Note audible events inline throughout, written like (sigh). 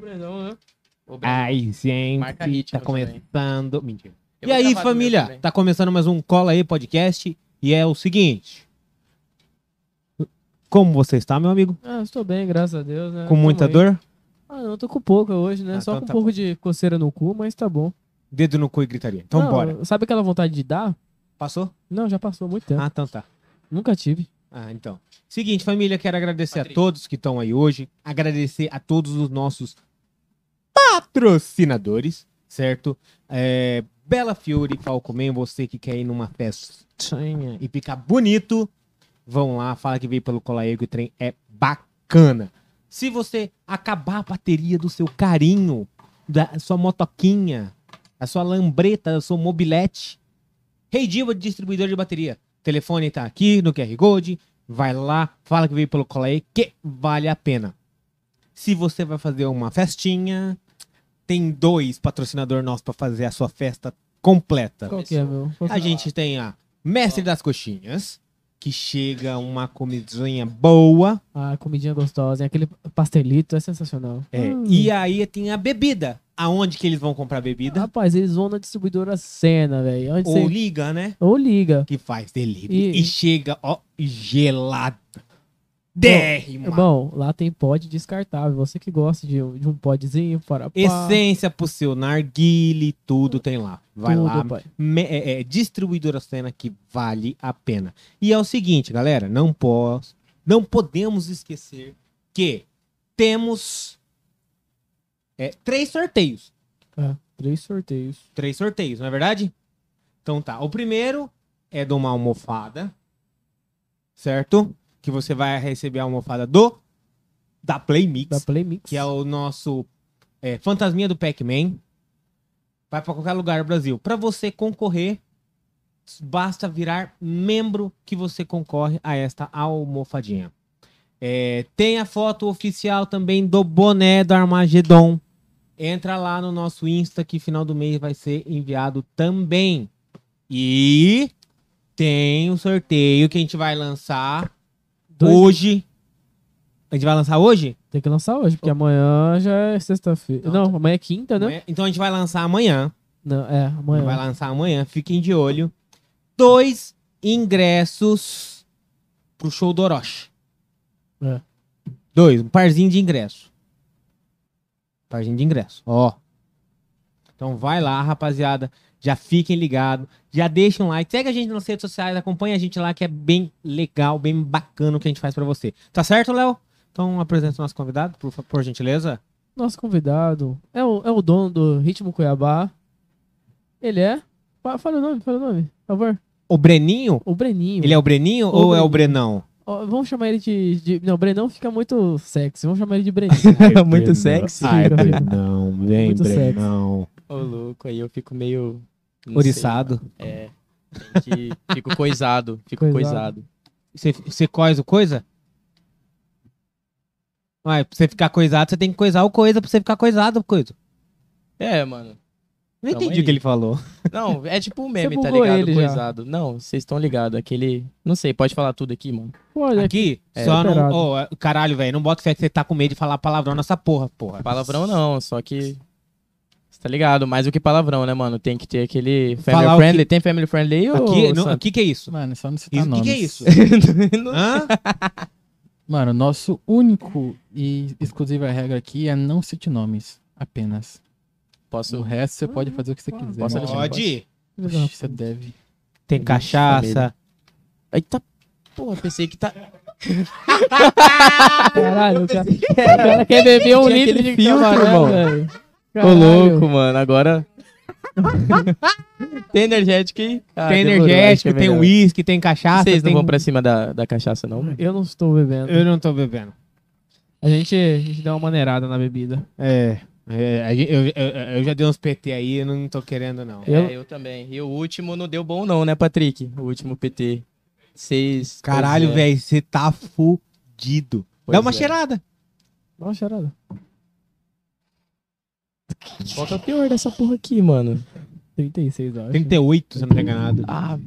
Brenão, né? Ai, gente, ritmo tá também. começando. Mentira. eu E aí, família? Tá começando mais um Cola aí podcast. E é o seguinte. Como você está, meu amigo? Ah, estou bem, graças a Deus, né? Com muita dor? Ah, não, tô com pouca hoje, né? Ah, Só então com um tá pouco bom. de coceira no cu, mas tá bom. Dedo no cu e gritaria. Então Não, bora. Sabe aquela vontade de dar? Passou? Não, já passou muito tempo. Ah, então tá. Nunca tive. Ah, então. Seguinte, família, quero agradecer a todos que estão aí hoje. Agradecer a todos os nossos patrocinadores, certo? É, Bela Fiore, Falcomen, você que quer ir numa festinha e ficar bonito, vão lá, fala que veio pelo Cola aí, que o trem é bacana. Se você acabar a bateria do seu carinho, da sua motoquinha, a sua lambreta, a sua mobilete, Rei Diva, distribuidor de bateria. Telefone tá aqui no QR Code. Vai lá, fala que veio pelo Cola aí, que vale a pena. Se você vai fazer uma festinha, tem dois patrocinadores nossos pra fazer a sua festa completa. Qual que é, meu? Qual A gente tem a Mestre das Coxinhas, que chega uma comidinha boa. Ah, comidinha gostosa. Aquele pastelito é sensacional. É, Hum. E aí tem a bebida. Aonde que eles vão comprar bebida? Rapaz, eles vão na distribuidora Cena, velho. Ou você- liga, né? Ou liga. Que faz delivery. E- E, chega, ó, gelada. Dérrima. Bom, lá tem pod descartável. Você que gosta de, de um podzinho para Essência pro seu narguile, tudo tem lá. Vai tudo, lá. Me- é, é, distribuidora cena que vale a pena. E é o seguinte, galera, não posso, não podemos esquecer que temos é, três sorteios. É, três sorteios. Três sorteios, não é verdade? Então tá. O primeiro é de uma almofada, certo? Que você vai receber a almofada do da Play Mix Da Play Mix. que é o nosso é, Fantasminha do Pac-Man. Vai pra qualquer lugar do Brasil. Pra você concorrer, basta virar membro que você concorre a esta almofadinha. É, tem a foto oficial também do boné do Armagedon. Entra lá no nosso Insta que final do mês vai ser enviado também. E tem o sorteio que a gente vai lançar Dois- hoje. A gente vai lançar hoje? Tem que lançar hoje, porque amanhã já é sexta-feira. Não, amanhã é quinta, né? Amanhã- Então a gente vai lançar amanhã. Não, é, amanhã. Vai lançar amanhã. Fiquem de olho. Dois ingressos pro show do Orochi. É. Dois, um parzinho de ingresso. Parzinho de ingresso, ó. Então vai lá, rapaziada. Já fiquem ligados. Já deixem um like. Segue a gente nas redes sociais. Acompanha a gente lá que é bem legal, bem bacana o que a gente faz pra você. Tá certo, Léo? Então apresenta o nosso convidado, por, por gentileza. Nosso convidado é o, é o dono do Ritmo Cuiabá. Ele é. Fa- Fala o nome, fala o nome, por favor. O Breninho? O Breninho. Ele é o Breninho O ou é o Breninho. Brenão? Vamos chamar ele de, de. Não, Brenão fica muito sexy. Vamos chamar ele de Breninho. (laughs) Muito sexy. Ai. Brenão, vem, Muito sexy. Brenão. Ô, louco, aí eu fico meio... não Oriçado. sei, É. que- Fico coisado. Fico Coisado. coisado. Você, você coisa o coisa? Ué, pra você ficar coisado, você tem que coisar o coisa pra você ficar coisado coisa. É, mano. Não Tamo entendi aí. o que ele falou. Não, é tipo um meme, tá ligado? ele já. Coisado. Não, vocês estão ligados. Aquele... Não sei, pode falar tudo aqui, mano. Olha, Aqui, É, só não. Ô, caralho, velho, não bota fé que você tá com medo de falar palavrão nessa porra, porra. Palavrão não, só que... Tá ligado? Mais do que palavrão, né, mano? Tem que ter aquele family Falar o friendly. Tem family friendly aí, Aqui, não, Santos? aqui que é isso? Mano, só não citar Isso, o que, que é isso? Não- (laughs) Hã? Mano, nosso único e exclusiva regra aqui é não cite nomes, apenas. O Posso... resto você pode fazer o que você quiser. Posso. Alexandre? Pode. Oxi, Você deve. Tem cachaça. Eita, porra, pensei que tá... (laughs) Caralho, o cara, (laughs) o cara quer beber um Tinha litro aquele de filtro, camarão, irmão. velho. Ô, louco, mano, agora... (laughs) tem energético? Ah, tem energético, é tem uísque, tem cachaça. Vocês não tem... vão pra cima da, da cachaça, não? Eu não estou bebendo. Eu não tô bebendo. A gente, a gente dá uma maneirada na bebida. É. é, eu, eu, eu já dei uns PT aí, eu não tô querendo, não. Eu- É, eu também. E o último não deu bom não, né, Patrick? O último PT. Seis... Caralho, é. velho, você tá fudido. Pois Dá uma é. cheirada. Dá uma cheirada. Qual que é o pior dessa porra aqui, mano? 36, eu acho. 38, se eu não tô enganado. Ah...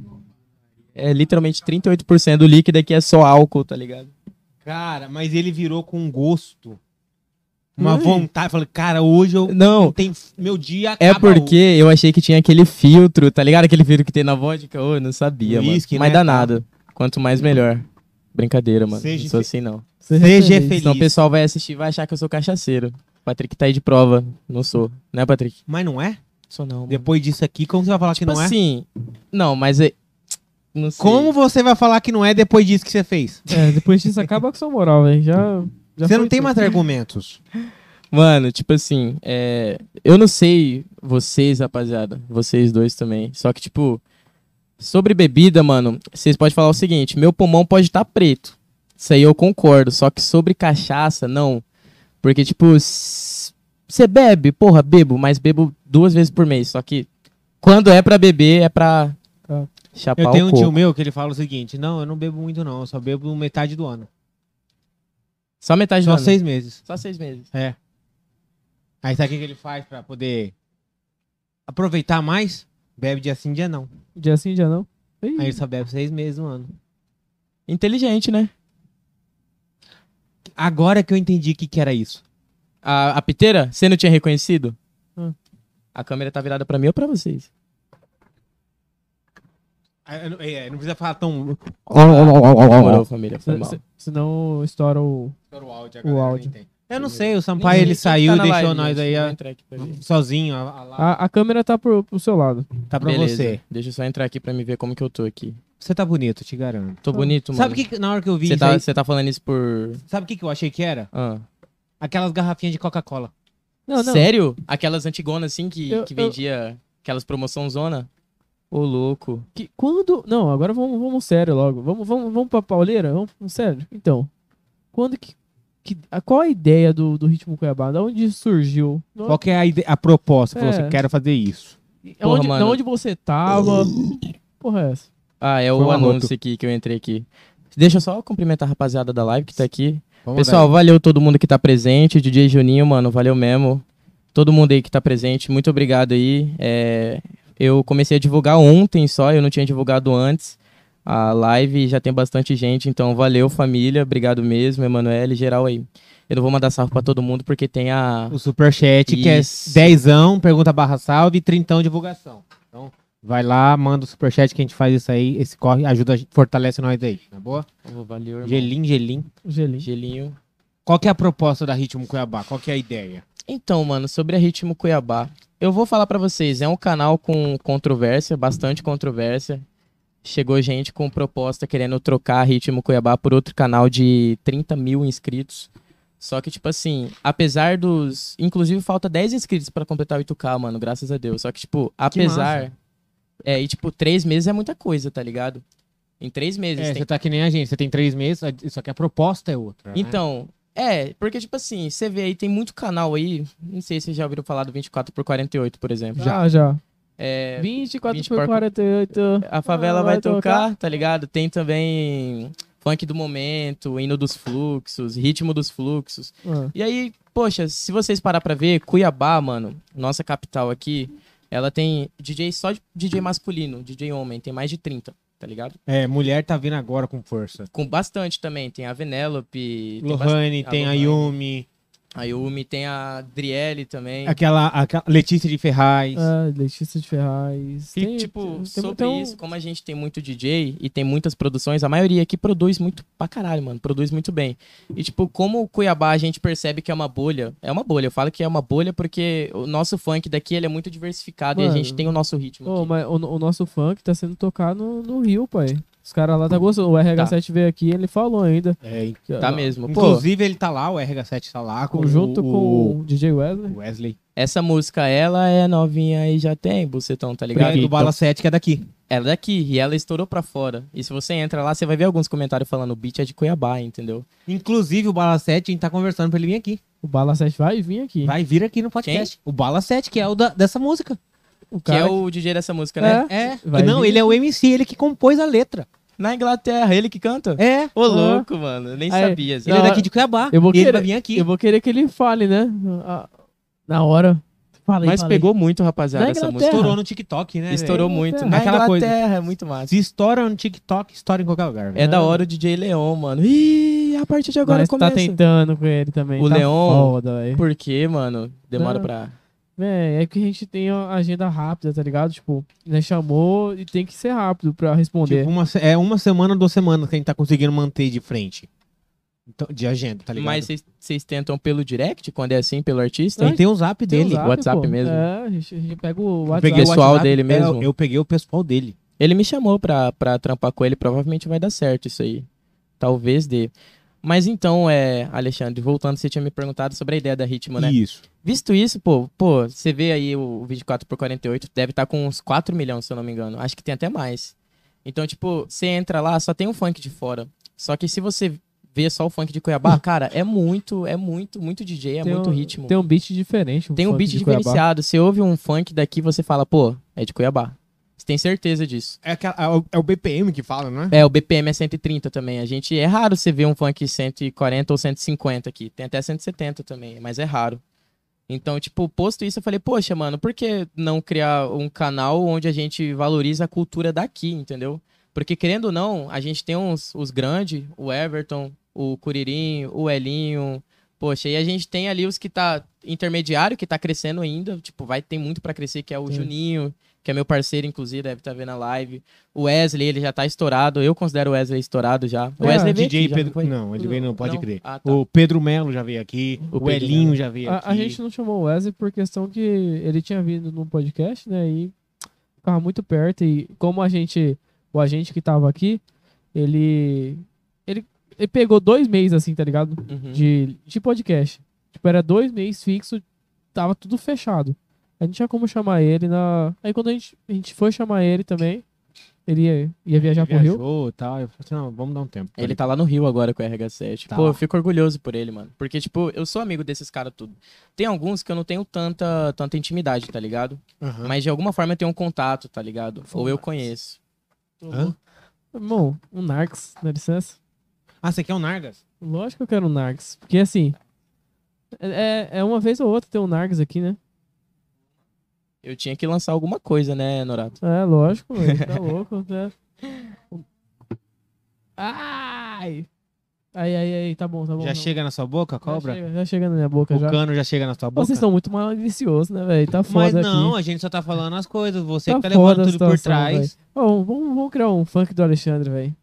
É literalmente 38% do líquido aqui é só álcool, tá ligado? Cara, mas ele virou com gosto. Uma Ui. vontade. Falei, cara, hoje eu Não, tem meu dia é porque eu achei que tinha aquele filtro, tá ligado? Aquele filtro que tem na vodka. Eu não sabia, Whisky, mano. Mas né, nada. Quanto mais, melhor. Brincadeira, mano. Seja não sou assim, não. Seja, Seja feliz. feliz. Senão o pessoal vai assistir e vai achar que eu sou cachaceiro. Patrick tá aí de prova. Não sou. Né, Patrick? Mas não é? Sou não. mano. Depois disso aqui, como você vai falar tipo que não é? assim. Não, mas é. Não sei. Como você vai falar que não é depois disso que você fez? É, depois disso acaba com sua moral, velho. Já, já você não tem tudo. mais argumentos. Mano, tipo assim, é... eu não sei vocês, rapaziada, vocês dois também. Só que, tipo, sobre bebida, mano, vocês podem falar o seguinte: meu pulmão pode estar preto. Isso aí eu concordo. Só que sobre cachaça, não. Porque, tipo, você bebe, porra, bebo, mas bebo duas vezes por mês. Só que quando é pra beber, é pra Ah. chapar Eu tenho o um coco. tio meu que ele fala o seguinte: não, eu não bebo muito, não. Eu só bebo metade do ano. Só metade do Só ano. seis meses. Só seis meses. É. Aí sabe o que que ele faz pra poder aproveitar mais? Bebe dia sim, dia não. Dia sim, dia não. Ih, Aí ele só bebe seis meses no ano. Inteligente, né? Agora que eu entendi o que, que era isso. A, a piteira, você não tinha reconhecido? Hum. A câmera tá virada pra mim ou pra vocês? Ah, não- É, não precisa falar tão. Demorou, família. Foi mal. se- senão estoura o. o áudio. O áudio. Eu não sei, o Sampaio ele saiu tá e na deixou live, nós gente. aí pra ver. sozinho. a- a. A, a câmera tá pro, pro seu lado. Tá pra Beleza. você. Deixa eu só entrar aqui pra me ver como que eu tô aqui. Você tá bonito, te garanto. Tô bonito, mano. Sabe o que, na hora que eu vi Você isso tá, aí, tá falando isso por... sabe o que, que eu achei que era? Ah. Aquelas garrafinhas de Coca-Cola. Não, não. Sério? Aquelas antigonas assim que, Eu- que eu- vendia aquelas promoção zona? Ô, louco. Que, quando. Não, agora vamos, vamos sério logo. Vamos, vamos, vamos pra pauleira? Vamos, vamos sério? Então. Quando que. Que a, qual a ideia do, do ritmo Cuiabá? Da onde surgiu? No- Qual que é a, ide- a proposta? Falou É. assim, quero fazer isso. Porra, onde, mano. onde você tava? (laughs) Porra, é essa? Ah, é Foi o um anúncio aqui que eu entrei aqui. Deixa eu só cumprimentar a rapaziada da live que tá aqui. Vamos Pessoal, valeu todo mundo que tá presente. DJ Juninho, mano, valeu mesmo. Todo mundo aí que tá presente, muito obrigado aí. É, eu comecei a divulgar ontem só, eu não tinha divulgado antes. A live já tem bastante gente, então valeu família, obrigado mesmo, Emanuele, geral aí. Eu não vou mandar salve pra todo mundo porque tem a. O superchat, que é dezão, pergunta barra salve e trintão divulgação. Então, vai lá, manda o superchat que a gente faz isso aí, esse corre, ajuda, fortalece nós aí, tá boa? Oh, valeu, irmão. Gelim, gelim. O gelinho. Gelinho. Qual que é a proposta da Ritmo Cuiabá? Qual que é a ideia? Então, mano, sobre a Ritmo Cuiabá, eu vou falar pra vocês, é um canal com controvérsia, bastante controvérsia. Chegou gente com proposta querendo trocar Ritmo Cuiabá por outro canal de 30 mil inscritos. Só que, tipo assim, apesar dos. Inclusive, falta 10 inscritos pra completar o 8K, mano, graças a Deus. Só que, tipo, apesar. É, e, tipo, três meses é muita coisa, tá ligado? Em três meses. É, tem você tá que nem a gente, você tem três meses, só que a proposta é outra. né? então, é, porque, tipo assim, você vê aí, tem muito canal aí. Não sei se vocês já ouviram falar do 24 por 48, por exemplo. Já, já. É, 24 20 por por- 48. a favela Ah, vai, vai tocar, tocar. tá ligado? Tem também funk do momento, hino dos fluxos, ritmo dos fluxos. Ah, E aí, poxa, se vocês parar pra ver, Cuiabá, mano, nossa capital aqui, ela tem DJ só de DJ masculino, DJ homem, tem mais de 30, tá ligado? É, mulher tá vindo agora com força. Com bastante também, tem a Venelope, tem bast- Lohane, tem a Lohane, Yumi, a Yumi, tem a Adriele também. aquela, aquela Letícia de Ferraz. ah, Letícia de Ferraz. E, Tem- tipo, tem- sobre tem um- isso, como a gente tem muito DJ e tem muitas produções, a maioria aqui produz muito pra caralho, mano. Produz muito bem. E, tipo, como o Cuiabá a gente percebe que é uma bolha, é uma bolha. Eu falo que é uma bolha porque o nosso funk daqui ele é muito diversificado e a Mano. gente tem o nosso ritmo. Ô, mas o, o nosso funk tá sendo tocado no, no Rio, pai. Os caras lá tá gostando. O RH7 veio aqui ele falou ainda. É, que, Tá ó, mesmo. Pô, inclusive ele tá lá, o RH7 tá lá com Junto o, com o DJ Wesley. Wesley. essa música, ela é novinha e já tem bucetão, tá ligado? Porque do Bala 7 que é daqui. Ela é daqui e ela estourou pra fora. E se você entra lá, você vai ver alguns comentários falando o beat é de Cuiabá, entendeu? Inclusive o Bala 7, a gente tá conversando pra ele vir aqui. O Bala 7 vai vir aqui. Vai vir aqui no podcast. O Bala 7, que é o da- dessa música. O Que é o DJ dessa música, né? É. Vai não, vir ele é o MC, ele que compôs a letra. Na Inglaterra, ele que canta? É. Ô, louco, mano. Eu nem Aí, sabia. Zé. Ele é Da daqui de Cuiabá. Eu vou e ele querer- vai vir aqui. Eu vou querer que ele fale, né? Na hora. Fala aí, Mas fala aí. pegou muito, rapaziada, essa música. Estourou no TikTok, né? Estourou velho? muito. É Na aquela coisa. Inglaterra, é muito massa. Se estoura no TikTok, estoura em qualquer lugar. velho. É da hora o DJ Leon, mano. Ih, a partir de agora Nós começa. tá tentando com ele também. O tá Leon- Foda, quê, mano? Demora Não. pra... Véi, é que a gente tem a agenda rápida, tá ligado? Tipo, né, chamou e tem que ser rápido pra responder. Tipo, uma, se- é uma semana, duas semanas que a gente tá conseguindo manter de frente. Então, de agenda, tá ligado? Mas vocês- vocês tentam pelo direct, quando é assim, pelo artista? Tem, tem o zap Tem o dele. Zap, WhatsApp pô. mesmo. É, a gente, a gente pega o WhatsApp. peguei o pessoal WhatsApp, dele é, mesmo. eu peguei o pessoal dele. Ele me chamou pra, pra trampar com ele, provavelmente vai dar certo isso aí. Talvez dê. Mas então, é, Alexandre, voltando, você tinha me perguntado sobre a ideia da Ritmo, né? Isso. Visto isso, pô, pô, você vê aí o 24x48, deve estar com uns 4 milhões, se eu não me engano. Acho que tem até mais. Então, tipo, você entra lá, só tem um funk de fora. Só que se você vê só o funk de Cuiabá, (laughs) cara, é muito, é muito, muito DJ, é Tem muito um- ritmo. Tem um beat diferente. Tem um beat diferenciado. Você ouve um funk daqui, você fala, pô, é de Cuiabá. Você tem certeza disso. É, aquela- é o, é BPM que fala, né? É, o BPM é 130 também. A gente é raro você ver um funk 140 ou 150 aqui. Tem até 170 também, mas é raro. Então, tipo, posto isso, eu falei, poxa, mano, por que não criar um canal onde a gente valoriza a cultura daqui, entendeu? Porque, querendo ou não, a gente tem uns, os grandes, o Everton, o Curirim, o Elinho, poxa, e a gente tem ali os que tá intermediário, que tá crescendo ainda, tipo, vai ter muito pra crescer, que é o Sim. Juninho, que é meu parceiro, inclusive, deve estar vendo a live. O Wesley, ele já tá estourado, eu considero o Wesley estourado já. O É, Wesley veio DJ aqui, já, Pedro. não? Não, ele veio, não pode Não? crer. Ah, tá. O Pedro Melo já veio aqui. O O, Elinho Melo. já veio A, aqui. a gente não chamou o Wesley por questão que ele tinha vindo num podcast, né? E ficava muito perto. E como a gente, o agente que tava aqui, ele. Ele, ele pegou dois meses, assim, tá ligado? Uhum. De, de podcast. Tipo, era dois meses fixo, tava tudo fechado. A gente tinha como chamar ele na. Aí quando a gente, a gente foi chamar ele também, ele ia, ia viajar pro Rio. Viajou e tal. Eu falei assim, não, vamos dar um tempo. Ele tá lá no Rio agora com o RH7. Tá Pô, eu fico orgulhoso por ele, mano. Porque, tipo, eu sou amigo desses caras tudo. Tem alguns que eu não tenho tanta, tanta intimidade, tá ligado? Aham. Mas de alguma forma eu tenho um contato, tá ligado? Ou eu conheço. Hã? Irmão, um Narcs, dá licença. Ah, você quer o Nargas? Lógico que eu quero um Nargs. Porque assim. É, é uma vez ou outra ter um Nargs aqui, né? Eu tinha que lançar alguma coisa, né, Norato? É, lógico, velho. Tá louco. Né? Ai! Aí, aí, aí, tá bom, tá bom. Já tá bom. chega na sua boca, a Já cobra? chega, já chega na minha boca O já. cano já chega na sua boca? Vocês estão muito maliciosos, né, velho? Tá foda Mas não, aqui. a gente só tá falando as coisas. Você Tá que tá levando tudo por trás. Ó, vamos, vamos criar um funk do Alexandre, velho.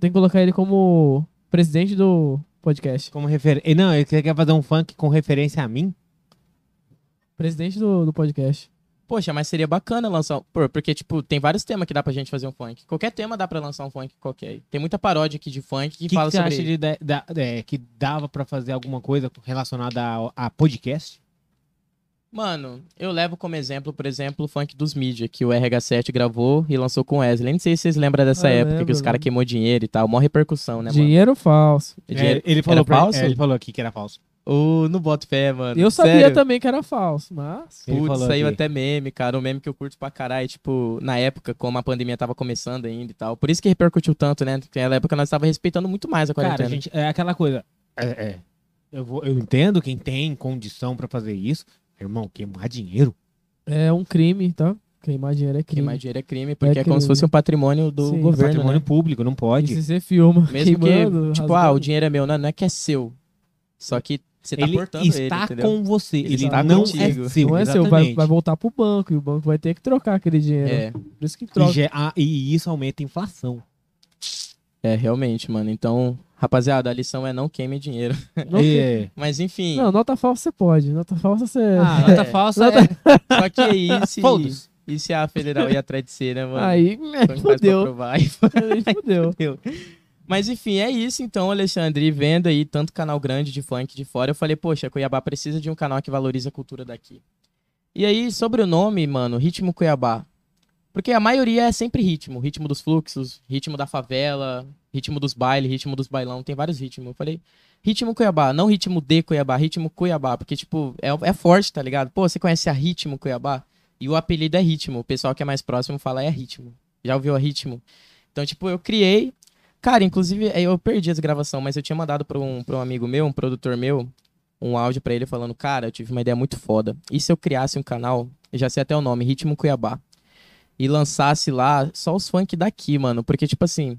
Tem que colocar ele como presidente do podcast. Como referência. Não, ele quer fazer um funk com referência a mim? Presidente do, do podcast. Poxa, mas seria bacana lançar. Pô, porque, tipo, tem vários temas que dá pra gente fazer um funk. Qualquer tema dá pra lançar um funk qualquer. Tem muita paródia aqui de funk que, O que, fala que você sobre. acha de, da- é, que dava pra fazer alguma coisa relacionada a, a podcast? Mano, eu levo como exemplo, por exemplo, o funk dos mídia, que o RH7 gravou e lançou com o Wesley. Nem sei se vocês lembram dessa Ah, época lembro, que os caras queimou dinheiro e tal. Mó repercussão, né, mano? Dinheiro falso. Dinheiro- É, ele falou era pra- falso? é, ele falou aqui que era falso. Ô, não boto fé, mano. Eu sabia Sério? também que era falso, mas. Putz, saiu aqui. até meme, cara. Um meme que eu curto pra caralho, tipo, na época, como a pandemia tava começando ainda e tal. Por isso que repercutiu tanto, né? Porque na época nós tava respeitando muito mais a Cara, quarentena. a gente, é aquela coisa. É, é. Eu, vou, eu entendo quem tem condição pra fazer isso. Irmão, queimar dinheiro. É um crime, tá? Queimar dinheiro é crime. Queimar dinheiro é crime, porque é, É como se fosse um patrimônio do Sim. É governo, patrimônio né? público, não E pode. se você filma Mesmo queimando, que, tipo, ah, rasgando, o dinheiro é meu, não, não é que é seu. Só que você tá ele portando ele, está entendeu? com você. Ele Ele, está não contigo. é seu. não é seu, vai, vai voltar pro banco e o banco vai ter que trocar aquele dinheiro. É, Por isso que E, troca. ge- ah, e isso aumenta a inflação. é, realmente, mano. Então, rapaziada, a lição é não queime dinheiro. Não, É. Mas enfim, não, nota falsa você pode. Nota falsa você. Ah, É. nota (laughs) falsa Nota- é... só que aí, se, e se a federal ia atrás de ser, né, mano? Aí, é fudeu. provar? Aí fudeu. (laughs) Mas enfim, é isso então, Alexandre. Vendo aí tanto canal grande de funk de fora, eu falei, poxa, Cuiabá precisa de um canal que valoriza a cultura daqui. E aí, sobre o nome, mano, Ritmo Cuiabá. Porque a maioria é sempre ritmo. Ritmo dos fluxos, ritmo da favela, ritmo dos bailes, ritmo dos bailão. Tem vários ritmos. Eu falei, ritmo Cuiabá, não ritmo de Cuiabá, ritmo Cuiabá. Porque, tipo, é, é forte, tá ligado? Pô, você conhece a Ritmo Cuiabá? E o apelido é Ritmo. O pessoal que é mais próximo fala é Ritmo. Já ouviu a Ritmo? Então, tipo, eu criei. Cara, inclusive, eu perdi essa gravação, mas eu tinha mandado pra um, pra um amigo meu, um produtor meu, um áudio pra ele falando, cara, eu tive uma ideia muito foda. E se eu criasse um canal, já sei até o nome, Ritmo Cuiabá. E lançasse lá só os funk daqui, mano. Porque, tipo assim,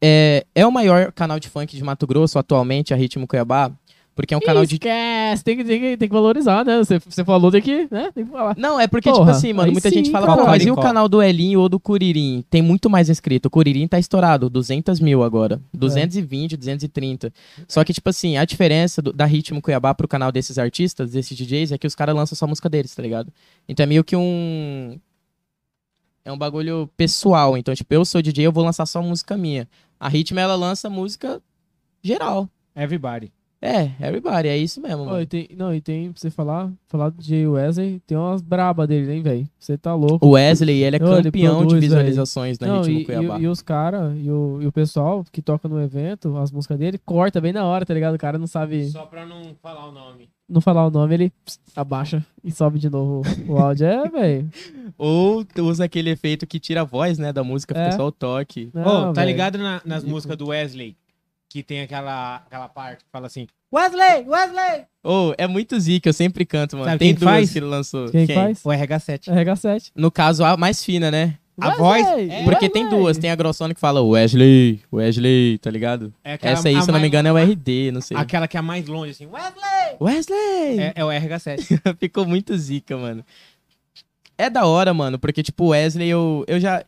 é, é o maior canal de funk de Mato Grosso atualmente, a Ritmo Cuiabá. Porque é um canal de. Esquece, tem que, tem, que, tem que valorizar, né? Você, você falou, que, né? Tem que falar. Não, é porque, Porra, tipo assim, mano, muita sim, gente fala, pô, mas e o canal do Elinho ou do Curirim? Tem muito mais inscrito. O Curirim tá estourado, 200 mil agora. 220, 230. Só que, tipo assim, a diferença do- da Ritmo Cuiabá pro canal desses artistas, desses DJs, é que os caras lançam só a música deles, tá ligado? Então é meio que um. É um bagulho pessoal. Então, tipo, eu sou DJ, eu vou lançar só música minha. A Ritmo, ela lança música geral. Everybody. É, everybody, é isso mesmo, e tem, não, e tem, pra você falar, falar do Jay Wesley, tem umas braba dele, hein, velho? Você tá louco. O Wesley, ele é Não, ele campeão de produz, visualizações na Não, Ritmo e, Cuiabá. e, e os caras, e o, e o pessoal que toca no evento, as músicas dele, corta bem na hora, tá ligado? O cara não sabe, Só pra não falar o nome. não falar o nome, ele pss, abaixa e sobe de novo o, áudio. É, (laughs) velho. Ou tu usa aquele efeito que tira a voz, né, da música, fica É. só o toque. Ô, Não, tá ligado na- nas Ridículo. músicas do Wesley? Que tem aquela, aquela parte que fala assim: Wesley, Wesley! Ou é muito zica, eu sempre canto, mano. Sabe Tem quem duas faz? que ele lançou. Quem, faz? O RH7. RH7. No caso, a mais fina, né? A voz- Wesley, Porque tem Wesley. duas. Tem a grossona que fala Wesley, Wesley, tá ligado? É aquela- Essa aí, se eu não me engano, é o RD, não sei. Aquela que é a mais longe, assim. Wesley! Wesley! É, é o RH7. (laughs) Ficou muito zica, mano. É da hora, mano, porque, tipo, Wesley, eu, eu já.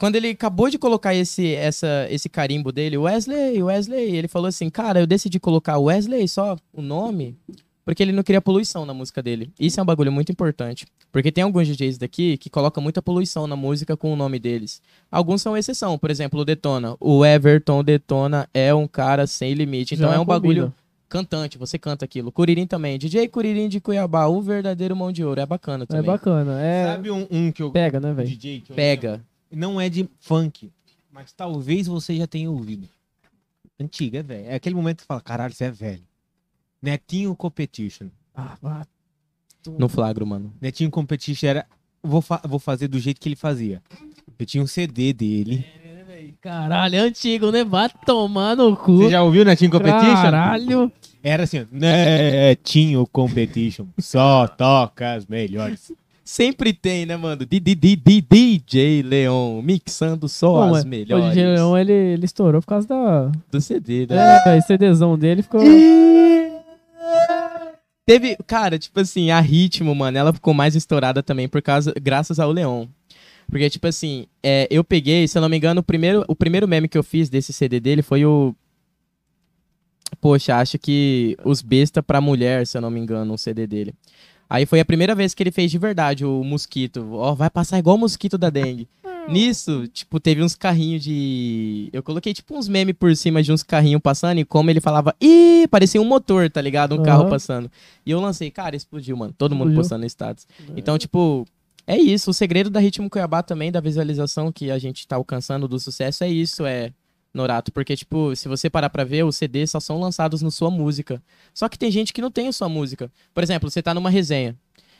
Quando ele acabou de colocar esse, essa, esse carimbo dele, Wesley, Wesley, ele falou assim, cara, eu decidi colocar Wesley só o nome, porque ele não queria poluição na música dele. Isso é um bagulho muito importante. Porque tem alguns DJs daqui que colocam muita poluição na música com o nome deles. Alguns são exceção, por exemplo, o Detona. O Everton Detona é um cara sem limite. Então Já é um bagulho combina. cantante, você canta aquilo. Curirim também. DJ Curirim de Cuiabá, o verdadeiro mão de ouro. É bacana É também. bacana. É. Sabe um, um que eu. Pega, né, velho? DJ que eu Pega. lembro? Não é de funk, mas talvez você já tenha ouvido. Antiga, velho. É aquele momento que você fala: caralho, você é velho. Netinho Competition. Ah, ah, No flagro, mano. Netinho Competition era. Vou, fa- vou fazer do jeito que ele fazia. Eu tinha um CD dele. Caralho, é antigo, né? Vai tomar no cu. Você já ouviu Netinho Competition? Caralho. Era assim, ó, Netinho Competition. Só toca as melhores. Sempre tem, né, mano? DJ Leon, mixando só Bom, as é, melhores O DJ Leão, ele, ele estourou por causa da... do CD, né? É, esse CDzão dele ficou... Teve, cara, tipo assim, a Ritmo, mano, ela ficou mais estourada também por causa, graças ao Leon. Porque, tipo assim, é, eu peguei, se eu não me engano, o primeiro, o primeiro meme que eu fiz desse CD dele foi o. Poxa, acho que os besta pra mulher, se eu não me engano, o CD dele. Aí foi a primeira vez que ele fez de verdade o mosquito. Ó, vai passar igual o mosquito da dengue. Nisso, tipo, teve uns carrinhos de. Eu coloquei, tipo, uns memes por cima de uns carrinhos passando e como ele falava, ih, parecia um motor, tá ligado? Um Aham. carro passando. E eu lancei, cara, explodiu, mano. Todo mundo Explodiu. postando no status. Então, tipo, é isso. O segredo da Ritmo Cuiabá também, da visualização que a gente tá alcançando do sucesso, é isso, é. Norato, porque, tipo, se você parar pra ver, os CDs só são lançados no sua música. Só que tem gente que não tem a sua música. Por exemplo, você tá numa resenha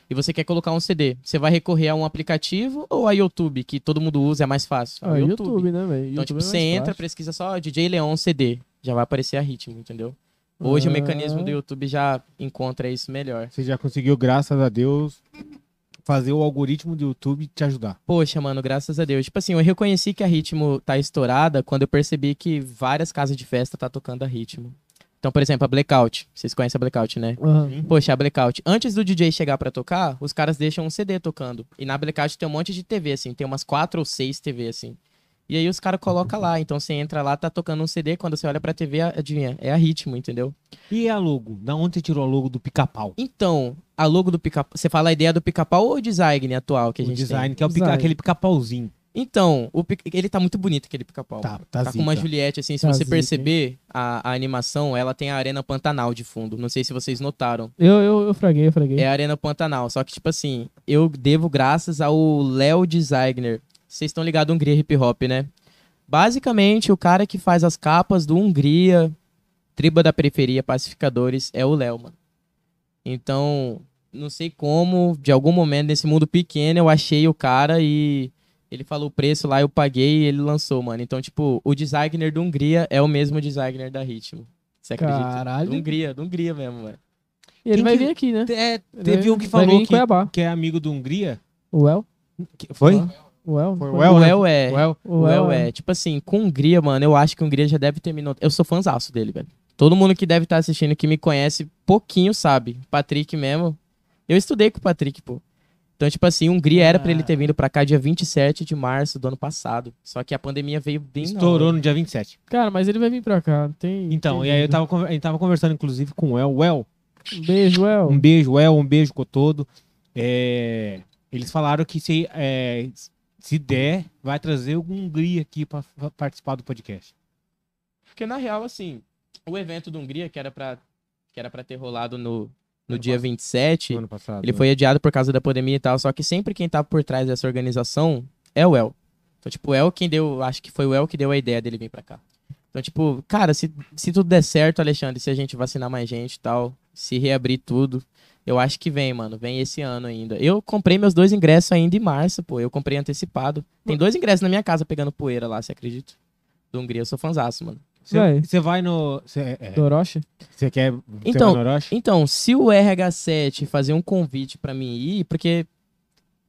e você quer colocar um CD. Você vai recorrer a um aplicativo ou a YouTube, que todo mundo usa, é mais fácil? Ah, YouTube, né, velho? Então, YouTube tipo, é você entra, fácil. pesquisa só DJ Leon CD. Já vai aparecer a ritmo, entendeu? Hoje o Ah. mecanismo do YouTube já encontra isso melhor. Você já conseguiu, graças a Deus, fazer o algoritmo do YouTube te ajudar. Poxa, mano, graças a Deus. Tipo assim, eu reconheci que a Ritmo tá estourada quando eu percebi que várias casas de festa tá tocando a Ritmo. Então, por exemplo, a Blackout. Vocês conhecem a Blackout, né? Aham. Poxa, a Blackout. Antes do DJ chegar pra tocar, os caras deixam um CD tocando. E na Blackout tem um monte de TV, assim. Tem umas quatro ou seis TV, assim. E aí os caras colocam lá. Então você entra lá, tá tocando um CD. Quando você olha pra TV, adivinha? É a Ritmo, entendeu? E a logo? Da onde você tirou a logo do pica-pau? Então, a logo do pica-pau. Você fala a ideia do pica-pau ou o design atual que a O gente design, tem? que é o pica- Design. aquele pica-pauzinho. Então, o pica- ele tá muito bonito, aquele pica-pau. Tá, tá, Tá com uma. Juliette, assim, se Tá você zica, perceber, a, a animação, ela tem a Arena Pantanal de fundo. Não sei se vocês notaram. Eu, eu, eu fraguei, eu fraguei. É a Arena Pantanal. Só que, tipo assim, eu devo graças ao Léo Designer. Vocês estão ligados Hungria Hip Hop, né? Basicamente, o cara que faz as capas do Hungria, Triba da Periferia, Pacificadores, é o Léo, mano. Então, não sei como, de algum momento nesse mundo pequeno, eu achei o cara e ele falou o preço lá, eu paguei e ele lançou, mano. Então, tipo, o designer do Hungria é o mesmo designer da Ritmo. Você acredita? Caralho. Do Hungria, do Hungria mesmo, mano. E ele Quem vai que- vir aqui, né? É, teve um que falou que, que é amigo do Hungria. O El? Que- Foi? O El? Foi o El, o né? El é. O El. O El é. Tipo assim, com Hungria, mano, eu acho que Hungria já deve ter me notado. Eu sou fãzaço dele, velho. Todo mundo que deve estar assistindo, que me conhece pouquinho, sabe. Patrick mesmo. Eu estudei com o Patrick, pô. Então, tipo assim, Hungria era pra ele ter vindo pra cá dia 27 de março do ano passado. Só que a pandemia veio bem Estourou hora. no dia 27. Cara, mas ele vai vir pra cá. não Tem, Então, tem e aí eu tava, con- a gente tava conversando, inclusive, com o El. O El, Um beijo, El. um beijo, El, um beijo com todo. É, eles falaram que se, é, se der, vai trazer o Hungria aqui pra, pra participar do podcast. Porque, na real, assim, o evento do Hungria, que era pra, que era pra ter rolado no, no Ano dia passado. 27, no ano passado. Ele né? foi adiado por causa da pandemia e tal, só que sempre quem tá por trás dessa organização é o El. Então, tipo, o El quem deu, acho que foi o El que deu a ideia dele vir pra cá. Então, tipo, cara, se, se tudo der certo, Alexandre, se a gente vacinar mais gente e tal, se reabrir tudo, eu acho que vem, mano, vem esse ano ainda. Eu comprei meus dois ingressos ainda em março, pô, eu comprei antecipado. Tem dois ingressos na minha casa pegando poeira lá, você acredita? Do Hungria, eu sou fanzaço, mano. Vai. Você vai no. Você é, Do Orochi? você quer. Você Então, vai no Orochi? Então, se o RH7 fazer um convite pra mim ir, porque,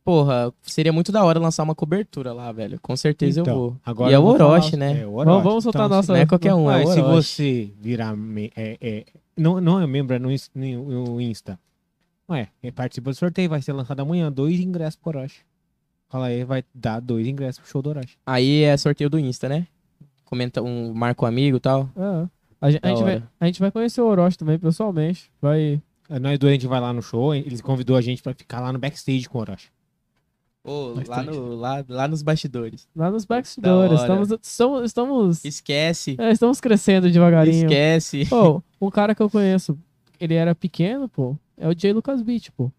porra, seria muito da hora lançar uma cobertura lá, velho. Com certeza Então, eu vou. agora e é o falar- Orochi, né? É, o Orochi. Vamos, vamos soltar Então, a nossa. Não é qualquer um, é se você virar. É, é, não, não é membro, é no Insta. Ué, é, participa do sorteio, vai ser lançado amanhã. Dois ingressos pro Orochi. Fala aí, vai dar dois ingressos pro show do Orochi. Aí é sorteio do Insta, né? Comenta um marco amigo e tal. É. A, gente, a, gente vai, a gente vai conhecer o Orochi também, pessoalmente. Vai. É, Nós dois a gente vai lá no show, eles convidou a gente pra ficar lá no backstage com o Orochi. Ô, lá, Bastante. no, lá, lá nos bastidores. Lá nos bastidores. Estamos, estamos, estamos, Esquece. é, estamos crescendo devagarinho. Esquece. Pô, um cara que eu conheço, ele era pequeno, pô, é o Jay Lucas Beat, pô.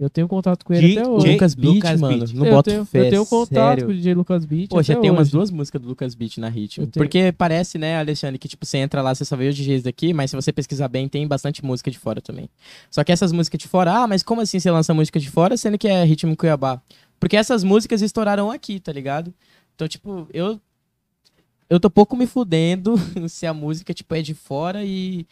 Eu tenho contato com ele até hoje. Jay- Lucas Beat, Lucas mano. Beat. Não eu, boto tenho, fé, eu tenho contato sério. com o DJ Lucas Beat. Pô, já tem umas hoje. duas músicas do Lucas Beat na Ritmo. Porque parece, né, Alexandre, que tipo, você entra lá, você só vê os DJs daqui, mas se você pesquisar bem, tem bastante música de fora também. Só que essas músicas de fora, ah, mas como assim você lança música de fora, sendo que é Ritmo Cuiabá? Porque essas músicas estouraram aqui, tá ligado? Então, tipo, eu. Eu tô pouco me fudendo (laughs) se a música, tipo, é de fora e.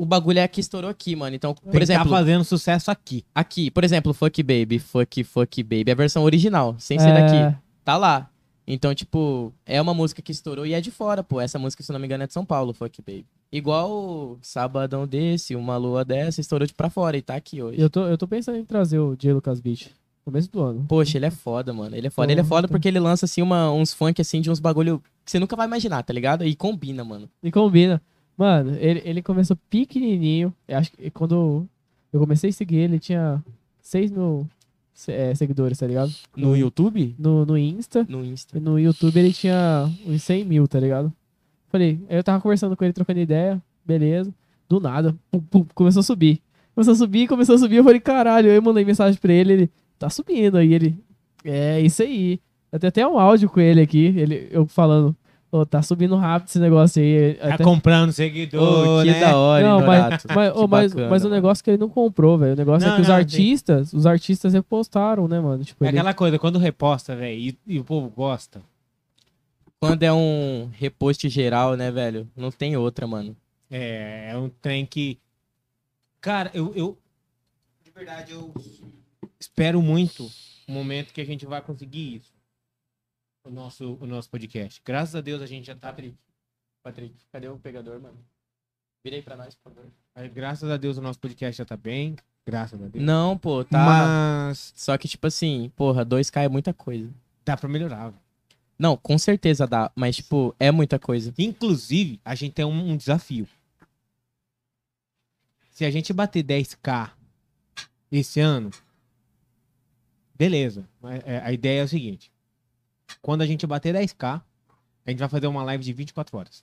O bagulho é que estourou aqui, mano. Então, por Tem tá exemplo, fazendo sucesso aqui. aqui, por exemplo, Fuck Baby, Fuck Fuck Baby, a versão original, sem ser É, daqui tá lá. Então, tipo, é uma música que estourou e é de fora, pô. Essa música, se não me engano, é de São Paulo, Fuck Baby. Igual Sabadão desse, Uma Lua dessa, estourou de pra fora e tá aqui hoje. Eu tô, eu tô pensando em trazer o Jay Lucas Beat. Começo do ano. Poxa, ele é foda, mano. Ele é foda. Ele é foda então. porque ele lança, assim, uma, uns funk, assim, de uns bagulho que você nunca vai imaginar, tá ligado? E combina, mano. E combina. Mano, ele, ele começou pequenininho. Eu acho que quando eu comecei a seguir ele, ele tinha 6 mil é, seguidores, tá ligado? No YouTube? No, no Insta. No Insta. E no YouTube ele tinha uns 100 mil, tá ligado? Falei, aí eu tava conversando com ele, trocando ideia, beleza. Do nada, pum, pum, começou a subir. Começou a subir, começou a subir, eu falei, caralho, aí eu mandei mensagem pra ele, ele, tá subindo, aí ele, é, isso aí. Eu tenho até um áudio com ele aqui, ele, eu falando, ô, tá subindo rápido esse negócio aí. Tá Até- comprando seguidor, que né? da hora, não, mas, mas, Que ô, mas, bacana, mas o negócio que ele não comprou, velho. O negócio Não, é que os não, artistas, os artistas repostaram, né, mano? Tipo, É ele, aquela coisa, quando reposta, velho, e, e o povo gosta. Quando é um repost geral, né, velho? Não tem outra, mano. É, é um trem que. Cara, eu, eu. De verdade, eu espero muito o momento que a gente vai conseguir isso. O nosso, o nosso podcast. Graças a Deus a gente já tá. Patrick, Patrick, cadê o pegador, mano? Virei pra nós, por favor. Aí, Graças a Deus o nosso podcast já tá bem. Graças a Deus. Não, pô, tá. Mas Só que, tipo assim, porra, 2K é muita coisa. dá pra melhorar. velho. Não, com certeza dá, mas, tipo, é muita coisa. Inclusive, a gente tem um, um desafio. Se a gente bater 10k esse ano, beleza. É, A ideia é o seguinte: quando a gente bater 10k, a gente vai fazer uma live de 24 horas.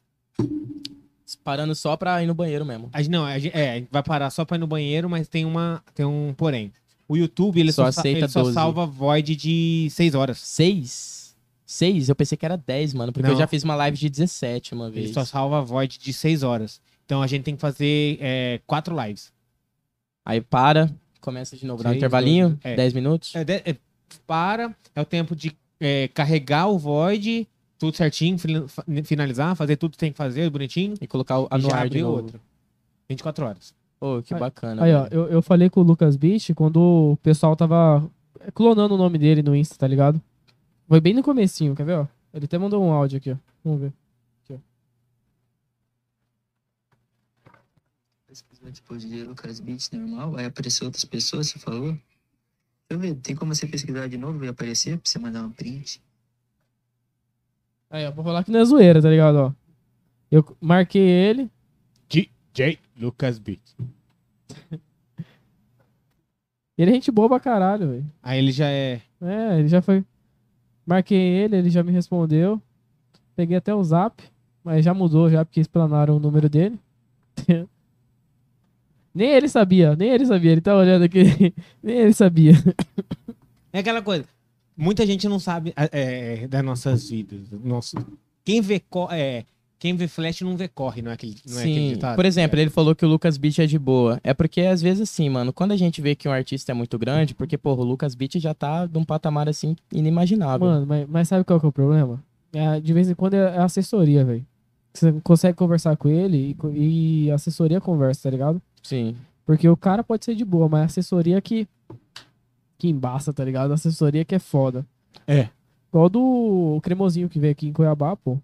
Parando só pra ir no banheiro mesmo. A gente, não, a gente, é, a gente vai parar só pra ir no banheiro, mas tem, uma, tem um porém. O YouTube, ele Só só, aceita ele só 12. salva void de 6 horas. Seis? Seis? Eu pensei que era 10, mano, porque eu Não. já fiz uma live de 17 uma Ele vez. só salva void de 6 horas. Então a gente tem que fazer é, quatro lives. Aí para, começa de novo, dá um intervalinho, doze, é. 10 minutos. É, de- é, para, é o tempo de é, carregar o void, tudo certinho, finalizar, fazer tudo que tem que fazer, bonitinho. E colocar o e já anuar de novo. outro. 24 horas. Ô, que Aí- bacana. Aí, ó, eu, eu falei com o Lucas Beach quando o pessoal tava clonando o nome dele no Insta, tá ligado? Foi bem no comecinho, quer ver, ó? Ele até mandou um áudio aqui, ó. Vamos ver. pesquisar depois de Lucas Beats normal, vai aparecer outras pessoas, você falou? Deixa eu ver, tem como você pesquisar de novo e aparecer pra você mandar um print? Aí, ó, pra falar que não é zoeira, tá ligado, ó? Eu marquei ele, DJ Lucas Beat. (laughs) ele é gente boa pra caralho, velho. Aí ele já é. É, ele já foi. Marquei ele, ele já me respondeu. Peguei até o zap, mas já mudou já, porque explanaram o número dele. (laughs) nem ele sabia, nem ele sabia. Ele tá olhando aqui, (laughs) nem ele sabia. (laughs) É aquela coisa. Muita gente não sabe é, é, das nossas vidas. Nosso... Quem vê co- é, quem vê flash não vê corre, não é aquele, não é aquele Sim, ditado? por exemplo, ele falou que o Lucas Beach é de boa. É porque, às vezes, assim, mano, quando a gente vê que um artista é muito grande, porque, porra, o Lucas Beach já tá num patamar, assim, inimaginável. Mano, mas, mas sabe qual que é o problema? É, de vez em quando é a assessoria, velho. Você consegue conversar com ele e, e a assessoria conversa, tá ligado? Sim. Porque o cara pode ser de boa, mas a assessoria que. que embaça, tá ligado? A assessoria que é foda. É. Igual do cremosinho que veio aqui em Cuiabá, pô.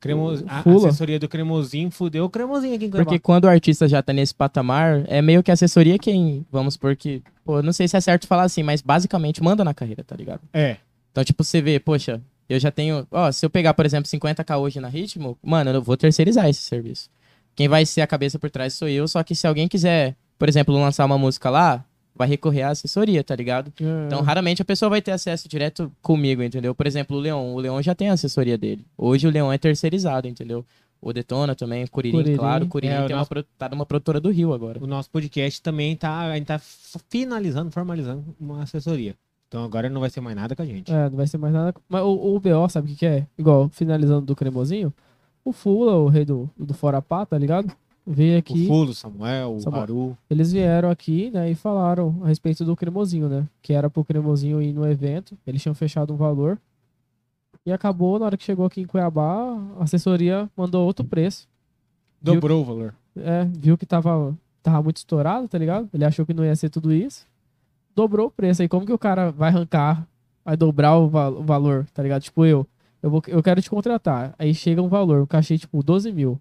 Cremos... A Fula. assessoria do cremosinho fudeu o cremosinho aqui em Cuiabá. Porque quando o artista já tá nesse patamar, é meio que a assessoria quem, vamos supor que, pô, não sei se é certo falar assim, mas basicamente manda na carreira, tá ligado? É. Então, tipo, você vê, poxa, eu já tenho, ó, se eu pegar, por exemplo, 50k hoje na Ritmo, mano, eu vou terceirizar esse serviço. Quem vai ser a cabeça por trás sou eu, só que se alguém quiser, por exemplo, lançar uma música lá, vai recorrer à assessoria, tá ligado? Então, raramente a pessoa vai ter acesso direto comigo, entendeu? Por exemplo, o Leon. O Leon já tem a assessoria dele. Hoje o Leon é terceirizado, entendeu? O Detona também, o Curirim, Curirim. claro. O Curirim É, tem uma nosso- pro- tá numa produtora do Rio agora. O nosso podcast também tá. A gente tá finalizando, formalizando uma assessoria. Então agora não vai ser mais nada com a gente. É, não vai ser mais nada. Mas o, o BO, sabe o que, que é? Igual, finalizando do cremosinho, o Fula, o rei do, do Fora Pá, tá ligado? Veio O aqui. Fulo, o Samuel, o Samuel. Haru. Eles vieram aqui, né, e falaram a respeito do cremosinho, né? Que era pro cremosinho ir no evento. Eles tinham fechado um valor. E acabou, na hora que chegou aqui em Cuiabá, a assessoria mandou outro preço. Dobrou o valor. É, viu que tava, tava muito estourado, tá ligado? Ele achou que não ia ser tudo isso. Dobrou o preço. Aí como que o cara vai arrancar, vai dobrar o, val- o valor, tá ligado? Tipo, eu, eu, vou, eu quero te contratar. Aí chega um valor, o cachê, tipo, 12 mil.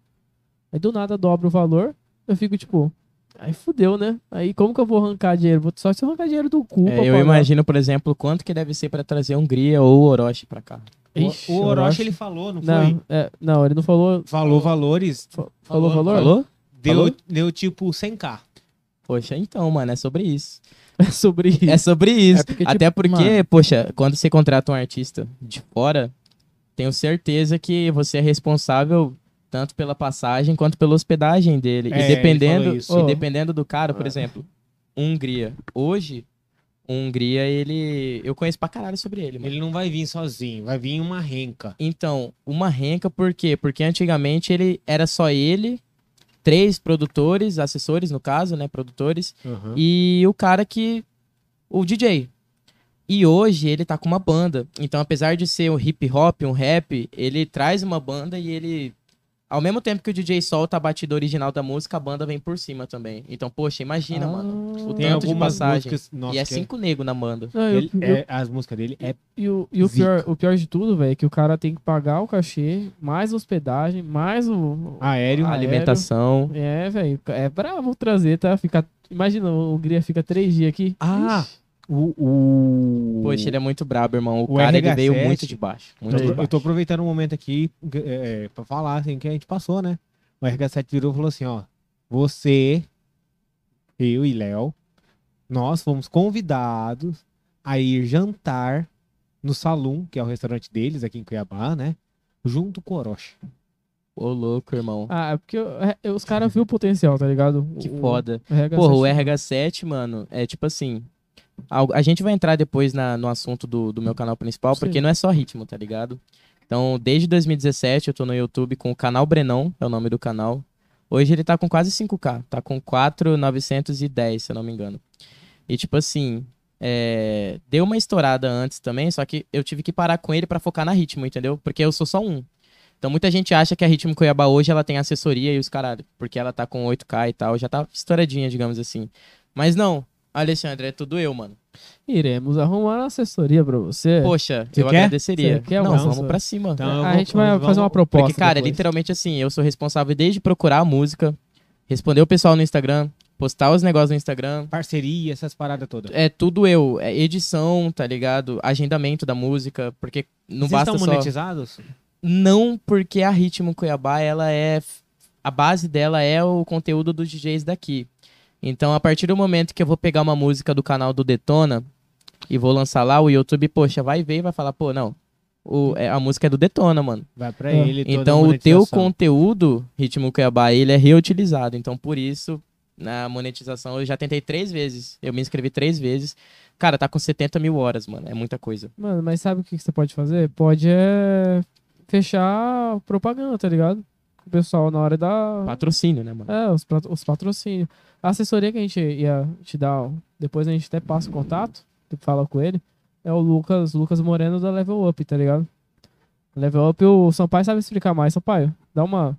Aí do nada dobra o valor, eu fico, tipo, aí fudeu, né? Aí como que eu vou arrancar dinheiro? Vou só se eu arrancar dinheiro do cu É, eu pagar. imagino, por exemplo, quanto que deve ser pra trazer Hungria ou Orochi pra cá. Ixi, o o Orochi Orochi. ele falou, não, Não, foi? é, não, ele não falou. Falou valores. fa- Falou, valor? Falou? Deu, Falou? deu tipo 100k. Poxa, então, mano, é sobre isso. (laughs) É sobre isso. É sobre isso. É porque, tipo, Até porque, mano- poxa, quando você contrata um artista de fora, tenho certeza que você é responsável tanto pela passagem quanto pela hospedagem dele. É, e dependendo, e dependendo do cara, por É. exemplo, Hungria. Hoje, Hungria, ele. Eu conheço pra caralho sobre ele, mano. Ele não vai vir sozinho, vai vir uma renca. Então, uma renca, por quê? Porque antigamente ele era só ele, três produtores, assessores no caso, né? Produtores, Uhum. e o cara que. O DJ. E hoje ele tá com uma banda. Então, apesar de ser um hip hop, um rap, ele traz uma banda e ele. Ao mesmo tempo que o DJ solta a batida original da música, a banda vem por cima também. Então, poxa, imagina, Ah, mano. O Tem tanto de passagem. músicas. Nossa, e é que- cinco negros na banda. Não, eu- ele- eu- é, as músicas dele é E o, e o, pior, o pior de tudo, velho, é que o cara tem que pagar o cachê, mais hospedagem, mais o. aéreo. Ah, Alimentação. É, velho. É bravo trazer, tá? Fica, imagina, o Hungria fica três dias aqui. Ah, o, o... Poxa, ele é muito brabo, irmão. O, O cara, ele RH7, veio muito de baixo. Muito Eu de tô, eu baixo. tô aproveitando o momento aqui é, pra falar assim, que a gente passou, né? O RH7 virou e falou assim, ó. Você, eu e Léo, nós fomos convidados a ir jantar no Salum, que é o restaurante deles aqui em Cuiabá, né? Junto com o Orochi. Ô, louco, irmão. Ah, é porque é, os caras viram o potencial, tá ligado? que O- foda. o RH7 Porra, o RH7, mano, é tipo assim. A gente vai entrar depois na- no assunto do, do meu canal principal, porque Sim. não é só ritmo, tá ligado? Então, desde 2017 eu tô no YouTube com o canal Brenão, é o nome do canal. Hoje ele tá com quase 5K, tá com 4,910, se eu não me engano. E tipo assim, é, deu uma estourada antes também, só que eu tive que parar com ele pra focar na ritmo, entendeu? Porque eu sou só um. Então muita gente acha que a Ritmo Cuiabá hoje ela tem assessoria e os caralho, porque ela tá com 8K e tal, já tá estouradinha, digamos assim. Mas não, Alexandre, é tudo eu, mano. Iremos arrumar uma assessoria pra você. Poxa, Você eu quer? agradeceria. Você quer não, vamos pra cima. Então a vou- gente vai vamos- fazer uma proposta. Porque, cara, depois. literalmente assim, eu sou responsável desde procurar a música, responder o pessoal no Instagram, postar os negócios no Instagram. Parceria, essas paradas todas. É tudo eu. É edição, tá ligado? Agendamento da música, porque não Vocês basta estão só... monetizados? Não, porque a Ritmo Cuiabá, ela é. A base dela é o conteúdo dos DJs daqui. Então, a partir do momento que eu vou pegar uma música do canal do Detona e vou lançar lá, o YouTube, poxa, vai ver e vai falar, pô, não. O, é, a música é do Detona, mano. Vai pra É. ele Então, o teu conteúdo, Ritmo Cuiabá, ele é reutilizado. Então, por isso, na monetização, eu já tentei três vezes. Eu me inscrevi três vezes. Cara, tá com 70 mil horas, mano. É muita coisa. Mano, mas sabe o que que você pode fazer? Pode é fechar propaganda, tá ligado? O pessoal na hora da. Patrocínio, né, mano? É, os, os patrocínios. A assessoria que a gente ia te dar, depois a gente até passa o contato, fala com ele, é o Lucas, Lucas Moreno da Level Up, tá ligado? Level Up, o Sampaio sabe explicar mais, Sampaio. Dá uma,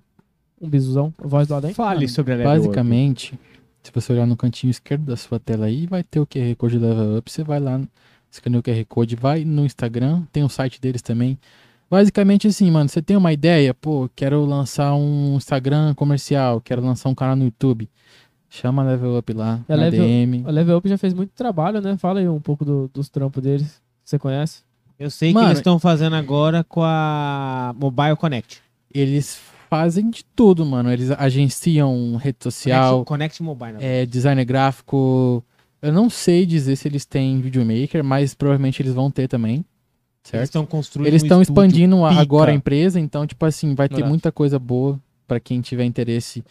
um bisuzão, voz do além. Fale sobre a Level Up. Basicamente, se você olhar no cantinho esquerdo da sua tela aí, vai ter o QR Code Level Up. Você vai lá, escaneia o QR Code, vai no Instagram, tem o site deles também. Basicamente assim, mano, você tem uma ideia, pô, quero lançar um Instagram comercial, quero lançar um canal no YouTube. Chama a Level Up lá, É na Level- DM. A Level Up já fez muito trabalho, né? Fala aí um pouco do- dos trampos deles. Você conhece? Eu sei Mano, que eles estão fazendo agora com a Mobile Connect. Eles fazem de tudo, mano. Eles agenciam rede social, Connect, Connect Mobile. né? é, design gráfico. Eu não sei dizer se eles têm videomaker, mas provavelmente eles vão ter também. Eles Certo? estão construindo Eles um estão estúdio expandindo a- pica. agora a empresa, então, tipo assim, vai ter Verdade. muita coisa boa pra quem tiver interesse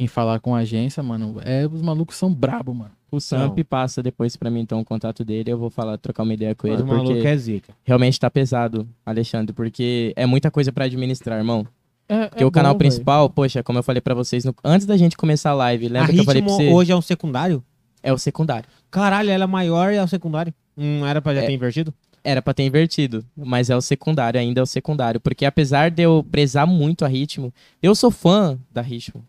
em falar com a agência, mano. É, os malucos são brabo, mano. O Samp passa depois pra mim, então, o contato dele. Eu vou falar, trocar uma ideia com ele, Os malucos porque é zica. realmente tá pesado, Alexandre, porque é muita coisa pra administrar, irmão. É, Porque é o canal bom, velho. principal, poxa, como eu falei pra vocês, no- antes da gente começar a live, A lembra que eu falei pra você? hoje é um secundário? É o secundário. Caralho, ela é maior e é o secundário. Não era pra já É. ter invertido? Era pra ter invertido, mas é o secundário, ainda é o secundário. Porque apesar de eu prezar muito a Ritmo, eu sou fã da Ritmo.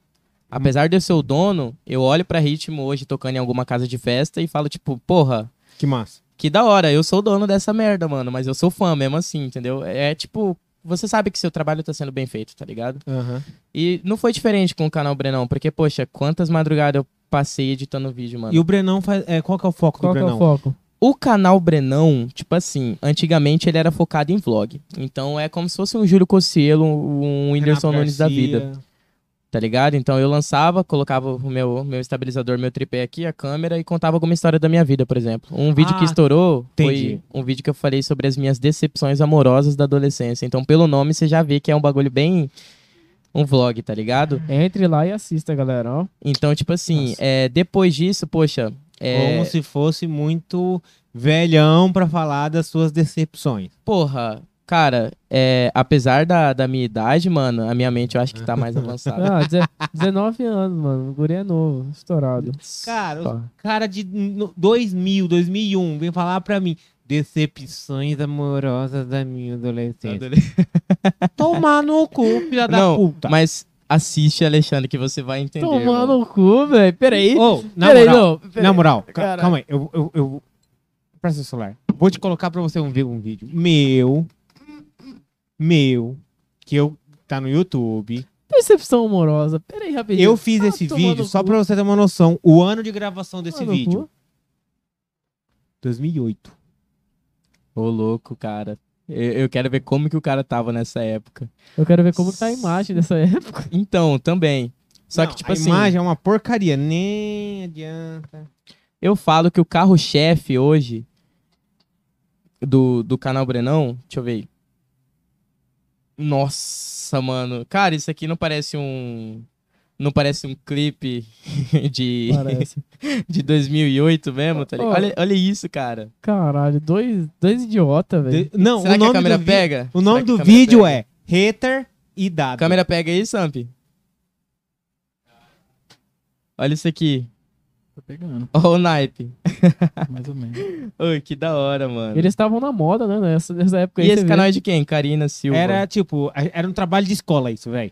Apesar de eu ser o dono, eu olho pra Ritmo hoje tocando em alguma casa de festa e falo, tipo, porra, Que massa. que da hora, eu sou o dono dessa merda, mano, mas eu sou fã mesmo assim, entendeu? É tipo, você sabe que seu trabalho tá sendo bem feito, tá ligado? Aham. E não foi diferente com o canal Brenão, porque, poxa, quantas madrugadas eu passei editando vídeo, mano. E o Brenão faz. É, qual que é o foco Qual do que é Brenão? o foco? O canal Brenão, tipo assim, antigamente ele era focado em vlog. Então é como se fosse um Júlio Cossielo, um Whindersson Nunes da vida, tá ligado? Então eu lançava, colocava o meu, meu estabilizador, meu tripé aqui, a câmera e contava alguma história da minha vida, por exemplo. Um vídeo Ah, que estourou entendi. foi um vídeo que eu falei sobre as minhas decepções amorosas da adolescência. Então pelo nome você já vê que é um bagulho bem... Um vlog, tá ligado? Entre lá e assista, galera, ó. Então, tipo assim, é, depois disso, poxa... É, Como se fosse muito velhão pra falar das suas decepções. Porra, cara, é, apesar da, da minha idade, mano, a minha mente eu acho que tá mais (laughs) avançada. Ah, deze- 19 anos, mano. O guri é novo, estourado. Cara, cara de no- 2000, 2001, vem falar pra mim. Decepções amorosas da minha adolescência. (laughs) Tomar no cu, filha da Não, puta. mas assiste, Alexandre, que você vai entender. Tomando o cu, velho. Peraí. Ô, na Peraí, moral, não. peraí. na moral, calma aí, eu, eu, eu... Presta o celular. Vou te colocar pra você um, vi- um vídeo meu, meu, que eu tá no YouTube. Decepção amorosa. Peraí, rapidinho. Eu fiz Ah, esse vídeo só cu. pra você ter uma noção, o ano de gravação desse Tomando vídeo. cu. 2008. Ô, louco, cara. Eu, eu quero ver como que o cara tava nessa época. Eu quero ver como que tá a imagem dessa época. Então, também. Só Não, que, tipo a assim, imagem é uma porcaria, nem adianta. eu falo que o carro-chefe hoje do, do canal Brenão, deixa eu ver. Nossa, mano. Cara, isso aqui não parece um. Não parece um clipe (laughs) de, Parece. (laughs) de 2008 mesmo, tá ligado? Olha, olha isso, cara. Caralho, dois, dois idiotas, velho. De- Não, Será o que a nome câmera do vi- pega? O nome Será do vídeo pega? é Hater e Dado. Câmera pega aí, Samp. Olha isso aqui. Tá pegando, Ó o naipe. (laughs) mais ou menos. Oi, que da hora, mano. Eles estavam na moda, né? Nessa, nessa época aí. E esse canal é de quem? Karina Silva. Era tipo, era um trabalho de escola isso, velho.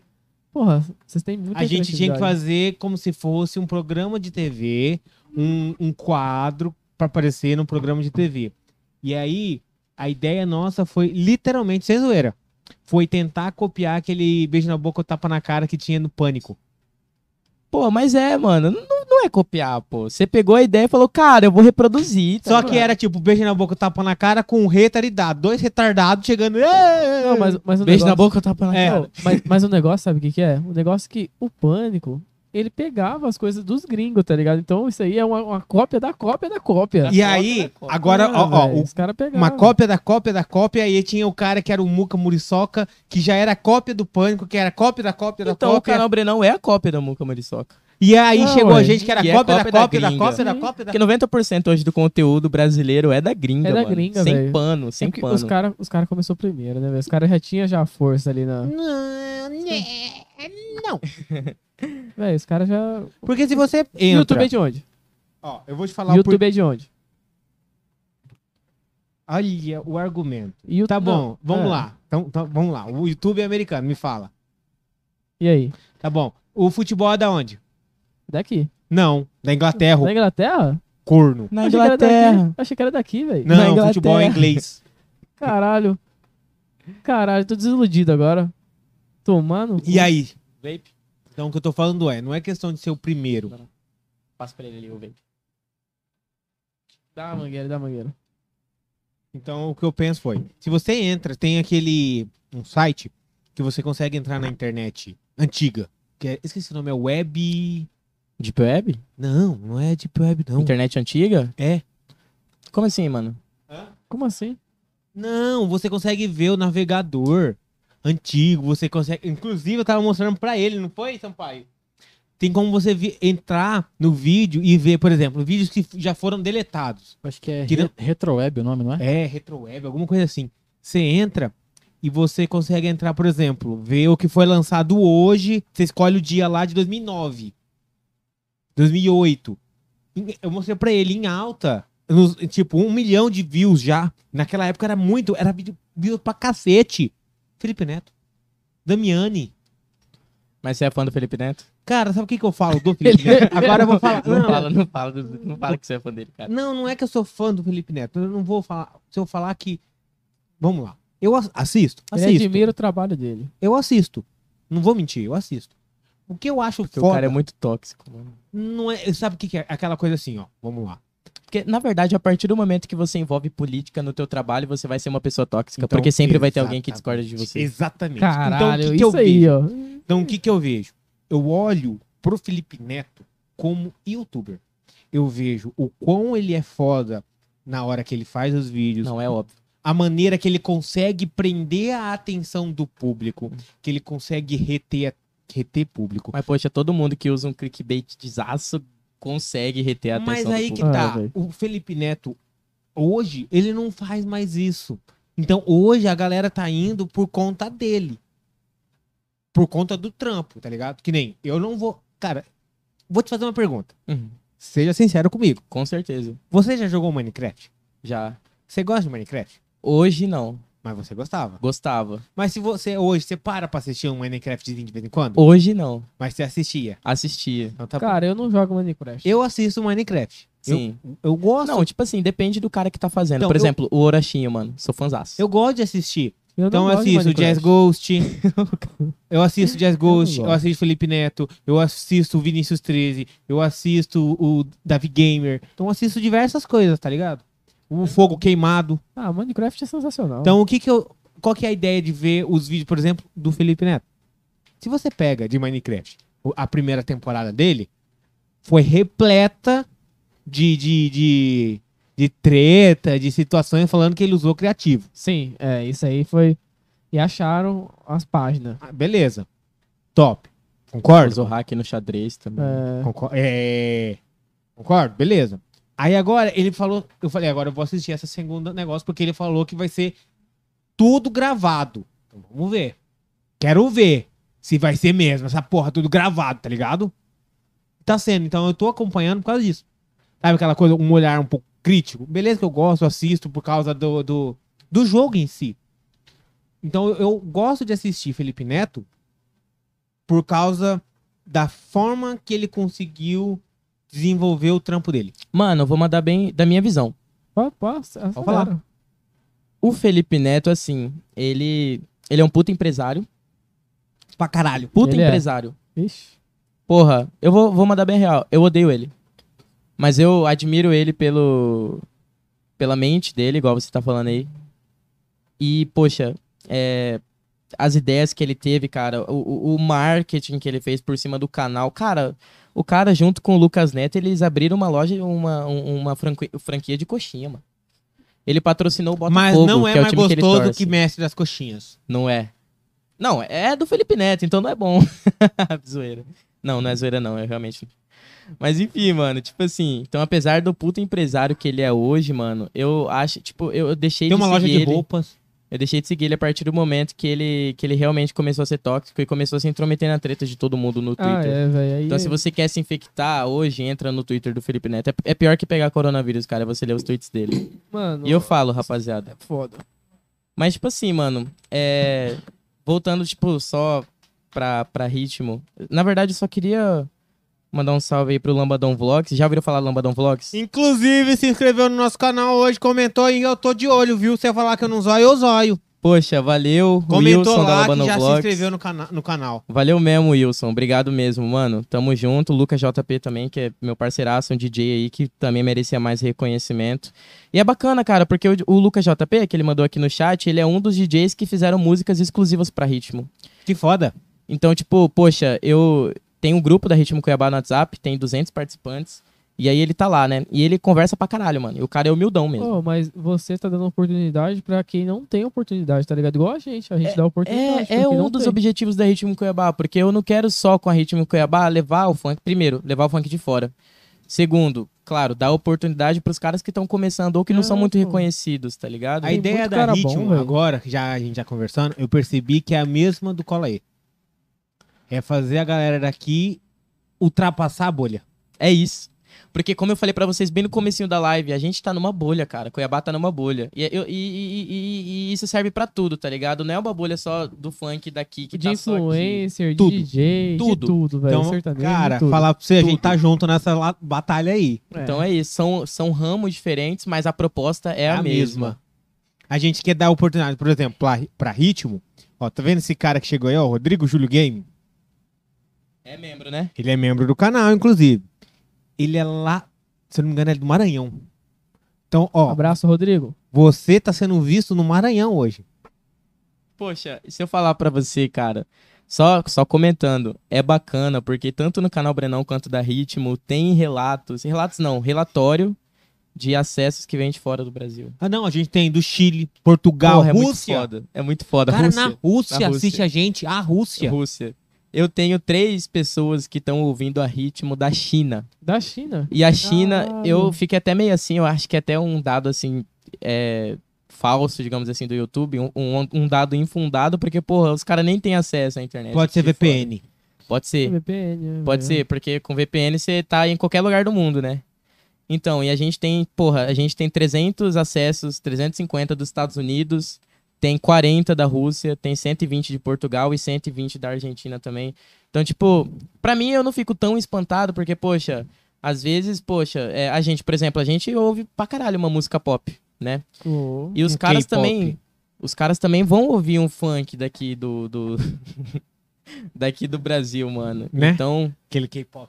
Porra, vocês têm muita A gente tinha que fazer como se fosse um programa de TV, um, um quadro pra aparecer num programa de TV. E aí, a ideia nossa foi literalmente, sem zoeira, foi tentar copiar aquele beijo na boca ou tapa na cara que tinha no Pânico. Pô, mas é, mano. Não, não é copiar, pô. Você pegou a ideia e falou, cara, eu vou reproduzir. tá Só que era tipo, beijo na boca ou tapa na cara com um retardado. Dois retardados chegando. Não, mas, mas o Beijo na negócio... boca, eu tapa na É. cara. Mas, mas o negócio, sabe o que, que é? O negócio é que o pânico, ele pegava as coisas dos gringos, tá ligado? Então isso aí é uma, uma cópia da cópia da cópia. E aí, cópia. agora, Ah, ó, ó, o- os pegavam. uma cópia da cópia da cópia, e aí tinha o cara que era o Muca Muriçoca, que já era cópia do Pânico, que era cópia da cópia da Então o cópia. canal Brenão é a cópia da Muca Muriçoca. E aí Não, chegou a gente que era Que é cópia, da cópia da cópia da cópia da cópia da Porque 90% hoje do conteúdo brasileiro é da gringa, É da mano. gringa, Sem velho. pano, É sem porque pano. os caras os cara começou primeiro, né, velho? Os caras já tinham já a força ali na. Não, né, não. Velho, os caras já. Porque se você E YouTube entra... é de onde? Ó, eu vou te falar o YouTube por... é de onde? Olha o argumento. E o- Tá bom, não, vamos é. lá. Então, então, vamos lá. O YouTube é americano, me fala. E aí? Tá bom. O futebol é da onde? Daqui. Não, da Inglaterra, o Inglaterra? corno. Na Inglaterra. Achei que era daqui, velho. Na Não, Inglaterra. futebol é inglês. Caralho. Caralho, tô desiludido agora. Tomando. E aí? Vape? Então o que eu tô falando é, não é questão de ser o primeiro. Passa pra ele ali, o vape. Dá, mangueira, dá, mangueira. Então o que eu penso foi, se você entra, tem aquele um site que você consegue entrar na internet antiga, que é, esqueci o nome, é Web... Deep Web? Não, não é Deep Web não. Internet antiga? É. Como assim, mano? Como assim? Não, você consegue ver o navegador antigo, você consegue. Inclusive, eu tava mostrando pra ele, não foi, Sampaio? Tem como você vi- entrar no vídeo e ver, por exemplo, vídeos que já foram deletados. Acho que é Que não- re- RetroWeb o nome, não é? É, retroweb, alguma coisa assim. Você entra e você consegue entrar, por exemplo, ver o que foi lançado hoje. Você escolhe o dia lá de 2009, 2008. Em- Eu mostrei pra ele em alta, nos- tipo, um milhão de views já. Naquela época era muito, era vídeo, vídeo pra cacete. Felipe Neto, Damiani. Mas você é fã do Felipe Neto? Cara, sabe o que, que eu falo do (laughs) Felipe Neto? Agora eu vou falar. Não, Não, fala, não fala, do- não fala que você é fã dele, cara. Não, não é que eu sou fã do Felipe Neto. Eu não vou falar. Se eu falar que. Vamos lá. Eu as- assisto. Assisto. admira o trabalho dele. Eu assisto. Não vou mentir, eu assisto. O que eu acho Porque foda o cara é muito tóxico, mano. não é. Sabe o que, que é? Aquela coisa assim, ó. Vamos lá. Porque, na verdade, a partir do momento que você envolve política no teu trabalho, você vai ser uma pessoa tóxica. Então, porque sempre vai ter alguém que discorda de você. Exatamente. Caralho, então, o que, que eu isso aí, vejo? ó. Então, o que, que eu vejo? Eu olho pro Felipe Neto como youtuber. Eu vejo o quão ele é foda na hora que ele faz os vídeos, Não é óbvio. a maneira que ele consegue prender a atenção do público, que ele consegue reter, reter público. Mas, poxa, todo mundo que usa um clickbait desaço consegue reter a atenção Mas do aí que tá, Ah, o Felipe Neto, hoje, ele não faz mais isso. Então, hoje, a galera tá indo por conta dele. Por conta do trampo, tá ligado? Que nem, eu não vou... Cara, vou te fazer uma pergunta. Uhum, Seja sincero comigo. com certeza. Você já jogou Minecraft? Já. Você gosta de Minecraft? Hoje, não. Mas você gostava. Gostava. Mas se você, hoje, você para pra assistir um Minecraftzinho de vez em quando? Hoje, não. Mas você assistia. Assistia. Então tá bom. Cara, eu não jogo Minecraft. Eu assisto Minecraft. Eu, Sim. eu gosto. Não, tipo assim, depende do cara que tá fazendo. Então, Por eu- exemplo, o Orachinho, mano. Sou fãzaço. eu gosto de assistir. Eu Então (laughs) eu assisto Jazz Minecraft. Ghost. eu assisto Jazz Ghost, eu, gosto. assisto Felipe Neto, eu assisto o Vinícius 13, eu assisto o Davi Gamer. Então eu assisto diversas coisas, tá ligado? O Fogo Queimado. Ah, Minecraft é sensacional. Então o que que eu. Qual que é a ideia de ver os vídeos, por exemplo, do Felipe Neto? Se você pega de Minecraft a primeira temporada dele, foi repleta de, de, de, de treta, de situações falando que ele usou criativo. Sim, é, isso aí foi. E acharam as páginas. Ah, beleza. Top. Concordo? Usou hack no xadrez também. É, Concor- É... Concordo? Beleza. Aí agora ele falou. Eu falei, agora eu vou assistir essa segunda negócio, porque ele falou que vai ser tudo gravado. Então vamos ver. Quero ver se vai ser mesmo, essa porra, tudo gravado, tá ligado? Tá sendo, então eu tô acompanhando por causa disso. Sabe aquela coisa, um olhar um pouco crítico. Beleza que eu gosto, assisto por causa do, do, do jogo em si. Então eu gosto de assistir Felipe Neto por causa da forma que ele conseguiu desenvolver o trampo dele. Mano, eu vou mandar bem da minha visão. Acelera. falar. O Felipe Neto, assim, ele. Ele é um puta empresário. Pra caralho. Puta Ele é. empresário. Ixi. Porra, eu vou, vou mandar bem real. Eu odeio ele. Mas eu admiro ele pelo. pela mente dele, igual você tá falando aí. E, poxa, é, as ideias que ele teve, cara, o- o marketing que ele fez por cima do canal. Cara, o cara, junto com o Lucas Neto, eles abriram uma loja, uma, um- uma franqui- franquia de coxinha, mano. Ele patrocinou o Botafogo, Mas não é que é o mais que gostoso torce. que mestre das coxinhas. Não é. Não, é do Felipe Neto, então não é bom. (laughs) zoeira. Não, não é zoeira, não, é realmente. Mas enfim, mano, tipo assim, então apesar do puto empresário que ele é hoje, mano, eu acho, tipo, eu, deixei Tem de uma loja de ele. roupas. Eu deixei de seguir ele a partir do momento que ele, que ele realmente começou a ser tóxico e começou a se intrometer na treta de todo mundo no Twitter. Ah, é, velho. Aí Então, se você quer se infectar hoje, entra no Twitter do Felipe Neto. É, é pior que pegar coronavírus, cara, é você ler os tweets dele. Mano, E eu falo, rapaziada. é foda. Mas, tipo assim, mano, é... Voltando, tipo, só pra, pra ritmo. Na verdade, eu só queria mandar um salve aí pro Lambadão Vlogs. Já ouviram falar do Lambadão Vlogs? Inclusive, se inscreveu no nosso canal hoje, comentou e eu tô de olho, viu? Se eu falar que eu não zóio, eu zóio. Poxa, valeu, Comentou Wilson da lá que Lambadão já se Vlogs. inscreveu no, cana no canal. Valeu mesmo, Wilson. Obrigado mesmo, mano. Tamo junto. Lucas JP também, que é meu parceiraço, um DJ aí que também merecia mais reconhecimento. E é bacana, cara, porque o, o Lucas JP, que ele mandou aqui no chat, ele é um dos DJs que fizeram músicas exclusivas pra ritmo. Que foda. Então, tipo, poxa, eu tenho um grupo da Ritmo Cuiabá no WhatsApp, tem 200 participantes. E aí ele tá lá, né? E ele conversa pra caralho, mano. E o cara é humildão mesmo. Ô, mas você tá dando oportunidade pra quem não tem oportunidade, tá ligado? Igual a gente, a gente dá oportunidade. É, é um dos tem. objetivos da Ritmo Cuiabá, porque eu não quero só com a Ritmo Cuiabá levar o funk. Primeiro, levar o funk de fora. Segundo, claro, dar oportunidade pros caras que estão começando ou que não É, são muito pô. reconhecidos, tá ligado? A Tem ideia da Ritmo, bom, agora, que já, a gente já conversando, eu percebi que é a mesma do Cola aí. É fazer a galera daqui ultrapassar a bolha. É isso. Porque, como eu falei pra vocês bem no comecinho da live, a gente tá numa bolha, cara. Cuiabá tá numa bolha. E, eu- e- e- e- e isso serve pra tudo, tá ligado? Não é uma bolha só do funk daqui que De tá só aqui. influencer, de Tudo. DJ, Tudo. de tudo, velho. Então, sertanejo, cara, tudo. falar pra você, a gente Tudo. tá junto nessa batalha aí. Então é isso. São, são ramos diferentes, mas a proposta é a, mesma. A gente quer dar oportunidade, por exemplo, pra, pra ritmo. Ó, tá vendo esse cara que chegou aí, ó, Rodrigo Júlio Game? É membro, né? Ele é membro do canal, inclusive. Ele é lá, se eu não me engano, é do Maranhão. Então, ó, Abraço, Rodrigo. você tá sendo visto no Maranhão hoje. Poxa, se eu falar pra você, cara, só, só comentando, é bacana, porque tanto no canal Brenão quanto da Ritmo tem relatos, relatos não, relatório de acessos que vem de fora do Brasil. Ah, não, a gente tem do Chile, Portugal, Porra, é muito Rússia. foda. É muito foda. Cara, Rússia. na Rússia, Na Rússia. assiste a gente, a Rússia. Rússia. Eu tenho três pessoas que estão ouvindo a ritmo da China. Da China. E a China, Caralho. eu fiquei até meio assim, eu acho que é até um dado assim, é, falso, digamos assim, do YouTube, um, um, um dado infundado, porque, porra, os caras nem têm acesso à internet. Pode ser fora. VPN. Pode ser. VPN. é, Pode ser, porque com VPN você tá em qualquer lugar do mundo, né? Então, e a gente tem, porra, a gente tem 300 acessos, 350 dos Estados Unidos, tem 40 da Rússia, tem 120 de Portugal e 120 da Argentina também. Então, tipo, pra mim eu não fico tão espantado, porque, poxa, às vezes, poxa, é, a gente, por exemplo, a gente ouve pra caralho uma música pop, né? Ô, E os caras também. Os caras também vão ouvir um funk daqui do. do (laughs) daqui do Brasil, mano. Né? Então, Aquele K-pop.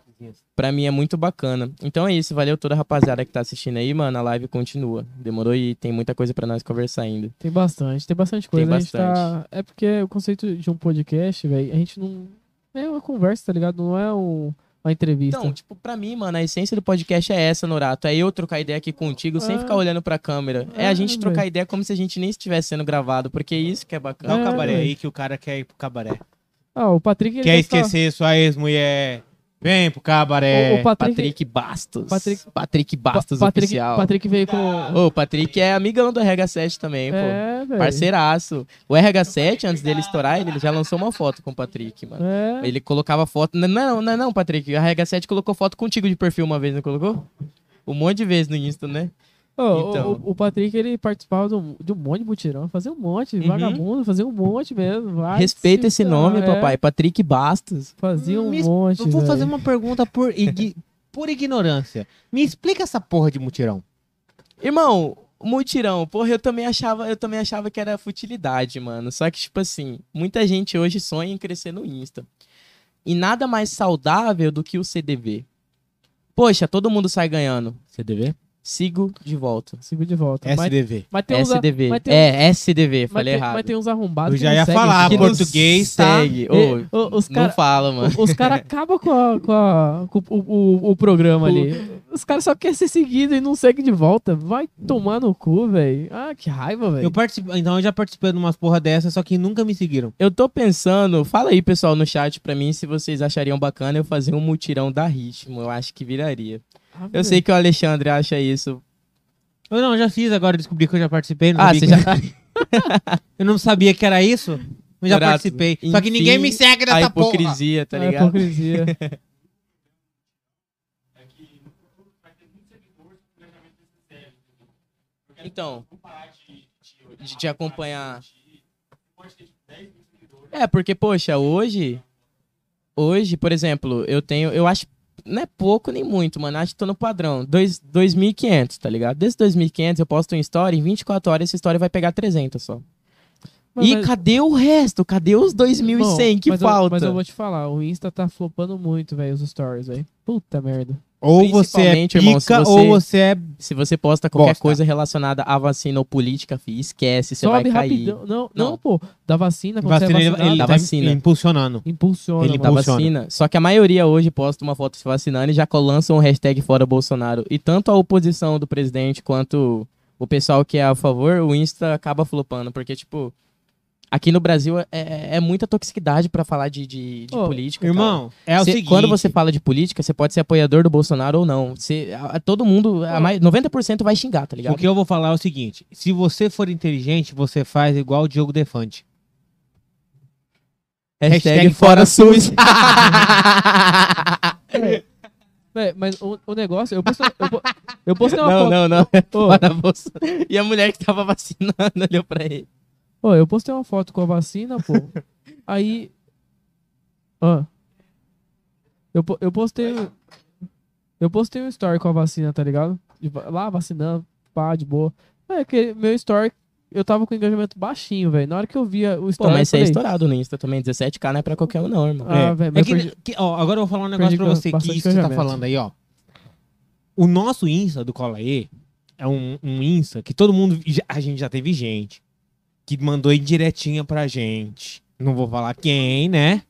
Pra mim é muito bacana. Então é isso, valeu toda a rapaziada que tá assistindo aí, mano. A live continua. Demorou e tem muita coisa pra nós conversar ainda. Tem bastante, tem bastante coisa. Tem A gente tá... É porque o conceito de um podcast, velho, a gente não. É uma conversa, tá ligado? Não é um... uma entrevista. Então, tipo, pra mim, mano, a essência do podcast é essa, Norato. É eu trocar ideia aqui contigo sem É. ficar olhando pra câmera. É a É, gente velho. trocar ideia como se a gente nem estivesse sendo gravado, porque é isso que é Dá bacana. o É, cabaré velho. aí que o cara quer ir pro cabaré. Ah, o Patrick. ele Quer deve tá- esquecer sua ex-mulher. Vem pro cabaré. O, o Patrick. Patrick Bastos. Patrick- Patrick Bastos Pa- Patrick, oficial. Patrick veio com. Ô, o Patrick é amigão do RH7 também, pô. É, velho. Parceiraço. O RH7, antes dele estourar, ele já lançou uma foto com o Patrick, mano. É. Ele colocava foto. Não, não, não, não, Patrick. O RH7 colocou foto contigo de perfil uma vez, não colocou? Um monte de vezes no Insta, né? Ô, Então. o, o Patrick, ele participava de um, de um monte de mutirão, fazia um monte, Uhum. vagabundo, fazia um monte mesmo. vai Respeita se esse ferrar, nome, é, papai. Patrick Bastos. Fazia um Me- monte, Eu vou fazer velho. uma pergunta por, igui- por ignorância. Me explica essa porra de mutirão. Irmão, mutirão, porra, eu também achava, eu também achava que era futilidade, mano. Só que, tipo assim, muita gente hoje sonha em crescer no Insta. E nada mais saudável do que o CDV. Poxa, todo mundo sai ganhando. CDV? Sigo de volta. Sigo de volta. Mas, SDV. mas tem uns, a- SDV. mas tem É, SDV, mas falei tem, errado. mas tem uns arrombados Eu já não ia falar, não não português, tá? segue. Ô, E- o- os não caras fala, mano. os cara (laughs) acabam com, a- com, a- com o, o- o programa ali. Os caras só querem ser seguidos e não seguem de volta. Vai tomar no cu, velho. Ah, que raiva, velho. Eu participo, então eu já participei de umas porra dessas, só que nunca me seguiram. Eu tô pensando, fala aí, pessoal, no chat pra mim se vocês achariam bacana eu fazer um mutirão da ritmo. Eu acho que viraria. Ah, Eu sei que o Alexandre acha isso. Eu não, já fiz, agora descobri que eu já participei. Não Ah, você já. Eu não sabia que era isso, mas já participei. Só que enfim, ninguém me segue A nessa porra. hipocrisia, tá É ligado? hipocrisia. (laughs) Então, de te acompanhar. É, porque, poxa, hoje. Hoje, por exemplo, eu tenho. Eu acho. Não é pouco nem muito, mano. Acho que tô no padrão. Dois- 2.500, tá ligado? Desses 2.500 eu posto uma story. Em 24 horas essa história vai pegar 300 só. Mas- e mas- cadê o resto? Cadê os 2.100 Bom, que mas eu- falta? mas eu vou te falar, o Insta tá flopando muito, velho, os stories, velho. Puta merda. Ou você é Principalmente, irmão, se pica, você- ou você é... Se você posta qualquer Bosta. coisa relacionada à vacina ou política, fi, esquece, você Sobe vai cair. Não, não, Não. pô. Da vacina, quando Vacina, você é ele, ele Da tá vacina. impulsionando. impulsiona, ele mano. da vacina. Só que a maioria hoje posta uma foto se vacinando e já lançam um hashtag fora Bolsonaro. E tanto a oposição do presidente quanto o pessoal que é a favor, o Insta acaba flopando. Porque, tipo, aqui no Brasil é, é- é muita toxicidade pra falar de, de, de Ô, política. cara. Irmão, é o Cê- seguinte... Quando você fala de política, você pode ser apoiador do Bolsonaro ou não. Cê, a- a- todo mundo, a mais, 90% vai xingar, tá ligado? O que eu vou falar é o seguinte: se você for inteligente, você faz igual o Diogo Defante. Hashtag, Hashtag fora SUS. (laughs) Véi, mas o, o negócio, eu postei, eu, eu postei uma não, foto. não, não. Fora Bolsonaro. E a mulher que tava vacinando olhou pra ele. Ô, eu postei uma foto com a vacina, pô. (laughs) Aí. Ó. Eu, eu postei. Eu postei um story com a vacina, tá ligado? Lá vacinando, pá, de boa. É que meu story, eu tava com engajamento baixinho, velho. Na hora que eu via o Pô, story. mas eu você é estourado no Insta também. 17k não é pra qualquer um, não, irmão. Ah, velho, É mas que, eu perdi- que- ó, agora eu vou falar um negócio perdi pra você, que isso que você tá falando aí, ó. O nosso Insta do Cola E é um, um Insta que todo mundo. A gente já teve gente que mandou indiretinha pra gente. Não vou falar quem, né?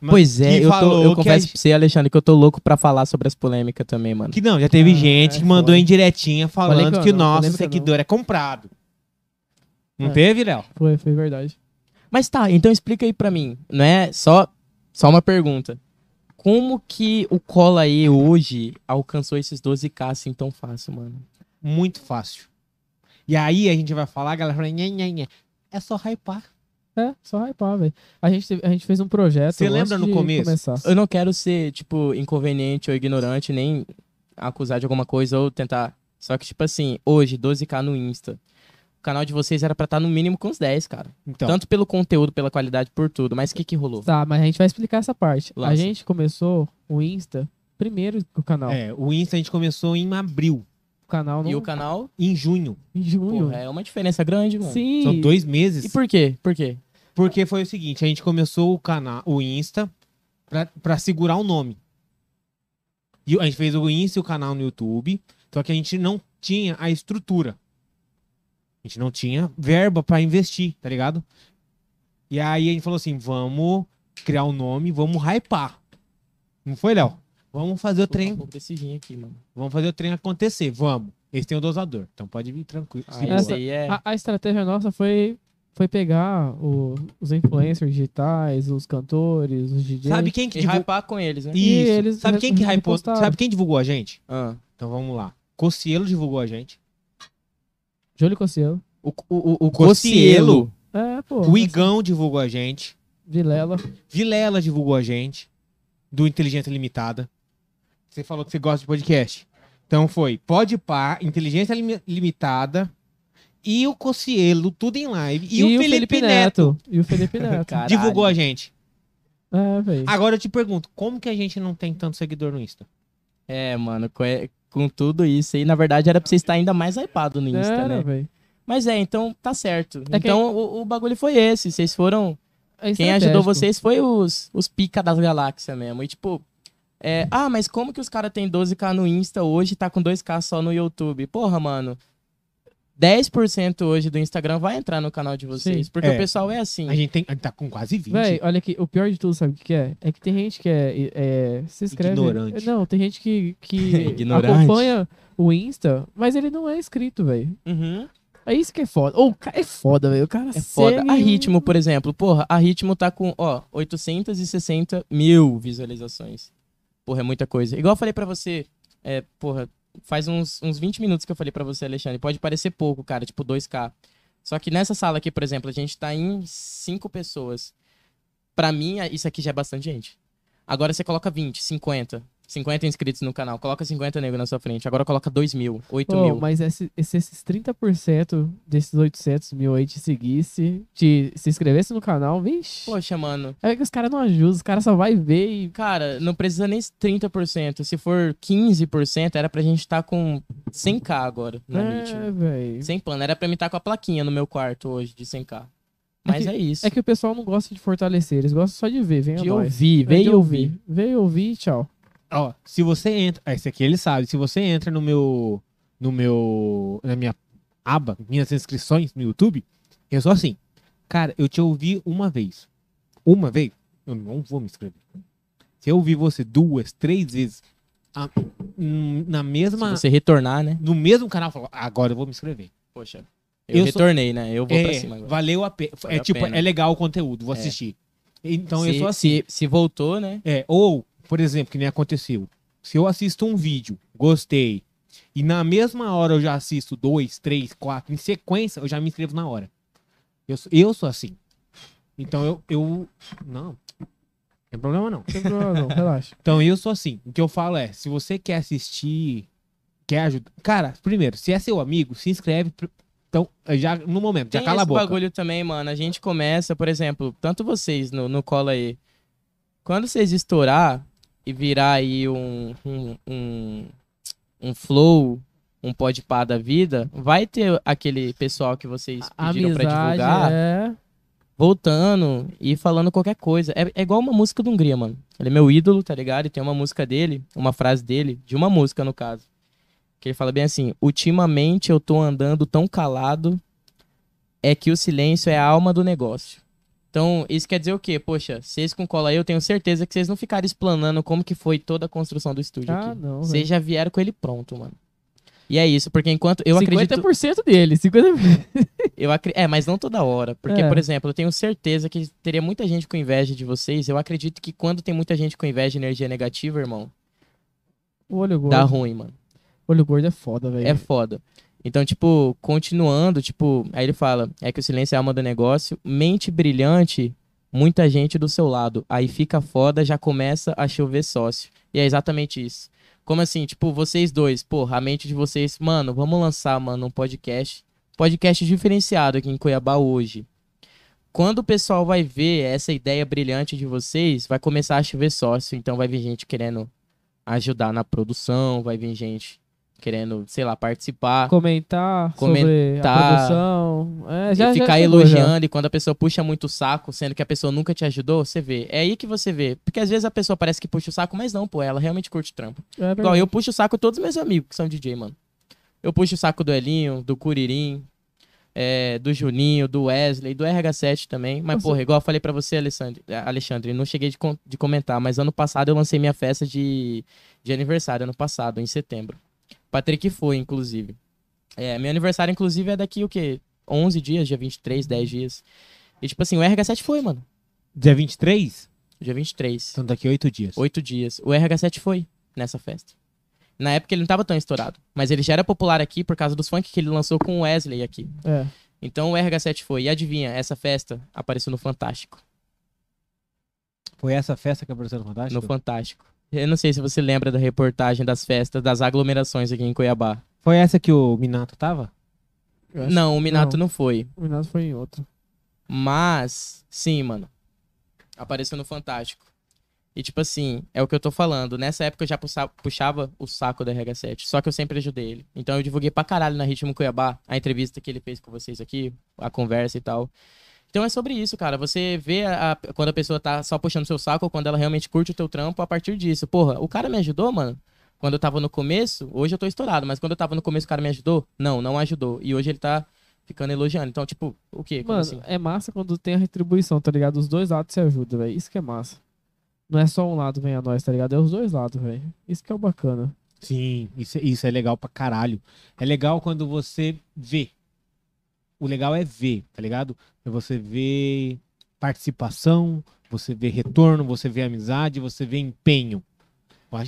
Mas Pois é, que eu, tô, eu que confesso a- pra você, Alexandre, que eu tô louco pra falar sobre as polêmicas também, mano. Que não, já teve Ah, gente é que mandou foda. indiretinha falando que o não, nosso polêmica seguidor é comprado. Não É. teve, Léo? Foi, foi verdade. Mas tá, então explica aí pra mim. Não é só, só uma pergunta. Como que o Cola aí hoje alcançou esses 12k assim tão fácil, mano? Muito fácil. E aí a gente vai falar, a galera fala, nhê, nhê, nhê. É só hypar. É, só hypar, velho. A gente, a gente fez um projeto. Você lembra no começo? Começar. Eu não quero ser, tipo, inconveniente ou ignorante, nem acusar de alguma coisa ou tentar. Só que, tipo assim, hoje, 12k no Insta. O canal de vocês era pra estar no mínimo com uns 10, cara. Então, Tanto pelo conteúdo, pela qualidade, por tudo. Mas o que que rolou? Tá, mas a gente vai explicar essa parte. A Lança. gente começou o Insta primeiro que o canal. é, o Insta a gente começou em abril, canal não, E o canal, em junho. em junho. porra, é uma diferença grande, mano. Sim. São dois meses. E por quê? Por quê? Porque foi o seguinte, a gente começou o canal, o Insta, pra, pra segurar o nome. E a gente fez o Insta e o canal no YouTube, só que a gente não tinha a estrutura. A gente não tinha verba pra investir, tá ligado? E aí a gente falou assim, vamos criar um nome, vamos hypar. Não foi, Léo? Vamos fazer o um trem, pouco desse gin aqui, mano. vamos fazer o trem acontecer, vamos. Esse tem o dosador, então pode vir tranquilo. Ah, Essa- é... A, a estratégia nossa foi, foi pegar o- os influencers digitais, os cantores, os DJs. Sabe quem que E divulgou? hypar com eles, né? E Isso. eles Sabe quem que hypou? Sabe quem divulgou a gente? Ah. Então vamos lá. Cocielo divulgou a gente. Júlio Cossielo. O, o, o, o Cocielo. Cocielo. É, pô. O Igão divulgou a gente. Vilela. Vilela divulgou a gente. Do Inteligência Limitada. Você falou que você gosta de podcast. Então foi Pode Par, Inteligência Limi- Limitada e o Cocielo, tudo em live. E, o Felipe, Neto, E o Felipe Neto. (laughs) Divulgou a gente. é, velho. Agora eu te pergunto, como que a gente não tem tanto seguidor no Insta? É, mano, com, com tudo isso aí, na verdade era pra você estar ainda mais hypado no Insta, Era, né? velho. Mas é, então tá certo. É que- então o, o bagulho foi esse. Vocês foram. É Quem ajudou vocês foi os, os pica das galáxias mesmo. E tipo. É, ah, mas como que os caras têm 12k no Insta hoje e tá com 2k só no YouTube? Porra, mano. 10% hoje do Instagram vai entrar no canal de vocês. Sim. Porque É. o pessoal é assim. A gente, tem, a gente tá com quase 20. Véi, olha aqui, o pior de tudo, sabe o que é? É que tem gente que é. é se inscreve. Ignorante. Não, tem gente que, que (laughs) acompanha o Insta, mas ele não é inscrito, velho. Uhum. É isso que é foda. Ô, o cara é foda, velho. O cara É foda. segue A Ritmo, por exemplo. Porra, a Ritmo tá com, ó, 860 mil visualizações. Porra, é muita coisa. Igual eu falei pra você, é, porra, faz uns, uns 20 minutos que eu falei pra você, Alexandre. Pode parecer pouco, cara, tipo 2K. Só que nessa sala aqui, por exemplo, a gente tá em 5 pessoas. Pra mim, isso aqui já é bastante gente. Agora você coloca 20, 50. 50 inscritos no canal. Coloca 50 nego na sua frente. Agora coloca 2 mil, 8 Ô, mil. mas esse- esse- esses 30% desses 800 mil aí te seguisse, te se inscrevesse no canal, vixe. Poxa, mano. É que os caras não ajudam, os caras só vai ver e. Cara, não precisa nem 30%. Se for 15%, era pra gente estar com 100k agora na é, velho. Sem plano. Era pra mim estar com a plaquinha no meu quarto hoje de 100k. Mas é, isso. É que o pessoal não gosta de fortalecer, eles gostam só de ver, vem de ouvir, É, veio de ouvir. Veio ouvir e tchau. Ó, se você entra. Esse aqui ele sabe. Se você entra no meu. No meu. Na minha aba, minhas inscrições no YouTube, eu sou assim. Cara, eu te ouvi uma vez. Uma vez, eu não vou me inscrever. Se eu ouvir você duas, três vezes a- hum, na Se mesma. você retornar, né? No mesmo canal, falo, agora eu vou me inscrever. Poxa. Eu, Eu sou- retornei, né? Eu vou pra É, cima agora. valeu a pena. Valeu É a tipo, pena. é legal o conteúdo, vou É. assistir. Então se, eu sou assim. se, se voltou, né? É, ou, por exemplo, que nem aconteceu. Se eu assisto um vídeo, gostei, e na mesma hora eu já assisto dois, três, quatro, em sequência, eu já me inscrevo na hora. Eu, sou- eu sou assim. Então eu, eu. Não. Não tem problema não. Não tem problema não, relaxa. Então eu sou assim. O que eu falo é: se você quer assistir, quer ajudar. Cara, primeiro, se é seu amigo, se inscreve. Então, já no momento, já Tem cala a esse boca. bagulho também, mano. A gente começa, por exemplo, tanto vocês no, no cola aí. Quando vocês estourar e virar aí um, um, um, um flow, um podpar da vida, vai ter aquele pessoal que vocês pediram pra amizade divulgar é. voltando e falando qualquer coisa. É, é igual uma música do Hungria, mano. Ele é meu ídolo, tá ligado? E tem uma música dele, uma frase dele, de uma música no caso. Que ele fala bem assim: Ultimamente eu tô andando tão calado, é que o silêncio é a alma do negócio. Então, isso quer dizer o quê? Poxa, vocês com cola aí, eu tenho certeza que vocês não ficaram explanando como que foi toda a construção do estúdio Ah, aqui. não. Vocês já vieram com ele pronto, mano. E é isso, porque enquanto eu acredito. 50% dele, 50%. (laughs) Eu acri... É, mas não toda hora. Porque, É. por exemplo, eu tenho certeza que teria muita gente com inveja de vocês. Eu acredito que quando tem muita gente com inveja e energia negativa, irmão, O olho gordo. dá ruim, mano. Olho gordo é foda, velho. É foda. Então, tipo, continuando, tipo, aí ele fala: é que o silêncio é a alma do negócio, mente brilhante, muita gente do seu lado. Aí fica foda, já começa a chover sócio. E é exatamente isso. Como assim, tipo, vocês dois, porra, a mente de vocês, mano, vamos lançar, mano, um podcast. Podcast diferenciado aqui em Cuiabá hoje. Quando o pessoal vai ver essa ideia brilhante de vocês, vai começar a chover sócio. Então vai vir gente querendo ajudar na produção, vai vir gente querendo, sei lá, participar. Comentar, sobre a Comentar. produção. É, já, e já ficar chegou, elogiando, e quando a pessoa puxa muito o saco, sendo que a pessoa nunca te ajudou, você vê. É aí que você vê. Porque às vezes a pessoa parece que puxa o saco, mas não, pô, ela realmente curte trampo. já. É Igual eu puxo o saco de todos os meus amigos que são DJ, mano. Eu puxo o saco do Elinho, do Curirim, é, do Juninho, do Wesley, do RH7 também. Mas, Nossa. porra, igual eu falei pra você, Alexandre, eh, Alexandre, não cheguei de, con- de comentar, mas ano passado eu lancei minha festa de, de aniversário, ano passado, em setembro. Patrick foi, inclusive. É, meu aniversário, inclusive, é daqui o quê? 11 dias, dia 23, 10 dias. E, tipo assim, o RH7 foi, mano. Dia 23? Dia 23. Então daqui a oito dias. Oito dias. O RH7 foi nessa festa. Na época ele não tava tão estourado. Mas ele já era popular aqui por causa dos funk que ele lançou com o Wesley aqui. É. Então o RH7 foi. E adivinha, essa festa apareceu no Fantástico. Foi essa festa que apareceu no Fantástico? No Fantástico. Eu não sei se você lembra da reportagem das festas, das aglomerações aqui em Cuiabá. Foi essa que o Minato tava? Não, o Minato não. foi. O Minato foi em outro. Mas, sim, mano. Apareceu no Fantástico. E, tipo assim, é o que eu tô falando. Nessa época eu já puxa- puxava o saco da RH7. Só que eu sempre ajudei ele. Então eu divulguei pra caralho na Ritmo Cuiabá a entrevista que ele fez com vocês aqui, a conversa e tal. Então é sobre isso, cara. Você vê a- a- quando a pessoa tá só puxando seu saco ou quando ela realmente curte o teu trampo a partir disso. Porra, o cara me ajudou, mano. Quando eu tava no começo, hoje eu tô estourado, mas quando eu tava no começo o cara me ajudou? Não, não ajudou. E hoje ele tá ficando elogiando. Então, tipo, o quê? Como Mano, assim? é massa quando tem a retribuição, tá ligado? Os dois lados se ajudam, velho. Isso que é massa. Não é só um lado vem a nós, tá ligado? É os dois lados, velho. Isso que é o bacana. Sim, isso, isso é legal pra caralho. É legal quando você vê. O legal é ver, tá ligado? É você ver participação, você vê retorno, você vê amizade, você vê empenho.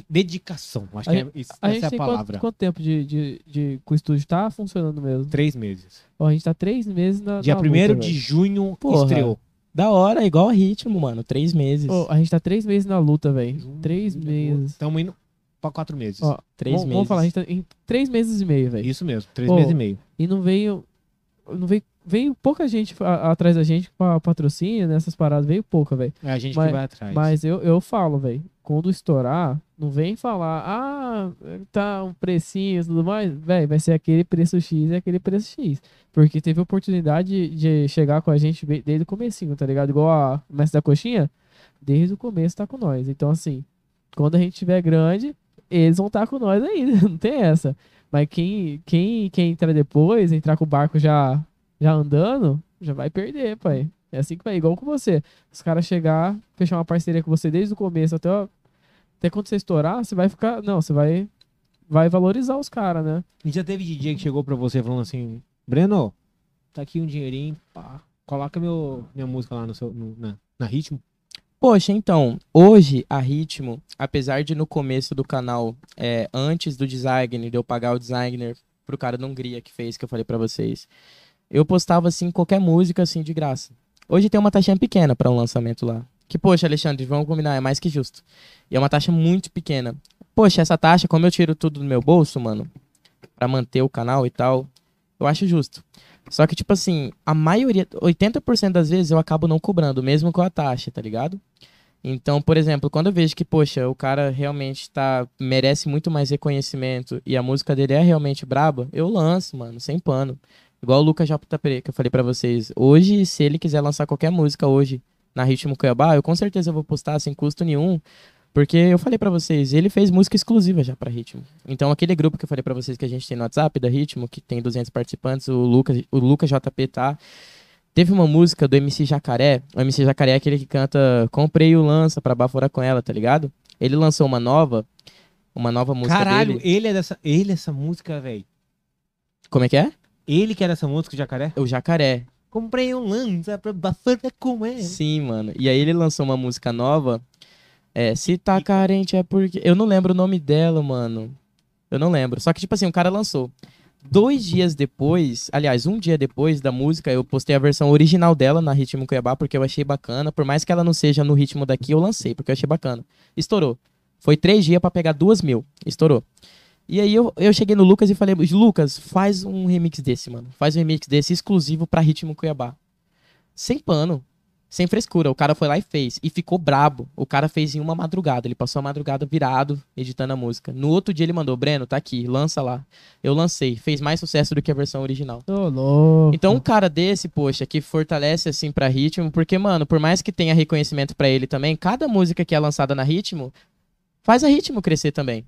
Dedicação. Acho A que é, isso- A essa gente é a tem palavra. quanto, quanto tempo de, de, de, que o estúdio tá funcionando mesmo? Três meses. Ó, a gente tá três meses na. Dia na 1 luta, de velho. junho Porra. estreou. Da hora, igual a ritmo, mano. Três meses. Ó, a gente tá três meses na luta, velho. Três meses. Estamos indo pra quatro meses. Ó, Três vamos, meses. vamos falar, a gente tá em três meses e meio, velho. Isso mesmo, três Ô, meses e meio. E não veio. Não veio. Veio pouca gente a- atrás da gente pra patrocínio nessas paradas, veio pouca, velho. É a gente mas- que vai atrás. Mas eu, eu falo, velho, quando estourar, não vem falar, ah, tá um precinho e tudo mais. Velho, vai ser aquele preço X e aquele preço X. Porque teve oportunidade de, de chegar com a gente desde o comecinho, tá ligado? Igual a Mestre da Coxinha, desde o começo tá com nós. Então, assim, quando a gente tiver grande, eles vão estar com nós ainda, (laughs) não tem essa. Mas quem, quem, quem entrar depois, entrar com o barco já, já andando, já vai perder, pai. É assim que vai, igual com você. Os caras chegar, fechar uma parceria com você desde o começo até, até quando você estourar, você vai ficar. Não, você vai. Vai valorizar os caras, né? E já teve DJ que chegou pra você falando assim, Breno, tá aqui um dinheirinho, pá, coloca meu, minha música lá no seu, no- na, na ritmo. Poxa, então, hoje a Ritmo, apesar de no começo do canal, é, antes do designer, de eu pagar o designer pro cara da Hungria que fez, que eu falei pra vocês, eu postava assim qualquer música assim de graça. Hoje tem uma taxinha pequena pra um lançamento lá. Que, poxa, Alexandre, vamos combinar, é mais que justo. E é uma taxa muito pequena. Poxa, essa taxa, como eu tiro tudo do meu bolso, mano, pra manter o canal e tal, eu acho justo. Só que, tipo assim, a maioria, 80% das vezes eu acabo não cobrando, mesmo com a taxa, tá ligado? Então, por exemplo, quando eu vejo que, poxa, o cara realmente tá, merece muito mais reconhecimento e a música dele é realmente braba, eu lanço, mano, sem pano. Igual o Lucas JP, que eu falei pra vocês. Hoje, se ele quiser lançar qualquer música hoje na Ritmo Cuiabá, eu com certeza vou postar sem custo nenhum. Porque eu falei pra vocês, ele fez música exclusiva já pra Ritmo. Então aquele grupo que eu falei pra vocês que a gente tem no WhatsApp da Ritmo, que tem 200 participantes, o Lucas, o Lucas JP tá. Teve uma música do MC Jacaré. O MC Jacaré é aquele que canta Comprei o lança pra baforar com ela, tá ligado? Ele lançou uma nova, uma nova música Caralho, dele. ele é dessa, ele é essa música, velho. Como é que é? Ele que era essa música, Jacaré? O Jacaré. Comprei um lança pra bafar com ele. Sim, mano. E aí ele lançou uma música nova. É, se tá carente é porque. Eu não lembro o nome dela, mano. Eu não lembro. Só que, tipo assim, o cara lançou. Dois dias depois, aliás, um dia depois da música, eu postei a versão original dela na Ritmo Cuiabá, porque eu achei bacana. Por mais que ela não seja no ritmo daqui, eu lancei, porque eu achei bacana. Estourou. Foi três dias pra pegar duas mil. Estourou. E aí eu, eu cheguei no Lucas e falei, Lucas, faz um remix desse, mano. Faz um remix desse exclusivo pra Ritmo Cuiabá. Sem pano. Sem frescura. O cara foi lá e fez. E ficou brabo. O cara fez em uma madrugada. Ele passou a madrugada virado, editando a música. No outro dia ele mandou, Breno, tá aqui, lança lá. Eu lancei. Fez mais sucesso do que a versão original. Tô louco. Então, um cara desse, poxa, que fortalece assim pra ritmo, porque, mano, por mais que tenha reconhecimento pra ele também, cada música que é lançada na ritmo faz a ritmo crescer também.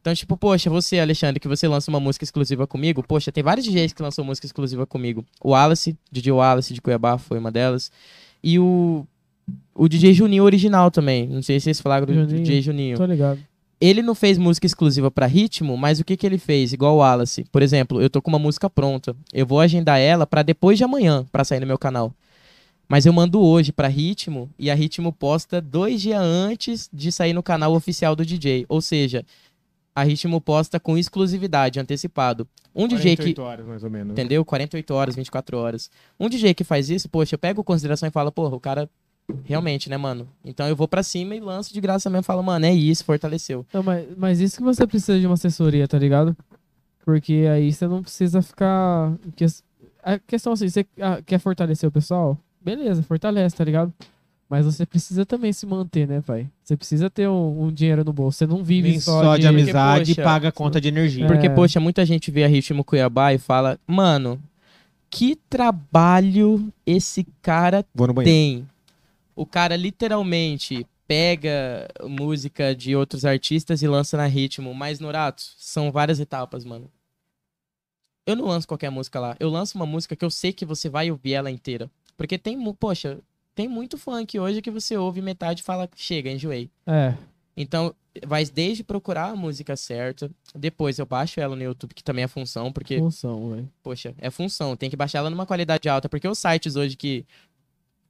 Então, tipo, poxa, você, Alexandre, que você lança uma música exclusiva comigo, poxa, tem vários DJs que lançam música exclusiva comigo. O Wallace, DJ Wallace de Cuiabá foi uma delas. E o, o DJ Juninho original também. Não sei se vocês falaram do Juninho. DJ Juninho Tô ligado. ele não fez música exclusiva pra ritmo, mas o que que ele fez? Igual o Wallace. Por exemplo, eu tô com uma música pronta. Eu vou agendar ela pra depois de amanhã, pra sair no meu canal. Mas eu mando hoje pra ritmo e a ritmo posta dois dias antes de sair no canal oficial do DJ. Ou seja, a ritmo posta com exclusividade, antecipado. Um DJ que. horas, mais ou menos. Entendeu? 48 horas, 24 horas. Um DJ que faz isso, poxa, eu pego consideração e falo, porra, o cara Realmente, né, mano? Então eu vou pra cima e lanço de graça mesmo. Falo, mano, é isso, fortaleceu. Não, mas, mas isso que você precisa de uma assessoria, tá ligado? Porque aí você não precisa ficar. que- A questão assim, você ah, quer fortalecer o pessoal? Beleza, fortalece, tá ligado? Mas você precisa também se manter, né, pai? Você precisa ter um, um dinheiro no bolso. Você não vive Nem só, só de amizade e poxa, paga a conta de energia. É. Porque, poxa, muita gente vê a Ritmo Cuiabá e fala, mano, que trabalho esse cara tem. O cara literalmente pega música de outros artistas e lança na ritmo. Mas, Norato, são várias etapas, mano. Eu não lanço qualquer música lá. Eu lanço uma música que eu sei que você vai ouvir ela inteira. Porque tem, poxa, tem muito funk hoje que você ouve metade e fala, chega, enjoei. É. Então, vai desde procurar a música certa, depois eu baixo ela no YouTube, que também é função, porque Função, velho. Poxa, é função. Tem que baixar ela numa qualidade alta. Porque os sites hoje que,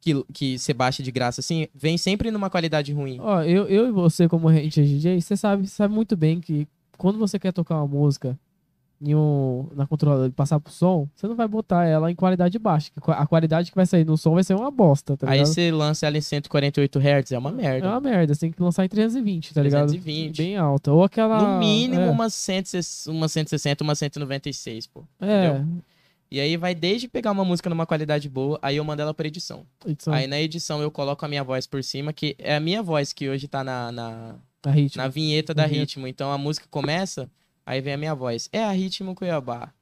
que, que você baixa de graça, assim, vem sempre numa qualidade ruim. Ó, eu, eu e você, como é DJ, você sabe, sabe muito bem que quando você quer tocar uma música em um, na controladora e passar pro som, você não vai botar ela em qualidade baixa. A qualidade que vai sair no som vai ser uma bosta, tá Aí ligado? você lança ela em 148 Hz, é uma merda. É uma merda, você tem que lançar em 320, tá ligado? 320. Bem alta. Ou aquela. No mínimo, é, umas, 160, umas 160, umas 196, pô. É, entendeu? E aí vai desde pegar uma música numa qualidade boa, aí eu mando ela pra edição. edição, Aí na edição eu coloco a minha voz por cima, que é a minha voz que hoje tá na, na, a ritmo. na vinheta da. Ritmo. Então a música começa, aí vem a minha voz. É a Ritmo Cuiabá.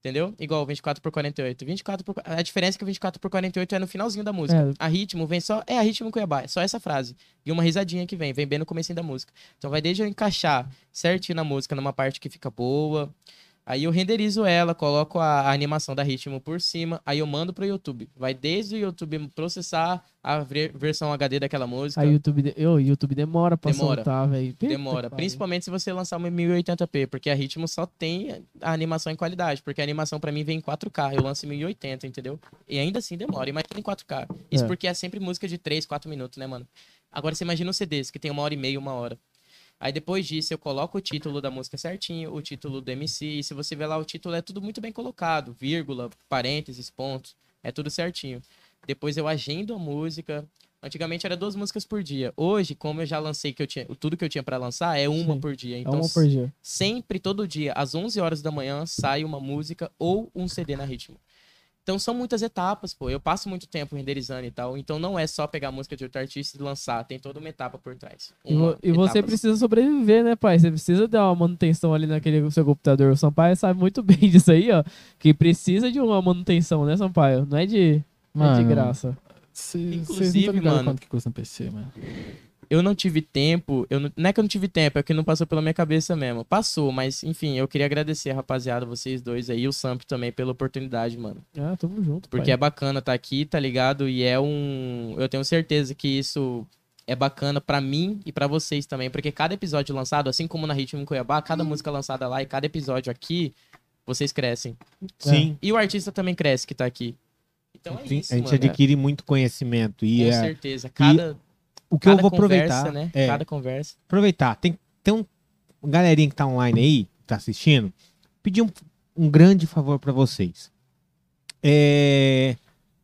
Entendeu? Igual 24 por 48. 24 por... A diferença é que o 24 por 48 é no finalzinho da música. É. A ritmo vem só. É a ritmo Cuiabá. É só essa frase. E uma risadinha que vem. Vem bem no comecinho da música. Então vai desde eu encaixar certinho na música, numa parte que fica boa. Aí eu renderizo ela, coloco a, a animação da ritmo por cima. Aí eu mando pro YouTube. Vai desde o YouTube processar a ver- versão HD daquela música. Aí o YouTube, de... Ô, o YouTube demora pra Demora. soltar, velho. Demora, principalmente se você lançar uma 1080p, porque a Ritmo só tem a animação em qualidade, porque a animação pra mim vem em 4K, eu lanço em 1080, entendeu? E ainda assim demora, imagina em 4K. Isso É. porque é sempre música de 3, 4 minutos, né, mano? Agora você imagina os CDs, que tem uma hora e meia, uma hora. Aí depois disso eu coloco o título da música certinho, o título do MC, e se você ver lá o título é tudo muito bem colocado, vírgula, parênteses, pontos, é tudo certinho. Depois eu agendo a música. Antigamente era duas músicas por dia. Hoje, como eu já lancei que eu tinha, tudo que eu tinha pra lançar é uma Sim. por dia. É Então uma por dia. sempre todo dia às 11 horas da manhã sai uma música ou um CD na Ritmo. Então são muitas etapas, pô. Eu passo muito tempo renderizando e tal. Então não é só pegar a música de outro artista e lançar. Tem toda uma etapa por trás. E, Uma vo- e você precisa sobreviver, né, pai? Você precisa dar uma manutenção ali naquele seu computador. O Sampaio sabe muito (laughs) bem disso aí, ó. Que precisa de uma manutenção, né, Sampaio? Não é de, não é de Mano, graça. Cê- Vocês não Inclusive, estão ligados mano. quanto que custa um PC, mano. Eu não tive tempo. Eu não... não é que eu não tive tempo, é que não passou pela minha cabeça mesmo. Passou, mas enfim, eu queria agradecer, rapaziada, vocês dois aí, e o Samp também pela oportunidade, mano. Ah, tamo junto, Porque pai. é bacana estar aqui, tá ligado? E é um. Eu tenho certeza que isso é bacana pra mim e pra vocês também. Porque cada episódio lançado, assim como na Ritmo Cuiabá, cada música lançada lá e cada episódio aqui, vocês crescem. Sim. E o artista também cresce que tá aqui. Então é isso, a gente mano. adquire muito conhecimento. E Com é, certeza. Cada, o que eu cada vou conversa, aproveitar. né? é, Cada conversa. aproveitar. Tem, tem um galerinha que tá online aí, que tá assistindo, pedir um, um grande favor pra vocês. É,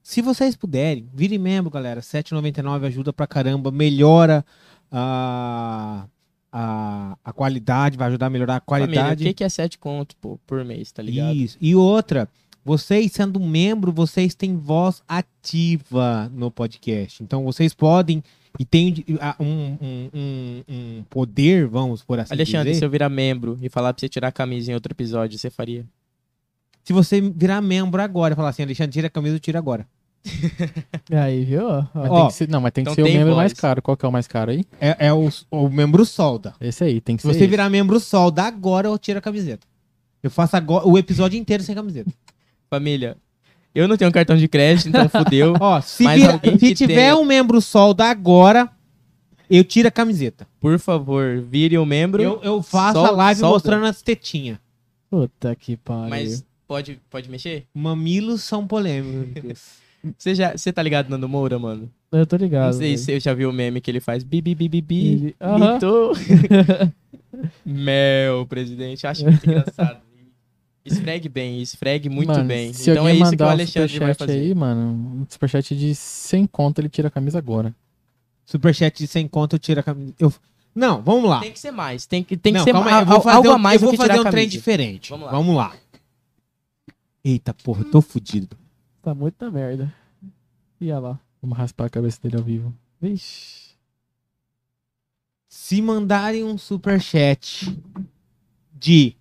se vocês puderem, virem membro, galera. 7,99 ajuda pra caramba, melhora a, a, a qualidade, vai ajudar a melhorar a Família, qualidade. o que, que é 7 conto, pô, por mês, tá ligado? Isso. E outra, vocês sendo membro, vocês têm voz ativa no podcast. Então vocês podem e tem um, um, um, um poder, vamos por assim Alexandre, dizer. se eu virar membro e falar pra você tirar a camisa em outro episódio, você faria? Se você virar membro agora e falar assim, Alexandre, tira a camisa, eu tiro agora. (laughs) Aí, viu? Ó, Mas Ó, tem que ser, não, mas tem que então ser o tem membro voz. mais caro. Qual que é o mais caro aí? É, é o, o membro solda. Esse aí, tem que Se ser você esse. virar membro solda agora, eu tiro a camiseta. Eu faço agora o episódio inteiro sem camiseta. Família, eu não tenho cartão de crédito, então fudeu. (laughs) Ó, se, Mas vira- alguém se tiver tenha. um membro solda agora, eu tiro a camiseta. Por favor, vire o membro. Eu, eu faço Sol- a live solda. mostrando as tetinhas. Puta que pariu. Mas pode, pode mexer? Mamilos são polêmicos. (laughs) Você já, você tá ligado Nando Moura, mano? Eu tô ligado. Não sei se você já viu o meme que ele faz bi bi bi bi bi. Mitou. (laughs) Mel, presidente. Acho muito engraçado. Esfregue bem, esfregue muito Mano, bem. Se então é isso que o um Alexandre vai superchat fazer. aí, mano, um superchat de 100 conto, ele tira a camisa agora. Superchat de 100 conto, eu tiro a camisa. Eu... Não, vamos lá. Tem que ser mais. Tem que, tem que Não, ser calma ma- aí, eu vou fazer algo um, a mais eu vou que fazer um trem diferente. Vamos lá. Vamos lá. Eita, porra, eu tô fudido. Tá muito na merda. Ia lá. Vamos raspar a cabeça dele ao vivo. Vixe. Se mandarem um superchat de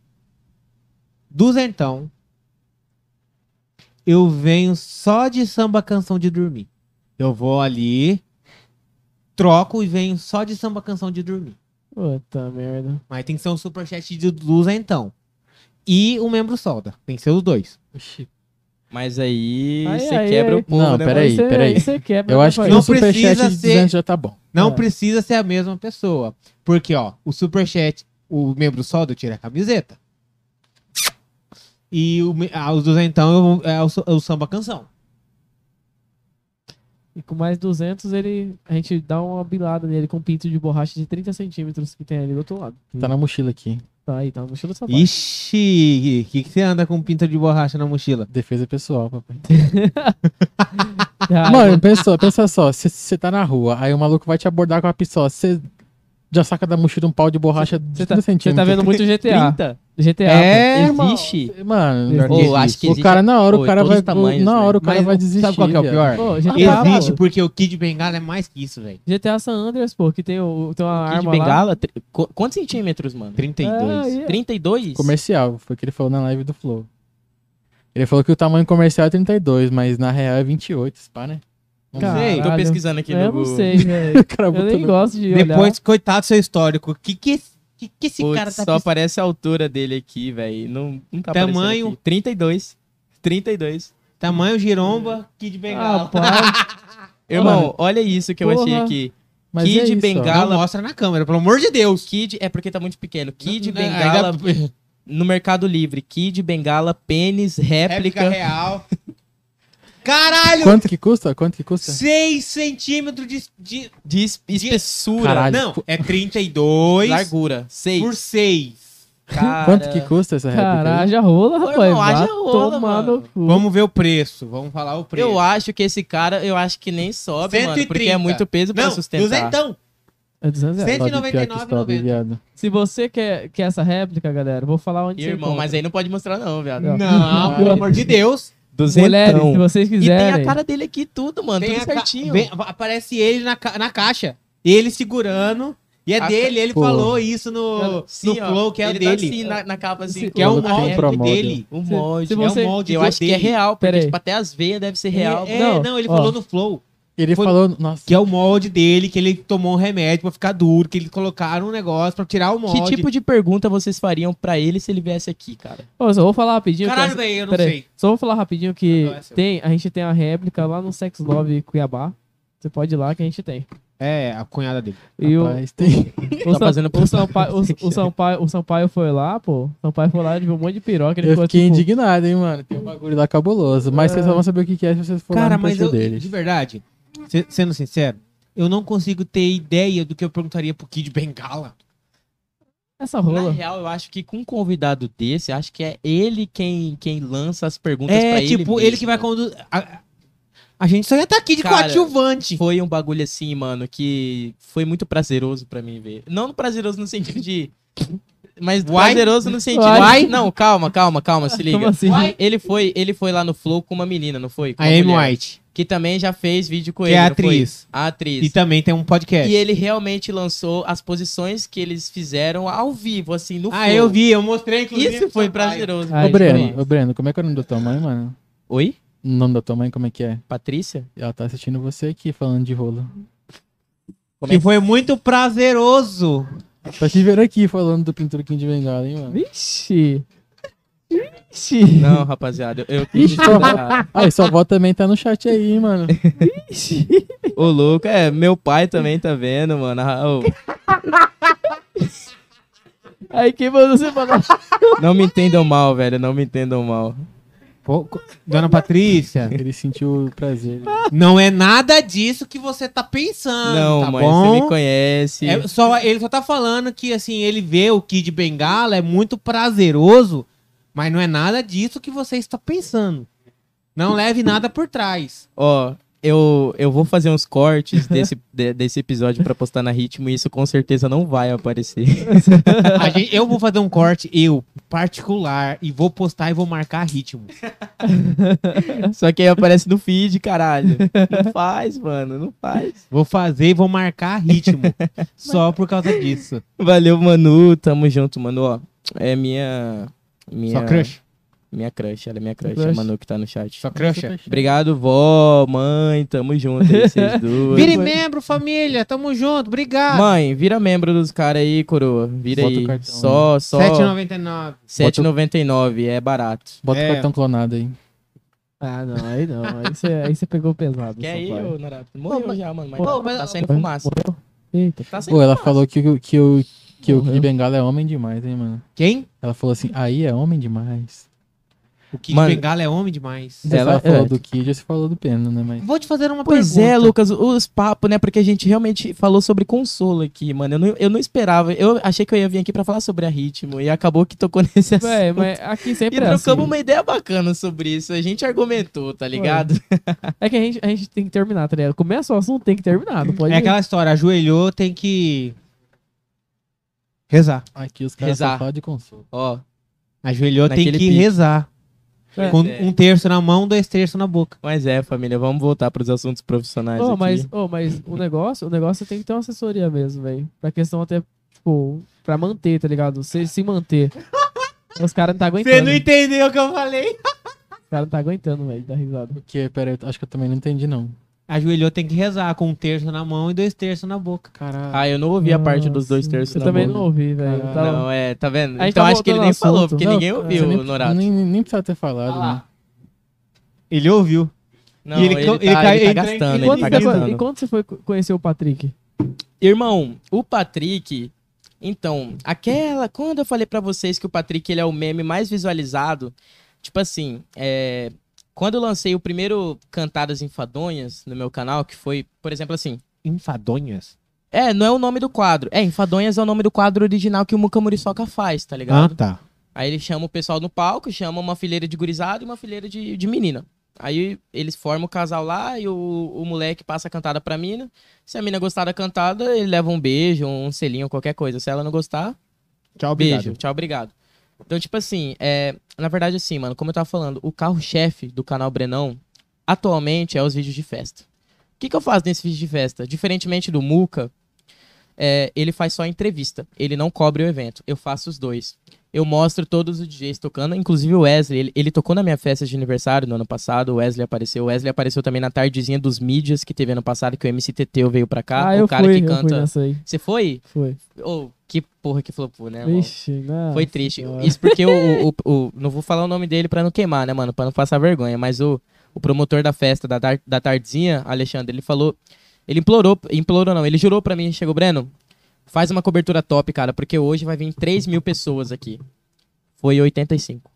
duzentão, eu venho só de samba canção de dormir. Eu vou ali, troco e venho só de samba canção de dormir. Puta merda. Mas tem que ser um superchat de duzentão. E um membro solda. Tem que ser os dois. Oxi. Mas aí você quebra aí. o povo, Não, né? peraí, cê- peraí. aí cê quebra, Eu né, acho que? Não superchat precisa de ser- 200 já tá bom. Não É. precisa ser a mesma pessoa. Porque, ó, o superchat, o membro solda tira a camiseta. E o, ah, os duzentão é o, é o samba canção. E com mais 200, ele, a gente dá uma bilada nele com um pinto de borracha de 30 centímetros que tem ali do outro lado. Tá na mochila aqui. Tá aí, tá no mochila do sapato. Ixi, o que, que você anda com pinta de borracha na mochila? Defesa pessoal, papai. (laughs) Ah, Mano, pensa, pensa só, se você tá na rua, aí o maluco vai te abordar com a pistola, você já saca da mochila um pau de borracha de Você tá, 30 você centímetros. tá vendo muito GTA. 30? GTA. É, pô. Existe? Mano, Existe. o- Ou acho que o existe. cara na hora, Pô, o cara vai. os tamanhos, na hora né? o cara Mas vai sabe desistir. qual que é o pior? Pô, GTA, Existe pô. porque o Kid Bengala é mais que isso, velho. GTA San Andreas, pô, que tem, o, tem uma Kid arma Bengala? tri- qu- Quantos centímetros, mano? 32. lá. É, aí- 32? Comercial, foi o que ele falou na live do Flow. Ele falou que o tamanho comercial é 32, mas na real é 28, pá, né? Não Cara, sei. Tô Caralho. pesquisando aqui É, no eu não Google. sei, velho. (laughs) O Eu nem no- gosto de olhar. Depois, coitado do seu histórico. O que, que, que, que esse Putz, cara tá só aparece a altura dele aqui, velho. Não, não tá Tamanho? aqui. 32. 32. Tamanho giromba, Kid Ah, Bengala. pai. (laughs) Irmão, olha isso que eu achei Porra. aqui. Mas Kid é isso. Bengala- Não mostra na câmera, pelo amor de Deus. Kid, é porque tá muito pequeno. Kid Ainda- Bengala (laughs) no Mercado Livre. Kid Bengala pênis réplica. Réplica real. (laughs) Caralho! Quanto que custa? Quanto que custa? 6 centímetros de, de- de es- espessura. Caralho. Não, é 32 Largura. 6. por 6. Cara... Quanto que custa essa réplica? Caralho, rola, Ô, rapaz. irmão, haja Vá rola, mano. Vamos ver o preço. Vamos falar o preço. Eu acho que esse cara, eu acho que nem sobe, mano. Porque 130. é muito peso pra Não, sustentar. duzentão. É 200 reais. Cento- Sobe pior que 199,90. sobe, viado. Se você quer, quer essa réplica, galera, vou falar onde Ih, você irmão, mas aí não pode mostrar não, viado. Não. Não, pelo amor de Deus. Mulheres, se Duzentão. vocês E tem quiserem. a cara dele aqui tudo, mano. Tem tudo certinho. vem- aparece ele na, ca- na caixa. Ele segurando. E é A dele, ele Pô. falou isso no, Sim, no ó, Flow, que é ele dele. Tá assim, na, na capa, assim. Se- Que é o tem molde promodel. dele. O Se- molde. se É você- o molde Eu do acho que é dele. real, porque Pera aí. tipo, até as veias deve ser real. É, Não, não, ele ó. falou no Flow. Ele Foi- falou, nossa, Que é o molde dele, que ele tomou um remédio pra ficar duro, que eles colocaram um negócio pra tirar o molde. Que tipo de pergunta vocês fariam pra ele se ele viesse aqui, cara? Ô, só vou falar rapidinho. que Caralho, essa- velho, eu não Pera aí, sei. Só vou falar rapidinho que Não, é seu. tem, a gente tem a réplica lá no Sex Love Cuiabá. Você pode ir lá que a gente tem. É, a cunhada dele. E o, rapaz, tem... (laughs) o, Tá fazendo o, Sampaio, o, o, Sampaio, o Sampaio foi lá, pô. O Sampaio foi lá, ele viu um monte de piroca. Ele Eu ficou fiquei tipo, indignado, hein, mano. Tem um bagulho lá cabuloso. Mas É. vocês só vão saber o que que é se vocês forem lá Cara, no mas perfil eu, deles. de verdade, sendo sincero, eu não consigo ter ideia do que eu perguntaria pro Kid Bengala. Essa Na rola. real, eu acho que com um convidado desse, acho que é ele quem, quem lança as perguntas pra É, ele. tipo, ele que vai conduzir. A, a gente só ia estar aqui de Cara, coadjuvante. Foi um bagulho assim, mano, que foi muito prazeroso pra mim ver. Não prazeroso no sentido de. Mas Why? prazeroso no sentido. Why? de- Não, calma, calma, calma, se (laughs) liga. Como assim? Ele foi, ele foi lá no Flow com uma menina, não foi? Com A Amy White, Que também já fez vídeo com que ele. é atriz. A atriz. E também tem um podcast. E ele realmente lançou as posições que eles fizeram ao vivo, assim, no Ah, Flow. eu vi, eu mostrei inclusive. Isso foi prazeroso. Ah, Ô, Breno, ô, Breno, como é que é o nome da tua mãe, mano? Oi? O nome da tua mãe, como é que é? Patrícia? Ela tá assistindo você aqui falando de rolo. Como é Que foi muito prazeroso. Tá te vendo aqui falando do pinturquinho de bengala, hein, mano? Vixe. Vixe. Não, rapaziada, eu, eu quis Ixi, estudar. Ah, e sua avó também tá no chat aí, mano. Vixe. Ô, louco, é, meu pai também tá vendo, mano. Ah, Aí quem mandou você falar? não me entendam mal, velho, não me entendam mal. Pô, Dona Patrícia, Ele sentiu o prazer. não é nada disso que você tá pensando, não, tá mãe, bom? você me conhece. É só, ele só tá falando que, assim, ele vê o Kid Bengala, é muito prazeroso, mas não é nada disso que você está pensando. Não leve nada por trás. Ó, eu, eu vou fazer uns cortes desse, (laughs) de- desse episódio pra postar na Ritmo e isso com certeza não vai aparecer. Gente- eu vou fazer um corte, eu, particular, e vou postar e vou marcar ritmo. (laughs) Só que aí aparece no feed, caralho. Não faz, mano, não faz. Vou fazer e vou marcar ritmo. só por causa disso. Valeu, Manu. Tamo junto, Manu. Ó, é minha. Minha Só crush. Minha crush, ela é minha crush, Crush. a Manu que tá no chat. Só crush. Obrigado, vó, mãe. Tamo junto aí, vocês (laughs) duas. Vire membro, família. Tamo junto. Obrigado. Mãe, vira membro dos caras aí, coroa. Vira Bota o aí. cartão, só, só. 7,99. 7,99. É barato. Bota É. o cartão clonado aí. Ah, não, aí não. Aí você (laughs) aí você pegou pesado. Quer ir, Sampaio. ô, Norato? Morreu já, mano. Mas Pô, tá- mas- tá saindo fumaça. Morreu? Eita. Tá saindo Pô, ela fumaça. falou que, que, o, que o. Kid Bengala é homem demais, hein, mano. Quem? Ela falou assim, aí é homem demais. O Kid Mano. Bengala é homem demais. Você Ela- ela falou é. do Kid, você falou do Pena, né? Mas... Vou te fazer uma Pois pergunta. é, Lucas, os papos, né? Porque a gente realmente falou sobre consolo aqui, mano. Eu não, eu não esperava. Eu achei que eu ia vir aqui pra falar sobre a ritmo e acabou que tocou (laughs) nesse assunto. Véi, mas aqui E sempre é trocamos assim. uma ideia bacana sobre isso. A gente argumentou, tá ligado? (laughs) É que a gente, a gente tem que terminar, tá ligado? Começa o assunto, tem que terminar. Não pode É aquela história, ajoelhou, tem que rezar. Aqui os caras Rezar. só falam de consolo. Ó, Ajoelhou, tem Naquele que pique. rezar. É. Com é. um terço na mão, dois terços na boca. mas é, família, vamos voltar pros assuntos profissionais Ô, aqui. mas, ô, mas o negócio, o negócio tem que ter uma assessoria mesmo, velho. Pra questão até, tipo, pra manter, tá ligado? Se, se manter. Os caras não tá aguentando. entendeu o que eu falei? Os caras não tá aguentando, velho, dar risada. Porque, pera aí, acho que eu também não entendi, não. Ajoelhou, tem que rezar, com um terço na mão e dois terços na boca. Caralho. Ah, eu não ouvi a parte dos dois terços Eu na também boca. não ouvi, velho. Tava- Não, é, tá vendo? A Então tá acho que ele nem ao falou, assunto. porque Não, ninguém é, ouviu, Você nem, Norato. nem, nem precisa ter falado, Ah, né? Ele ouviu. Não, E ele ele, tá, ele cai- ele tá gastando, ele tá gastando. e quando você foi co- conhecer o Patrick? Irmão, o Patrick. Então, aquela. Quando eu falei pra vocês que o Patrick ele é o meme mais visualizado, tipo assim, é, quando eu lancei o primeiro Cantadas Enfadonhas no meu canal, que foi, por exemplo, assim. Enfadonhas? É, não é o nome do quadro. É, Enfadonhas é o nome do quadro original que o Muca Muriçoca faz, tá Ah, ligado? tá. Aí ele chama o pessoal no palco, chama uma fileira de gurizada e uma fileira de, de menina. Aí eles formam o casal lá e o, o moleque passa a cantada pra mina. Se a mina gostar da cantada, ele leva um beijo, um selinho, qualquer coisa. Se ela não gostar, Tchau, beijo, obrigado. tchau, obrigado. Então, tipo assim, é, na verdade, assim, mano, como eu tava falando, o carro-chefe do canal Brenão atualmente é os vídeos de festa. O que, que eu faço nesse vídeo de festa? Diferentemente do Muca, é, ele faz só entrevista. Ele não cobre o evento. Eu faço os dois. Eu mostro todos os DJs tocando, inclusive o Wesley. Ele, ele tocou na minha festa de aniversário no ano passado. O Wesley apareceu. O Wesley apareceu também na tardezinha dos mídias que teve ano passado, que o MCTT veio pra cá. ah, o eu cara fui, que canta. Você foi? Foi. Ô, que porra que flopou, né, mano? Vixe, nossa Foi triste. senhora. Isso porque o, o- o- Não vou falar o nome dele pra não queimar, né, mano? Pra não passar vergonha. Mas o, o promotor da festa da, tar- da tardezinha, Alexandre, ele falou. Ele implorou. Implorou, não. Ele jurou pra mim. Chegou, Breno, faz uma cobertura top, cara, porque hoje vai vir 3 mil pessoas aqui. Foi 85.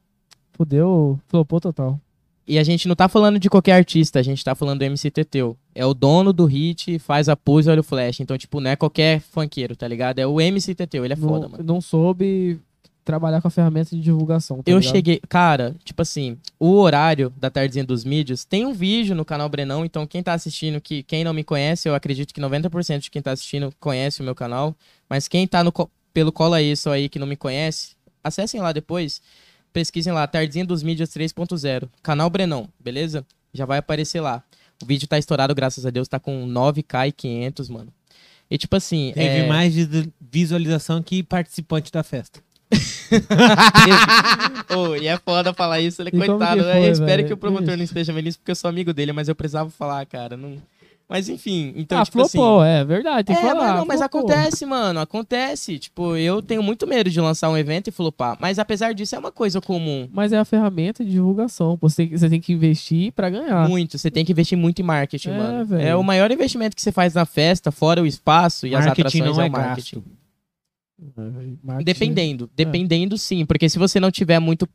Fudeu, flopou total. E a gente não tá falando de qualquer artista, a gente tá falando do MC Teteu. É o dono do hit, faz a pose e olha o flash. Então, tipo, não é qualquer funkeiro, tá ligado? É o MC Teteu, ele é foda, não, mano. não soube trabalhar com a ferramenta de divulgação. tá Eu ligado? cheguei, cara, tipo assim, o horário da tardezinha dos mídias, tem um vídeo no canal Brenão, então quem tá assistindo, que quem não me conhece, eu acredito que 90% de quem tá assistindo conhece o meu canal, mas quem tá no, pelo Cola Isso aí que não me conhece, acessem lá depois, pesquisem lá, Tardezinha dos Mídias 3.0, canal Brenão, beleza? Já vai aparecer lá. O vídeo tá estourado, graças a Deus, tá com 9k e 500, mano. E tipo assim, Teve é... mais visu- visualização que participante da festa. (laughs) Ô, e é foda falar isso, ele como coitado. né? foi, eu espero velho? que o promotor não esteja vendo isso porque eu sou amigo dele, mas eu precisava falar, cara. Não... Mas enfim, então, ah, tipo assim. flopou, é verdade, tem É, que falar. mas, não, mas acontece, mano, acontece. Tipo, eu tenho muito medo de lançar um evento e flopar. Mas apesar disso, é uma coisa comum. Mas é a ferramenta de divulgação. Você tem, que- você tem que investir pra ganhar. Muito. Você tem que investir muito em marketing, É, mano. velho. É o maior investimento que você faz na festa, fora o espaço e as marketing atrações não é é o marketing. gasto. Marketing- Dependendo, dependendo sim, porque se você não tiver muito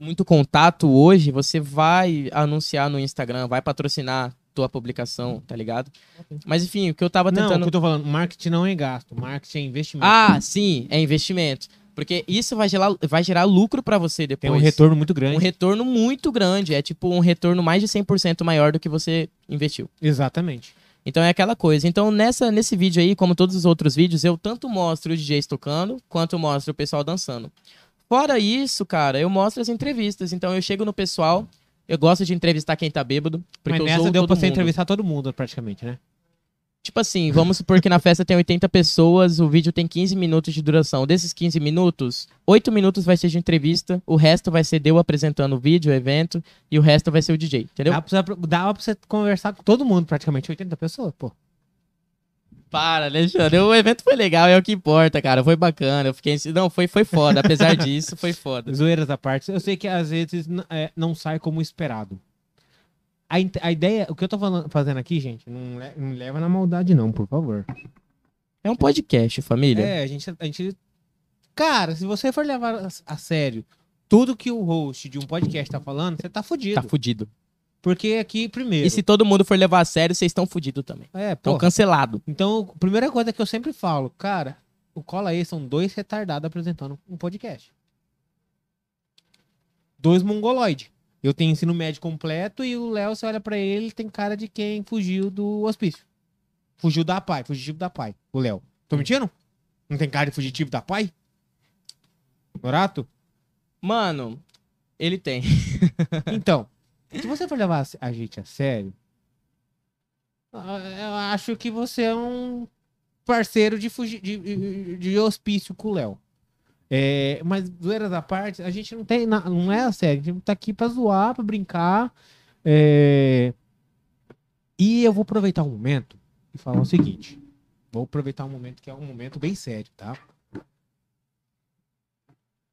muito contato hoje, você vai anunciar no Instagram, vai patrocinar tua publicação, tá ligado? Mas enfim, o que eu tava Não, o tentando que eu tô falando, marketing não é gasto, marketing é investimento. Ah, sim, é investimento. Porque isso vai gerar, vai gerar lucro pra você Tem depois. um retorno muito grande. Um retorno muito grande. É tipo um retorno mais de 100% maior do que você investiu. Exatamente. Então é aquela coisa. Então nessa, nesse vídeo aí, como todos os outros vídeos, eu tanto mostro os DJs tocando, quanto mostro o pessoal dançando. Fora isso, cara, eu mostro as entrevistas. Então eu chego no pessoal, eu gosto de entrevistar quem tá bêbado, porque Mas eu nessa deu pra você mundo. entrevistar todo mundo, praticamente, né? Tipo assim, vamos supor que na festa tem 80 pessoas, o vídeo tem 15 minutos de duração. Desses 15 minutos, 8 minutos vai ser de entrevista, o resto vai ser eu apresentando o vídeo, o evento, e o resto vai ser o DJ, entendeu? Dá pra, você- dava pra você conversar com todo mundo, praticamente 80 pessoas, pô. Para, Alexandre. O evento foi legal, é o que importa, cara. Foi bacana. Eu fiquei. Não, foi, foi foda. Apesar (laughs) disso, foi foda. Zoeiras à parte. Eu sei que às vezes é, não sai como esperado. A, a ideia, o que eu tô falando- fazendo aqui, gente, não, le- não leva na maldade, não, por favor. É um podcast, família. É, a gente, a gente. Cara, se você for levar a, a sério tudo que o host de um podcast tá falando, você tá fudido. Tá fudido. Porque aqui, primeiro. E se todo mundo for levar a sério, vocês estão fudidos também. É, Estão pô. cancelados. Então, a primeira coisa que eu sempre falo, cara, o Cola aí são dois retardados apresentando um podcast. Dois mongoloides. Eu tenho ensino médio completo e o Léo, você olha pra ele, ele tem cara de quem fugiu do hospício. Fugiu da pai, fugitivo da pai, o Léo. Tô mentindo? Não tem cara de fugitivo da pai? Norato? Mano, ele tem. Então, se você for levar a gente a sério, eu acho que você é um parceiro de, fugi- de, de, hospício com o Léo. É, mas, zoeiras à parte, a gente não tem. Não é a sério. A gente tá aqui pra zoar, pra brincar. é, E eu vou aproveitar um momento e falar o seguinte. Vou aproveitar um momento que é um momento bem sério, tá?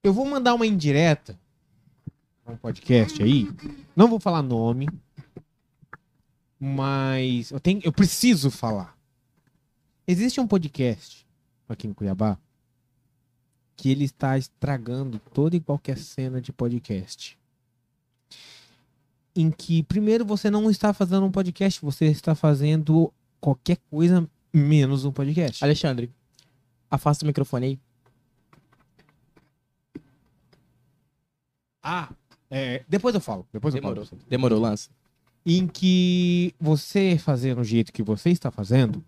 Eu vou mandar uma indireta um podcast aí. Não vou falar nome, mas eu tenho, eu preciso falar. Existe um podcast aqui em Cuiabá que ele está estragando toda e qualquer cena de podcast. Em que primeiro você não está fazendo um podcast, você está fazendo qualquer coisa menos um podcast. Alexandre, afasta o microfone aí. Ah, é, depois eu falo. Depois eu Demorou. falo. Demorou, lança. em que você fazendo o jeito que você está fazendo,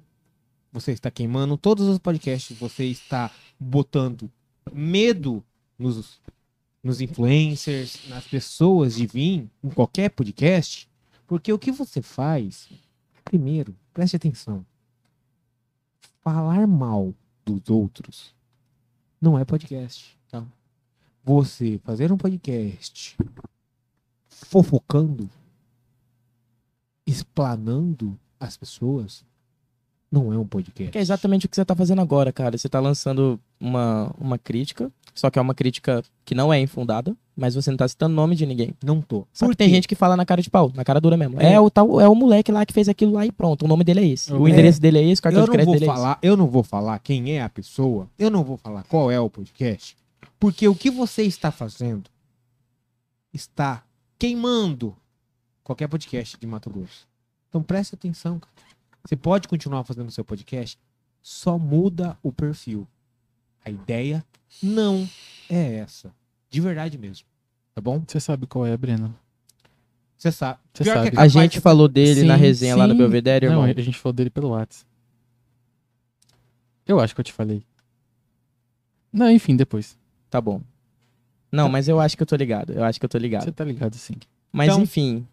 você está queimando todos os podcasts, você está botando medo nos, nos influencers, nas pessoas de vir em qualquer podcast, porque o que você faz, primeiro, preste atenção, falar mal dos outros não é podcast. Você fazer um podcast fofocando explanando as pessoas, não é um podcast. Que é exatamente o que você tá fazendo agora, cara. Você tá lançando uma, uma crítica, só que é uma crítica que não é infundada, mas você não tá citando nome de ninguém. Não tô. Só Por que tem gente que fala na cara de pau, na cara dura mesmo. É. É, o tal, é o moleque lá que fez aquilo lá e pronto. O nome dele é esse. O É. endereço dele é esse, o cartão eu de crédito vou dele é falar, eu não vou falar quem é a pessoa, eu não vou falar qual é o podcast, porque o que você está fazendo está queimando qualquer podcast de Mato Grosso. Então preste atenção, cara. Você pode continuar fazendo o seu podcast, só muda o perfil. A ideia não é essa. De verdade mesmo. Tá bom? Você sabe qual é, Breno? Você sabe. Sabe. é. A gente de- falou dele na Sim, resenha lá no sim. Belvedere, irmão. Não, a gente falou dele pelo WhatsApp. Eu acho que eu te falei. Não, enfim, depois. Tá bom. Não, mas eu acho que eu tô ligado. Eu acho que eu tô ligado. Você tá ligado, sim. Mas Então- enfim,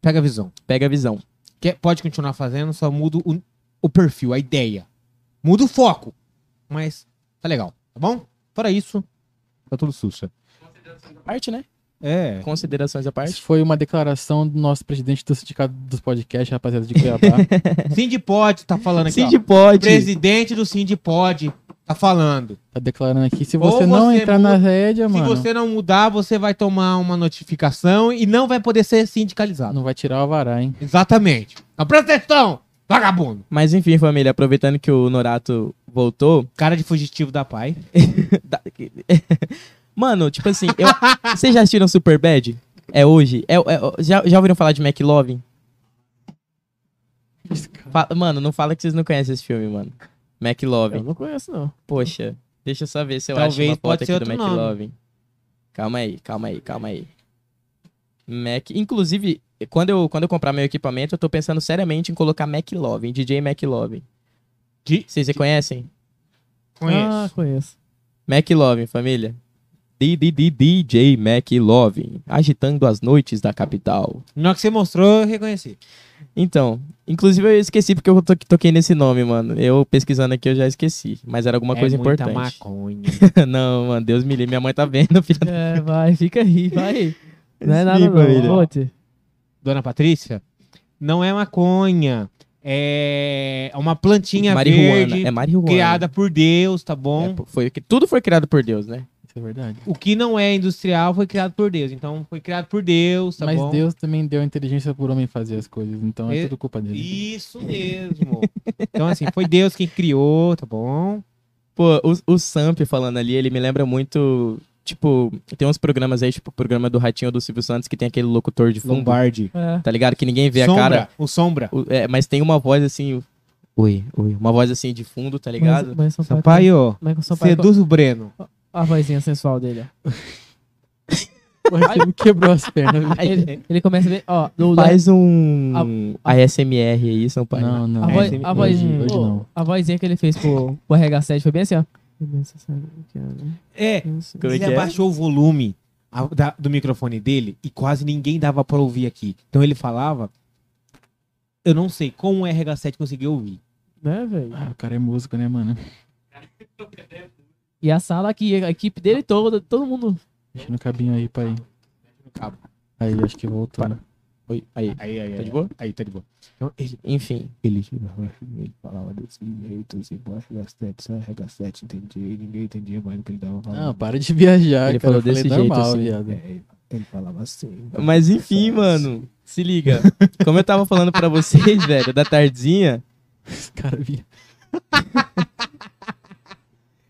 Pega a visão. pega a visão. Quer, pode continuar fazendo, só muda o, o perfil, a ideia. Muda o foco. Mas tá legal, tá bom? Fora isso, tá tudo sussa. Parte, né? É. Considerações à Isso parte. foi uma declaração do nosso presidente do Sindicato dos Podcasts, rapaziada de Cuiabá. (laughs) Sindipod tá falando aqui, pode. Presidente do Sindipod tá falando. tá declarando aqui. Se Ou você não você entrar muda- na rédea, Se mano, você não mudar, você vai tomar uma notificação e não vai poder ser sindicalizado. não vai tirar o avará, hein? Exatamente. Então presta atenção, vagabundo. Mas enfim, família, aproveitando que o Norato voltou. Cara de fugitivo da pai. (laughs) Mano, tipo assim, eu... (laughs) vocês já assistiram Super Bad? É hoje? É, é- já, já ouviram falar de McLovin? Fa- Mano, não fala que vocês não conhecem esse filme, mano. Eu McLovin. não conheço, não. Poxa. Deixa eu só ver se eu Talvez acho uma foto aqui do. McLovin. Calma aí, calma aí, calma aí. Mac. Inclusive, quando eu, quando eu comprar meu equipamento, eu tô pensando seriamente em colocar McLovin, DJ McLovin. Vocês se conhecem? Conheço. Ah, conheço. McLovin, família. DJ McLovin, agitando as noites da capital. Na hora que você mostrou, eu reconheci. Então, inclusive eu esqueci porque eu to- toquei nesse nome, mano. Eu pesquisando aqui eu já esqueci, mas era alguma é coisa muita importante. maconha. (laughs) não, mano, Deus me livre, minha mãe tá vendo, (laughs) filha. É, vai, fica aí, vai. (laughs) Não é nada não. Monte. Dona Patrícia, não é maconha. É uma plantinha Marihuana, verde é marihuana. criada por Deus, tá bom? É, foi, tudo foi criado por Deus, né? Isso é verdade. O que não é industrial foi criado por Deus. Então foi criado por Deus, tá Mas bom? Deus também deu inteligência pro homem fazer as coisas, então é E- tudo culpa dele. Isso mesmo. então, assim, foi Deus quem criou, tá bom? Pô, o, o Samp falando ali, ele me lembra muito. Tipo, tem uns programas aí, tipo o programa do Ratinho do Silvio Santos, que tem aquele locutor de fundo, Lombardi. É. tá ligado? Que ninguém vê sombra, a cara. o Sombra. O- é, mas tem uma voz assim. Oi, oi. Uma voz assim de fundo, tá ligado? Mas, mas Sampaio, Sampaio, seduz o Breno. A vozinha sensual dele, ó. (laughs) Você me quebrou as pernas. Ele, ele começa a ver, ó, Faz um ASMR aí, São Paulo. Não, não. a, voz, Esse- a, voz, hoje, hoje não. a vozinha que ele fez pro, pro RH7 foi bem assim, ó. É, Como é ele que é? abaixou o volume a- da- do microfone dele e quase ninguém dava pra ouvir aqui. Então ele falava. Eu não sei como o RH7 conseguiu ouvir. Né, velho? Ah, o cara é músico, né, mano? (laughs) E a sala aqui, a equipe dele toda, todo mundo. Deixa no cabinho aí, pai. cabo. Aí, acho que voltou. Para. Oi, aí. Aí, aí, Tá aí, de boa? Aí, tá de boa. Então, ele, Enfim. ele, ele falava desse jeito, assim, pô, RH7, só RH7, entendia, e ninguém entendia mais o que ele tava falando. Não, para de viajar, Ele cara. falou desse jeito, normal, assim. viado. É, ele falava assim. Mas enfim, mano. Se liga. (laughs) Como eu tava falando pra vocês, velho, da tardinha. Esse cara via. (laughs)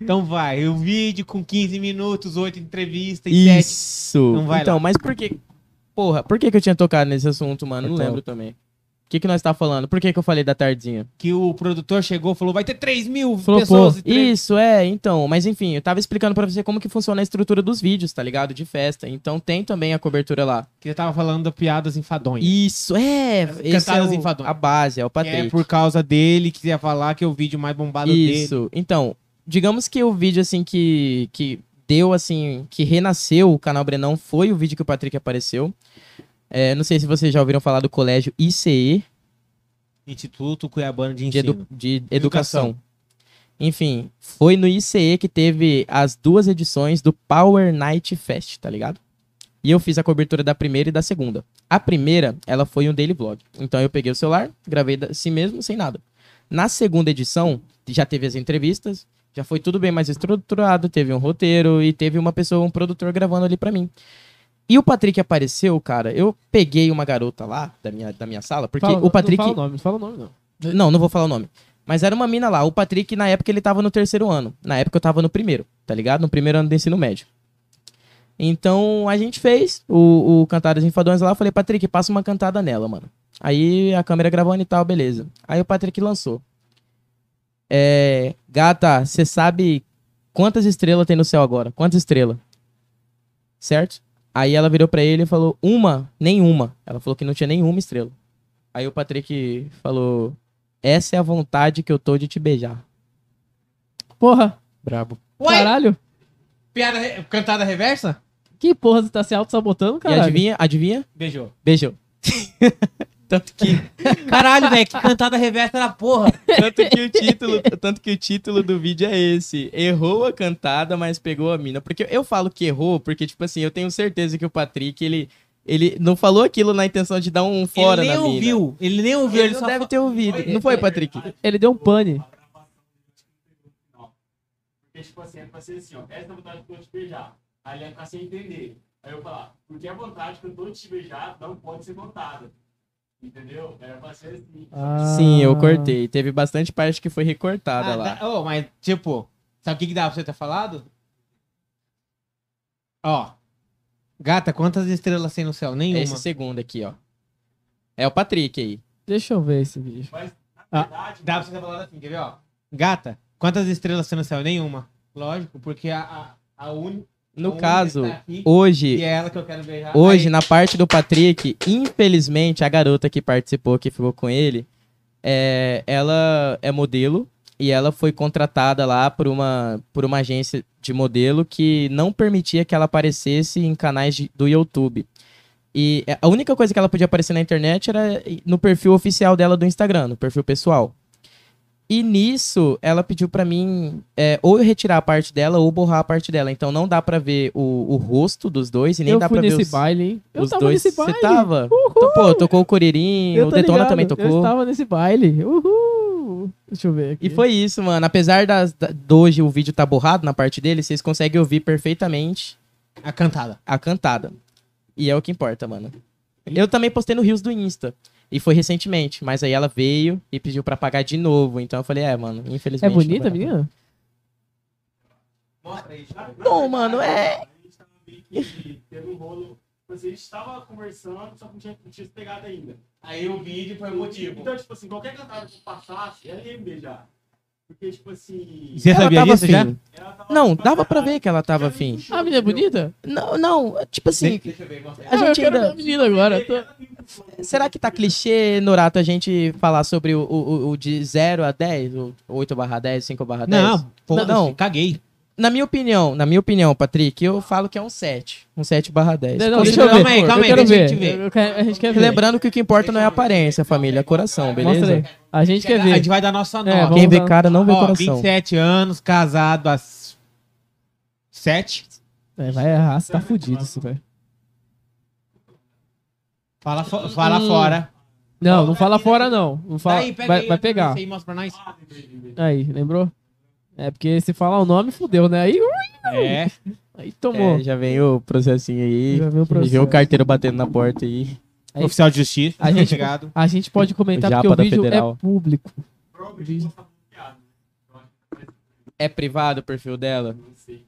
Então vai, o vídeo com 15 minutos, 8 entrevistas e 7. Isso. Não vai então, lá. mas por que. Porra, por que, que eu tinha tocado nesse assunto, mano? Não Então. lembro também. O que, que nós tá falando? Por que, que eu falei da tardinha? Que o produtor chegou e falou: vai ter 3 mil Falou, pessoas. pô, e três- Isso, é, então. Mas enfim, eu tava explicando pra você como que funciona a estrutura dos vídeos, tá ligado? De festa. Então tem também a cobertura lá. Que eu tava falando da piadas enfadonhas. Isso, é. É Cantadas o- enfadonhas. a base, é o Que é Patrick. por causa dele que ia falar que é o vídeo mais bombado dele. Isso. Então, digamos que o vídeo, assim, que, que deu, assim, que renasceu o canal Brenão foi o vídeo que o Patrick apareceu. É, não sei se vocês já ouviram falar do colégio ICE, Instituto Cuiabano de de, Ensino. edu- de educação. Enfim, foi no ICE que teve as duas edições do Power Night Fest, tá ligado? E eu fiz a cobertura da primeira e da segunda. A primeira, ela foi um daily vlog. Então eu peguei o celular, gravei assim mesmo, sem nada. Na segunda edição, já teve as entrevistas, já foi tudo bem mais estruturado, teve um roteiro e teve uma pessoa, um produtor gravando ali pra mim. E o Patrick apareceu, cara. Eu peguei uma garota lá da minha, da minha sala, porque Fala- o Patrick. Não fala o nome, não fala o nome, não. Não, não vou falar o nome. Mas era uma mina lá. O Patrick, na época, ele tava no terceiro ano. Na época, eu tava no primeiro, tá ligado? No primeiro ano do ensino médio. Então, a gente fez o, o Cantadas Enfadões lá. Eu falei, Patrick, passa uma cantada nela, mano. Aí, a câmera gravando e tal, beleza. Aí, o Patrick lançou. É... Gata, você sabe quantas estrelas tem no céu agora? Quantas estrelas? Certo? Aí, ela virou pra ele e falou, uma, nenhuma. Ela falou que não tinha nenhuma estrela. Aí, o Patrick falou... Essa é a vontade que eu tô de te beijar. Porra, Brabo. Ué, caralho. piada re- cantada reversa? Que porra, você tá se auto-sabotando, E caralho? adivinha? Adivinha? Beijou. Beijou. (laughs) tanto que, (laughs) Caralho, velho, que cantada reversa era porra. tanto que o título, tanto que o título do vídeo é esse. Errou a cantada, mas pegou a mina. Porque eu falo que errou, porque tipo assim, eu tenho certeza que o Patrick, ele ele não falou aquilo na intenção de dar um fora ele nem na mina. ouviu. Ele nem ouviu. Ele, Ele, não só deve fa- ter ouvido. Não foi, Patrick? Ele deu um pane. Porque, tipo assim, é pra ser assim, ó. Essa é a vontade que eu te beijar. Aí ele ia ficar sem entender. Aí eu falar, porque a vontade que eu tô de te beijar não pode ser contada. Entendeu? Era pra ser assim. Ah. Sim, eu cortei. Teve bastante parte que foi recortada Ah, lá. dá- ô, mas, tipo, sabe o que, que dá pra você ter falado? Ó. Gata, quantas estrelas tem no céu? É Nenhuma. esse segundo aqui, ó. É o Patrick aí. Deixa eu ver esse vídeo. Mas, na Ah, verdade, Dá pra você ter falado assim, quer ver, ó? Gata, quantas estrelas tem no céu? Nenhuma. Lógico, porque a, a, a única. No caso, aqui, hoje, é. Hoje, Aí, na parte do Patrick, infelizmente, a garota que participou, que ficou com ele, é, ela é modelo e ela foi contratada lá por uma, por uma agência de modelo que não permitia que ela aparecesse em canais de- do YouTube. E a única coisa que ela podia aparecer na internet era no perfil oficial dela do Instagram, no perfil pessoal. E nisso, ela pediu pra mim é, ou eu retirar a parte dela ou borrar a parte dela. Então não dá pra ver o, o rosto dos dois e nem eu dá fui pra ver nesse os, baile, hein? Eu os tava dois. nesse baile. Você tava? Uhul! To- Pô, tocou o Curirim, Eu o Detona ligado, também Eu tocou. estava nesse baile. Uhul! Deixa eu ver aqui. E foi isso, mano. Apesar das, da, de hoje o vídeo tá borrado na parte dele, vocês conseguem ouvir perfeitamente A cantada. a cantada. E é o que importa, mano. Eu também postei no Rios do Insta. E foi recentemente. Mas aí ela veio e pediu pra pagar de novo. Então eu falei, é, mano, É infelizmente. bonita, não vai dar. menina? Mostra aí. Não, mano, é. A gente tava meio que tendo um rolo. Tipo assim, a gente tava conversando, só que não tinha, não tinha pegado ainda. Aí o vídeo foi o motivo. Então, tipo assim, qualquer cantada que passasse, ela ia me beijar. Porque, tipo assim. Você Ela sabia tava disso já? Não, dava pra ver que ela tava afim. puxou, A menina é bonita? Não, não, tipo assim, Deixa eu ver, a Ah, eu gente quero ver ainda. a menina agora. tô-. Será que tá clichê, Norato, a gente falar sobre o, o, o de 0 a 10? O 8 barra 10, 5 barra 10? Não, foda-se, Não. caguei. Na minha opinião, na minha opinião, Patrick, eu falo que é um 7. Um 7 barra 10. Não, não, Deixa eu ver. Calma aí, calma aí, deixa ver. a gente ver. Eu quero- a gente quer ver. Lembrando que o que importa não é a aparência, família, é coração, beleza? Mostra aí. A gente quer A ver. gente vai dar nossa nota. É, Quem vê dar- cara não vê Ó, coração. 27 anos, casado há 7. É, vai errar, você tá fudido isso, velho. Fala, fo- fala Hum. fora. Não, não fala fora, não. Não fala, Daí, pega vai, aí, vai pegar. aí, mostra pra nós. Lembrei, lembrei. Aí, lembrou? É, porque se falar o nome, fudeu, né? Aí, ui, É. aí tomou. É, já vem o processinho aí. Já veio o Já vem o processo. carteiro batendo na porta aí. Aí- Oficial de justiça. A gente- Chegado. A gente pode comentar Japa porque o vídeo Federal. é público. É privado o perfil dela? Não sei.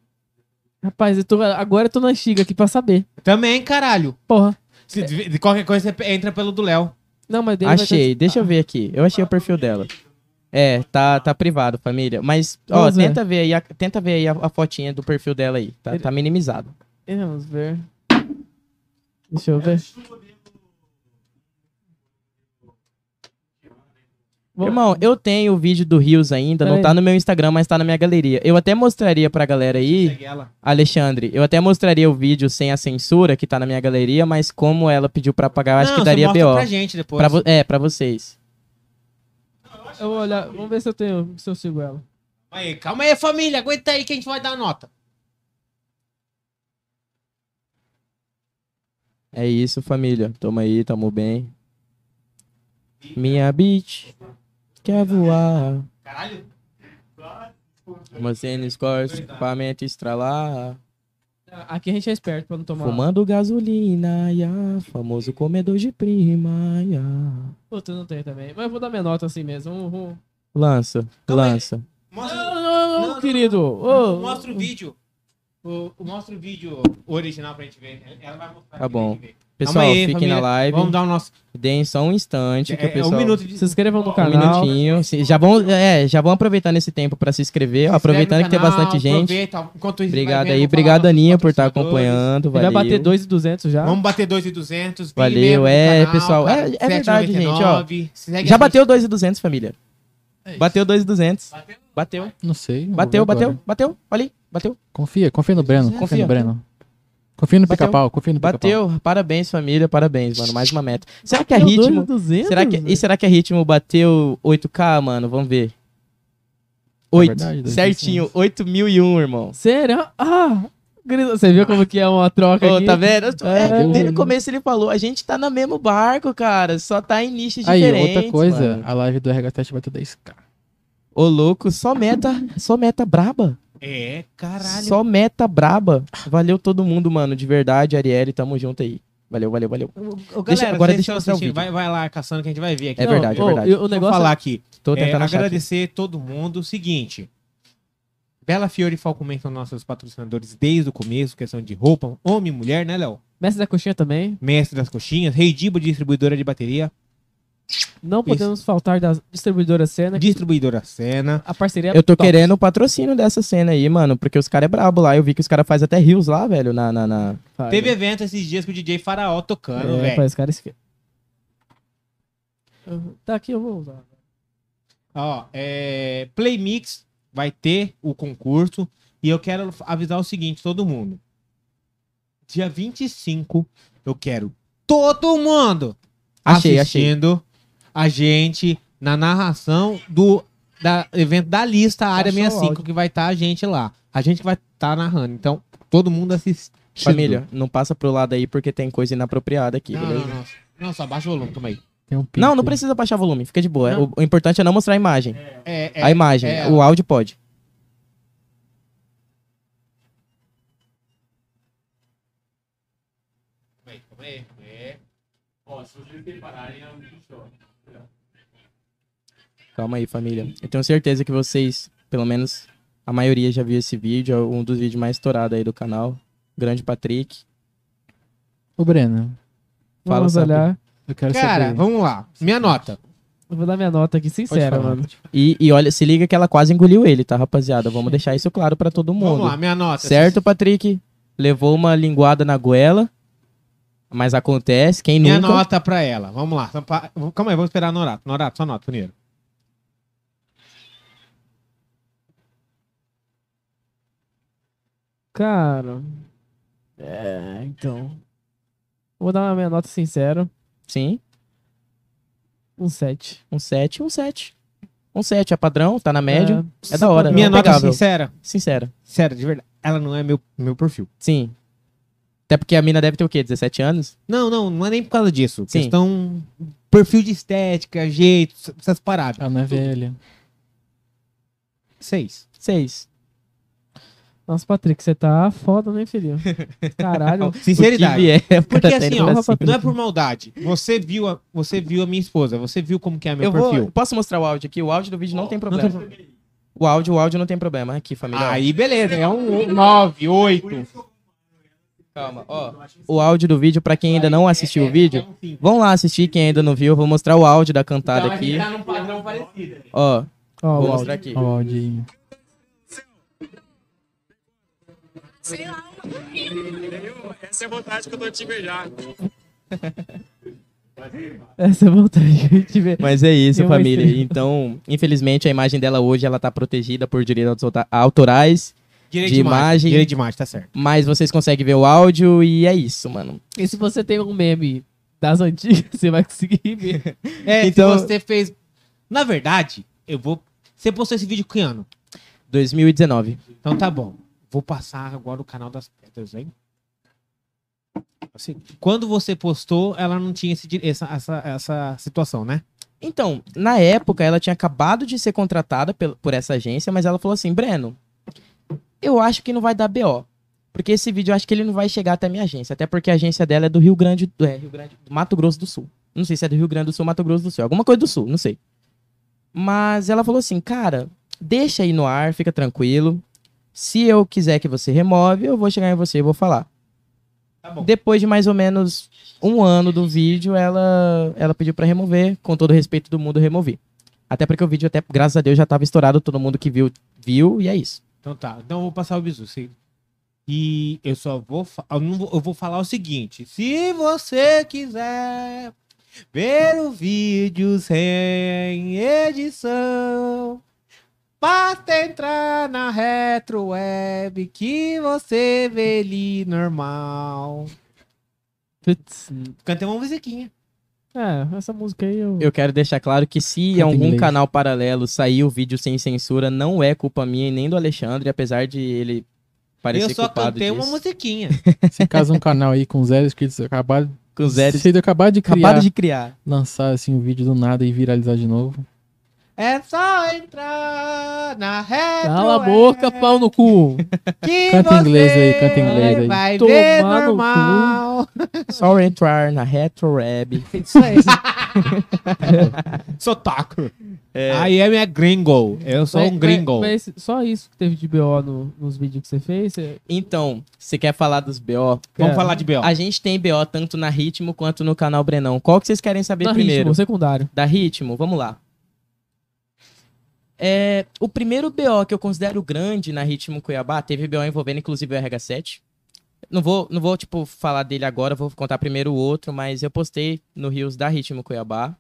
Rapaz, eu tô, agora eu tô na antiga aqui pra saber. Também, caralho. Porra. Se, de, qualquer coisa, você entra pelo do Léo. Não, mas dele vai Achei, deixa eu ver aqui. Eu achei o perfil dela. É, tá, tá privado, família. Mas, ó, Vamos tenta ver aí, a, tenta ver aí a, a fotinha do perfil dela aí. Tá, Ele- tá minimizado. Vamos ver. Deixa eu ver. Vamos- Irmão, eu tenho o vídeo do Rios ainda, não Peraí. tá no meu Instagram, mas tá na minha galeria. Eu até mostraria pra galera aí, Segue ela. Alexandre, eu até mostraria o vídeo sem a censura, que tá na minha galeria, mas como ela pediu pra pagar, eu acho Não, que você daria mostra BO. pra gente depois. Pra vo- é, pra vocês. Eu vou olhar, vamos ver se eu tenho, se eu sigo ela. Aí, calma aí, família. Aguenta aí que a gente vai dar a nota. É isso, família. Tamo aí, tamo bem. Minha bitch quer voar. Caralho. Uma tênis corte, equipamento estralar. Aqui a gente é esperto pra não tomar. Fumando gasolina, ya, famoso comedor de prima, ya. Puta, eu não tenho também. Mas eu vou dar minha nota assim mesmo. Lança, Calma aí. lança. Mostra, Não, não, não, Não, não, querido. Ô, mostra o vídeo. O, mostra o vídeo original pra gente ver. Ela vai mostrar. Tá bom. Pessoal, aí, fiquem família. na live. Vamos dar o nosso. Deem só um instante que É, o é pessoal... um minuto de. Se inscrevam no Um canal. minutinho. Se- Já vão, é, já vão aproveitando esse tempo pra se inscrever. ó, aproveitando que tem bastante gente. Enquanto Obrigado vai vendo, aí. Obrigado, Aninha, por estar patrocinadores. acompanhando. Valeu. vai bater 2,200 já. Vamos bater 2,200. Valeu, é, pessoal, é- é verdade, gente, ó. Já bateu 2,200, família. É. Bateu 2,200. Bateu. Não sei. Bateu, bateu, bateu. Olha aí, bateu. Confia, confia no Breno. Confia, Confia. no Breno. Confia no pica-pau, confia no pica-pau. Bateu. Parabéns, família. Parabéns, mano. Mais uma meta. Será que é ritmo? 2,200, Será que, e será que a ritmo bateu 8K, mano? Vamos ver. 8. verdade, 2.600. Certinho. 8001, irmão. Sério? Ah! Você viu como que é uma troca Ô, aqui? tá vendo? É, É. desde o começo ele falou, a gente tá no mesmo barco, cara. Só tá em nichos Aí, diferentes. outra coisa, mano. a live do RH7 bateu 10k. Ô, louco, só meta, só meta braba. É, caralho. Só meta braba. Valeu todo mundo, mano. De verdade, Arielle, tamo junto aí. Valeu, valeu, valeu. Ô, Deixa- galera, agora deixa eu vídeo. Vai, vai lá caçando que a gente vai ver aqui. É Não, verdade, é verdade. O Vou negócio falar aqui. Tô É, tentando achar aqui. agradecer todo mundo. O seguinte. Bela Fiore e Falcomen são nossos patrocinadores desde o começo, questão de roupa, homem e mulher, né, Léo? Mestre da coxinha também. Mestre das coxinhas, Rei Dibo, distribuidora de bateria. Não podemos faltar da distribuidora Cena. Distribuidora Cena. A parceria Eu tô top. querendo o patrocínio dessa cena aí, mano, porque os caras é brabo lá. Eu vi que os caras fazem até rios lá, velho, na... na, na- Teve evento esses dias com o DJ Faraó tocando, É, velho. Tá aqui, eu vou usar. Ó, é, Play Mix vai ter o concurso e eu quero avisar o seguinte, todo mundo. Dia 25, eu quero todo mundo Achei, achei. A gente na narração do da, evento da lista Área Baixou o 65, áudio. que vai estar a gente lá. A gente que vai estar narrando. Então, todo mundo assistindo. Família, não passa pro lado aí porque tem coisa inapropriada aqui, Não, beleza? não, não. Não, só baixa o volume, calma aí. Tem um Não, não precisa baixar volume, fica de boa. O, o importante é não mostrar a imagem. É, é, a imagem, é, o áudio pode. calma aí, calma aí, calma aí. Ó, se vocês separarem, é um. Calma aí, família. Eu tenho certeza que vocês, pelo menos a maioria já viu esse vídeo, é um dos vídeos mais estourados aí do canal. Grande Patrick. Ô, Breno, Fala, Vamos sabe? olhar. eu quero Cara, saber. vamos lá. Minha nota. Eu vou dar minha nota aqui, sincera, mano. E, e olha, se liga que ela quase engoliu ele, tá, rapaziada? Vamos deixar isso claro pra todo mundo. Vamos lá, minha nota. Certo, Patrick? Levou uma linguada na goela. Mas acontece, quem Minha nunca. nota pra ela. Vamos lá. Calma aí, vamos esperar a Norato. Norato, só nota primeiro. Cara. É, então. Vou dar uma minha nota sincera. Sim, Um 7. um 7, um 7. Um 7 é padrão, tá na média. É, da só hora. Minha não, nota sincera. Sincera. Sério, de verdade. Ela não é meu, meu perfil. Sim. Até porque a mina deve ter o quê? 17 anos? Não, não, não é nem por causa disso. Sim. Questão. Perfil de estética, jeito, essas paradas. Ela não é velha. Seis. 6. Nossa, Patrick, você tá foda, né, filho? (laughs) Caralho. Sinceridade. O Porque tá assim, ó, cima. não é por maldade. Você viu a, você viu a minha esposa, você viu como que é meu Eu vou, perfil. posso mostrar o áudio aqui? O áudio do vídeo não tem Não problema. tem- O áudio, o áudio não tem problema. Aqui, família. Aí, beleza. É um 9, 8. Calma, ó. O áudio do vídeo, pra quem ainda não assistiu o vídeo, um vão lá assistir quem ainda não viu. Eu vou mostrar o áudio da cantada aqui. tá num padrão parecido. Ó, Ó, vou mostrar aqui. Ó, o áudio aí. Essa é a vontade que eu tô de te beijar. Essa é a vontade que a gente vê. Mas é isso, Eu família. Então, infelizmente, a imagem dela hoje ela tá protegida por direitos auto- autorais. Direito De de imagem. imagem. Direito de imagem, tá certo. Mas vocês conseguem ver o áudio e é isso, mano. E se você tem um meme das antigas, você vai conseguir ver. (laughs) É, Então- se você fez. Na verdade, eu vou. Você postou esse vídeo que ano? 2019. Então tá bom. Vou passar agora o canal das pedras, hein? Assim, quando você postou, ela não tinha esse essa, essa, essa situação, né? Então, na época, ela tinha acabado de ser contratada por essa agência, mas ela falou assim: Breno, eu acho que não vai dar BO. Porque esse vídeo eu acho que ele não vai chegar até a minha agência. Até porque a agência dela é do Rio Grande, do é, Rio Grande do Mato Grosso do Sul. Não sei se é do Rio Grande do Sul, Mato Grosso do Sul. Alguma coisa do Sul, não sei. Mas ela falou assim, cara, deixa aí no ar, fica tranquilo. Se eu quiser que você remove, eu vou chegar em você e vou falar. Tá bom. Depois de mais ou menos um ano do vídeo, ela, ela pediu pra remover. Com todo o respeito do mundo, removi. Até porque o vídeo, até, graças a Deus, já tava estourado. Todo mundo que viu, viu. E é isso. Então tá. Então eu vou passar o bisu. sim. E eu só vou, eu vou. Eu vou falar o seguinte: se você quiser ver o vídeo sem edição, basta entrar na retro web que você vê ali normal. Putz. Cantei uma musiquinha. É, essa música aí eu. Eu quero deixar claro que se em algum inglês. canal paralelo sair o vídeo sem censura, não é culpa minha e nem do Alexandre, apesar de ele parecer eu só culpado cantei disso. uma musiquinha. (laughs) Se caso um canal aí com zero inscritos acabar, Com zero. se ele acabar de criar, Acabado de criar. lançar assim um vídeo do nada e viralizar de novo. É só entrar na retro Cala a boca, pau no cu. (laughs) que Canta em inglês aí, canta em inglês aí. Vai Tomar ver no normal. (laughs) Só entrar na RetroWeb. Isso aí. Sotaco. I am a gringo. Eu sou Mas- um gringo. Mas, mas só isso que teve de BO no- nos vídeos que você fez? Você... Então, você quer falar dos BO? Vamos É. falar de B.O. A gente tem BO tanto na Ritmo quanto no canal Brenão. Qual que vocês querem saber Na primeiro? ritmo, secundário. Da Ritmo? Vamos lá. É, o primeiro BO que eu considero grande na Ritmo Cuiabá, teve BO envolvendo inclusive o RH7. Não vou, não vou, tipo, falar dele agora, vou contar primeiro o outro, mas eu postei no Rios da Ritmo Cuiabá,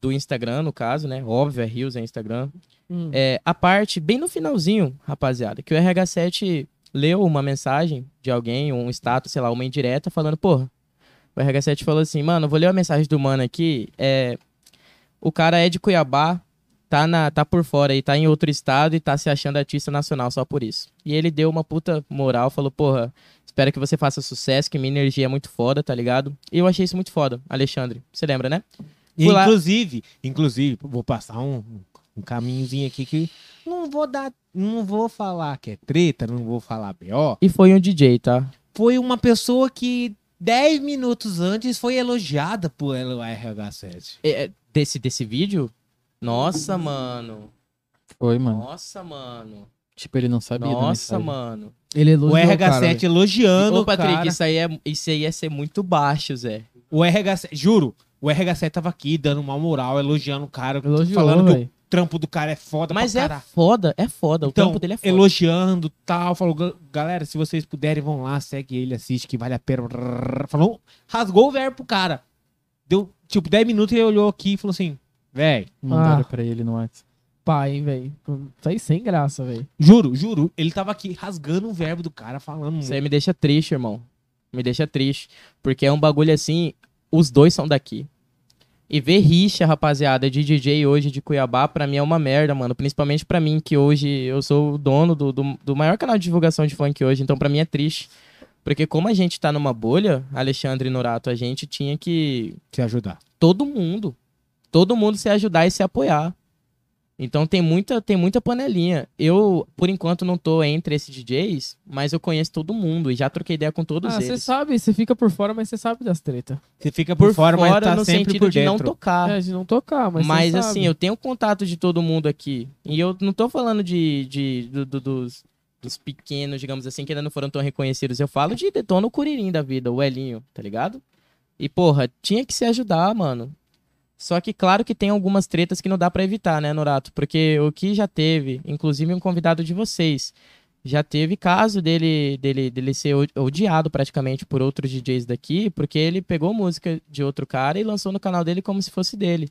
do Instagram, no caso, né? Óbvio, é Rios, é Instagram. Hum. É, a parte, bem no finalzinho, rapaziada, que o RH7 leu uma mensagem de alguém, um status, sei lá, uma indireta, falando, porra, o RH7 falou assim, mano, vou ler a mensagem do mano aqui, é, o cara é de Cuiabá, tá, na, tá por fora aí, tá em outro estado e tá se achando artista nacional só por isso. E ele deu uma puta moral, falou, porra, espero que você faça sucesso, que minha energia é muito foda, tá ligado? E eu achei isso muito foda, Alexandre, você lembra, né? E, inclusive, inclusive, vou passar um, um caminhozinho aqui que não vou dar, não vou falar que é treta, não vou falar B.O. E foi um DJ, tá? Foi uma pessoa que 10 minutos antes foi elogiada por RH7. É, é, desse, desse vídeo? Nossa, mano. Foi, mano. Nossa, mano. Tipo, ele não sabia Nossa, mano. Ele O elogiou RH7 cara, elogiando Ô, o Patrick, cara. isso aí, é, isso aí ia ser muito baixo, Zé. O RH7, juro, o RH7 tava aqui dando uma moral, elogiando o cara, Elogiou, falando que o trampo do cara é foda Mas pra é caralho. foda, é foda. O Então, trampo dele é foda. elogiando tal, falou, "Ga- galera, se vocês puderem, vão lá, segue ele, assiste, que vale a pena. Falou, rasgou o verbo pro cara. Deu, tipo, 10 minutos e ele olhou aqui e falou assim, véi, Mandaram Ah. pra ele no WhatsApp. Pai, hein, velho. Tá aí sem graça, velho. juro, juro, ele tava aqui rasgando o verbo do cara, falando Isso aí me deixa triste, irmão. Me deixa triste. Porque é um bagulho assim, os dois são daqui. E ver rixa, rapaziada, de DJ hoje de Cuiabá, pra mim é uma merda, mano. Principalmente pra mim, que hoje eu sou o dono do, do, do maior canal de divulgação de funk hoje. Então pra mim é triste. Porque como a gente tá numa bolha, Alexandre Norato, a gente tinha que se ajudar. todo mundo. Todo mundo se ajudar e se apoiar. Então tem muita, tem muita panelinha. Eu, por enquanto, não tô entre esses DJs, mas eu conheço todo mundo e já troquei ideia com todos Ah, você eles. sabe, você fica por fora, mas você sabe das tretas. Você fica por, Por fora, mas tá no sempre sentido por de não dentro. tocar. É, de não tocar, mas Mas, você assim, sabe. eu tenho contato de todo mundo aqui. E eu não tô falando de, de do- do- dos, dos pequenos, digamos assim, que ainda não foram tão reconhecidos. Eu falo de Detona o Curirim da vida, o Elinho, tá ligado? E, porra, tinha que se ajudar, mano. Só que, claro que tem algumas tretas que não dá pra evitar, né, Norato? Porque o que já teve, inclusive um convidado de vocês, já teve caso dele, dele, dele ser odiado praticamente por outros DJs daqui, porque ele pegou música de outro cara e lançou no canal dele como se fosse dele.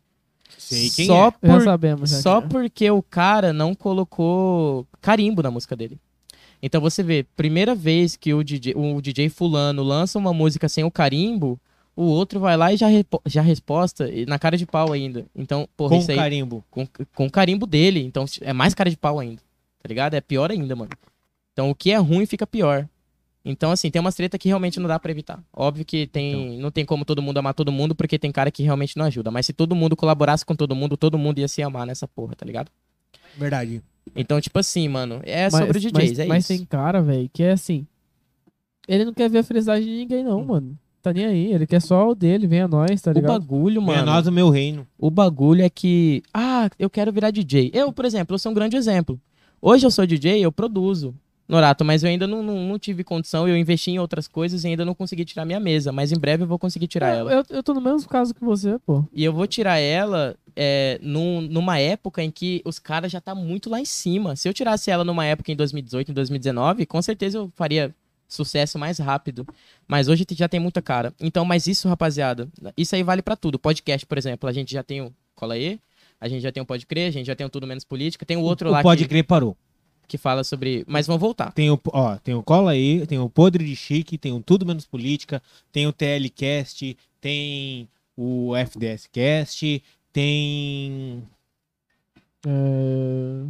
Sei quem Só é. Já por sabemos. já só que é. porque o cara não colocou carimbo na música dele. Então você vê, primeira vez que o DJ, o DJ fulano lança uma música sem o carimbo, o outro vai lá e já, repo- já resposta e na cara de pau ainda. Então, porra, Com isso aí carimbo. com, com o carimbo dele, então é mais cara de pau ainda. Tá ligado? É pior ainda, mano. Então o que é ruim fica pior. Então, assim, tem umas treta que realmente não dá pra evitar. Óbvio que tem, não tem como todo mundo amar todo mundo, porque tem cara que realmente não ajuda. Mas se todo mundo colaborasse com todo mundo, todo mundo ia se amar nessa porra, tá ligado? Verdade. Então, tipo assim, mano, é Mas- sobre os DJs, mas, é mas isso. tem cara, velho, que é assim. Ele não quer ver a felicidade de ninguém, não, mano. Tá nem aí. Ele quer só o dele, vem a nós, tá O ligado? bagulho, Mano. mano, nós o meu reino. o bagulho é que, ah, eu quero virar DJ. Eu, por exemplo, eu sou um grande exemplo. Hoje eu sou DJ, eu produzo. Norato, mas eu ainda não, não, não tive condição, eu investi em outras coisas e ainda não consegui tirar minha mesa, mas em breve eu vou conseguir tirar eu, ela. eu, eu tô no mesmo caso que você, pô. E eu vou tirar ela é, num- numa época em que os caras já tá muito lá em cima. Se eu tirasse ela numa época em 2018, em 2019, com certeza eu faria sucesso mais rápido. Mas hoje já tem muita cara. Então, mas isso, rapaziada, isso aí vale pra tudo. Podcast, por exemplo, a gente já tem o Cola aí, a gente já tem o Pode Crer, a gente já tem o Tudo Menos Política, tem o outro o lá Pode que, Crer parou. que fala sobre... Mas vão voltar. Tem o, ó, tem o Cola aí, tem o Podre de Chique, tem o Tudo Menos Política, tem o TLCast, tem o FDS Cast, tem. É,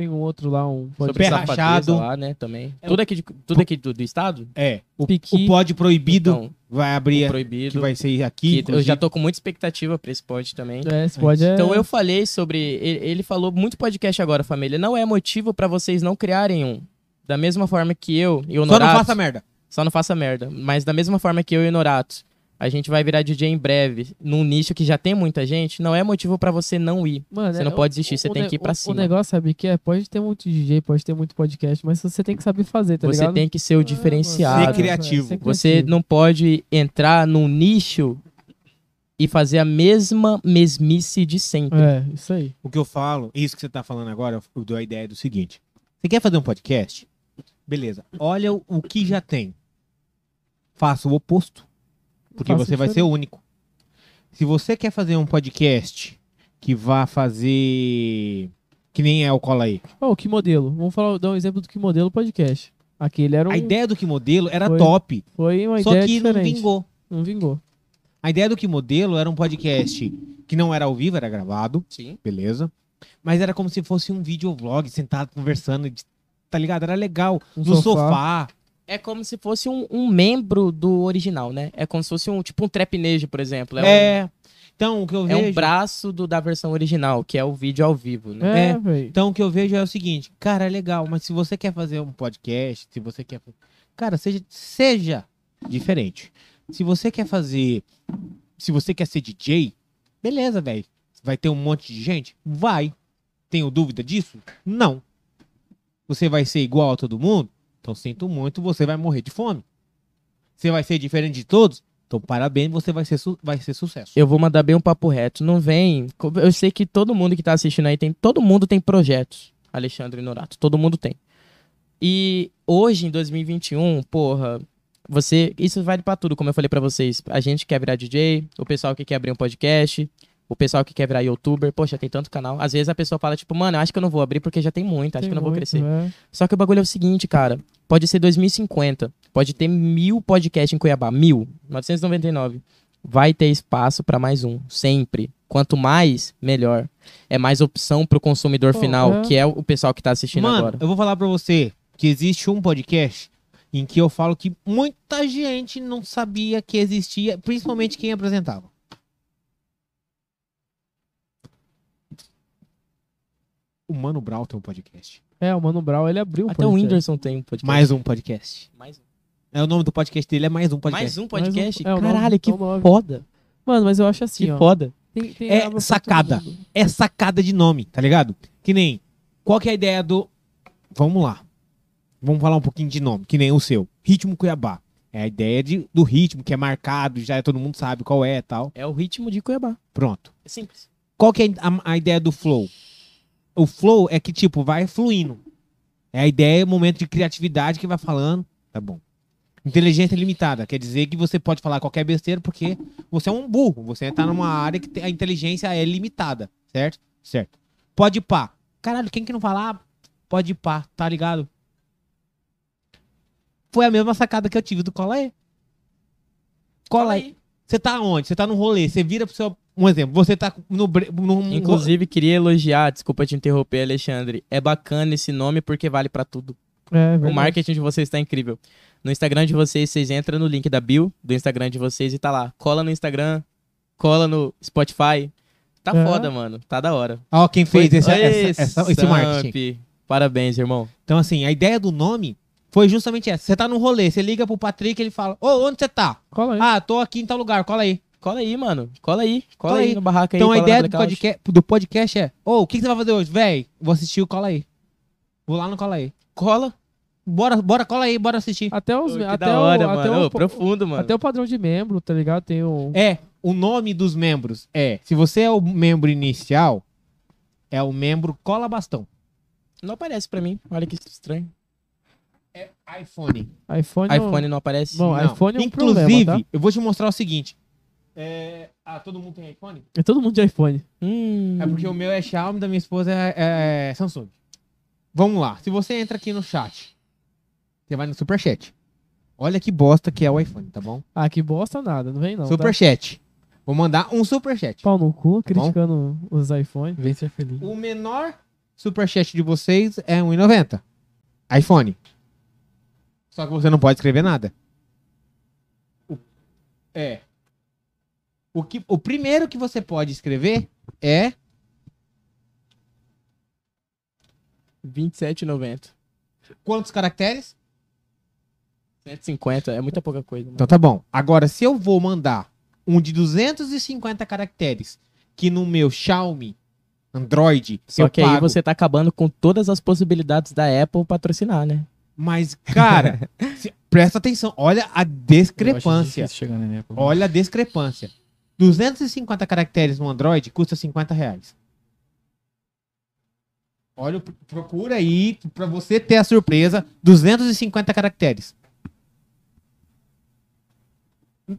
Tem um outro lá, um Sobre Pé safadeza rachado. lá, né, também. É Tudo aqui, de- tudo aqui do, do estado? É, o, Piqui. o Pod Proibido Então, vai abrir, proibido. que vai ser aqui. que eu já tô com muita expectativa pra esse pod também. É, esse pode é... Então eu falei sobre. Ele, ele falou muito podcast agora, família. Não é motivo pra vocês não criarem um. Da mesma forma que eu e o Só Norato. não faça merda. Só não faça merda. Mas da mesma forma que eu e o Norato a gente vai virar DJ em breve, num nicho que já tem muita gente, não é motivo pra você não ir. Mano, Você é- não pode o- desistir, você o tem que ir pra o- cima. O negócio, sabe o que é? Pode ter muito DJ, pode ter muito podcast, mas você tem que saber fazer, tá você ligado? tem que ser o Ah, diferenciado. Ser criativo. Ser Você criativo. não pode entrar num nicho e fazer a mesma mesmice de sempre. É, isso aí. O que eu falo, isso que você tá falando agora, eu dou a ideia do seguinte. Você quer fazer um podcast? Beleza. Olha o, o que já tem. Faça o oposto. Porque você vai ser o único. Se você quer fazer um podcast que vá fazer. Que nem é o Cola aí. Ó, o que modelo? Vamos falar, dar um exemplo do que modelo podcast. Aquele era um, A ideia do que modelo era Foi top. foi uma Só ideia que não diferente. vingou. Não vingou. A ideia do que modelo era um podcast que não era ao vivo, era gravado. Sim. beleza? Mas era como se fosse um videovlog, sentado conversando, tá ligado? Era legal. Um no sofá. sofá. É como se fosse um, um membro do original, né? É como se fosse um tipo um trapnejo, por exemplo. É, É. Então, o que eu um, é vejo. um braço do, da versão original, que é o vídeo ao vivo, né? É, É. velho. Então, o que eu vejo é o seguinte, cara, é legal, mas se você quer fazer um podcast, se você quer. Cara, seja, seja diferente. Se você quer fazer. Se você quer ser DJ, beleza, velho. Vai ter um monte de gente? Vai. Tenho dúvida disso? Não. Você vai ser igual a todo mundo? Então sinto muito, você vai morrer de fome. Você vai ser diferente de todos? Então parabéns, você vai ser, vai ser sucesso. Eu vou mandar bem um papo reto. Não vem. Eu sei que todo mundo que tá assistindo aí tem. Todo mundo tem projetos, Alexandre Norato. Todo mundo tem. E hoje, em 2021, porra, você. Isso vale pra tudo, como eu falei pra vocês. A gente quer virar DJ, o pessoal que quer abrir um podcast, o pessoal que quer virar youtuber. Poxa, tem tanto canal. Às vezes a pessoa fala, tipo, mano, eu acho que eu não vou abrir porque já tem muito, acho Tem que eu não vou muito, crescer. é. Só que o bagulho é o seguinte, cara. Pode ser 2050. Pode ter mil podcasts em Cuiabá. Mil. 999. Vai ter espaço pra mais um. Sempre. Quanto mais, melhor. É mais opção pro consumidor Pô, final, é. que é o pessoal que tá assistindo Mano, agora. eu vou falar pra você que existe um podcast em que eu falo que muita gente não sabia que existia, principalmente quem apresentava. O Mano Brown tem um podcast. É, o Mano Brown, ele abriu um Até o podcast. Whindersson tem um podcast. Mais um podcast. Mais um. É o nome do podcast dele, é mais um podcast. Mais um podcast? Mais um- é, o nome- Caralho, que é o nome. foda. Mano, mas eu acho assim, Que ó. foda. Tem- tem É sacada. É sacada de nome, tá ligado? Que nem. Qual que é a ideia do. Vamos lá. Vamos falar um pouquinho de nome, que nem o seu. Ritmo Cuiabá. É a ideia de, do ritmo, que é marcado, já todo mundo sabe qual é e tal. É o ritmo de Cuiabá. Pronto. É simples. Qual que é a, a ideia do flow? O flow é que, tipo, vai fluindo. É a ideia, o momento de criatividade que vai falando. Tá bom. Inteligência limitada. Quer dizer que você pode falar qualquer besteira porque você é um burro. Você tá numa área que tem- a inteligência é limitada. Certo? Certo. Pode pá. Caralho, quem que não falar? Pode pá, tá ligado? Foi a mesma sacada que eu tive do Cola aí. Cola aí. Você tá onde? Você tá no rolê. Você vira pro seu. Um exemplo. Você tá no. num- Inclusive, queria elogiar, desculpa te interromper, Alexandre. É bacana esse nome porque vale pra tudo. É, O verdade. marketing de vocês tá incrível. No Instagram de vocês, vocês entram no link da bio do Instagram de vocês e tá lá. Cola no Instagram, cola no Spotify. Tá É. foda, mano. Tá da hora. Ó, quem fez esse, Oi, essa- essa- esse marketing. Parabéns, irmão. Então, assim, a ideia do nome foi justamente essa. Você tá no rolê, você liga pro Patrick ele fala: Ô, onde você tá? Cola aí. Ah, tô aqui em tal lugar, cola aí. Cola aí, mano. Cola aí. Cola, Cola aí aí. no barraca aí. então a ideia do podcast, do podcast é: Ô, o que, que você vai fazer hoje? Véi, vou assistir o Cola aí. Vou lá no Cola aí. Cola. Bora, bora, cola aí, bora assistir. Até os. Ô, que até da hora, o, até mano. o, Ô, profundo, mano. Até o padrão de membro, tá ligado? Tem o. É, o nome dos membros é: se você é o membro inicial, é o membro Cola Bastão. Não aparece pra mim. Olha que estranho. É iPhone. iPhone. não- iPhone não aparece. Bom, Não. iPhone é um Inclusive, problema, tá? eu vou te mostrar o seguinte. É... Ah, todo mundo tem iPhone? É todo mundo de iPhone. Hum. É porque o meu é Xiaomi, da minha esposa é, é Samsung. Vamos lá. Se você entra aqui no chat, você vai no Superchat. Olha que bosta que é o iPhone, tá bom? Ah, que bosta nada, não vem não. Tá? Superchat. Vou mandar um Superchat. Pau no cu, bom? criticando os iPhones. Vem ser feliz. O menor Superchat de vocês é 1,90. iPhone. Só que você não pode escrever nada. É. O, que, o primeiro que você pode escrever é 27,90. quantos caracteres? 150 é muita pouca coisa. Mano. Então tá bom. Agora, se eu vou mandar um de 250 caracteres, que no meu Xiaomi Android Só que aí pago. você tá acabando com todas as possibilidades da Apple patrocinar, né? Mas, cara, (laughs) se- presta atenção, olha a discrepância. Olha a discrepância. 250 caracteres no Android custa 50 reais. Olha, procura aí pra você ter a surpresa. 250 caracteres.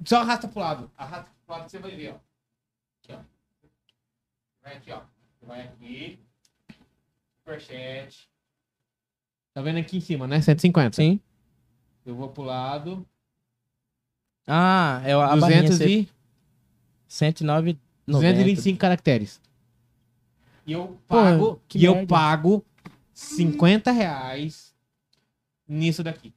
Só arrasta pro lado. Arrasta pro lado que você vai ver, ó. Aqui, ó. Vai aqui, ó. Você vai aqui. Superchat. Tá vendo aqui em cima, né? 150. Sim. Eu vou pro lado. Ah, é a barrinha 200 e... 109 225 caracteres. E eu Pô, pago, que e eu pago 50 reais nisso daqui.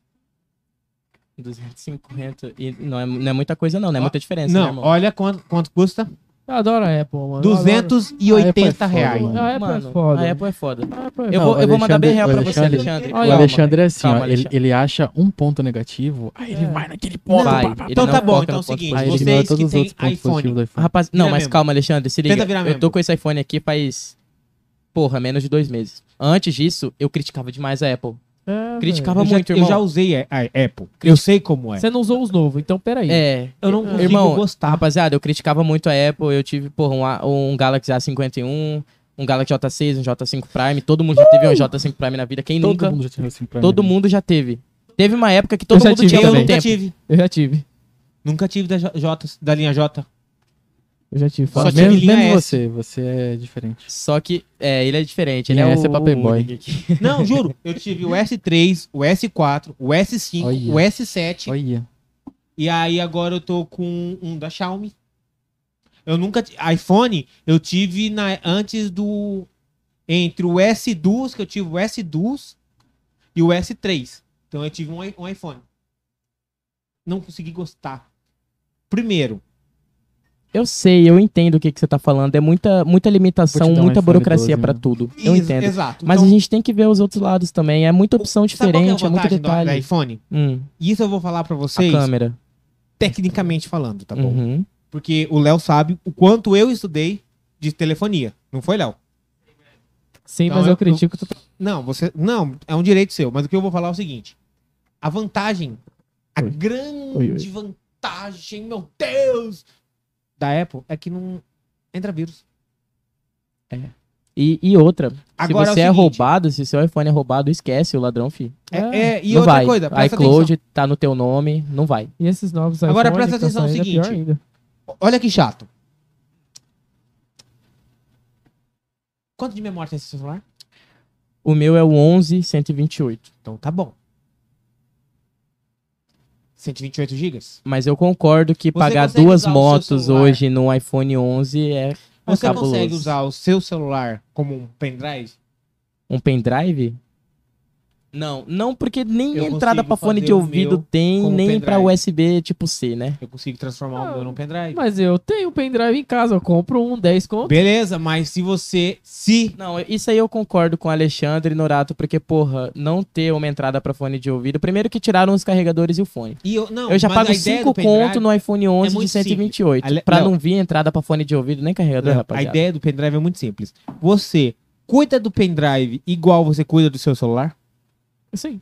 250. E não é, não é muita coisa, não, não é Ó, muita diferença, né, Não, irmão? olha quanto, quanto custa. Eu adoro a Apple, mano. Eu 280 foda, reais. mano. adoro- A Apple Mano, é foda. a Apple é foda. É Eu Não, vou, eu vou mandar bem real pra você, Alexandre- O Calma, Alexandre é assim, calma, ó, ele, Alexandre. ele acha um ponto negativo, aí ele É. vai naquele ponto. Vai, pá, pá, ele Então tá bom, então é o seguinte, vocês que têm iPhone. Rapaz, não, mas calma, Alexandre, se liga. Tenta virar Eu tô com esse iPhone aqui faz. Porra, menos de dois meses. Antes disso, eu criticava demais a Apple. É, Criticava Eu já, muito, eu irmão. já usei a, a Apple. Eu sei como é. Você não usou os novos, então peraí. É. Eu não consigo Irmão, gostar. Rapaziada, eu criticava muito a Apple. Eu tive, porra, um, A- um Galaxy A51, um Galaxy J6, um J5 Prime. Todo mundo já teve um J5 Prime na vida. Quem Todo nunca? mundo já tinha assim pra Todo mundo já teve. Teve uma época que todo já mundo tive tinha ao eu nunca tive. Eu já tive. Nunca tive da, J- da linha J. Eu já tive. Só Fala. tive Menos, linha menos S. você, você é diferente. Só que, é, ele é diferente. Ele é, o, é o único aqui. (laughs) Não, juro. Eu tive o S3, o S4, o S5, Olha. o S7. Olha. E aí agora eu tô com um da Xiaomi. Eu nunca. iPhone, eu tive na, antes do. Entre o S2, que eu tive o S2 e o S3. Então eu tive um, um iPhone. Não consegui gostar. Primeiro, Eu sei, eu entendo o que, que você tá falando. É muita, muita limitação, muita burocracia 12, pra né? tudo. Eu ex- entendo. Exato. Mas Então, a gente tem que ver os outros lados também. É muita opção que diferente, a é muito detalhe. do iPhone? Hum, Isso eu vou falar pra a vocês, câmera. tecnicamente falando, tá bom? Uhum. Porque o Léo sabe o quanto eu estudei de telefonia. Não foi, Léo? Sim, Então mas eu- eu critico. tu- Não, você. Não, é um direito seu. Mas o que eu vou falar é o seguinte: a vantagem, a Oi. grande Oi, oi. vantagem, meu Deus, da Apple é que não entra vírus. E, e outra, Agora se você é é, o seguinte, roubado, se seu iPhone é roubado, esquece o ladrão, fi. É, é, e não outra vai. coisa, presta iCloud tá no teu nome, não vai. E esses novos Agora iPhone presta atenção no é seguinte. atenção. Olha que chato. Quanto de memória tem esse celular? O meu é o 11128. Então tá bom. 128 gigas? Mas eu concordo que Você pagar duas motos hoje no iPhone 11 é Você cabuloso. consegue usar o seu celular como um pendrive? um pendrive? Não, não porque nem Eu entrada pra fone de o ouvido tem, nem pra pendrive. USB tipo C, né? Eu consigo transformar o Ah, meu num pendrive. Mas eu tenho um pendrive em casa, eu compro um 10 conto. Beleza, mas se você. Se. Não, isso aí eu concordo com o Alexandre Norato, porque, porra, não ter uma entrada pra fone de ouvido. Primeiro que tiraram os carregadores e o fone. E eu, não, eu já pago a ideia 5 do pendrive- conto no iPhone 11 de muito 128. Ale- Pra Léo. não vir entrada pra fone de ouvido nem carregador, Não, a rapaziada. ideia do pendrive é muito simples. Você cuida do pendrive igual você cuida do seu celular? Sim.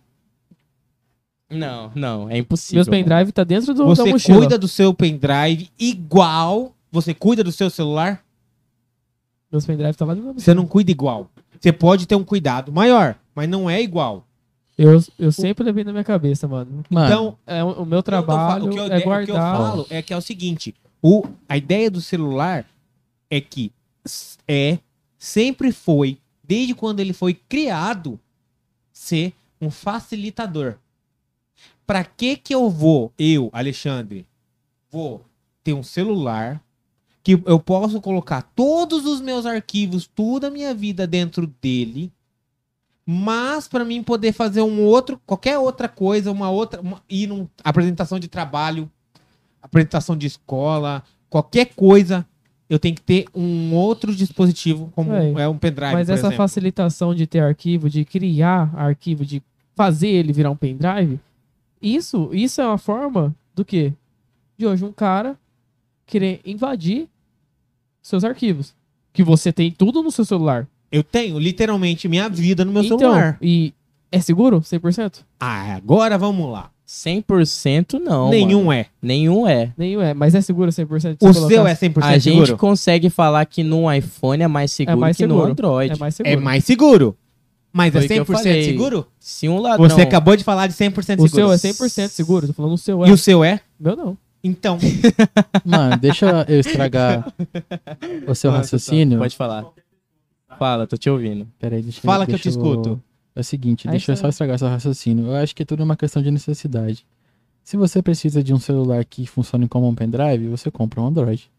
Não, não, é impossível. Meus pendrive tá dentro do, da Você mochila. cuida do seu pendrive igual você cuida do seu celular? Meus pendrive tá lá dentro da mochila. Você não cuida igual. Você pode ter um cuidado maior, mas não é igual. Eu, eu sempre levei na minha cabeça, mano. Mano, Então, É, o o meu o trabalho o que eu, é o que eu guardar. falo é que é o seguinte: o, a ideia do celular é que é, sempre foi, desde quando ele foi criado, ser um facilitador. Pra que que eu vou, eu, Alexandre, vou ter um celular que eu posso colocar todos os meus arquivos, toda a minha vida dentro dele, mas para mim poder fazer um outro, qualquer outra coisa, uma outra, uma, ir numa apresentação de trabalho, apresentação de escola, qualquer coisa, eu tenho que ter um outro dispositivo, como Véi, é um pendrive, Mas essa exemplo. facilitação de ter arquivo, de criar arquivo, de fazer ele virar um pendrive, isso, isso é uma forma do quê? De hoje um cara querer invadir seus arquivos. Que você tem tudo no seu celular. Eu tenho literalmente minha vida no meu então, celular. e é seguro? 100%? Ah, agora vamos lá. 100% não. Nenhum mano. é. Nenhum é. Nenhum é, mas é seguro 100%? O se seu colocar? é 100% A gente seguro? consegue falar que no iPhone é mais seguro mais que no seguro. Android. É mais seguro. É mais seguro. Mas Foi é o que eu 100% falei. seguro? Se um ladrão... Você acabou de falar de 100% O seguro. seu é 100% seguro. Tô falando o seu é. E o seu é? Meu não. Então. (laughs) Mano, deixa eu estragar o seu raciocínio. Pode falar. Fala, tô te ouvindo. Peraí, deixa Fala que eu deixa te escuto. É o seguinte, Aí deixa eu só estragar seu raciocínio. Eu acho que é tudo uma questão de necessidade. Se você precisa de um celular que funcione como um pendrive, você compra um Android.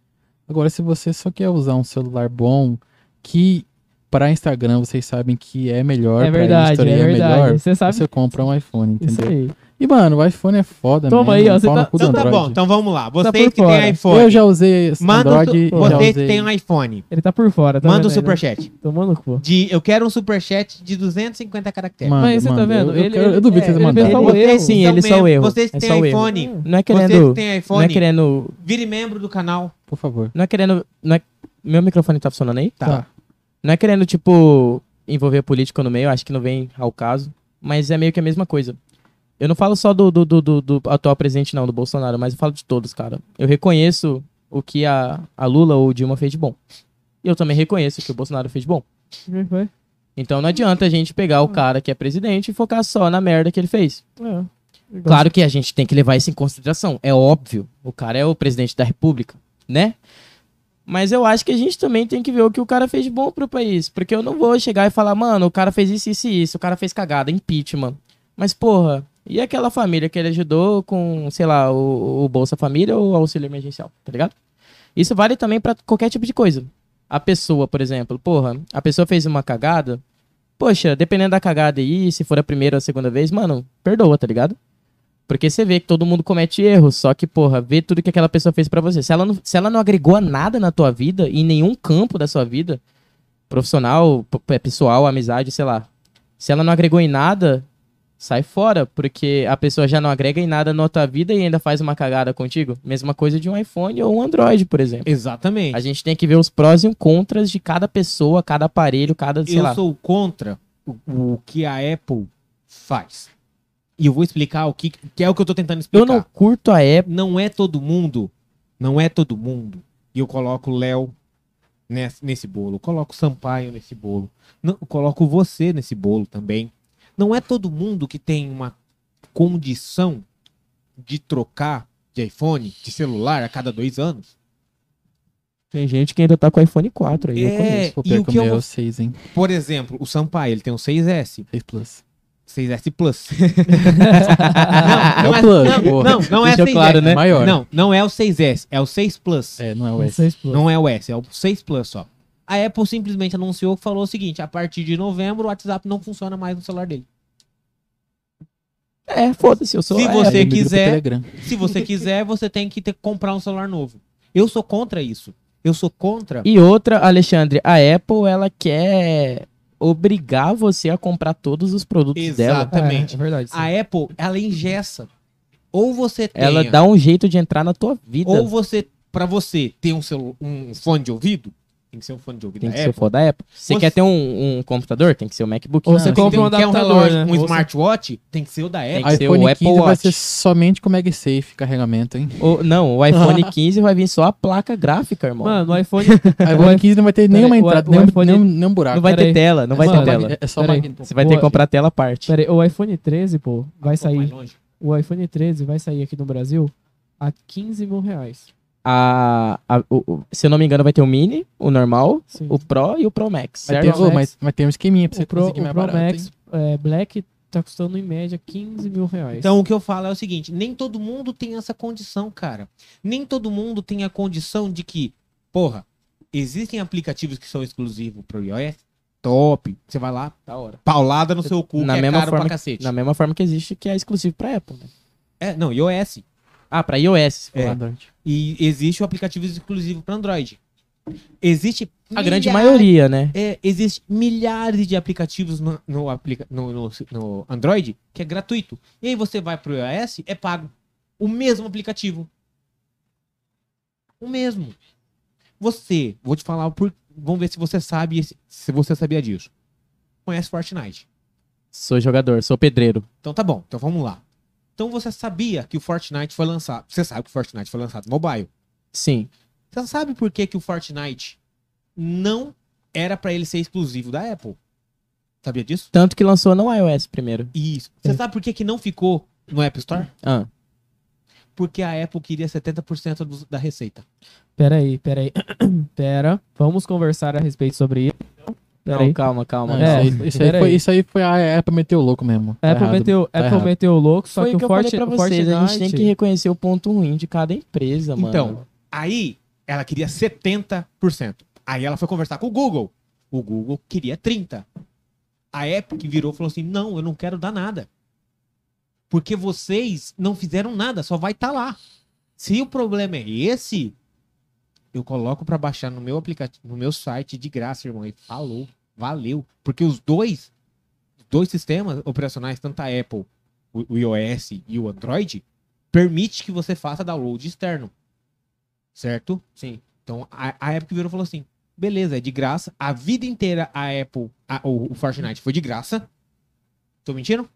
Agora, se você só quer usar um celular bom, que para Instagram vocês sabem que é melhor, É pra verdade, history é verdade. melhor, Você sabe você compra um iPhone, isso entendeu? aí. E, mano, o iPhone é foda Toma mesmo. aí, ó, você tá- cu do Então tá bom, então vamos lá. Tá Vocês por que fora. iPhone. Eu já usei esse Manda o Android e Vocês que usei... têm um iPhone. Ele tá por fora, tá Manda né? superchat. Tomando no cu. De, eu quero um superchat de 250 caracteres. Manda, Mas você tá manda. vendo? Eu, eu Ele- quero- eu duvido é, vocês ele fez só o Vocês erro. Sim, ele só o erro. Vocês que É têm iPhone. Não é Vocês que querendo... têm Não é iPhone. querendo... Vire membro do canal. Por favor. Não é querendo... Não é... Meu microfone tá funcionando aí? Tá. Não é querendo, tipo, envolver político no meio, acho que não vem ao caso. Mas é meio que a mesma coisa. Eu não falo só do, do, do, do- do atual presidente, não, do Bolsonaro, mas eu falo de todos, cara. Eu reconheço o que a, a Lula ou o Dilma fez de bom. E eu também reconheço o que o Bolsonaro fez de bom. Foi? Então não adianta a gente pegar o cara que é presidente e focar só na merda que ele fez. É. Claro que a gente tem que levar isso em consideração. É óbvio. O cara é o presidente da república, né? Mas eu acho que a gente também tem que ver o que o cara fez de bom pro país. Porque eu não vou chegar e falar, mano, o cara fez isso, isso e isso. O cara fez cagada, impeachment. Mas, porra, e aquela família que ele ajudou com, sei lá, o, o Bolsa Família ou o auxílio emergencial, tá ligado? Isso vale também pra qualquer tipo de coisa. A pessoa, por exemplo, porra, a pessoa fez uma cagada. Poxa, dependendo da cagada aí, se for a primeira ou a segunda vez, mano, perdoa, tá ligado? Porque você vê que todo mundo comete erros, só que, porra, vê tudo que aquela pessoa fez pra você. Se ela, não, se ela não agregou nada na tua vida, em nenhum campo da sua vida, profissional, pessoal, amizade, sei lá. Se ela não agregou em nada, sai fora, porque a pessoa já não agrega em nada na tua vida e ainda faz uma cagada contigo. Mesma coisa de um iPhone ou um Android, por exemplo. Exatamente. A gente tem que ver os prós e os contras de cada pessoa, cada aparelho, cada, sei eu lá. sou contra o, o que a Apple faz. E eu vou explicar o que, que é o que eu tô tentando explicar. Eu não curto a Apple. não é todo mundo, não é todo mundo. E eu coloco o Léo nesse, nesse bolo, eu coloco o Sampaio nesse bolo, não, eu coloco você nesse bolo também. Não é todo mundo que tem uma condição de trocar de iPhone, de celular a cada dois anos. Tem gente que ainda tá com o iPhone 4 aí, eu É, conheço. Pô, e o que eu meu é vou- o 6, hein? Por exemplo, o Sampaio, ele tem um 6S, 6 Plus. 6S Plus. (laughs) É o não, Plus, não, porra. não, não é Deixou 6S. claro, né? Maior. Não, não é o 6S, é o 6 Plus. É, não é o S. Vocês, pô. Não é o S, é o 6 Plus só. A Apple simplesmente anunciou que falou o seguinte: a partir de novembro o WhatsApp não funciona mais no celular dele. É, foda-se, eu sou Se a você Apple. Quiser-. Se você quiser, você tem que ter que comprar um celular novo. Eu sou contra isso. Eu sou contra. E outra, Alexandre, a Apple, ela quer obrigar você a comprar todos os produtos dela. Exatamente. É, é verdade. sim. A Apple, ela engessa. Ou você tem. Ela dá um jeito de entrar na tua vida. Ou você, pra você ter um, celu- um fone de ouvido, tem que ser um fone de ouvido Tem da que ser o Apple. foda da Apple. Você Você- quer ter um, um computador? Tem que ser o MacBook. Ou você Não, compra Tem- um quer um adaptador, relógio, né? um Ou você- smartwatch, tem que ser o da Tem Apple. que ser iPhone o Apple 15 vai Watch. ser somente com MagSafe carregamento, hein? Ou- não, o iPhone (laughs) 15 vai vir só a placa gráfica, irmão. Mano, no iPhone. (laughs) iPhone 15 não vai ter nenhuma o- entrada, o nenhum, iPhone- nenhum, nenhum buraco. não vai peraí. ter tela, não vai Mano, ter vai- tela. É só Peraí. Você vai ter que comprar a tela à parte. Pera aí, o iPhone 13, pô, vai mais sair. longe. O iPhone 13 vai sair aqui no Brasil a 15 mil reais. A, a- o- se eu não me engano, vai ter o Mini, o normal, Sim. o Pro e o Pro Max, Vai certo? ô, Max. mas, mas tem um esqueminha pra você o Pro, conseguir o mais Pro barato, Max é, Black tá custando em média 15 mil reais. Então o que eu falo é o seguinte: nem todo mundo tem essa condição, cara. Nem todo mundo tem a condição de que, porra, existem aplicativos que são exclusivos pro iOS. Top. Você vai lá, Da hora. paulada no seu cu, Na que é mesma caro forma pra cacete. Na mesma forma que existe, que é exclusivo pra Apple. Né? É, não, iOS. Ah, pra iOS. É. lá. E existe o aplicativo exclusivo para Android. Existe A grande maioria, né? É, existe milhares de aplicativos no, no, aplica- no- no- no Android que é gratuito. E aí você vai pro iOS, é pago. O mesmo aplicativo. O mesmo. Você, vou te falar por. Vamos ver se você sabe, se você sabia disso. Conhece Fortnite? Sou jogador, sou pedreiro. Então tá bom, então vamos lá. Então você sabia que o Fortnite foi lançado. Você sabe que o Fortnite foi lançado mobile. Sim. Você sabe por que, que o Fortnite não era pra ele ser exclusivo da Apple? Sabia disso? Tanto que lançou no iOS primeiro. Isso. Você sabe por que, que não ficou no App Store? Ah, Porque a Apple queria 70% do- da receita. Pera aí, pera aí. (clears throat) pera, vamos conversar a respeito sobre isso. Pera não, aí. calma, calma. Não, É, isso, aí, isso, aí foi, isso aí foi a Apple meteu o louco mesmo. Tá Apple, errado. meteu, tá Apple errado. meteu o louco, só Foi que o o, que eu vocês. A gente tem que reconhecer o ponto ruim de cada empresa, mano. Então, aí ela queria 70%. Aí ela foi conversar com o Google. O Google queria 30%. A Epic virou e falou assim: não, eu não quero dar nada. Porque vocês não fizeram nada, só vai estar lá. Se o problema é esse, eu coloco pra baixar no meu aplicativo, no meu site de graça, irmão. E falou, valeu. Porque os dois, dois sistemas operacionais, tanto a Apple, o, iOS e o Android, permite que você faça download externo. Certo? Sim. Então a, a Epic virou e falou assim: beleza, é de graça. A vida inteira a Apple, a- o, o Fortnite foi de graça. Tô mentindo?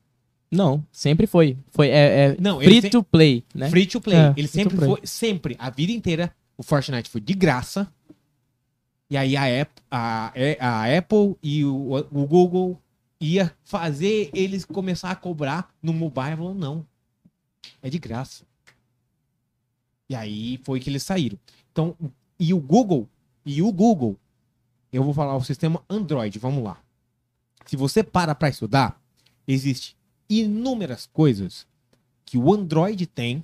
Não, sempre foi. Foi é, é Não, free se- to play, né? Free to play. É, Ele sempre play. foi, sempre, a vida inteira, o Fortnite foi de graça. E aí a, App, a, a Apple e o, o Google ia fazer eles começar a cobrar no mobile. Falou, não, é de graça. E aí foi que eles saíram. Então, e o Google, e o Google, eu vou falar o sistema Android, vamos lá. Se você para pra estudar, existe inúmeras coisas que o Android tem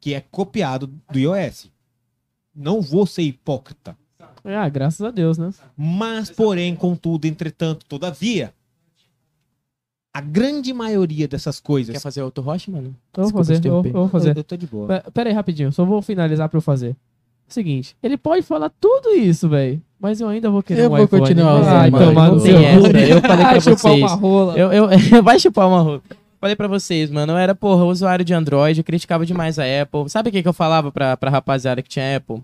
que é copiado do iOS. Não vou ser hipócrita. Ah, graças a Deus, né? Mas, porém, contudo, entretanto, todavia, a grande maioria dessas coisas. Quer fazer outro roche, mano? Eu vou fazer, eu, eu vou fazer. Eu, eu tô de boa. Pe- Pera aí, rapidinho, só vou finalizar pra eu fazer. Seguinte, ele pode falar tudo isso, velho, mas eu ainda vou querer Eu um vou iPhone. continuar Ai, usando, mano. tomar no seu tem essa, eu falei pra (laughs) Ai, chupar vocês. uma rola. Eu, eu, (laughs) vai chupar uma rola. Falei pra vocês, mano, eu era, porra, usuário de Android, eu criticava demais a Apple. Sabe o que, que eu falava pra, pra rapaziada que tinha Apple?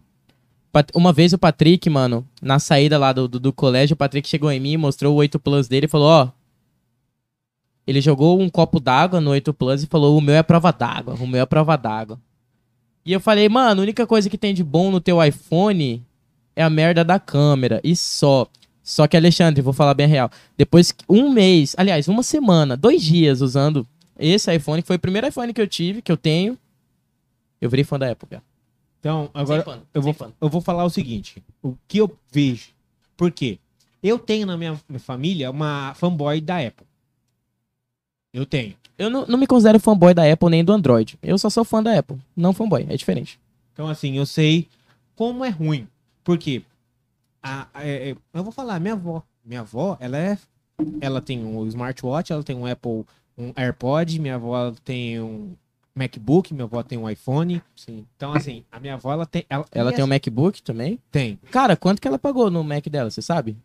Uma vez o Patrick, mano, na saída lá do, do, do colégio, o Patrick chegou em mim, mostrou o 8 Plus dele e falou, ó. Ele jogou um copo d'água no 8 Plus e falou, o meu é prova d'água, o meu é prova d'água. E eu falei, mano, a única coisa que tem de bom no teu iPhone é a merda da câmera, e só. Só que, Alexandre, vou falar bem real. Depois, um mês, aliás, uma semana, dois dias usando esse iPhone, que foi o primeiro iPhone que eu tive, que eu tenho, eu virei fã da Apple, cara. Então, agora eu vou, eu vou falar o seguinte: o que eu vejo. Por quê? Eu tenho na minha minha família uma fanboy da Apple. Eu tenho. Eu não, não me considero fanboy da Apple nem do Android. Eu só sou fã da Apple, não fanboy, é diferente. Então, assim, eu sei como é ruim. Por quê? A- a- é- é- eu vou falar, minha avó. Minha avó, ela é. Ela tem um smartwatch, ela tem um Apple, um AirPod, minha avó tem um MacBook, minha avó tem um iPhone. Sim. Então, assim, a minha avó, ela tem. Ela, Ela tem um MacBook também. Tem. Cara, quanto que ela pagou no Mac dela, você sabe?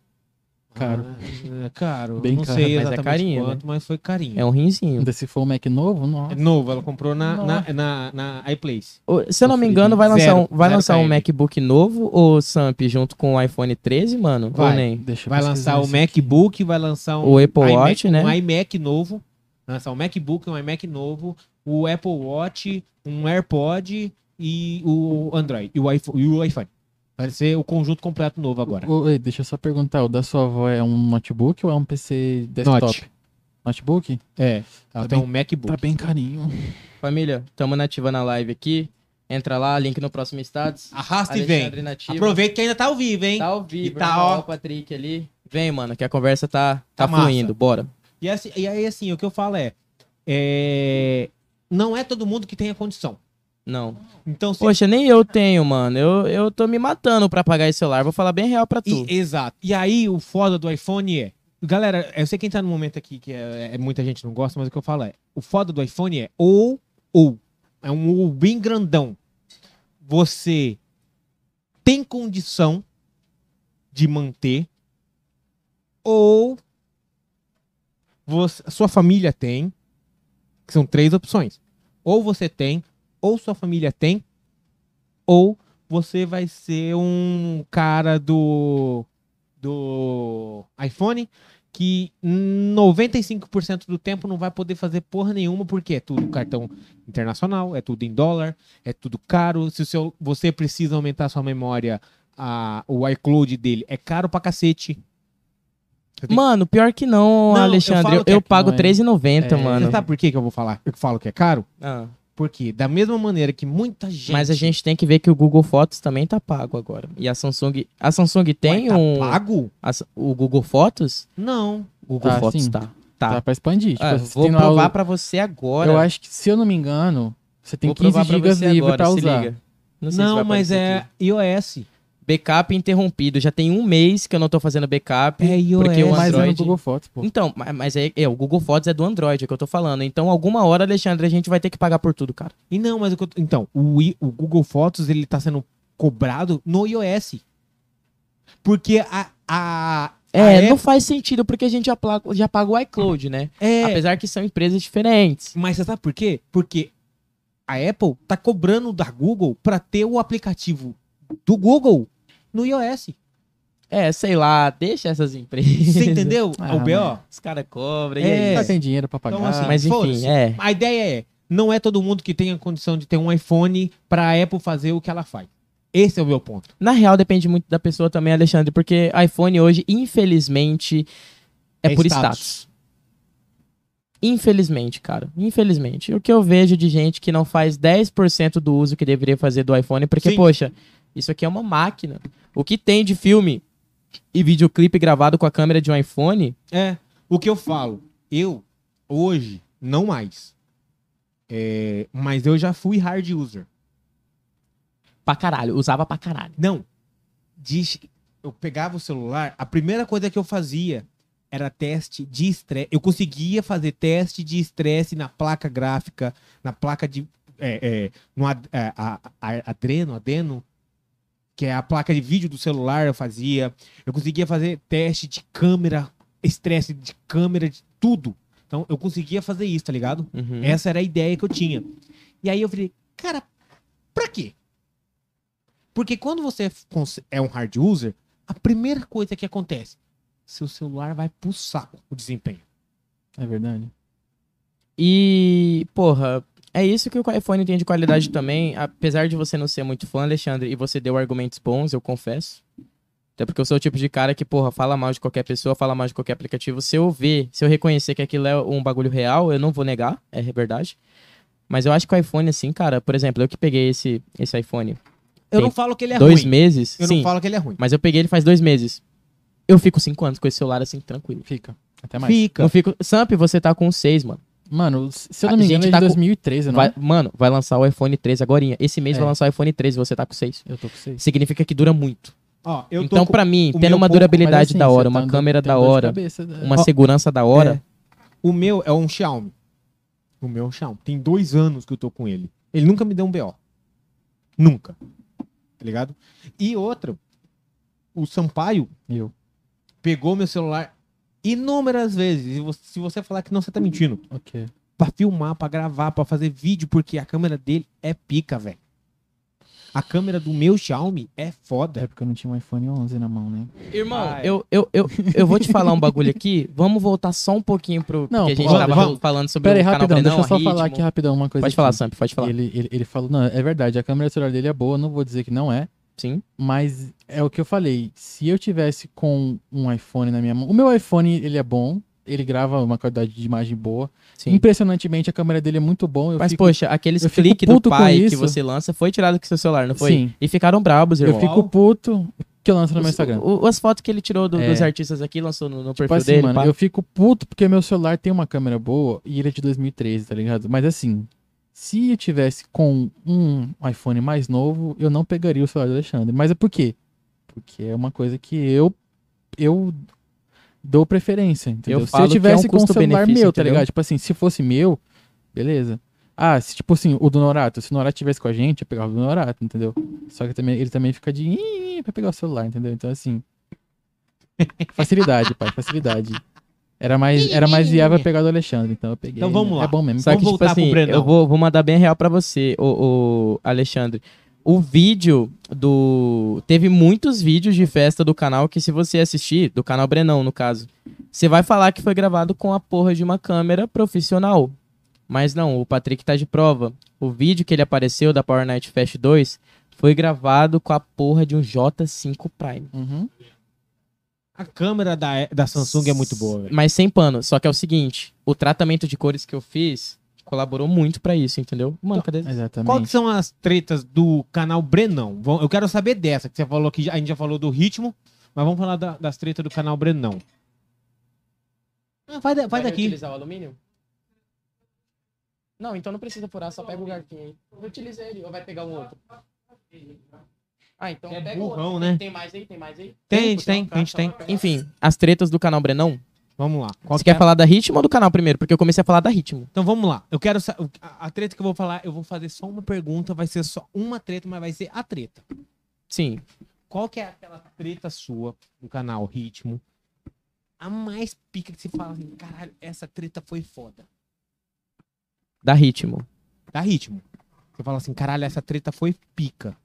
Caro. Ah, é caro. Bem não caro. sei Mas é exatamente carinho, quanto, mas foi carinho. É um rinzinho. Se for um Mac novo, nossa. É novo, ela comprou na, na, Nossa. na, na iPlace. Ô, Se eu não me engano, vai lançar Zero, um, vai lançar um. MacBook novo ou Samp junto com o iPhone 13, mano? Ou Vai. nem? Deixa eu Vai lançar o. MacBook, vai lançar um O Apple iMac, Watch, né? um iMac novo. Vai lançar um MacBook, um iMac novo, o Apple Watch, um AirPod e o Android. E o iPhone. E o iPhone. Vai ser o conjunto completo novo agora. Ei, deixa eu só perguntar, o da sua avó é um notebook ou é um PC desktop? Note. Notebook? É. Ela Tá tem bem- um MacBook. Tá bem carinho. Família, tamo nativa na live aqui. Entra lá, link no próximo status. Arrasta e vem. Alexandre nativa. Aproveita que ainda tá ao vivo, hein? Tá ao vivo, E tá, ó. o Patrick ali. Vem, mano, que a conversa tá, Tá tá, massa. fluindo. Bora. E, assim, e aí, assim, o que eu falo é, é, Não é todo mundo que tem a condição. Não. Então, se Poxa, nem eu tenho, mano. Eu, eu tô me matando pra pagar esse celular. Vou falar bem real pra tu. E- exato. E aí, o foda do iPhone é. Galera, eu sei quem tá no momento aqui que é, é- muita gente não gosta, mas o que eu falo é: o foda do iPhone é ou, ou. É um ou bem grandão. Você tem condição de manter, ou você, sua família tem, que são três opções. Ou você tem, ou sua família tem, ou você vai ser um cara do do iPhone que 95% do tempo não vai poder fazer porra nenhuma porque é tudo cartão internacional, é tudo em dólar, é tudo caro. Se o seu, você precisa aumentar sua memória, a, o iCloud dele é caro pra cacete. Mano, pior que não, Não, eu Alexandre. Eu, que é eu pago não é. R$13,90, É, mano. Você sabe por que, que eu vou falar? Eu falo que é caro? Ah, Porque da mesma maneira que muita gente. Mas a gente tem que ver que o Google Fotos também tá pago agora. E a Samsung. A Samsung tem Ué, tá um. pago? a o Google Fotos? Não. O Google Tá, Fotos sim. tá. Tá. Tá pra expandir. Tipo, Ah, você vou tem lá provar o- pra você agora. Eu acho que, se eu não me engano, você tem Vou 15 provar pra GB você livre agora, pra se usar. liga. Não, sei se Não, vai mas é aqui. iOS. Backup interrompido. Já tem um mês que eu não tô fazendo backup. É porque o iOS. Mas é no Android. Google Fotos, pô. Então, ma- mas é, é, o Google Fotos é do Android, é o que eu tô falando. Então, alguma hora, Alexandre, a gente vai ter que pagar por tudo, cara. E não, mas eu então, o, i- o Google Fotos ele tá sendo cobrado no iOS. Porque a. a É, não faz sentido porque a gente já, pla- já paga o iCloud, né? é, Apesar que são empresas diferentes. Mas você sabe por quê? Porque a Apple tá cobrando da Google pra ter o aplicativo do Google no iOS. É, sei lá, deixa essas empresas. Você entendeu? (laughs) Ah, o BO? Os caras cobram, É. e é Já isso. tem dinheiro pra pagar. Então, assim, Mas enfim, é. A ideia é, não é todo mundo que tem a condição de ter um iPhone pra Apple fazer o que ela faz. Esse é o meu ponto. Na real, depende muito da pessoa também, Alexandre, porque iPhone hoje, infelizmente, é, por status. Infelizmente, cara. Infelizmente. O que eu vejo de gente que não faz 10% do uso que deveria fazer do iPhone, porque, Sim. poxa, isso aqui é uma máquina. O que tem de filme e videoclipe gravado com a câmera de um iPhone, É, o que eu falo, eu, hoje, não mais. É, mas eu já fui hard user. pra caralho, usava pra caralho. Não. Diz, eu pegava o celular, a primeira coisa que eu fazia era teste de estresse. Eu conseguia fazer teste de estresse na placa gráfica, na placa de. É, é, no ad- é, a- a- Adreno, Adeno, que é a placa de vídeo do celular, eu fazia. Eu conseguia fazer teste de câmera, estresse de câmera, de tudo. Então eu conseguia fazer isso, tá ligado? Uhum. Essa era a ideia que eu tinha. E aí eu falei, cara, pra quê? Porque quando você é um hard user, a primeira coisa que acontece, seu celular vai pro saco o desempenho. É verdade. E, porra, é isso que o iPhone tem de qualidade também. Apesar de você não ser muito fã, Alexandre, e você deu argumentos bons, eu confesso. Até porque eu sou o tipo de cara que, porra, fala mal de qualquer pessoa, fala mal de qualquer aplicativo. Se eu ver, se eu reconhecer que aquilo é um bagulho real, eu não vou negar, é verdade. Mas eu acho que o iPhone, assim, cara, por exemplo, eu que peguei esse, esse iPhone Eu não falo que ele é dois ruim. meses, Eu sim, não falo que ele é ruim. mas eu peguei ele faz dois meses. Eu fico cinco anos com esse celular assim, tranquilo. Fica. Até mais. Fica. Não fico... Samp, você tá com seis, mano. Mano, se eu não me gente engano, é de tá com- 2013, não Vai- é? mano, vai lançar o iPhone 13 agorinha. Esse mês É. vai lançar o iPhone 13 você tá com 6. Eu tô com 6. Significa que dura muito. Ó, então, pra mim, tendo uma pouco- durabilidade assim, da hora, uma câmera da hora, uma Ó, segurança da hora. O meu é um Xiaomi. O meu é um Xiaomi. Tem dois anos que eu tô com ele. Ele nunca me deu um BO. Nunca. Tá ligado? E outro, o Sampaio Eu. pegou meu celular inúmeras vezes. Você- se você falar que não, você tá mentindo. Ok. Pra filmar, pra gravar, pra fazer vídeo, porque a câmera dele é pica, velho. A câmera do meu Xiaomi é É foda. porque eu não tinha um iPhone 11 na mão, né? Irmão, é. eu, eu, eu, eu vou te falar um bagulho aqui. Vamos voltar só um pouquinho pro. Não, porque a gente tava vamos. falando sobre Pera aí, o canal rapidão, deixa eu só falar aqui rapidão uma coisa. Pode falar, aqui. Samp, pode falar. Ele, ele, ele falou, não, é verdade, a câmera do celular dele é boa, não vou dizer que não é, Sim. mas é o que eu falei, se eu tivesse com um iPhone na minha mão, o meu iPhone, ele é bom, ele grava uma qualidade de imagem boa, sim. impressionantemente a câmera dele é muito bom, eu Mas, fico, poxa, aqueles eu cliques do pai que você lança foi tirado com seu celular, não foi? Sim. E ficaram brabos, eu irmão. fico puto que eu lanço no meu Instagram. o- as fotos que ele tirou do- É. dos artistas aqui, lançou no, no Tipo perfil assim, dele. mano, pá. eu fico puto porque meu celular tem uma câmera boa e ele é de 2013, tá ligado? Mas assim, se eu tivesse com um iPhone mais novo, eu não pegaria o celular do Alexandre. Mas é por quê? Porque é uma coisa que eu eu dou preferência, entendeu? se falo eu que é um tivesse com o celular meu, tá entendeu? ligado? Tipo assim, se fosse meu, beleza. Ah, se tipo assim, o do Norato, se o Norato tivesse com a gente, eu pegava o do Norato, entendeu? Só que também, ele também fica de pra pegar o celular, entendeu? Então assim, (laughs) facilidade, pai, facilidade. Era mais, era mais viável pegar do Alexandre, então eu peguei. Então vamos lá. É bom mesmo. Só Vamos que, tipo assim, Brenão. eu vou, vou mandar bem real pra você, o, Alexandre. o vídeo do. Teve muitos vídeos de festa do canal que, se você assistir, do canal Brenão, no caso, você vai falar que foi gravado com a porra de uma câmera profissional. Mas não, o Patrick tá de prova. O vídeo que ele apareceu da Power Night Fest 2 foi gravado com a porra de um J5 Prime. Uhum. A câmera da, da Samsung é muito boa, velho. Mas sem pano. Só que é o seguinte: o tratamento de cores que eu fiz colaborou muito pra isso, entendeu? Mano, cadê? Exatamente. Qual que são as tretas do canal Brenão? Eu quero saber dessa, que você falou que a gente já falou do ritmo, mas vamos falar da- das tretas do canal Brenão. Ah, vai, da- vai daqui. utilizar o alumínio? Não, então não precisa furar, só pega o garfinho aí. Utiliza ele, ou vai pegar um outro? Ah, então É pega o burrão, outro. né? Tem mais aí? Tem mais aí? Tem, a gente tem, Então, a gente tem. Enfim, as tretas do canal Brenão. Vamos lá. Qual Você que quer é? falar da ritmo ou do canal primeiro? Porque eu comecei a falar da ritmo. Então vamos lá. Eu quero a treta que eu vou falar, eu vou fazer só uma pergunta, vai ser só uma treta, mas vai ser a treta. Sim. Qual que é aquela treta sua do canal Ritmo? A mais pica que você fala assim, caralho, essa treta foi foda. Da ritmo. Da Ritmo. Você fala assim, caralho, essa treta foi pica.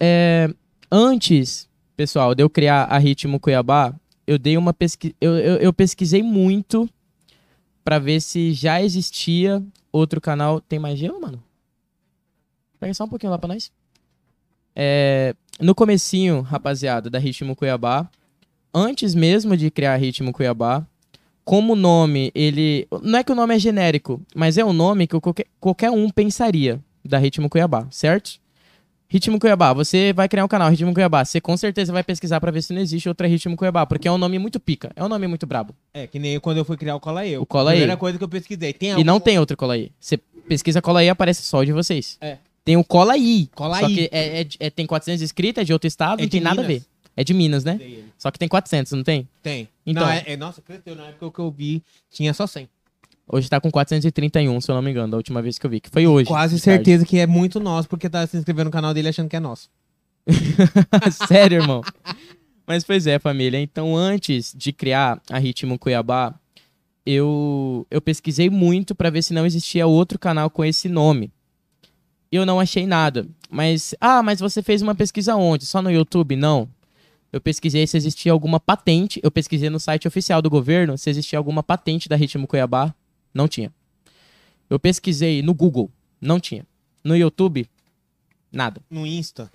É, antes, pessoal, de eu criar a Ritmo Cuiabá, eu dei uma pesquisa. Eu, eu, eu pesquisei muito pra ver se já existia outro canal. Tem mais gelo, mano? Pega só um pouquinho lá pra nós. É, no comecinho, rapaziada, da Ritmo Cuiabá, antes mesmo de criar a Ritmo Cuiabá, como o nome, ele. Não é que o nome é genérico, mas é um nome que qualquer, qualquer um pensaria da Ritmo Cuiabá, certo? Ritmo Cuiabá, você vai criar um canal Ritmo Cuiabá, você com certeza vai pesquisar pra ver se não existe outra Ritmo Cuiabá, porque é um nome muito pica, é um nome muito brabo. É, que nem quando eu fui criar o Cola Eu. O Cola Primeira Eu. coisa que eu pesquisei. Tem E não algum- tem outro Cola. Você pesquisa Cola aparece só o de vocês. É. Tem o Cola aí. Cola só que é, é é- tem 400 inscritos, é de outro estado, É não tem nada a Minas. ver. É de Minas, né? Tem. Só que tem 400, não tem? Tem. Então. Não, é, é- nossa, cresceu. Na época que eu vi, tinha só 100. Hoje tá com 431, se eu não me engano, da última vez que eu vi, que foi hoje. Quase de tarde. certeza que é muito nosso, porque tá se inscrevendo no canal dele achando que é nosso. (laughs) Sério, irmão. Mas pois é, família. Então, antes de criar a Ritmo Cuiabá, eu, eu pesquisei muito pra ver se não existia outro canal com esse nome. Eu não achei nada. Mas, ah, mas você fez uma pesquisa onde? Só no YouTube? Não. Eu pesquisei se existia alguma patente. Eu pesquisei no site oficial do governo se existia alguma patente da Ritmo Cuiabá. Não tinha. Eu pesquisei no Google. Não tinha. No YouTube? Nada. No Insta,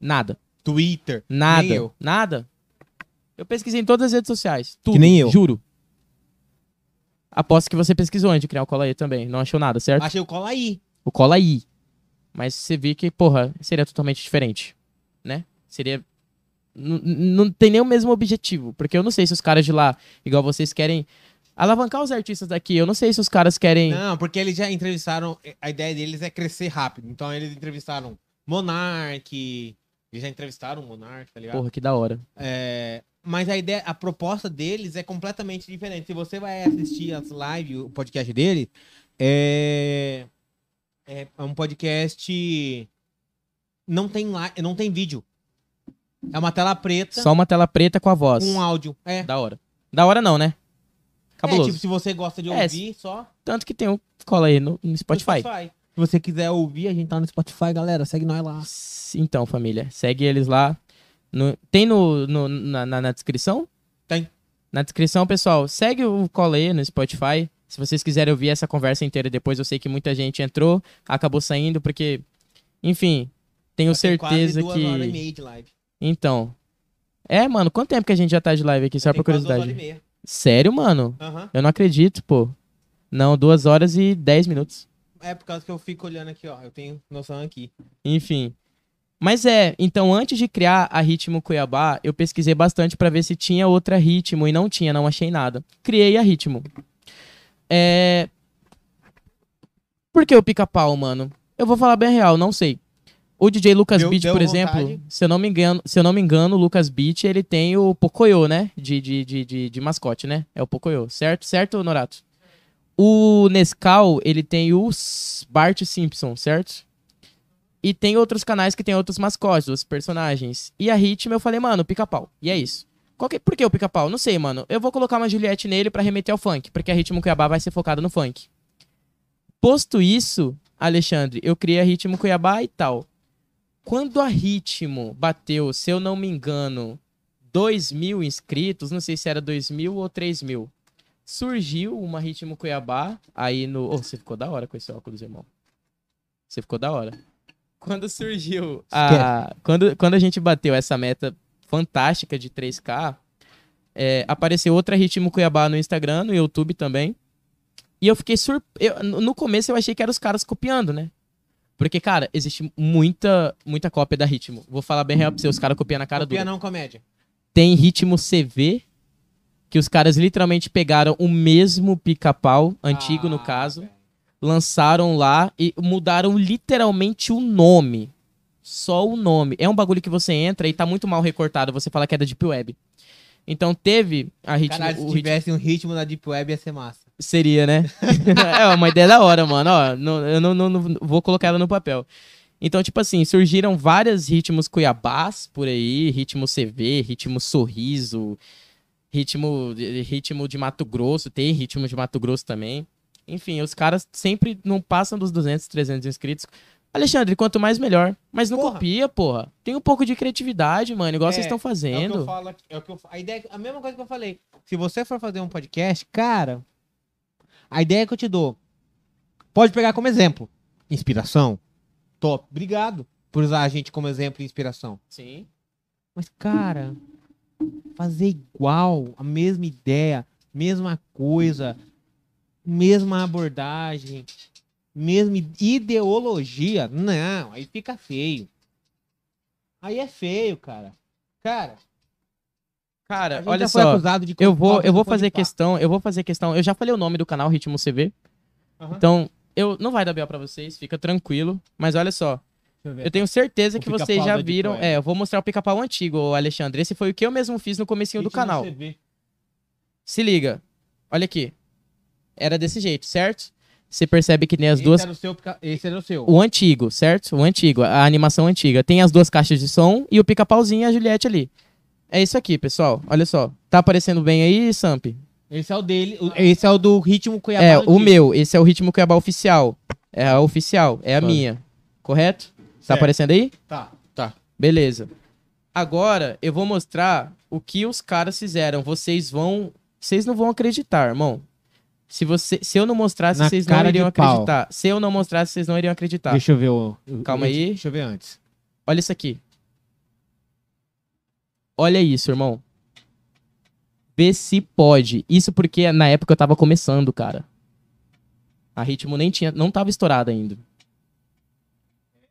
Nada. Twitter. Nada. Nem eu. Nada. Eu pesquisei em todas as redes sociais. Tudo. Que nem eu. Juro. Aposto que você pesquisou antes de criar o Cola aí também. Não achou nada, certo? Achei o Cola aí. O Cola aí. Mas você vê que, porra, seria totalmente diferente. Né? Seria. N- n- Não tem nem o mesmo objetivo. Porque eu não sei se os caras de lá, igual vocês, querem alavancar os artistas daqui. Eu não sei se os caras querem. Não, porque eles já entrevistaram. A ideia deles é crescer rápido. Então eles entrevistaram Monark. Eles já entrevistaram o Monark, tá ligado? Porra, que da hora. É, mas a ideia, a proposta deles é completamente diferente. Se você vai assistir as lives, o podcast dele, é, é um podcast não tem li- não tem vídeo. É uma tela preta Só uma tela preta com a voz. com áudio. É. Da hora. Da hora não, né? Cabuloso. É, tipo, se você gosta de É, ouvir, só Tanto que tem um cola aí no, no no Spotify. Se você quiser ouvir, a gente tá no Spotify, galera. Segue nós lá. Então, família, segue eles lá. No- tem no, no- na, na- na descrição? Tem. Na descrição, pessoal, segue o Cola aí no Spotify. Se vocês quiserem ouvir essa conversa inteira depois, eu sei que muita gente entrou, acabou saindo, porque, enfim, tenho Já tem certeza quase duas horas e que. meia de live. Então. É, mano, quanto tempo que a gente já tá de live aqui? Só Tem por quase duas horas e curiosidade. Sério, mano? Aham. Eu não acredito, pô. Não, duas horas e dez minutos. É por causa que eu fico olhando aqui, ó. Eu tenho noção aqui. Enfim. Mas é, então antes de criar a Ritmo Cuiabá, eu pesquisei bastante pra ver se tinha outra Ritmo e não tinha, não achei nada. Criei a Ritmo. É. Por que o pica-pau, mano? Eu vou falar bem real, não sei. O DJ Lucas Deu- Beat, deu por vontade? exemplo, se eu não me engano, se eu não me engano, o Lucas Beat, ele tem o Pocoyo, né? De, de, de, de, de mascote, né? É o Pocoyo, certo? Certo, Norato? O Nescau, ele tem o Bart Simpson, certo? E tem outros canais que tem outros mascotes, outros personagens. E a Ritmo eu falei, mano, pica-pau. E é isso. Que- por que o pica-pau? Não sei, mano. Eu vou colocar uma Juliette nele pra remeter ao funk, porque a Ritmo Cuiabá vai ser focada no funk. Posto isso, Alexandre, eu criei a Ritmo Cuiabá e tal. Quando a Ritmo bateu, se eu não me engano, 2 mil inscritos, não sei se era 2 mil ou 3 mil, surgiu uma Ritmo Cuiabá aí no... Oh, você ficou da hora com esse óculos, irmão. Você ficou da hora. Quando surgiu a... Quando, quando a gente bateu essa meta fantástica de 3K, é, apareceu outra Ritmo Cuiabá no Instagram, no YouTube também. E eu fiquei surpreso. No começo eu achei que eram os caras copiando, né? Porque, cara, existe muita, muita cópia da Ritmo. Vou falar bem real pra você, os caras copiam na cara Copia do. não comédia. Tem Ritmo CV, que os caras literalmente pegaram o mesmo pica-pau, antigo no Ah, caso, velho. lançaram lá e mudaram literalmente o nome. Só o nome. É um bagulho que você entra e tá muito mal recortado. Você fala que é da Deep Web. Então teve a Ritmo. Caralho, se o Ritmo- tivesse um ritmo na Deep Web ia ser massa. Seria, né? (laughs) é uma ideia da hora, mano. Ó, não- eu não, não- não vou colocar ela no papel. Então, tipo assim, surgiram vários ritmos cuiabás por aí, ritmo CV, ritmo sorriso, ritmo, ritmo de Mato Grosso, tem ritmo de Mato Grosso também. Enfim, os caras sempre não passam dos 200, 300 inscritos. Alexandre, quanto mais melhor. Mas não Porra. copia, porra. Tem um pouco de criatividade, mano, igual É, vocês estão É o que eu fazendo. falo é o que eu, a ideia, a mesma coisa que eu falei. Se você for fazer um podcast, cara, a ideia que eu te dou, pode pegar como exemplo. Inspiração. Top. Obrigado por usar a gente como exemplo e inspiração. Sim. Mas, cara, fazer igual, a mesma ideia, mesma coisa, mesma abordagem, mesma ideologia, não, aí fica feio. Aí é feio, cara. Cara, Cara, gente olha já foi só. acusado de Eu vou, eu do vou fazer questão, eu vou fazer questão. Eu já falei o nome do canal Ritmo CV. Aham. Então, eu não vai dar B.O. pra vocês, fica tranquilo. Mas olha só, Deixa eu ver. eu tenho certeza O que vocês já viram. É, eu vou mostrar o pica-pau antigo, Alexandre. Esse foi o que eu mesmo fiz no comecinho do Ritmo canal. CV. Se liga. Olha aqui. Era desse jeito, certo? Você percebe que tem as Esse duas era o seu, pica- esse era o seu. o antigo, certo? O antigo, a animação antiga. Tem as duas caixas de som e o pica-pauzinho e a Juliette ali. É isso aqui, pessoal. Olha só. Tá aparecendo bem aí, Samp? Esse é o dele. o- Esse é o do ritmo Cuiabá. É, o antigo. meu. Esse é o ritmo Cuiabá oficial. É a oficial. É a Claro. minha. Correto? Tá Certo. aparecendo aí? Tá. Beleza. Agora eu vou mostrar o que os caras fizeram. Vocês vão. Vocês não vão acreditar, irmão. Se, você, se eu não mostrasse, Na vocês não cara iriam de pau. acreditar. Se eu não mostrasse, vocês não iriam acreditar. Deixa eu ver o. o- Calma aí. Deixa eu ver antes. Olha isso aqui. Olha isso, irmão. Vê se pode. Isso porque na época eu tava começando, cara. A ritmo nem tinha, não tava estourada ainda.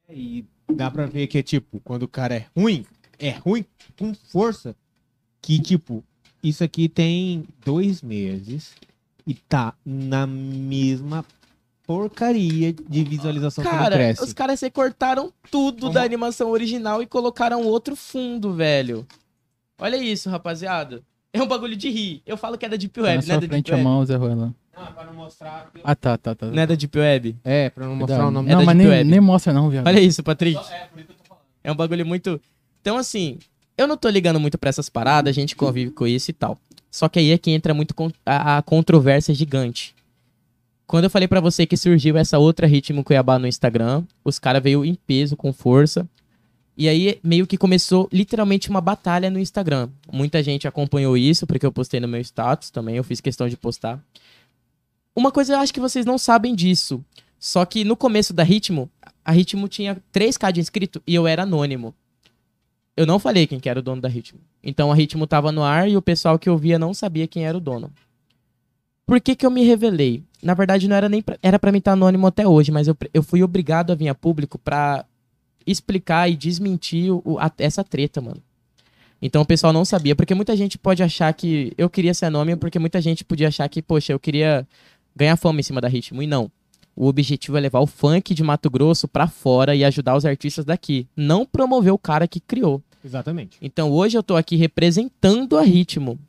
E dá pra ver que é tipo, quando o cara é ruim, é ruim com força. Que tipo, isso aqui tem dois meses e tá na mesma porcaria de visualização Cara, cresce. os caras recortaram tudo da animação original e colocaram outro fundo, velho. Olha isso, rapaziada. É um bagulho de rir. Eu falo que é da Deep Tá na Web, né? sua Da Deep frente a Web. mão, Zé Ruelan. Não, é pra não mostrar. Ah, tá, tá, tá. Não é da Deep Web? É, pra não mostrar Cuidado. o nome. É Não, da mas Deep nem, Web. nem mostra não, viado. Olha isso, Patrick. É, por isso que eu tô falando. É um bagulho muito. Então, assim, eu não tô ligando muito pra essas paradas, a gente convive com isso e tal. Só que aí é que entra muito a, a controvérsia gigante. Quando eu falei pra você que surgiu essa outra ritmo Cuiabá no Instagram, os caras veio em peso, com força. E aí meio que começou literalmente uma batalha no Instagram. Muita gente acompanhou isso, porque eu postei no meu status também, eu fiz questão de postar. Uma coisa eu acho que vocês não sabem disso. Só que no começo da Ritmo, a Ritmo tinha 3k de inscrito e eu era anônimo. Eu não falei quem que era o dono da Ritmo. Então a Ritmo tava no ar e o pessoal que ouvia não sabia quem era o dono. Por que que eu me revelei? Na verdade não era nem pra, era para mim estar anônimo até hoje, mas eu, eu fui obrigado a vir a público pra explicar e desmentir o- a- essa treta, mano. Então o pessoal não sabia, porque muita gente pode achar que eu queria ser anônimo, porque muita gente podia achar que, poxa, eu queria ganhar fama em cima da Ritmo, e não. O objetivo é levar o funk de Mato Grosso pra fora e ajudar os artistas daqui, não promover o cara que criou. Exatamente. Então hoje eu tô aqui representando a Ritmo.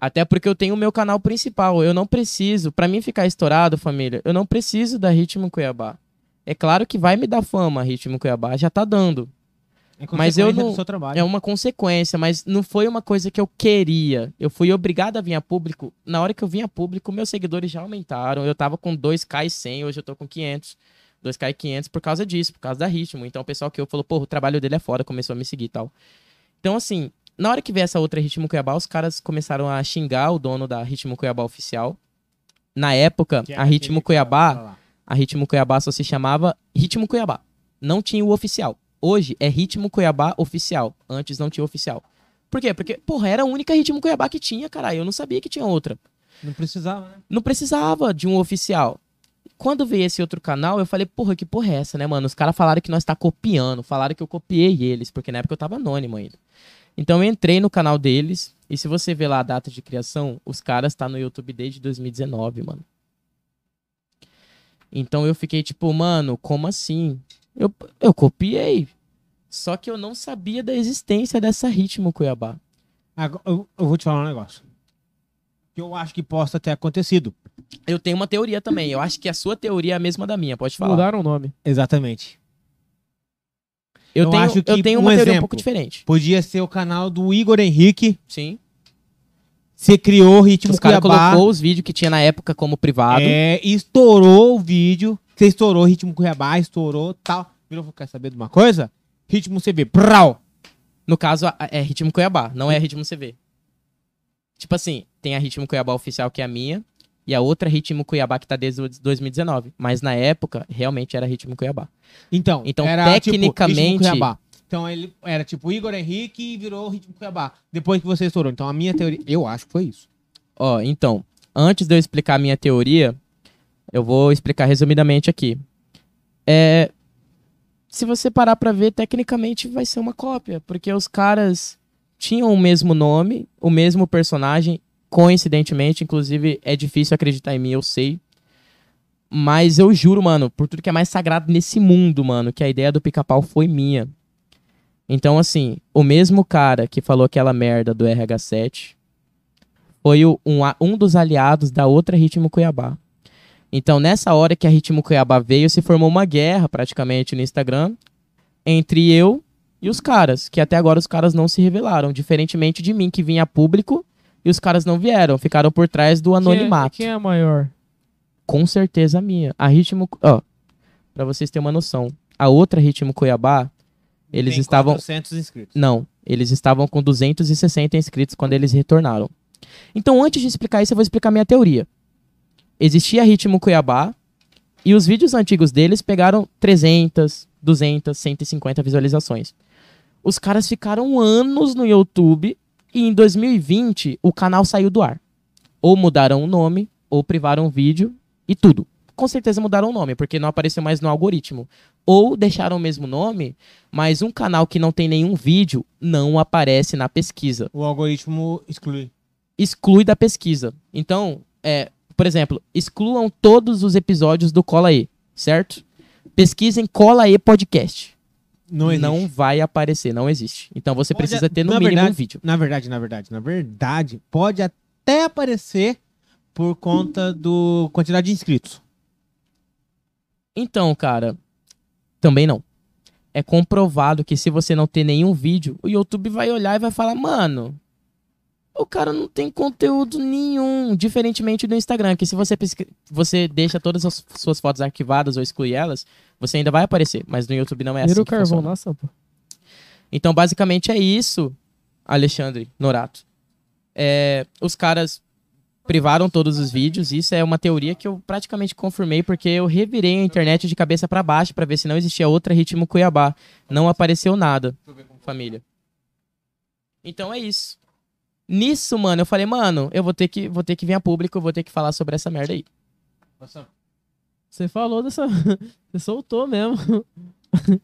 Até porque eu tenho o meu canal principal. Eu não preciso, pra mim ficar estourado, família, eu não preciso da Ritmo Cuiabá. É claro que vai me dar fama a Ritmo Cuiabá, já tá dando. É Mas eu não- do seu trabalho. É uma consequência, mas não foi uma coisa que eu queria. Eu fui obrigado a vir a público. Na hora que eu vim a público, meus seguidores já aumentaram. Eu tava com 2k e 100, hoje eu tô com 500. 2k e 500 por causa disso, por causa da ritmo. Então o pessoal que eu falou, pô, o trabalho dele é foda, começou a me seguir e tal. Então assim, na hora que veio essa outra Ritmo Cuiabá, os caras começaram a xingar o dono da Ritmo Cuiabá oficial. Na época, é a Ritmo Cuiabá. A Ritmo Cuiabá só se chamava Ritmo Cuiabá. Não tinha o oficial. Hoje é Ritmo Cuiabá oficial. Antes não tinha oficial. Por quê? Porque, porra, era a única Ritmo Cuiabá que tinha, caralho. Eu não sabia que tinha outra. Não precisava, né? Não precisava de um oficial. Quando veio esse outro canal, eu falei, porra, que porra é essa, né, mano? Os caras falaram que nós tá copiando, falaram que eu copiei eles, porque na época eu tava anônimo ainda. Então eu entrei no canal deles, e se você ver lá a data de criação, os caras tá no YouTube desde 2019, mano. Então eu fiquei tipo, mano, como assim? Eu, eu copiei. Só que eu não sabia da existência dessa Ritmo Cuiabá. Agora, eu, eu vou te falar um negócio. Que eu acho que possa ter acontecido. Eu tenho uma teoria também. Eu acho que a sua teoria é a mesma da minha, pode falar. Mudaram o nome. Exatamente. Eu, Eu tenho, acho que eu tenho um uma teoria um exemplo. pouco diferente. Podia ser o canal do Igor Henrique. Sim. Você criou o ritmo Os caras Cuiabá. colocou os vídeos que tinha na época como privado. É, estourou o vídeo. Você estourou o ritmo Cuiabá, estourou tal. Virou, quer saber de uma coisa? Ritmo CV. Prau. No caso, é Ritmo Cuiabá, não é Ritmo CV. Tipo assim, tem a Ritmo Cuiabá oficial, que é a minha, e a outra Ritmo Cuiabá que tá desde o 2019. Mas na época, realmente era Ritmo Cuiabá. Então, Então, era, tipo, tecnicamente- ritmo Cuiabá. Então ele era tipo Igor Henrique e virou ritmo Cuiabá. Depois que você estourou. Então a minha teoria, eu acho que foi isso. Ó, então, antes de eu explicar a minha teoria, eu vou explicar resumidamente aqui. É, se você parar pra ver, tecnicamente vai ser uma cópia, porque os caras tinham o mesmo nome, o mesmo personagem, coincidentemente, inclusive é difícil acreditar em mim, eu sei. Mas eu juro, mano, por tudo que é mais sagrado nesse mundo, mano, que a ideia do pica-pau foi minha. Então, assim, o mesmo cara que falou aquela merda do RH7 foi o- um, um dos aliados da outra Ritmo Cuiabá. Então, nessa hora que a Ritmo Cuiabá veio, se formou uma guerra praticamente no Instagram entre eu e os caras, que até agora os caras não se revelaram, diferentemente de mim, que vinha público e os caras não vieram, ficaram por trás do anonimato. Quem é, quem é a maior? Com certeza a minha. A Ritmo, ó, pra vocês terem uma noção, a outra Ritmo Cuiabá, eles Tem estavam 400 inscritos. não, eles estavam com 260 inscritos quando eles retornaram. Então, antes de explicar isso, eu vou explicar minha teoria. Existia Ritmo Cuiabá e os vídeos antigos deles pegaram 300, 200, 150 visualizações. Os caras ficaram anos no YouTube e em 2020 o canal saiu do ar. Ou mudaram o nome, ou privaram o vídeo e tudo. Com certeza mudaram o nome, porque não apareceu mais no algoritmo. Ou deixaram o mesmo nome, mas um canal que não tem nenhum vídeo não aparece na pesquisa. O algoritmo exclui. Exclui da pesquisa. Então, é, por exemplo, excluam todos os episódios do Cola E, certo? Pesquisem Cola E Podcast. Não. Não vai aparecer, não existe. Então você Pode- precisa ter no mínimo verdade- um vídeo. Na verdade, na verdade, na verdade, pode até aparecer por conta do quantidade de inscritos. Então, cara, também não. É comprovado que se você não ter nenhum vídeo, o YouTube vai olhar e vai falar, mano, o cara não tem conteúdo nenhum, diferentemente do Instagram, que se você você deixa todas as suas fotos arquivadas ou exclui elas, você ainda vai aparecer, mas no YouTube não é assim que carvão funciona. na sampa. Então, basicamente é isso, Alexandre Norato. É, os caras privaram todos os vídeos. Isso é uma teoria que eu praticamente confirmei porque eu revirei a internet de cabeça pra baixo pra ver se não existia outra ritmo Cuiabá. Não apareceu nada, família. Então é isso. Nisso, mano, eu falei, mano, eu vou ter que, vou ter que vir a público, eu vou ter que falar sobre essa merda aí. Você falou dessa. (laughs) Você soltou mesmo.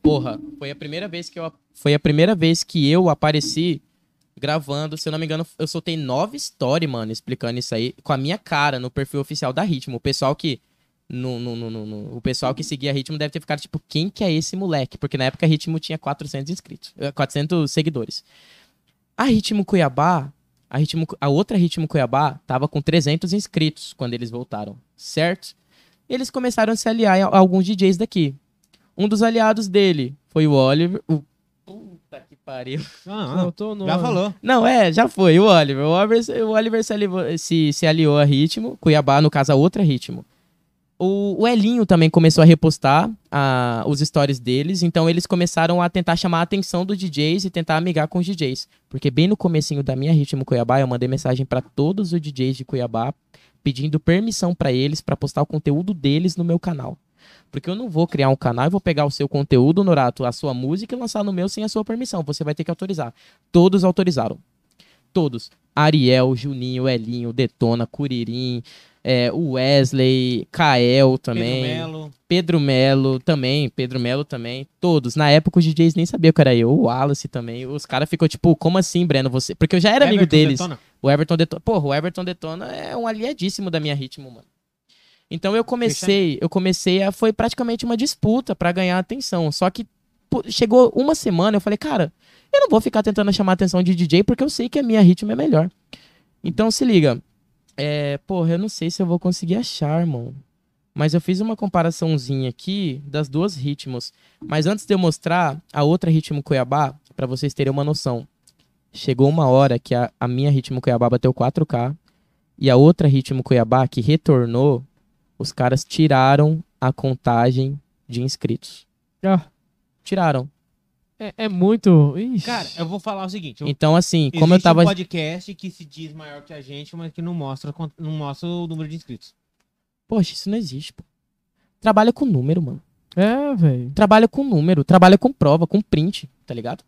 Porra, foi a primeira vez que eu foi a primeira vez que eu apareci gravando, se eu não me engano, eu soltei nove stories, mano, explicando isso aí com a minha cara no perfil oficial da Ritmo. O pessoal que no, no, no, no- o pessoal que seguia Ritmo deve ter ficado tipo, quem que é esse moleque? Porque na época Ritmo tinha 400 inscritos, eh, 400 seguidores. A Ritmo Cuiabá, a Ritmo, a outra Ritmo Cuiabá tava com 300 inscritos quando eles voltaram, certo? Eles começaram a se aliar a alguns DJs daqui. Um dos aliados dele foi o Oliver. O... Pariu. Não, nome. já falou. Não, é, já foi. O Oliver. O Oliver, o Oliver se, aliou, se, se aliou a ritmo. Cuiabá, no caso, a outra ritmo. O, o Elinho também começou a repostar a- os stories deles. Então eles começaram a tentar chamar a atenção dos DJs e tentar amigar com os DJs. Porque bem no comecinho da minha ritmo Cuiabá, eu mandei mensagem pra todos os DJs de Cuiabá pedindo permissão pra eles pra postar o conteúdo deles no meu canal. Porque eu não vou criar um canal e vou pegar o seu conteúdo, Norato, a sua música e lançar no meu sem a sua permissão. Você vai ter que autorizar. Todos autorizaram. Todos. Ariel, Juninho, Elinho, Detona, Curirim, é, o Wesley, Kael também. Pedro Melo. Pedro Melo também, Pedro Melo também, todos. Na época os DJs nem sabiam que era eu, o Wallace também. Os caras ficou tipo, como assim, Breno? Você. Porque eu já era amigo Everton deles. Detona. O Everton Detona. Porra, o Everton Detona é um aliadíssimo da minha ritmo, mano. Então eu comecei, eu comecei a. Foi praticamente uma disputa pra ganhar atenção. Só que chegou uma semana, eu falei, cara, eu não vou ficar tentando chamar a atenção de DJ porque eu sei que a minha ritmo é melhor. Então se liga. É, porra, eu não sei se eu vou conseguir achar, irmão. Mas eu fiz uma comparaçãozinha aqui das duas ritmos. Mas antes de eu mostrar a outra ritmo Cuiabá, pra vocês terem uma noção. Chegou uma hora que a, a minha ritmo Cuiabá bateu 4K e a outra ritmo Cuiabá que retornou, os caras tiraram a contagem de inscritos. Ah, Tiraram. é, é muito. Ixi. Cara, eu vou falar o seguinte. eu- Então assim, como eu tava um podcast que se diz maior que a gente, mas que não mostra, não mostra o número de inscritos. Poxa, isso não existe, pô. Trabalha com número, mano. É, velho. Trabalha com número, trabalha com prova, com print, tá ligado?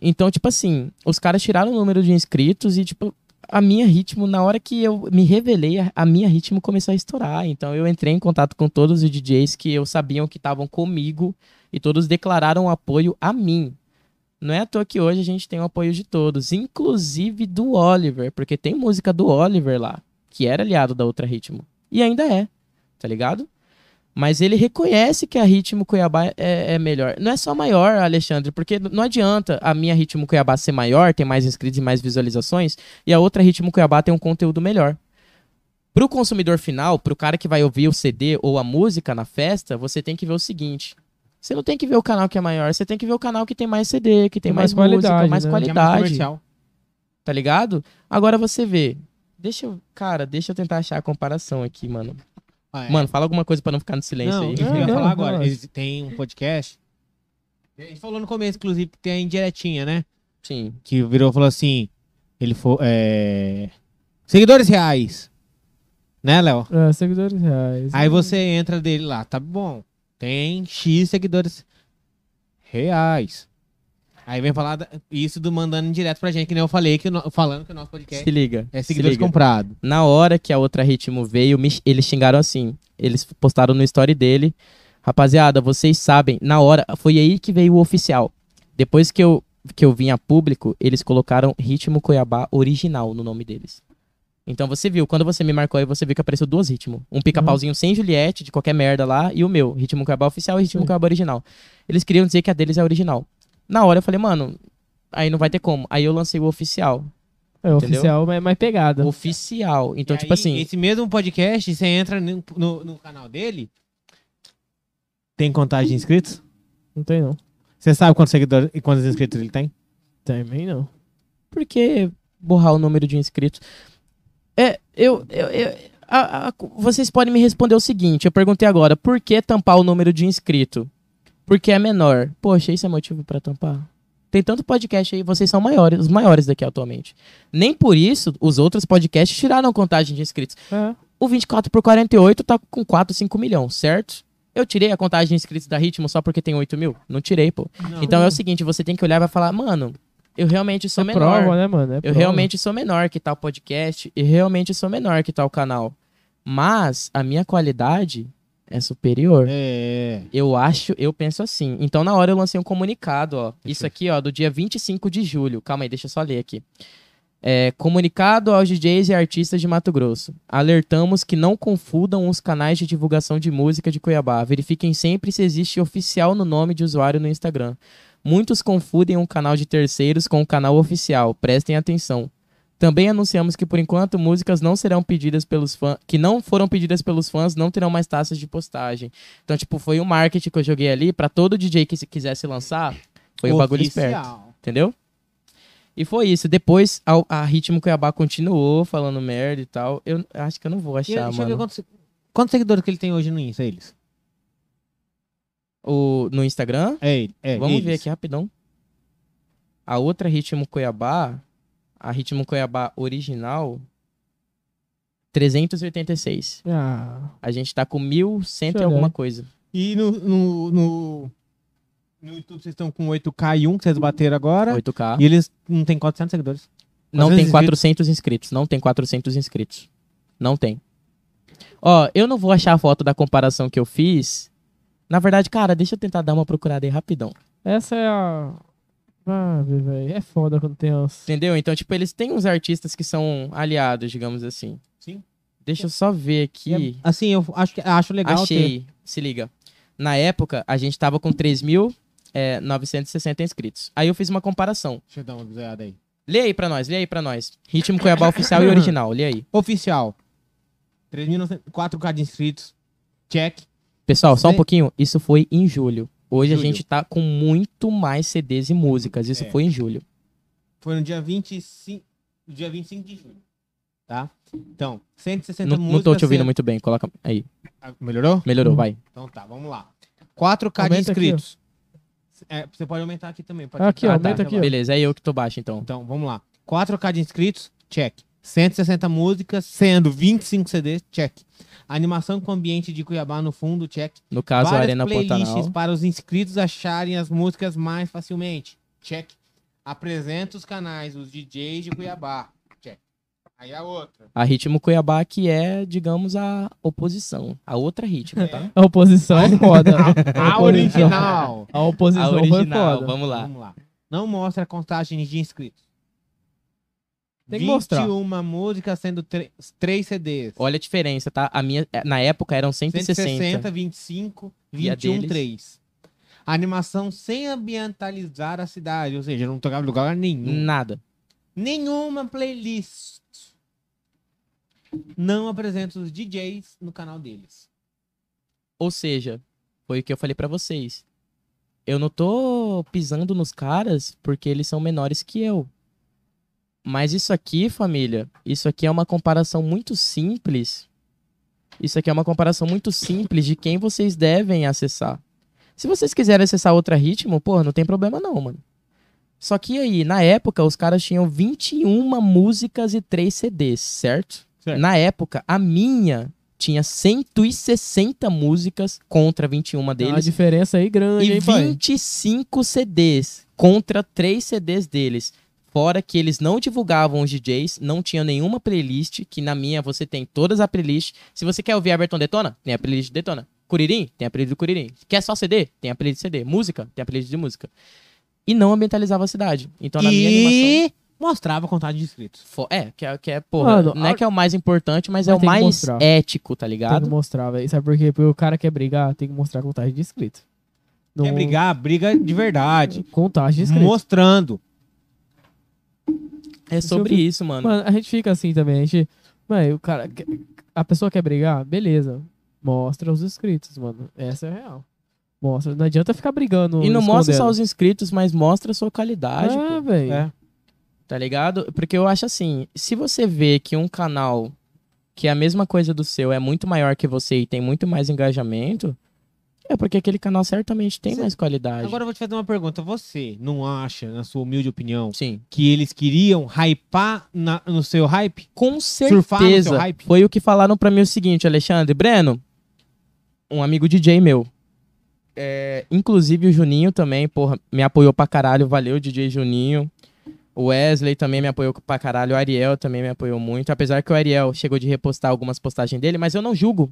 Então, tipo assim, os caras tiraram o número de inscritos e, tipo, a minha ritmo, na hora que eu me revelei, a- minha ritmo começou a estourar. Então, eu entrei em contato com todos os DJs que eu sabiam que estavam comigo e todos declararam apoio a mim. Não é à toa que hoje a gente tem o apoio de todos, inclusive do Oliver, porque tem música do Oliver lá, que era aliado da outra ritmo. E ainda é, tá ligado? Mas ele reconhece que a Ritmo Cuiabá é, é melhor. Não é só maior, Alexandre, porque não adianta a minha Ritmo Cuiabá ser maior, ter mais inscritos e mais visualizações, e a outra Ritmo Cuiabá ter um conteúdo melhor. Pro consumidor final, pro cara que vai ouvir o CD ou a música na festa, você tem que ver o seguinte. Você não tem que ver o canal que é maior, você tem que ver o canal que tem mais CD, que tem, Tem mais, mais música, qualidade, mais né? Que é mais qualidade tá ligado? Agora você vê. Deixa eu. Cara, deixa eu tentar achar a comparação aqui, mano. Ah, é. Mano, fala alguma coisa pra não ficar no silêncio não, aí. que (laughs) eu ia Não, falar não, agora. não. Eles têm um podcast. A gente falou no começo, inclusive, que tem a indiretinha, né? Sim. Que virou e falou assim: ele foi. É... Seguidores reais. Né, Léo? É, seguidores reais. Aí você entra dele lá, tá bom. Tem X seguidores reais. Aí vem falar da- isso do mandando direto pra gente, que nem eu falei, que no- falando que o nosso podcast Se liga. é se seguidores liga. comprados. Na hora que a outra ritmo veio, me- eles xingaram assim. Eles postaram no story dele. Rapaziada, vocês sabem, na hora, foi aí que veio o oficial. Depois que eu, que eu vim a público, eles colocaram Ritmo Cuiabá original no nome deles. Então você viu, quando você me marcou aí, você viu que apareceu duas ritmos. Um pica-pauzinho sem Juliette, de qualquer merda lá, e o meu, Ritmo Cuiabá oficial e Ritmo. Cuiabá original. Eles queriam dizer que a deles é original. Na hora eu falei, mano, aí não vai ter como. Aí eu lancei o oficial. É oficial, mas mais pegada. Oficial. Então, E tipo aí, assim. Esse mesmo podcast, você entra no, no, no canal dele. Tem contagem de inscritos? Não tem, não. Você sabe quantos seguidores e quantos inscritos ele tem? Também não. Por que borrar o número de inscritos? É, eu. eu, eu- a- a- vocês podem me responder o seguinte: eu perguntei agora, por que tampar o número de inscrito? Porque é menor. Poxa, isso é motivo pra tampar? Tem tanto podcast aí, vocês são maiores, os maiores daqui atualmente. Nem por isso os outros podcasts tiraram a contagem de inscritos. É. O 24 por 48 tá com 4, 5 milhões, certo? Eu tirei a contagem de inscritos da Ritmo só porque tem 8 mil? Não tirei, pô. Então é o seguinte, você tem que olhar e vai falar, mano, eu realmente sou é menor. prova, né, mano? É Eu prova. realmente sou menor que tal podcast e realmente sou menor que tal canal. Mas a minha qualidade é superior. É. Eu acho, eu penso assim. Então na hora eu lancei um comunicado, ó. Isso aqui, ó, do dia 25 de julho. Calma aí, deixa eu só ler aqui. É, comunicado aos DJs e artistas de Mato Grosso. Alertamos que não confundam os canais de divulgação de música de Cuiabá. Verifiquem sempre se existe oficial no nome de usuário no Instagram. Muitos confundem um canal de terceiros com o canal oficial. Prestem atenção. Também anunciamos que por enquanto músicas não serão pedidas pelos fãs, que não foram pedidas pelos fãs, não terão mais taxas de postagem. Então, tipo, foi um marketing que eu joguei ali pra todo DJ que se quisesse lançar. Foi um bagulho esperto. Entendeu? E foi isso. Depois a, a Ritmo Cuiabá continuou falando merda e tal. Eu acho que eu não vou achar, deixa eu ver mano. quantos, quantos seguidores que ele tem hoje no Insta, eles? O, no Instagram. É. É, Vamos eles. ver aqui rapidão. A outra Ritmo Cuiabá, a Ritmo Cuiabá original, 386. Ah, A gente tá com 1100 e alguma coisa. E no, no, no, no YouTube vocês estão com 8K e 1 que vocês bateram agora. 8K. E eles não tem 400 seguidores. Não 400 tem 400 inscritos. Não tem 400 inscritos. Não tem. Ó, eu não vou achar a foto da comparação que eu fiz. Na verdade, cara, deixa eu tentar dar uma procurada aí rapidão. essa é a. Ah, velho. É foda quando tem as. Entendeu? Então, tipo, eles têm uns artistas que são aliados, digamos assim. Sim. Deixa eu só ver aqui. Assim, eu acho, que- acho legal ter. Achei. Se liga. Na época, a gente tava com 3.960 inscritos. Aí eu fiz uma comparação. Deixa eu dar uma visada aí. Lê aí pra nós, lê aí pra nós. Ritmo Cuiabá oficial e original, lê aí. (laughs) Oficial. 3.900 4K de inscritos. Check. Pessoal, só um pouquinho. Isso foi em julho. Hoje a Julho. gente tá com muito mais CDs e músicas. Isso É. foi em julho. Foi no dia 25, no dia 25 de julho. Tá? Então, 160 Não, músicas. não tô te ouvindo muito bem. Coloca aí. Ah, Melhorou? Melhorou, Uhum. vai. Então tá, vamos lá. 4K de Aumenta aqui, inscritos. É, você pode aumentar aqui também. pode Aqui, ó, Ah, tá, aumenta tá aqui, ó. Beleza, é eu que tô baixo então. Então, vamos lá. 4K de inscritos, check. 160 músicas, sendo 25 CDs, check. Animação com ambiente de Cuiabá no fundo, check. No caso, a Várias Arena playlists Pantanal. para os inscritos acharem as músicas mais facilmente, check. Apresenta os canais, os DJs de Cuiabá, check. Aí a outra. A Ritmo Cuiabá, que é, digamos, a oposição. A outra ritmo, tá? A oposição é foda. A original. A oposição A foi original, foda. vamos lá. Vamos lá. Não mostra a contagem de inscritos. Tem que mostrar. 21 músicas sendo 3 CDs. Olha a diferença, tá? A minha, na época, eram 160. 160, 25, E a 21, deles? 3. Animação sem ambientalizar a cidade, ou seja, não tocava lugar nenhum. Nada. Nenhuma playlist. Não apresenta os DJs no canal deles. Ou seja, foi o que eu falei pra vocês. Eu não tô pisando nos caras porque eles são menores que eu. Mas isso aqui, família, isso aqui é uma comparação muito simples. Isso aqui é uma comparação muito simples de quem vocês devem acessar. Se vocês quiserem acessar outra ritmo, pô, não tem problema não, mano. Só que aí, na época, os caras tinham 21 músicas e 3 CDs, certo? Certo. Na época, a minha tinha 160 músicas contra 21 Tem uma deles diferença aí grande, e hein, pai? 25 CDs contra 3 CDs deles. Fora que eles não divulgavam os DJs, não tinha nenhuma playlist, que na minha você tem todas as playlists. Se você quer ouvir Everton Detona, tem a playlist de Detona. Curirim, tem a playlist do Curirim. Quer só CD? Tem a playlist de CD. Música? Tem a playlist de música. E não ambientalizava a cidade. Então na minha animação... e mostrava a contagem de inscritos. fo- É, que é, que é porra, Mano, não é a- que é o mais importante, mas, Mas é o tem mais mostrar. ético, tá Tem ligado? que mostrar, velho. Sabe por quê? Porque o cara quer brigar, tem que mostrar a contagem de inscritos. Quer Não- brigar? Briga de verdade. Contagem de inscritos. Mostrando. É sobre Isso eu isso, mano. Mano, a gente fica assim também. A gente. Mano, o cara. A pessoa quer brigar? Beleza. Mostra os inscritos, mano. Essa é a real. Mostra. Não adianta ficar brigando. E não mostra só os inscritos, mas mostra a sua qualidade, É, pô. velho. É. Tá ligado? Porque eu acho assim, se você vê que um canal que é a mesma coisa do seu é muito maior que você e tem muito mais engajamento, é porque aquele canal certamente tem Cê- mais qualidade. Agora eu vou te fazer uma pergunta. Você não acha, na sua humilde opinião, Sim. que eles queriam hypar na- no seu hype? Com certeza. hype? Foi o que falaram pra mim o seguinte, Alexandre. Breno, um amigo DJ meu. é, inclusive o Juninho também, porra, me apoiou pra caralho. Valeu, DJ Juninho. O Wesley também me apoiou pra caralho. O Ariel também me apoiou muito. Apesar que o Ariel chegou de repostar algumas postagens dele, mas eu não julgo.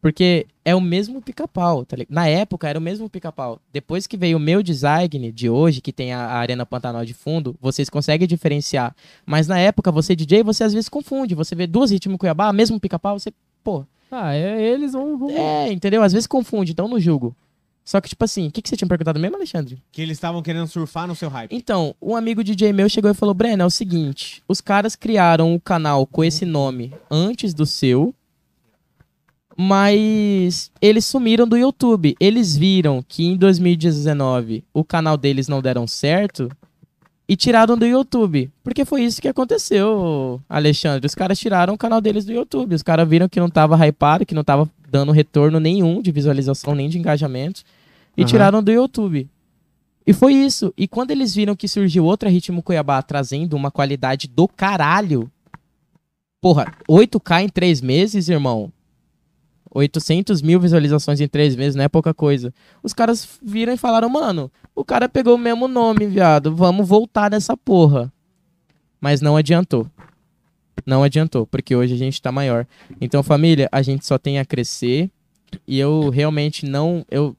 Porque é o mesmo pica-pau, tá ligado? Na época era o mesmo pica-pau. Depois que veio o meu design de hoje, que tem a a Arena Pantanal de fundo, vocês conseguem diferenciar. Mas na época, você DJ, você às vezes confunde. Você vê duas ritmos Cuiabá, mesmo pica-pau, você, pô, Ah, é, eles vão. vão- é, entendeu? Às vezes confunde, então não julgo. Só que, tipo assim, o que, que você tinha perguntado mesmo, Alexandre? Que eles estavam querendo surfar no seu hype. Então, um amigo DJ meu chegou e falou: Breno, é o seguinte: os caras criaram o canal com esse nome antes do seu, mas eles sumiram do YouTube. Eles viram que em 2019 o canal deles não deram certo E tiraram do YouTube. Porque foi isso que aconteceu, Alexandre. Os caras tiraram o canal deles do YouTube. Os caras viram que não tava hypado, que não tava dando retorno nenhum de visualização, nem de engajamento. E Aham. tiraram do YouTube. E foi isso. E quando eles viram que surgiu outra Ritmo Cuiabá trazendo uma qualidade do caralho. Porra, 8K em três meses, irmão. 800 mil visualizações em três meses não é pouca coisa. Os caras viram e falaram, mano, o cara pegou o mesmo nome, viado. Vamos voltar nessa porra. Mas não adiantou. Não adiantou, porque hoje a gente tá maior. Então, família, a gente só tem a crescer. E eu realmente não. Eu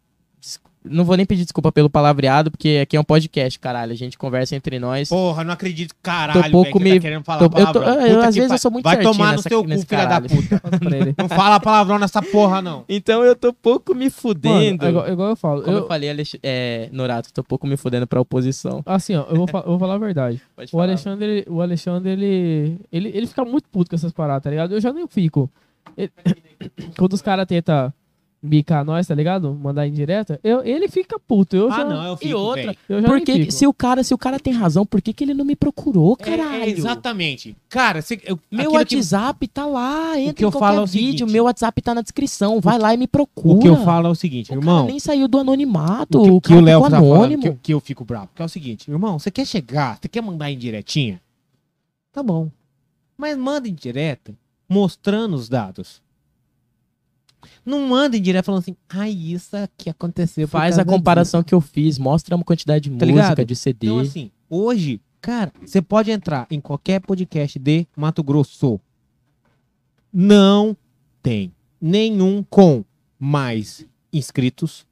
não vou nem pedir desculpa pelo palavreado, porque aqui é um podcast, caralho. A gente conversa entre nós. Porra, não acredito, caralho, Tô pouco que você me- tá querendo falar tô- eu tô- palavrão. eu, Puta às que vezes pa- eu sou muito Vai certinho tomar no nessa- seu cu, filha da puta. (laughs) Não fala palavrão nessa porra, não. Então eu tô pouco me Mano, fudendo. é igual, é igual eu falo. Como eu, eu- falei, Alex... é, Norato, tô pouco me fudendo pra oposição. assim, ó, eu vou, fa- eu vou falar a verdade. (laughs) Pode O falar. Alexandre, o Alexandre ele, ele, ele fica muito puto com essas paradas, tá ligado? Eu já nem fico. Ele- (coughs) quando os caras tentam bicar nós, tá ligado? Mandar indireta, eu, ele fica puto. Eu Ah, já, não, eu fico, outra, já nem Porque fico. se o cara, se o cara tem razão, por que, que ele não me procurou, É, caralho? é, exatamente. Cara, você, eu, Meu aquilo que- WhatsApp tá lá, entra que eu em qualquer falo é o vídeo, seguinte. meu WhatsApp tá na descrição, vai lá e me procura. o que eu falo é o seguinte, O irmão. cara nem saiu do anonimato, O que, o que o Léo ficou tá falando, anônimo. que, eu- que eu fico bravo. Que é o seguinte, irmão, você quer chegar, você quer mandar indiretinha? Tá bom. Mas manda indireta mostrando os dados. Não manda indireta falando assim, ai, isso aqui aconteceu. Faz a causa disso." comparação que eu fiz, mostra uma quantidade de Tá música, ligado? de CD. Então, assim, hoje, cara, você pode entrar em qualquer podcast de Mato Grosso. Não tem nenhum com mais inscritos.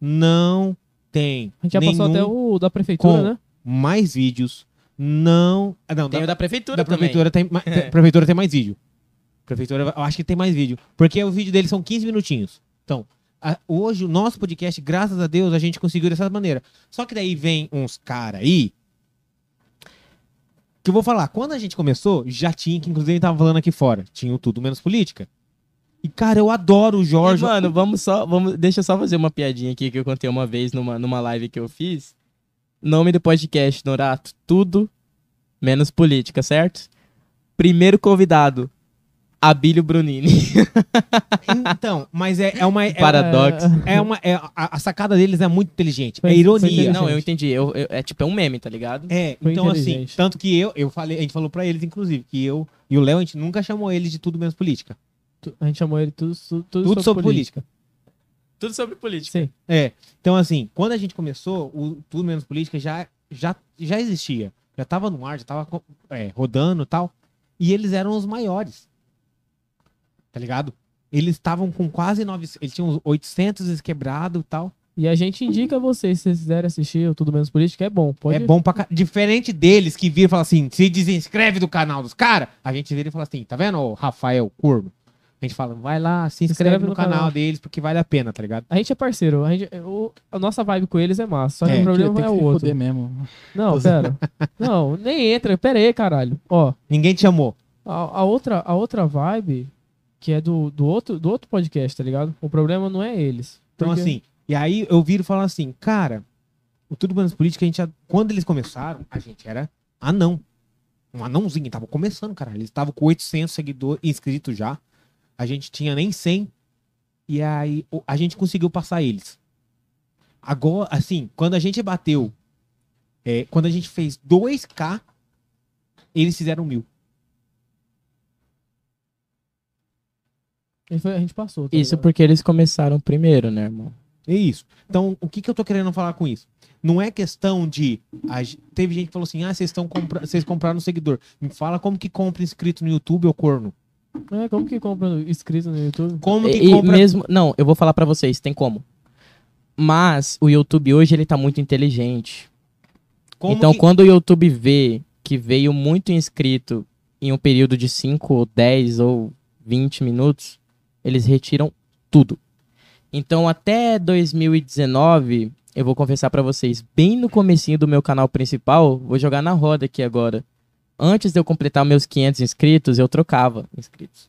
Não tem A gente já passou até o da prefeitura, né? mais vídeos. Não. ah, Não, Tem da, o da prefeitura da também. prefeitura tem- (laughs) prefeitura tem mais vídeo. Prefeitura, eu acho que tem mais vídeo. Porque o vídeo deles são 15 minutinhos. Então, a- hoje o nosso podcast, graças a Deus, a gente conseguiu dessa maneira. Só que daí vem uns caras aí. Que eu vou falar, quando a gente começou, já tinha, que inclusive tava falando aqui fora, tinha o tudo menos política. E, cara, eu adoro o E, Jorge. mano, vamos só. Vamos, deixa eu só fazer uma piadinha aqui que eu contei uma vez numa, numa live que eu fiz. Nome do podcast, Norato. Tudo menos política, certo? Primeiro convidado, Abílio Brunini. (laughs) Então, mas é, é uma. É, Paradoxo. é uma é, a, a sacada deles é muito inteligente. Foi- é foi ironia. inteligente. Não, eu entendi. Eu, eu- é tipo, é um meme, tá ligado? É, Foi então assim, tanto que eu, eu falei, a gente falou pra eles, inclusive, que eu e o Léo, a gente nunca chamou eles de tudo menos política. A gente chamou ele tudo, tudo, tudo, Tudo sobre política. Tudo sobre política. Sim. É. Então, assim, quando a gente começou, o Tudo Menos Política já, já, já existia. Já tava no ar, já tava é, rodando e tal. E eles eram os maiores. Tá ligado? Eles estavam com quase 900. Eles tinham uns 800 quebrado e tal. E a gente indica vocês, se vocês quiserem assistir o Tudo Menos Política, é bom. Pode É bom pra cá. Diferente deles que viram e falam assim: se desinscreve do canal dos caras, a gente vira e fala assim: tá vendo, o Rafael Curvo? A gente fala, vai lá, se inscreve, no, canal, deles, porque vale a pena, tá ligado? A gente é parceiro. A, gente, o- a nossa vibe com eles é massa. Só que É. o problema é o outro. mesmo. Não, pera. (laughs) Não, nem entra. Pera aí, caralho. Ó, Ninguém te chamou. a, a outra, a outra vibe, que é do, do, outro, do outro podcast, tá ligado? O problema não é eles. Então, Porque- assim, e aí eu viro falo assim, cara, o Tudo Menos Política, a gente, quando eles começaram, a gente era anão. Um anãozinho, tava começando, cara. Eles estavam com 800 seguidores inscritos já. A gente tinha nem 100. E aí a gente conseguiu passar eles. Agora, assim, quando a gente bateu, é, quando a gente fez 2K, eles fizeram mil. E foi- a gente passou. tá Isso ligado? porque eles começaram primeiro, né, irmão? É isso. Então, o que, que eu tô querendo falar com isso? Não é questão de. a teve gente que falou assim: ah, vocês estão compra... vocês compraram um seguidor. Me fala como que compra inscrito no YouTube ou corno. É, como que compra inscrito no YouTube? Como que E, compra. mesmo, não, eu vou falar pra vocês, tem como. Mas o YouTube hoje ele tá muito inteligente. como então que- quando o YouTube vê que veio muito inscrito em um período de 5, 10 ou 20 minutos, eles retiram tudo. Então até 2019, eu vou confessar pra vocês, bem no comecinho do meu canal principal, vou jogar na roda aqui agora. Antes de eu completar meus 500 inscritos, eu trocava inscritos.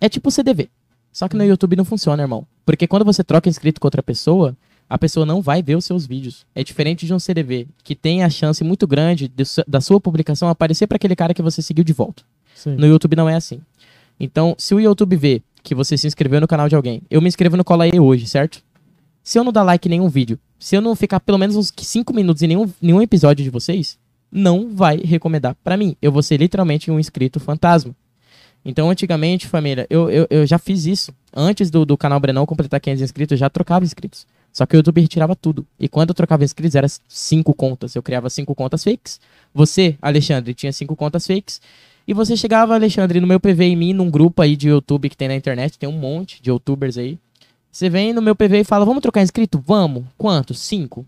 É tipo CDV. Só que no YouTube não funciona, irmão. Porque quando você troca inscrito com outra pessoa, a pessoa não vai ver os seus vídeos. É diferente de um CDV, que tem a chance muito grande de da sua publicação aparecer para aquele cara que você seguiu de volta. Sim. No YouTube não é assim. Então, se o YouTube vê que você se inscreveu no canal de alguém, eu me inscrevo no Cola hoje, certo? Se eu não dar like em nenhum vídeo, se eu não ficar pelo menos uns 5 minutos em nenhum, nenhum episódio de vocês, não vai recomendar pra mim. Eu vou ser literalmente um inscrito fantasma. Então, antigamente, família, eu, eu, eu já fiz isso. Antes do, do canal Brenão completar 500 inscritos, eu já trocava inscritos. Só que o YouTube retirava tudo. E quando eu trocava inscritos, era cinco contas. Eu criava cinco contas fakes. Você, Alexandre, tinha cinco contas fakes. E você chegava, Alexandre, no meu PV em mim, num grupo aí de YouTube que tem na internet, tem um monte de youtubers aí. Você vem no meu PV e fala, vamos trocar inscrito? Vamos. Quanto? Cinco.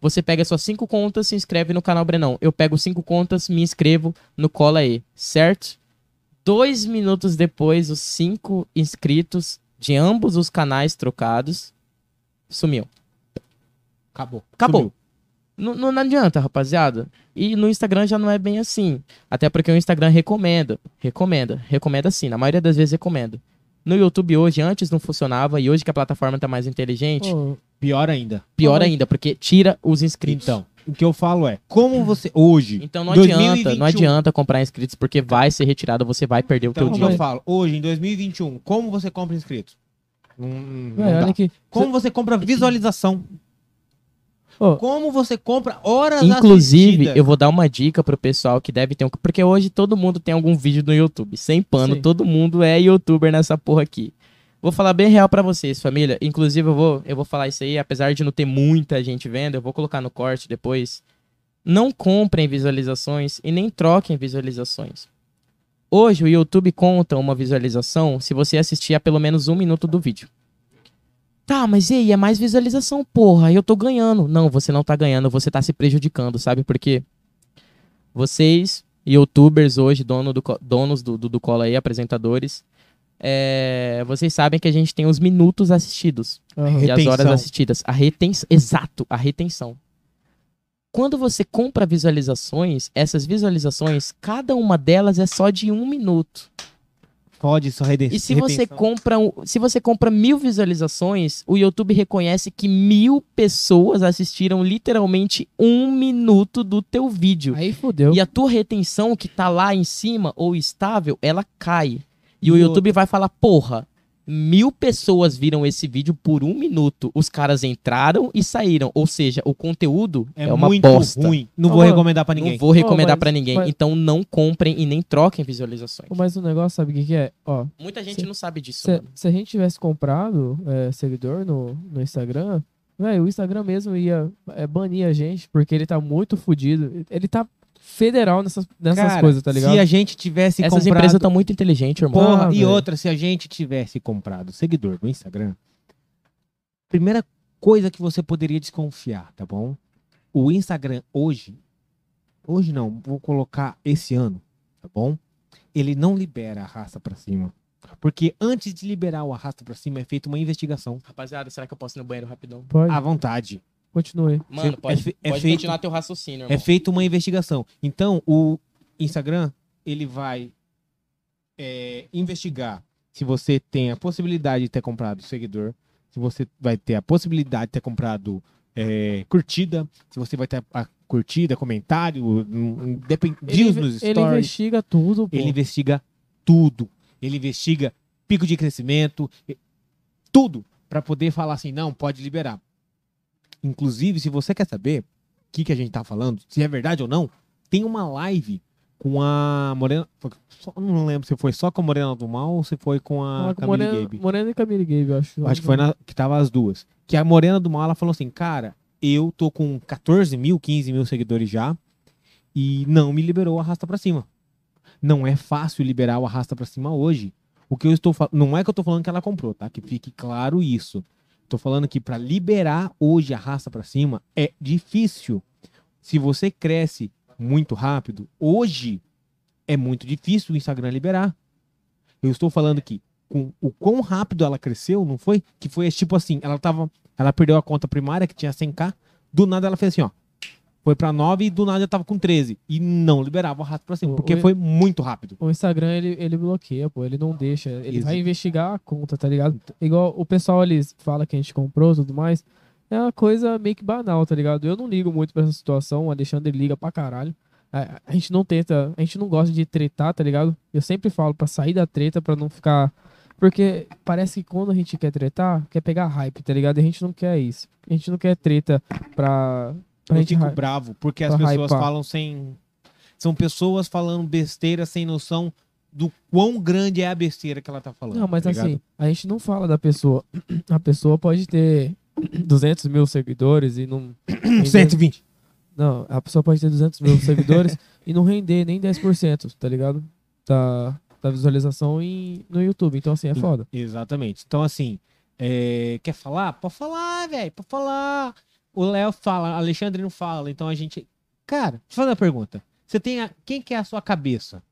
Você pega suas cinco contas, se inscreve no canal Brenão. Eu pego cinco contas, me inscrevo no Cola aí, certo? Dois minutos depois, os cinco inscritos de ambos os canais trocados sumiu. Acabou. Acabou. Sumiu. Não, não, não adianta, rapaziada. E no Instagram já não é bem assim. Até porque o Instagram recomenda. Recomenda. Recomenda sim. Na maioria das vezes recomenda. No YouTube hoje, antes não funcionava. E hoje que a plataforma tá mais inteligente, Pô, Pior ainda. pior Pô, ainda, porque tira os inscritos. Então, o que eu falo é, como você hoje, Então não adianta, 2021. não adianta comprar inscritos, porque vai ser retirado, você vai perder o então, teu o que dinheiro. eu falo, hoje em 2021, como você compra inscritos? Dá. olha que. Como você compra visualização? Ô. Como você compra horas Inclusive, assistidas? eu vou dar uma dica pro pessoal que deve ter um. Porque hoje todo mundo tem algum vídeo no YouTube. Sem pano, Sim. todo mundo é youtuber nessa porra aqui. Vou falar bem real pra vocês, família. Inclusive, eu vou, eu vou falar isso aí, apesar de não ter muita gente vendo, eu vou colocar no corte depois. Não comprem visualizações e nem troquem visualizações. Hoje o YouTube conta uma visualização se você assistir a pelo menos um minuto do vídeo. Tá, mas e aí? É mais visualização, porra. Eu tô ganhando. Não, você não tá ganhando, você tá se prejudicando, sabe por quê? Vocês, youtubers hoje, dono do, donos do, do, do Cola aí, apresentadores, é, vocês sabem que a gente tem os minutos assistidos aham. e as Retenção. horas assistidas. A retenção. Exato, a retenção. Quando você compra visualizações, essas visualizações, cada uma delas é só de um minuto. Pode só reden- E se você compra, se você compra mil visualizações, o YouTube reconhece que mil pessoas assistiram literalmente um minuto do teu vídeo. Aí fudeu. E a tua retenção que tá lá em cima ou estável, ela cai. E, o YouTube vai falar, porra, mil pessoas viram esse vídeo por um minuto. Os caras entraram e saíram. Ou seja, o conteúdo é, é, uma muito bosta. ruim. Não vou mano, recomendar pra ninguém. Não vou recomendar mas- pra ninguém. mas- Então não comprem e nem troquem visualizações. Mas o negócio, sabe o que, que é? Ó, Muita gente Se- não sabe disso. se, mano. se a gente tivesse comprado é, seguidor no, no Instagram, velho, o Instagram mesmo ia é, banir a gente, porque ele tá muito fudido. Ele tá federal nessas, nessas Cara, coisas, tá ligado? Se a gente tivesse Essas comprado... empresas estão muito inteligentes, irmão. Porra, Ah, e velho. outra, se a gente tivesse comprado seguidor no Instagram, primeira coisa que você poderia desconfiar, tá bom? O Instagram hoje, hoje não, vou colocar esse ano, tá bom? Ele não libera arrasta pra cima. Porque antes de liberar o arrasta pra cima é feita uma investigação Rapaziada, será que eu posso ir no banheiro rapidão? Pode, à vontade. Continue. Mano, É pode, é pode feito- continuar teu raciocínio, irmão. É feita uma investigação. Então, o Instagram, ele vai é, investigar se você tem a possibilidade de ter comprado seguidor, se você vai ter a possibilidade de ter comprado é, curtida, se você vai ter a curtida, comentário, um, um, depend- views Ele, nos ele stories. investiga tudo, pô. Ele investiga tudo. Ele investiga pico de crescimento, e- tudo, para poder falar assim, não, pode liberar. Inclusive, se você quer saber o que, que a gente tá falando, se é verdade ou não, tem uma live com a Morena. só- não lembro se foi só com a Morena do Mal ou se foi com a Ah, Camille Morena, Gabe. Morena e Camille Gabe, eu acho. Acho que foi na, que tava as duas. Que a Morena do Mal, ela falou assim, cara, eu tô com 14 mil, 15 mil seguidores já e não me liberou o arrasta pra cima. Não é fácil liberar o arrasta pra cima hoje. O que eu estou falando, não é que eu tô falando que ela comprou, tá? Que fique claro isso. Tô falando que pra liberar hoje arrasta pra cima é difícil. Se você cresce muito rápido, hoje é muito difícil o Instagram liberar. Eu estou falando que com o quão rápido ela cresceu, não foi? Que foi tipo assim, ela tava, ela perdeu a conta primária que tinha 100k, do nada ela fez assim, ó. Foi pra 9 e do nada já tava com 13 e não liberava o rato pra cima, O- porque o- foi muito rápido. O Instagram, ele, ele bloqueia, pô. Ele não deixa. Ele Isso. vai investigar a conta, tá ligado? Igual o pessoal, eles fala que a gente comprou e tudo mais. é uma coisa meio que banal, tá ligado? Eu não ligo muito pra essa situação, o Alexandre liga pra caralho. A, a gente não tenta, a gente não gosta de tretar, tá ligado? Eu sempre falo pra sair da treta, pra não ficar. Porque parece que quando a gente quer tretar, quer pegar hype, tá ligado? E a gente não quer isso. A gente não quer treta pra. Eu fico hy- bravo, porque as pessoas hypar. falam sem. São pessoas falando besteira sem noção do quão grande é a besteira que ela tá falando. Não, mas tá ligado? assim, a gente não fala da pessoa. (clears throat) A pessoa pode ter 200 mil seguidores e não. (clears throat) render- 120. Não, a pessoa pode ter 200 mil seguidores (laughs) e não render nem 10%, tá ligado? Da, da visualização em, no YouTube. Então, assim, é foda. Exatamente. Então, assim, é, quer falar? Pode falar, velho, pode falar. O Léo fala, Alexandre não fala, então a gente. Cara, deixa eu fazer uma pergunta. Você tem a... Quem que é a sua cabeça?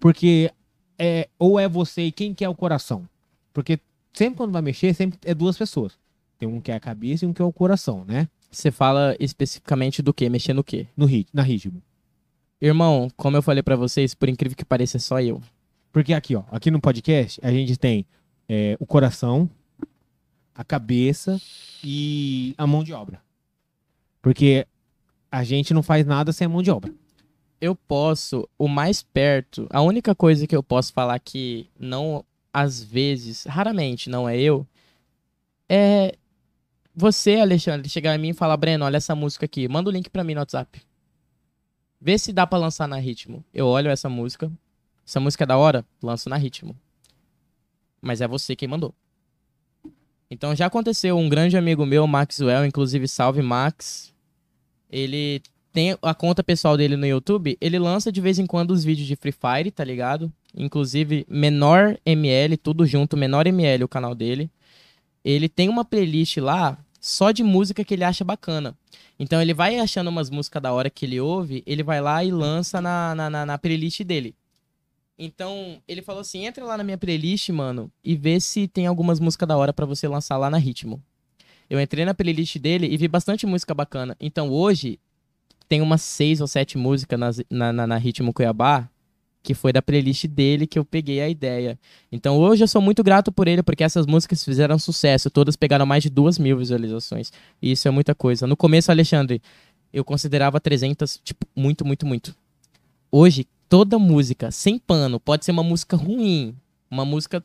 Porque é ou é você e quem que é o coração? Porque sempre quando vai mexer, sempre é duas pessoas. Tem um que é a cabeça e um que é o coração, né? Você fala especificamente do quê? Mexer no quê? No rit na ritmo. Irmão, como eu falei pra vocês, por incrível que pareça, é só eu. Porque aqui, ó, aqui no podcast, a gente tem é, o coração, a cabeça e a mão de obra. Porque a gente não faz nada sem a mão de obra. Eu posso, o mais perto, a única coisa que eu posso falar que não, às vezes, raramente não é eu, é você, Alexandre, chegar em mim e falar, Breno, olha essa música aqui, manda o link pra mim no WhatsApp. Vê se dá pra lançar na ritmo. Eu olho essa música, essa música é da hora, lanço na ritmo. Mas é você quem mandou. Então já aconteceu, um grande amigo meu, Maxwell, inclusive salve Max, ele tem a conta pessoal dele no YouTube, ele lança de vez em quando os vídeos de Free Fire, tá ligado? Inclusive, Menor ML, tudo junto, Menor ML, o canal dele. Ele tem uma playlist lá só de música que ele acha bacana. Então ele vai achando umas músicas da hora que ele ouve, ele vai lá e lança na, na, na, na playlist dele. Então, ele falou assim: entra lá na minha playlist, mano, e vê se tem algumas músicas da hora pra você lançar lá na Ritmo. Eu entrei na playlist dele e vi bastante música bacana. Então hoje tem umas seis ou sete músicas na, na, na Ritmo Cuiabá que foi da playlist dele que eu peguei a ideia. Então hoje eu sou muito grato por ele, porque essas músicas fizeram sucesso. Todas pegaram mais de duas mil visualizações. E isso é muita coisa. No começo, Alexandre, eu considerava 300, tipo, muito, muito, muito. Hoje, toda música, sem pano, pode ser uma música ruim. Uma música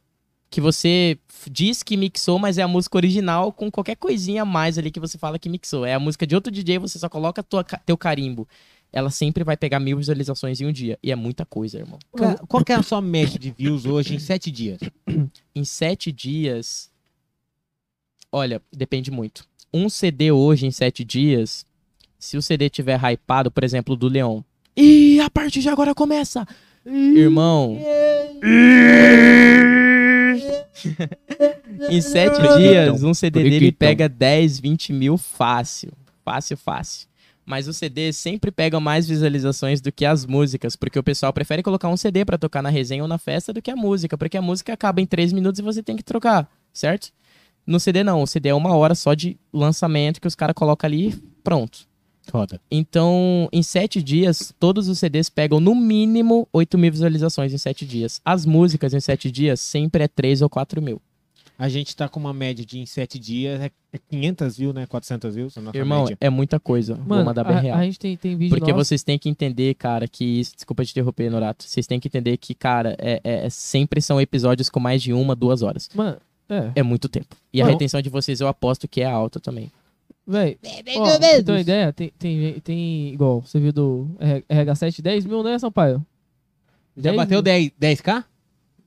que você diz que mixou, mas é a música original com qualquer coisinha a mais ali que você fala que mixou. É a música de outro DJ, você só coloca tua, teu carimbo. Ela sempre vai pegar mil visualizações em um dia. E é muita coisa, irmão. Cara, qual que é a sua média de views hoje em sete dias? (clears throat) Em sete dias. Olha, depende muito. Um CD hoje em sete dias, se o CD tiver hypado, por exemplo, do Leon. E a partir de agora começa! Irmão. (clears throat) (laughs) em sete dias, um CD dele pega 10, 20 mil fácil. Fácil, fácil. Mas o CD sempre pega mais visualizações do que as músicas, porque o pessoal prefere colocar um CD pra tocar na resenha ou na festa do que a música, porque a música acaba em 3 minutos e você tem que trocar, certo? No CD não, o CD é uma hora só de lançamento que os caras colocam ali e pronto. Foda. Então, em sete dias, todos os CDs pegam no mínimo 8 mil visualizações em sete dias. As músicas em sete dias sempre é 3 ou 4 mil. A gente tá com uma média de em sete dias, é é 500 views, né? 400 views, a nossa Irmão, média. é muita coisa. Vou Mano, mandar bem a, real. a gente tem, tem vídeo Porque nosso. vocês têm que entender, cara, que isso. Desculpa te interromper, Norato. Vocês têm que entender que, cara, é, é- é- sempre são episódios com mais de uma, duas horas. Mano, é. É muito tempo. E a Não. retenção de vocês eu aposto que é alta também. Véi, ó, pra você ter uma ideia, tem, tem, tem igual, você viu do R- RH7, 10 mil, né, Sampaio? Já 10 bateu mil. 10, 10k?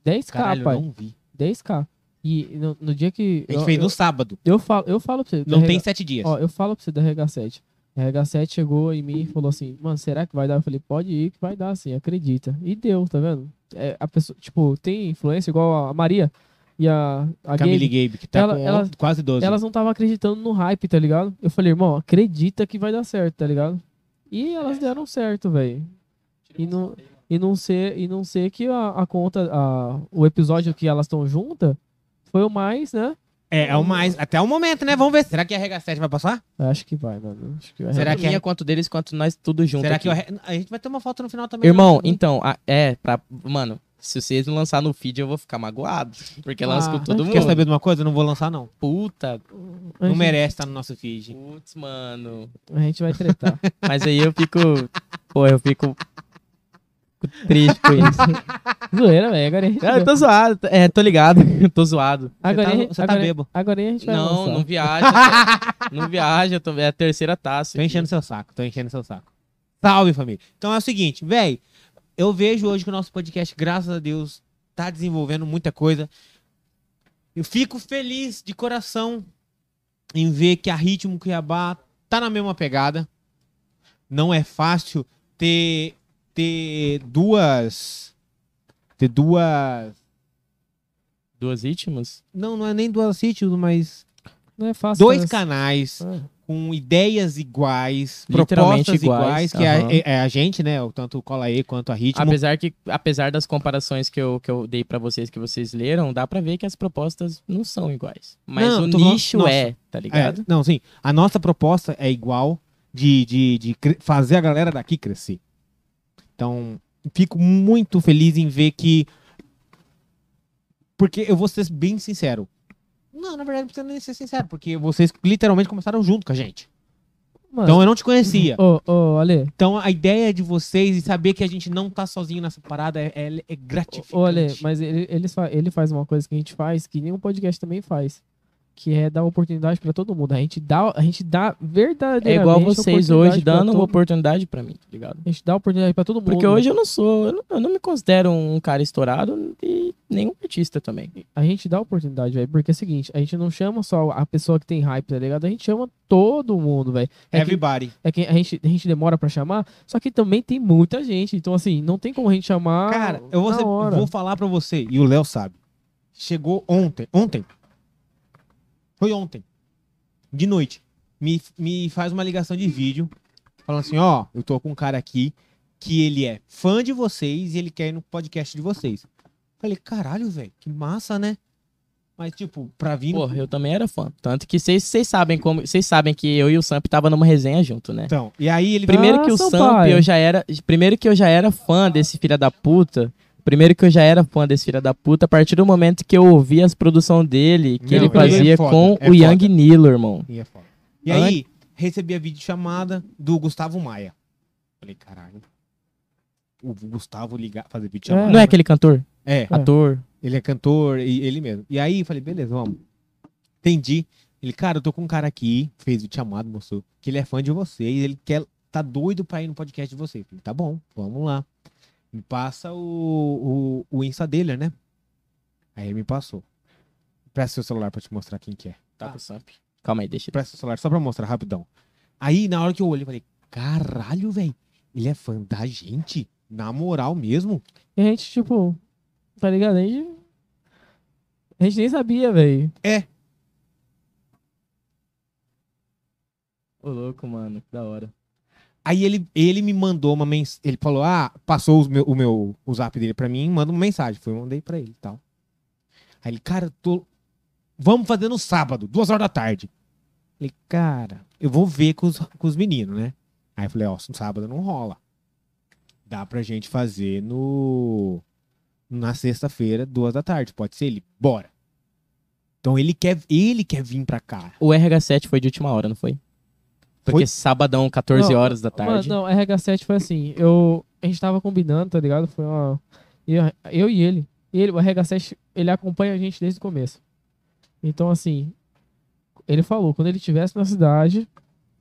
10k, Caralho, pai. eu não vi. 10k. E no, no dia que. A gente eu, fez eu, no sábado. eu falo, eu falo pra você. Não da tem RH sete dias. Ó, eu falo pra você da RH7. A RH7 chegou em mim e falou assim, mano, será que vai dar? Eu falei, pode ir que vai dar, sim, acredita. E deu, tá vendo? É, a pessoa, tipo, tem influência igual a Maria e a, a Camille Gabe. Gabe, que tá Ela- com ela- quase 12. Elas não estavam acreditando no hype, tá ligado? Eu falei, irmão, acredita que vai dar certo, tá ligado? E elas deram certo, velho. E não, e não ser e não ser que a, a conta, a, o episódio que elas estão juntas foi o mais, né? É, é o mais. Até o momento, né? Vamos ver. Será que a RH7 vai passar? Acho que vai, mano. Acho que vai. Será que é- quanto deles, quanto nós tudo junto Será aqui. que a gente vai ter uma foto no final também? Irmão, né? então, a- é, pra. Mano, Se vocês não lançar no feed, eu vou ficar magoado. Porque lança Ah, com todo Quer mundo. saber de uma coisa? Eu não vou lançar, não. Puta, Não gente- merece estar no nosso feed. putz, mano. A gente vai tretar. (laughs) Mas aí eu fico. Pô, eu fico. triste com isso. (laughs) Zoeira, velho. Agora a gente. Ah, eu tô zoado. É, tô ligado. (laughs) tô zoado. Agora, Você tá- você tá agora, bêbado. agora a gente vai Não, lançar. não viaja. não viaja, eu tô... é a terceira taça. Tô enchendo seu saco, tô enchendo seu saco. Salve, família. Então é o seguinte, velho. Eu vejo hoje que o nosso podcast, graças a Deus, tá desenvolvendo muita coisa. Eu fico feliz de coração em ver que a Ritmo Cuiabá tá na mesma pegada. Não é fácil ter, ter duas. Ter duas. Duas ritmos? Não, não é nem duas sítios, mas. Não é fácil. Dois fazer- canais Ah, com ideias iguais, propostas iguais, iguais, que é, aham. é- é a gente, né? Tanto o Cola E quanto a Ritmo. Apesar, que, apesar das comparações que eu, que eu dei pra vocês, que vocês leram, dá pra ver que as propostas não são iguais. Mas Não, o falando- nicho é, tá É, ligado? não, sim. A nossa proposta é igual de, de, de fazer a galera daqui crescer. Então, fico muito feliz em ver que. Porque eu vou ser bem sincero. Não, na verdade, não precisa nem ser sincero, porque vocês literalmente começaram junto com a gente. Mano, Então eu não te conhecia. (laughs) Ô, ô, Ale, Então a ideia de vocês e saber que a gente não tá sozinho nessa parada é, é, é gratificante. ô, Ale, mas ele, ele, fa- ele faz uma coisa que a gente faz, que nenhum podcast também faz. Que é dar oportunidade pra todo mundo. A gente dá, a gente dá verdadeiramente. É igual vocês hoje dando uma oportunidade pra mim, tá ligado? A gente dá oportunidade pra todo mundo. Porque hoje eu não sou, eu não, eu não me considero um cara estourado e nenhum artista também. A gente dá oportunidade, velho. Porque é o seguinte, a gente não chama só a pessoa que tem hype, tá ligado? A gente chama todo mundo, velho. É que, Everybody. é que a, gente, a gente demora pra chamar, só que também tem muita gente. Então, assim, não tem como a gente chamar. Cara, eu vou, na ser- hora. vou falar pra você, e o Léo sabe. Chegou ontem. Ontem. Foi ontem. De noite. Me, me faz uma ligação de vídeo. Falando assim: ó, eu tô com um cara aqui que ele é fã de vocês e ele quer ir no podcast de vocês. Falei, caralho, velho, que massa, né? Mas, tipo, pra vir. Porra, eu também era fã. Tanto que vocês sabem como. Vocês sabem que eu e o Samp tava numa resenha junto, né? Então, e aí ele Primeiro Ah, que o. Samp, eu já era. Primeiro que eu já era fã desse filho da puta. Primeiro que eu já era fã desse filho da puta, a partir do momento que eu ouvi as produções dele, que Não, ele é fazia foda, com é o Young. Nilo, irmão. E, é. E aí, recebi a videochamada do Gustavo Maia. Falei, caralho. O Gustavo ligar, fazer videochamada. Não é aquele cantor? É, Ator. ele é cantor e ele mesmo. E aí, falei, beleza, vamos. Entendi. Ele, cara, eu tô com um cara aqui, fez videochamada, mostrou, que ele é fã de vocês, ele quer, tá doido pra ir no podcast de vocês. Falei, tá bom, vamos lá. Me passa o, o, o Insta dele, né? Aí ele me passou. Presta seu celular pra te mostrar quem que é. Tá com o Samp. Calma aí, deixa. Presta o celular só pra mostrar rapidão. Aí, na hora que eu olhei, eu falei, caralho, velho. Ele é fã da gente? Na moral mesmo? E a gente, tipo, tá ligado? A gente, a gente nem sabia, velho. Ô, louco, mano. Que da hora. Aí ele, ele me mandou uma mensagem. Ele falou: Ah, passou meu, o meu o zap dele pra mim, manda uma mensagem. Foi, eu mandei pra ele e tal. Aí ele, cara, tô. Vamos fazer no sábado, duas horas da tarde. Falei, cara, eu vou ver com os, com os meninos, né? Aí eu falei, ó, no sábado não rola. Dá pra gente fazer no. Na sexta-feira, duas da tarde. Pode ser ele? Bora. Então ele quer, ele quer vir pra cá. O RH7 foi de última hora, não foi? Porque Foi? sabadão, 14 Não, horas da tarde. Mano, não, RH7 foi assim. Eu, a gente tava combinando, tá ligado? Foi uma. Eu, eu e ele. Ele, o RH7, ele acompanha a gente desde o começo. Então, assim. Ele falou, quando ele estivesse na cidade,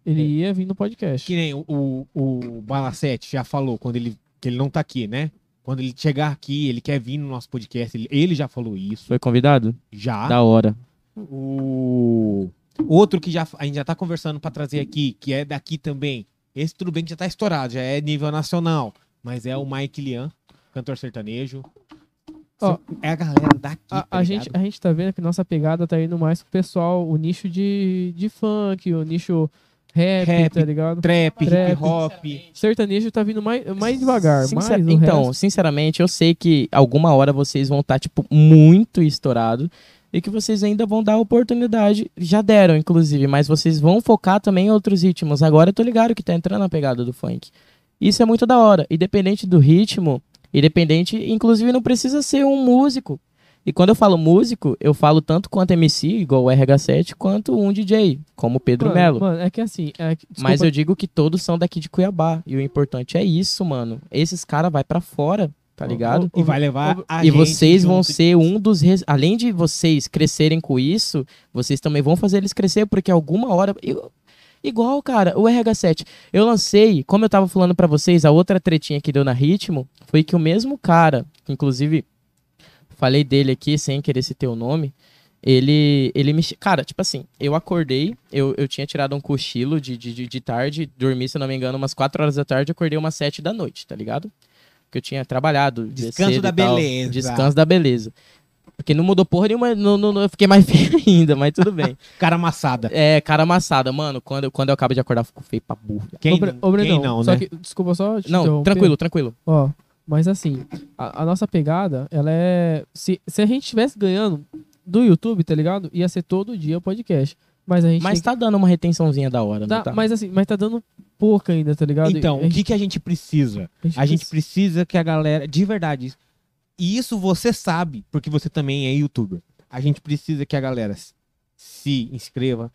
ele ia vir no podcast. Que nem o, o, o Balacete já falou quando ele, que ele não tá aqui, né? Quando ele chegar aqui, ele quer vir no nosso podcast. Ele, ele já falou isso. Foi convidado? Já. Da hora. O outro que já, a gente já tá conversando pra trazer aqui, que é daqui também. Esse tudo bem que já tá estourado, já é nível nacional. Mas é o Mike Lian, cantor sertanejo. Ó, é a galera daqui. A, tá a gente, a gente tá vendo que nossa pegada tá indo mais pro pessoal, o nicho de, de funk, o nicho rap, Rap, tá ligado? Trap, Trap. hip hop. Sertanejo tá vindo mais, mais devagar. Sincer- mais então, resto- sinceramente, eu sei que alguma hora vocês vão estar, tipo, muito estourado e que vocês ainda vão dar oportunidade. Já deram, inclusive, mas vocês vão focar também em outros ritmos. Agora eu tô ligado que tá entrando na pegada do funk. Isso é muito da hora. Independente do ritmo, Independente, inclusive não precisa ser um músico. E quando eu falo músico, eu falo tanto quanto MC, igual o RH7, quanto um DJ, como o Pedro Melo. Mano, é que assim. É que, Mas eu digo que todos são daqui de Cuiabá. E o importante é isso, mano. Esses caras vai pra fora, tá ligado? E vai levar a E vocês vão ser um dos. res- Além de vocês crescerem com isso, vocês também vão fazer eles crescer, porque alguma hora. eu- Igual, cara, o RH7. Eu lancei, como eu tava falando pra vocês, a outra tretinha que deu na ritmo foi que o mesmo cara, inclusive falei dele aqui sem querer citar o nome. Ele, ele me. Cara, tipo assim, eu acordei, eu, eu tinha tirado um cochilo de, de, de, de tarde, dormi, se não me engano, umas 4 horas da tarde, acordei umas 7 da noite, tá ligado? Porque eu tinha trabalhado. Descanso da beleza. Descanso da beleza. Porque não mudou porra nenhuma, não, não, não- eu fiquei mais (laughs) feio ainda, mas tudo bem. (laughs) Cara amassada. É, cara amassada, mano. Quando, eu- quando eu acabo de acordar, eu fico feio pra burro. Quem, Ô, ô, quem não, só né? que, desculpa só te Não, interromper. tranquilo, tranquilo. Ó, mas assim, a, a nossa pegada, ela é. Se, se a gente estivesse ganhando do YouTube, tá ligado? Ia ser todo dia o podcast. Mas a gente. Mas tá dando uma retençãozinha da hora, que- não tá, tá? Mas assim, mas tá dando pouca ainda, tá ligado? Então, a o gente, que, que a gente precisa? A gente precisa que a galera, de verdade, e isso você sabe, porque você também é youtuber. A gente precisa que a galera se inscreva,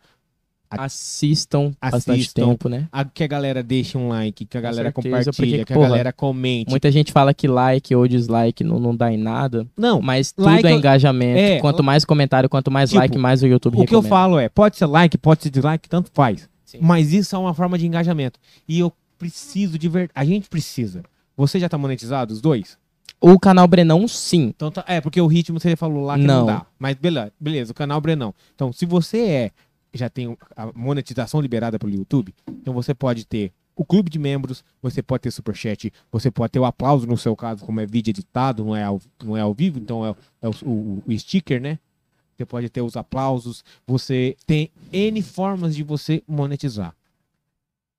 Assistam, bastante Assistam. tempo, né? a- que a galera deixe um like, que a galera certeza, compartilha, porque, que a porra, galera comente. Muita gente fala que like ou dislike não, não dá em nada, Não, mas tudo Like é engajamento. é, quanto mais comentário, quanto mais tipo, like, mais o YouTube o que eu recomenda. falo é, pode ser like, pode ser dislike, tanto faz. Sim. Mas isso é uma forma de engajamento. E eu preciso de verdade. A gente precisa. Você já tá monetizado, os dois? O canal Brenão, sim. Então tá- é, porque o ritmo você falou lá que não, Não. dá. Mas beleza, beleza, o canal Brenão. Então, se você é, já tem a monetização liberada pelo YouTube, então você pode ter o clube de membros, você pode ter superchat, você pode ter o aplauso no seu caso, como é vídeo editado, não é ao, não é ao vivo, então é, é o, o- o sticker, né? Você pode ter os aplausos, você tem N formas de você monetizar.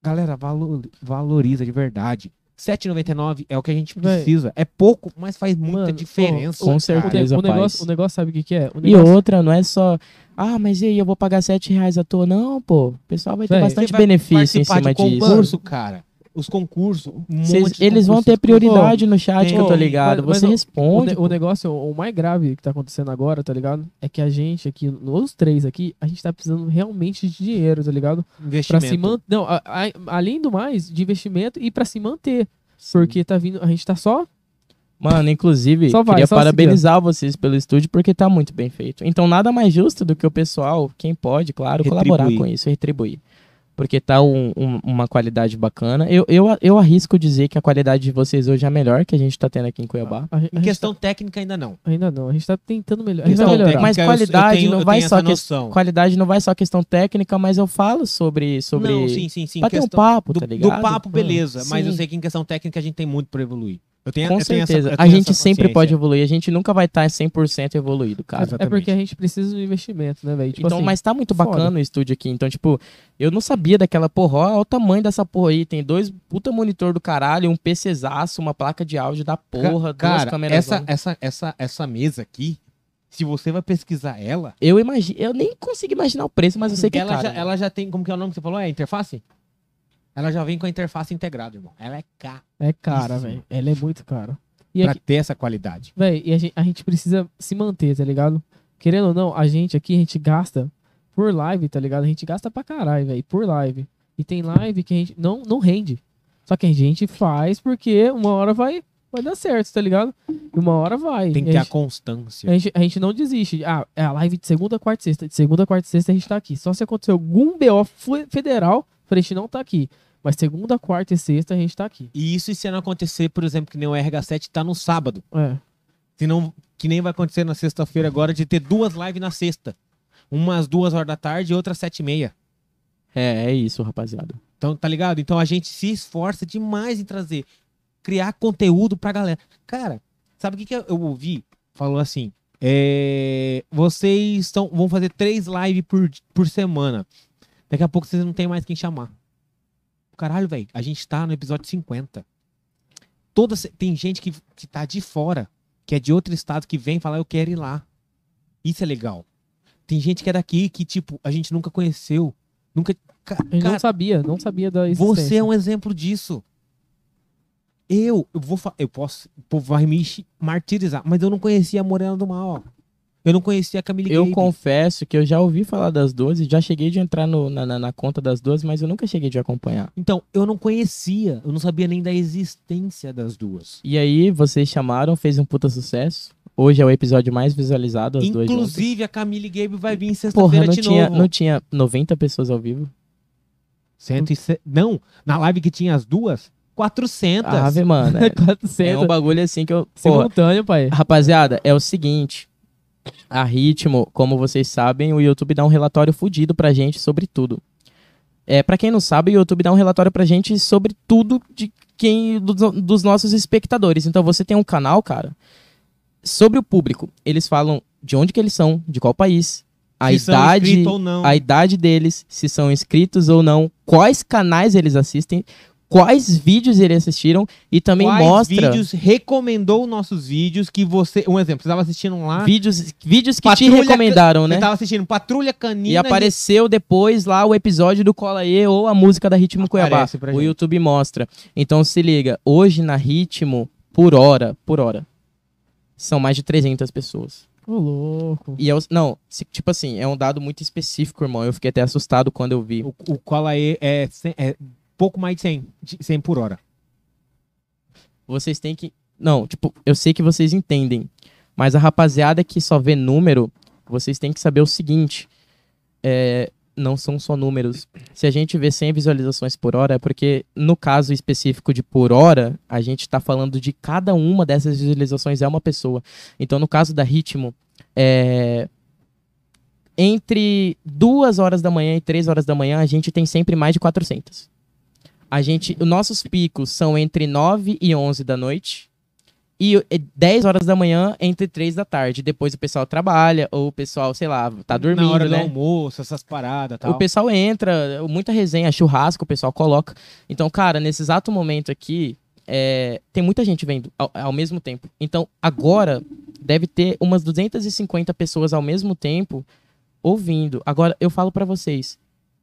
Galera, valo- valoriza de verdade. R$ 7,99 é o que a gente precisa. É pouco, mas faz muita Mano, diferença. Com o- certeza, o, negócio, faz. o negócio sabe o que, que é? O E negócio, outra, não é só. Ah, mas e aí, eu vou pagar 7 reais à toa? Não, pô. O pessoal vai ter bastante benefício em cima de disso. concurso, cara. Os concursos, um Cês- eles vão ter prioridade no chat, tem- que eu tô ligado. mas- Você mas o- O, responde. pô. o negócio, o mais grave que tá acontecendo agora, tá ligado? É que a gente aqui, nos três aqui, a gente tá precisando realmente de dinheiro, tá ligado? Pra investimento. se manter. Não, a- a- além do mais, de investimento e pra se manter. Porque tá vindo. A gente tá só. Mano, inclusive, Só vai, queria só parabenizar vocês pelo estúdio porque tá muito bem feito. Então, nada mais justo do que o pessoal, quem pode, claro, colaborar Retribuir. com isso, retribuir. Porque tá um- um- uma qualidade bacana. Eu, eu, eu arrisco dizer que a qualidade de vocês hoje é a melhor que a gente tá tendo aqui em Cuiabá. A, a Em questão técnica ainda não. tá- ainda não. A gente tá tentando Questão vai melhorar. técnica, Mas eu- eu qualidade tenho- não eu vai só que-. Qualidade não vai só questão técnica, mas eu falo sobre. sobre... Não, sim, sim, sim. Bater um papo, do, tá do ligado? papo, beleza. Mas eu sei que em questão técnica a gente tem muito pra evoluir. Eu tenho, Com eu tenho essa- certeza. eu a gente essa sempre pode evoluir. A gente nunca vai estar 100% evoluído, cara. É Exatamente. porque a gente precisa de investimento, né, velho? Tipo então, assim, mas tá muito foda. bacana o estúdio aqui. Então, tipo, eu não sabia daquela porra. Olha o tamanho dessa porra aí. Tem dois puta monitor do caralho, um PCzaço, uma placa de áudio da porra, Ca- duas Cara, câmeras. essa, essa, essa, essa mesa aqui, se você vai pesquisar ela, Eu imagino, eu nem consigo imaginar o preço, mas eu sei que ela, é caro. já, ela já tem, como que é o nome que você falou? É interface? Ela já vem com a interface integrada, irmão. Ela é K É cara, velho. Ela é muito cara. E pra aqui, ter essa qualidade. velho, e a gente, a gente precisa se manter, tá ligado? Querendo ou não, a gente aqui, a gente gasta por live, tá ligado? A gente gasta pra caralho, velho, por live. E tem live que a gente não, não rende. Só que a gente faz porque uma hora vai, vai dar certo, tá ligado? E uma hora vai. Tem que ter a a constância. A gente, a gente não desiste. Ah, é a live de segunda, quarta e sexta. De segunda, quarta e sexta a gente tá aqui. Só se acontecer algum BO federal, a gente não tá aqui. Mas segunda, quarta e sexta a gente tá aqui. E isso se não acontecer, por exemplo, que nem o RH7 tá no sábado. É. Se não, que nem vai acontecer na sexta-feira agora de ter duas lives na sexta. Umas duas horas da tarde e outra sete e meia. É, é isso, rapaziada. Então, tá ligado? Então a gente se esforça demais em trazer, criar conteúdo pra galera. Cara, sabe o que, que eu eu ouvi? Falou assim: é, vocês estão, vão fazer três lives por, por semana. Daqui a pouco vocês não tem mais quem chamar. Caralho, velho, a gente tá no episódio 50. Toda, tem gente que, que tá de fora, que é de outro estado, que vem falar, eu quero ir lá. Isso é legal. Tem gente que é daqui que, tipo, a gente nunca conheceu. Nunca. Ca- gente cara, não sabia, não sabia da existência. você é um exemplo disso. Eu, eu vou eu posso, o povo vai me martirizar, mas eu não conhecia a Morena do Mal. Eu não conhecia a Camille Eu Gabe. confesso que eu já ouvi falar das duas e já cheguei de entrar no- na, na- na conta das duas, mas eu nunca cheguei de acompanhar. Então, eu não conhecia, eu não sabia nem da existência das duas. E aí, vocês chamaram, fez um puta sucesso. Hoje é o episódio mais visualizado, as duas juntas. Inclusive, a Camille Gabe vai vir sexta-feira não de tinha, novo. não tinha 90 pessoas ao vivo? 107 Não, na live que tinha as duas, 400. Ave, mano. É, (laughs) é 400. um bagulho assim que eu. Porra, Simultâneo, pai. Rapaziada, é o seguinte. A Ritmo, como vocês sabem, o YouTube dá um relatório fudido pra gente sobre tudo. É, para quem não sabe, o YouTube dá um relatório pra gente sobre tudo de quem do- dos nossos espectadores. Então você tem um canal, cara, sobre o público. Eles falam de onde que eles são, de qual país, a Se idade, inscritos ou não. a idade deles, se são inscritos ou não, quais canais eles assistem, quais vídeos eles assistiram e também Quais mostra vídeos recomendou nossos vídeos que você. Um exemplo, você estava assistindo lá. vídeos, vídeos que Patrulha te recomendaram, Você né? tava assistindo Patrulha Canina. E apareceu depois lá o episódio do Cola E ou a música da Ritmo Cuiabá. Aparece O. YouTube mostra. Então se liga, hoje na Ritmo, por hora, por hora, são mais de 300 pessoas. Ô, louco. E é, o- não, tipo assim, é um dado muito específico, irmão. Eu fiquei até assustado quando eu vi. O, o Cola E é, é pouco mais de 100, de 100 por hora. Vocês têm que. Não, tipo, eu sei que vocês entendem. Mas a rapaziada que só vê número, vocês têm que saber o seguinte. É, não são só números. Se a gente vê 100 visualizações por hora, é porque, no caso específico de por hora, a gente está falando de cada uma dessas visualizações é uma pessoa. Então, no caso da Ritmo, é, entre duas horas da manhã e três horas da manhã, a gente tem sempre mais de 400. A gente, os nossos picos são entre 9 e 11 da noite e eh, 10 horas da manhã entre 3 da tarde. Depois o pessoal trabalha ou o pessoal, sei lá, tá dormindo, Na hora do né? almoço, essas paradas tal. O pessoal entra, muita resenha, churrasco, o pessoal coloca. Então, cara, nesse exato momento aqui, é, tem muita gente vendo ao, ao mesmo tempo. Então, agora, deve ter umas 250 pessoas ao mesmo tempo ouvindo. Agora, eu falo pra vocês,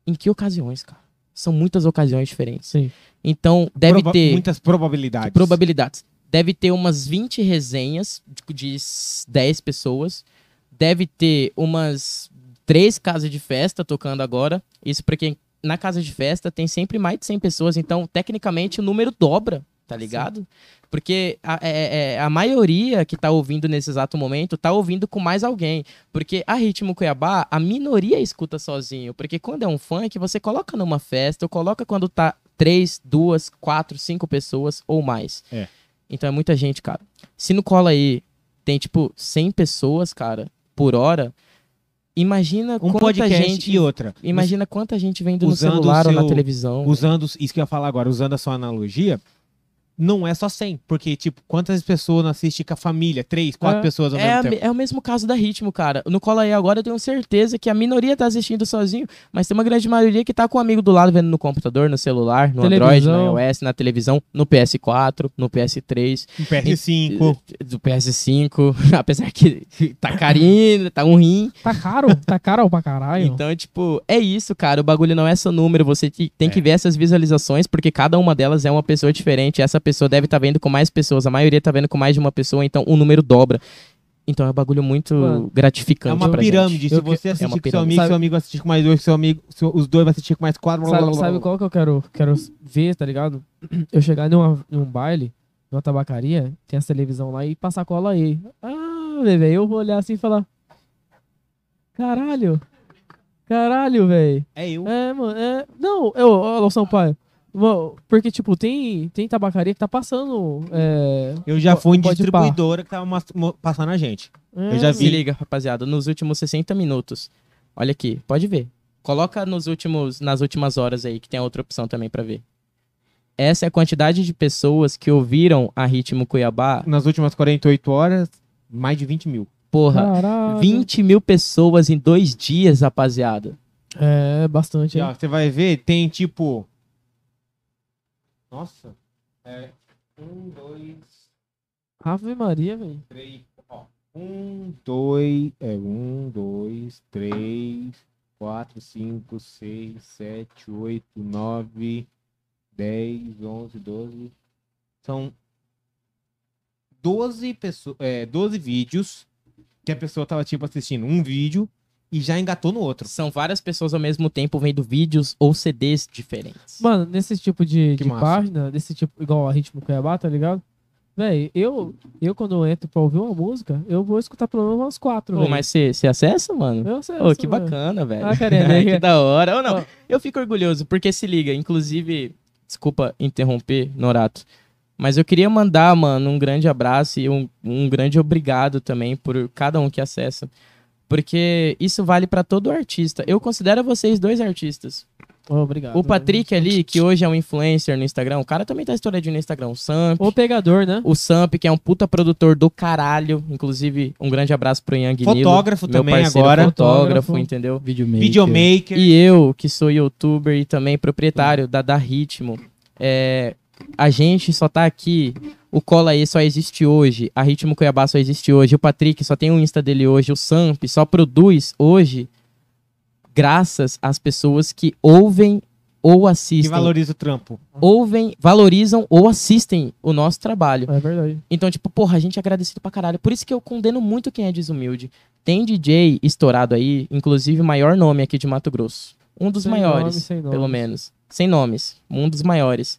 em que ocasiões, cara? São muitas ocasiões diferentes. Sim. Então, deve Proba- ter Muitas probabilidades. probabilidades. Deve ter umas 20 resenhas de, de s- 10 pessoas. Deve ter umas três casas de festa tocando agora. Isso porque na casa de festa tem sempre mais de 100 pessoas. Então, tecnicamente, o número dobra, tá ligado? Porque a, é- é- a maioria que tá ouvindo nesse exato momento tá ouvindo com mais alguém. Porque a Ritmo Cuiabá, a minoria escuta sozinho. Porque quando é um funk, você coloca numa festa, ou coloca quando tá três, duas, quatro, cinco pessoas ou mais. É. Então é muita gente, cara. Se no cola aí tem, tipo, 100 pessoas, cara, por hora, imagina Um quanta podcast gente. e outra. Imagina quanta gente vendo no celular ou na seu- televisão. Usando, isso que eu ia falar agora, usando a sua analogia, não é só 100. Porque, tipo, quantas pessoas não assistem com a família? Três, quatro É. pessoas ao É, a mesmo me- tempo. é o mesmo caso da Ritmo, cara. No Cola aí agora eu tenho certeza que a minoria tá assistindo sozinho, mas tem uma grande maioria que tá com um amigo do lado vendo no computador, no celular, no Android, Televisão. no iOS, na televisão, no PS4, no PS3, Um PS5. do PS5, (laughs) apesar que (laughs) tá carinho, tá um rim. Tá caro? Tá caro pra caralho. Então, tipo, é isso, cara. O bagulho não é só número. Você te- tem que ver essas visualizações, porque cada uma delas é uma pessoa diferente. Essa pessoa deve estar vendo com mais pessoas. A maioria tá vendo com mais de uma pessoa, então o número dobra. Então é um bagulho muito Mano, gratificante. É uma pra pirâmide. gente. Se você é assistir uma com seu amigo, Sabe- seu amigo assistir com mais dois, seu amigo, seu- os dois vão assistir com mais quatro. blá, blá, Sabe, blá, sabe blá. qual que eu quero, quero ver, tá ligado? Eu chegar numa, num baile, numa tabacaria, tem essa televisão lá e passar cola aí. Ah, velho, eu vou olhar assim e falar. Caralho. Caralho, velho. É eu. É, mano, é. Não, eu, ô, Sampaio. Porque, tipo, tem, tem tabacaria que tá passando. É, Eu já fui em distribuidora que tava passando a gente. é, Eu já Se vi. liga, rapaziada, nos últimos 60 minutos. Olha aqui, pode ver. Coloca nos últimos, nas últimas horas aí, que tem outra opção também pra ver. Essa é a quantidade de pessoas que ouviram a Ritmo Cuiabá. Nas últimas 48 horas, mais de 20 mil. Porra, Caralho. 20 mil pessoas em dois dias, rapaziada. É, bastante. Você vai ver, tem tipo. Nossa. É. Um, dois, Ave Maria, velho. três. Ó. Um, dois. É. Um, dois, três, quatro, cinco, seis, sete, oito, nove, dez, onze, doze. São 12, pessoas, é, 12 vídeos que a pessoa tava, tipo, assistindo um vídeo e já engatou no outro. São várias pessoas ao mesmo tempo vendo vídeos ou CDs diferentes. Mano, nesse tipo de, de página, desse tipo, igual a Ritmo Cuiabá, tá ligado? Véi, eu, eu quando eu entro pra ouvir uma música, eu vou escutar pelo menos umas quatro, Pô, velho. mas você acessa, mano? Eu sei, Ô, que velho. bacana, velho. Ah, carinha, que da hora. Ou não, Ó. eu fico orgulhoso, porque se liga, inclusive, desculpa interromper, Norato, mas eu queria mandar, mano, um grande abraço e um, um grande obrigado também por cada um que acessa. Porque isso vale pra todo artista. Eu considero vocês dois artistas. Ô, obrigado. O Patrick ali, que hoje é um influencer no Instagram, o cara também tá estouradinho no Instagram. O Samp, O pegador, né? o Samp, que é um puta produtor do caralho. Inclusive, um grande abraço pro Yang Nilo, Fotógrafo meu também parceiro agora. Fotógrafo, Fotógrafo. entendeu? Videomaker. Videomaker. E eu, que sou youtuber e também proprietário da Da Ritmo, é, a gente só tá aqui. O Cola aí só existe hoje. A Ritmo Cuiabá só existe hoje. O Patrick só tem o Insta dele hoje. O Samp só produz hoje graças às pessoas que ouvem ou Que assistem. valoriza o trampo. Ouvem, valorizam ou assistem o nosso trabalho. É verdade. Então, tipo, porra, a gente é agradecido pra caralho. Por isso que eu condeno muito quem é desumilde. Tem DJ estourado aí, inclusive o maior nome aqui de Mato Grosso. Um dos Sem maiores, nome, sem pelo menos. Sem nomes. Um dos maiores.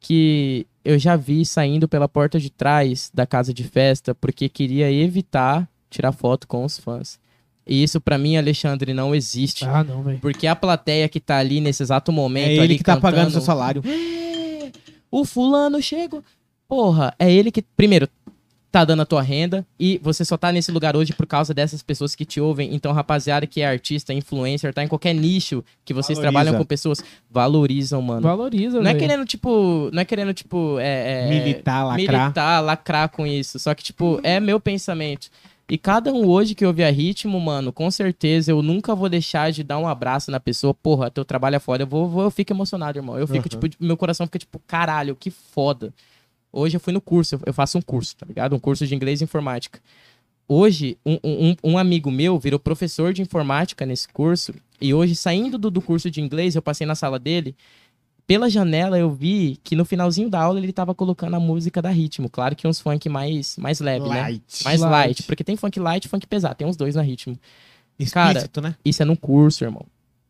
Que eu já vi saindo pela porta de trás da casa de festa porque queria evitar tirar foto com os fãs. E isso pra mim, Alexandre, não existe. Ah, não, velho. Porque a plateia que tá ali nesse exato momento. É ele que tá pagando cantando, seu salário. "É, O fulano chegou. Porra, é ele que, primeiro, tá dando a tua renda e você só tá nesse lugar hoje por causa dessas pessoas que te ouvem. Então, rapaziada que é artista, influencer, tá em qualquer nicho que vocês Valoriza. trabalham com pessoas, valorizam, mano. Valoriza, Não é querendo, tipo. Não é querendo, tipo. É, é- Militar, lacrar. militar, lacrar com isso. Só que, tipo, é meu pensamento. E cada um hoje que ouve a ritmo, mano, com certeza eu nunca vou deixar de dar um abraço na pessoa. Porra, teu trabalho é foda. Eu, vou, vou- eu fico emocionado, irmão. Eu fico, Aham. tipo, meu coração fica, tipo, caralho, que foda. Hoje eu fui no curso, eu- faço um curso, tá ligado? Um curso de inglês e informática. Hoje, um, um, um amigo meu virou professor de informática nesse curso. E hoje, saindo do, do curso de inglês, eu passei na sala dele. Pela janela, eu vi que no finalzinho da aula ele tava colocando a música da ritmo. Claro que uns funk mais, mais leve, né? Light. Mais light. Light. Porque tem funk light e funk pesado. Tem uns dois na ritmo. Explícito, né? Isso é num curso, irmão.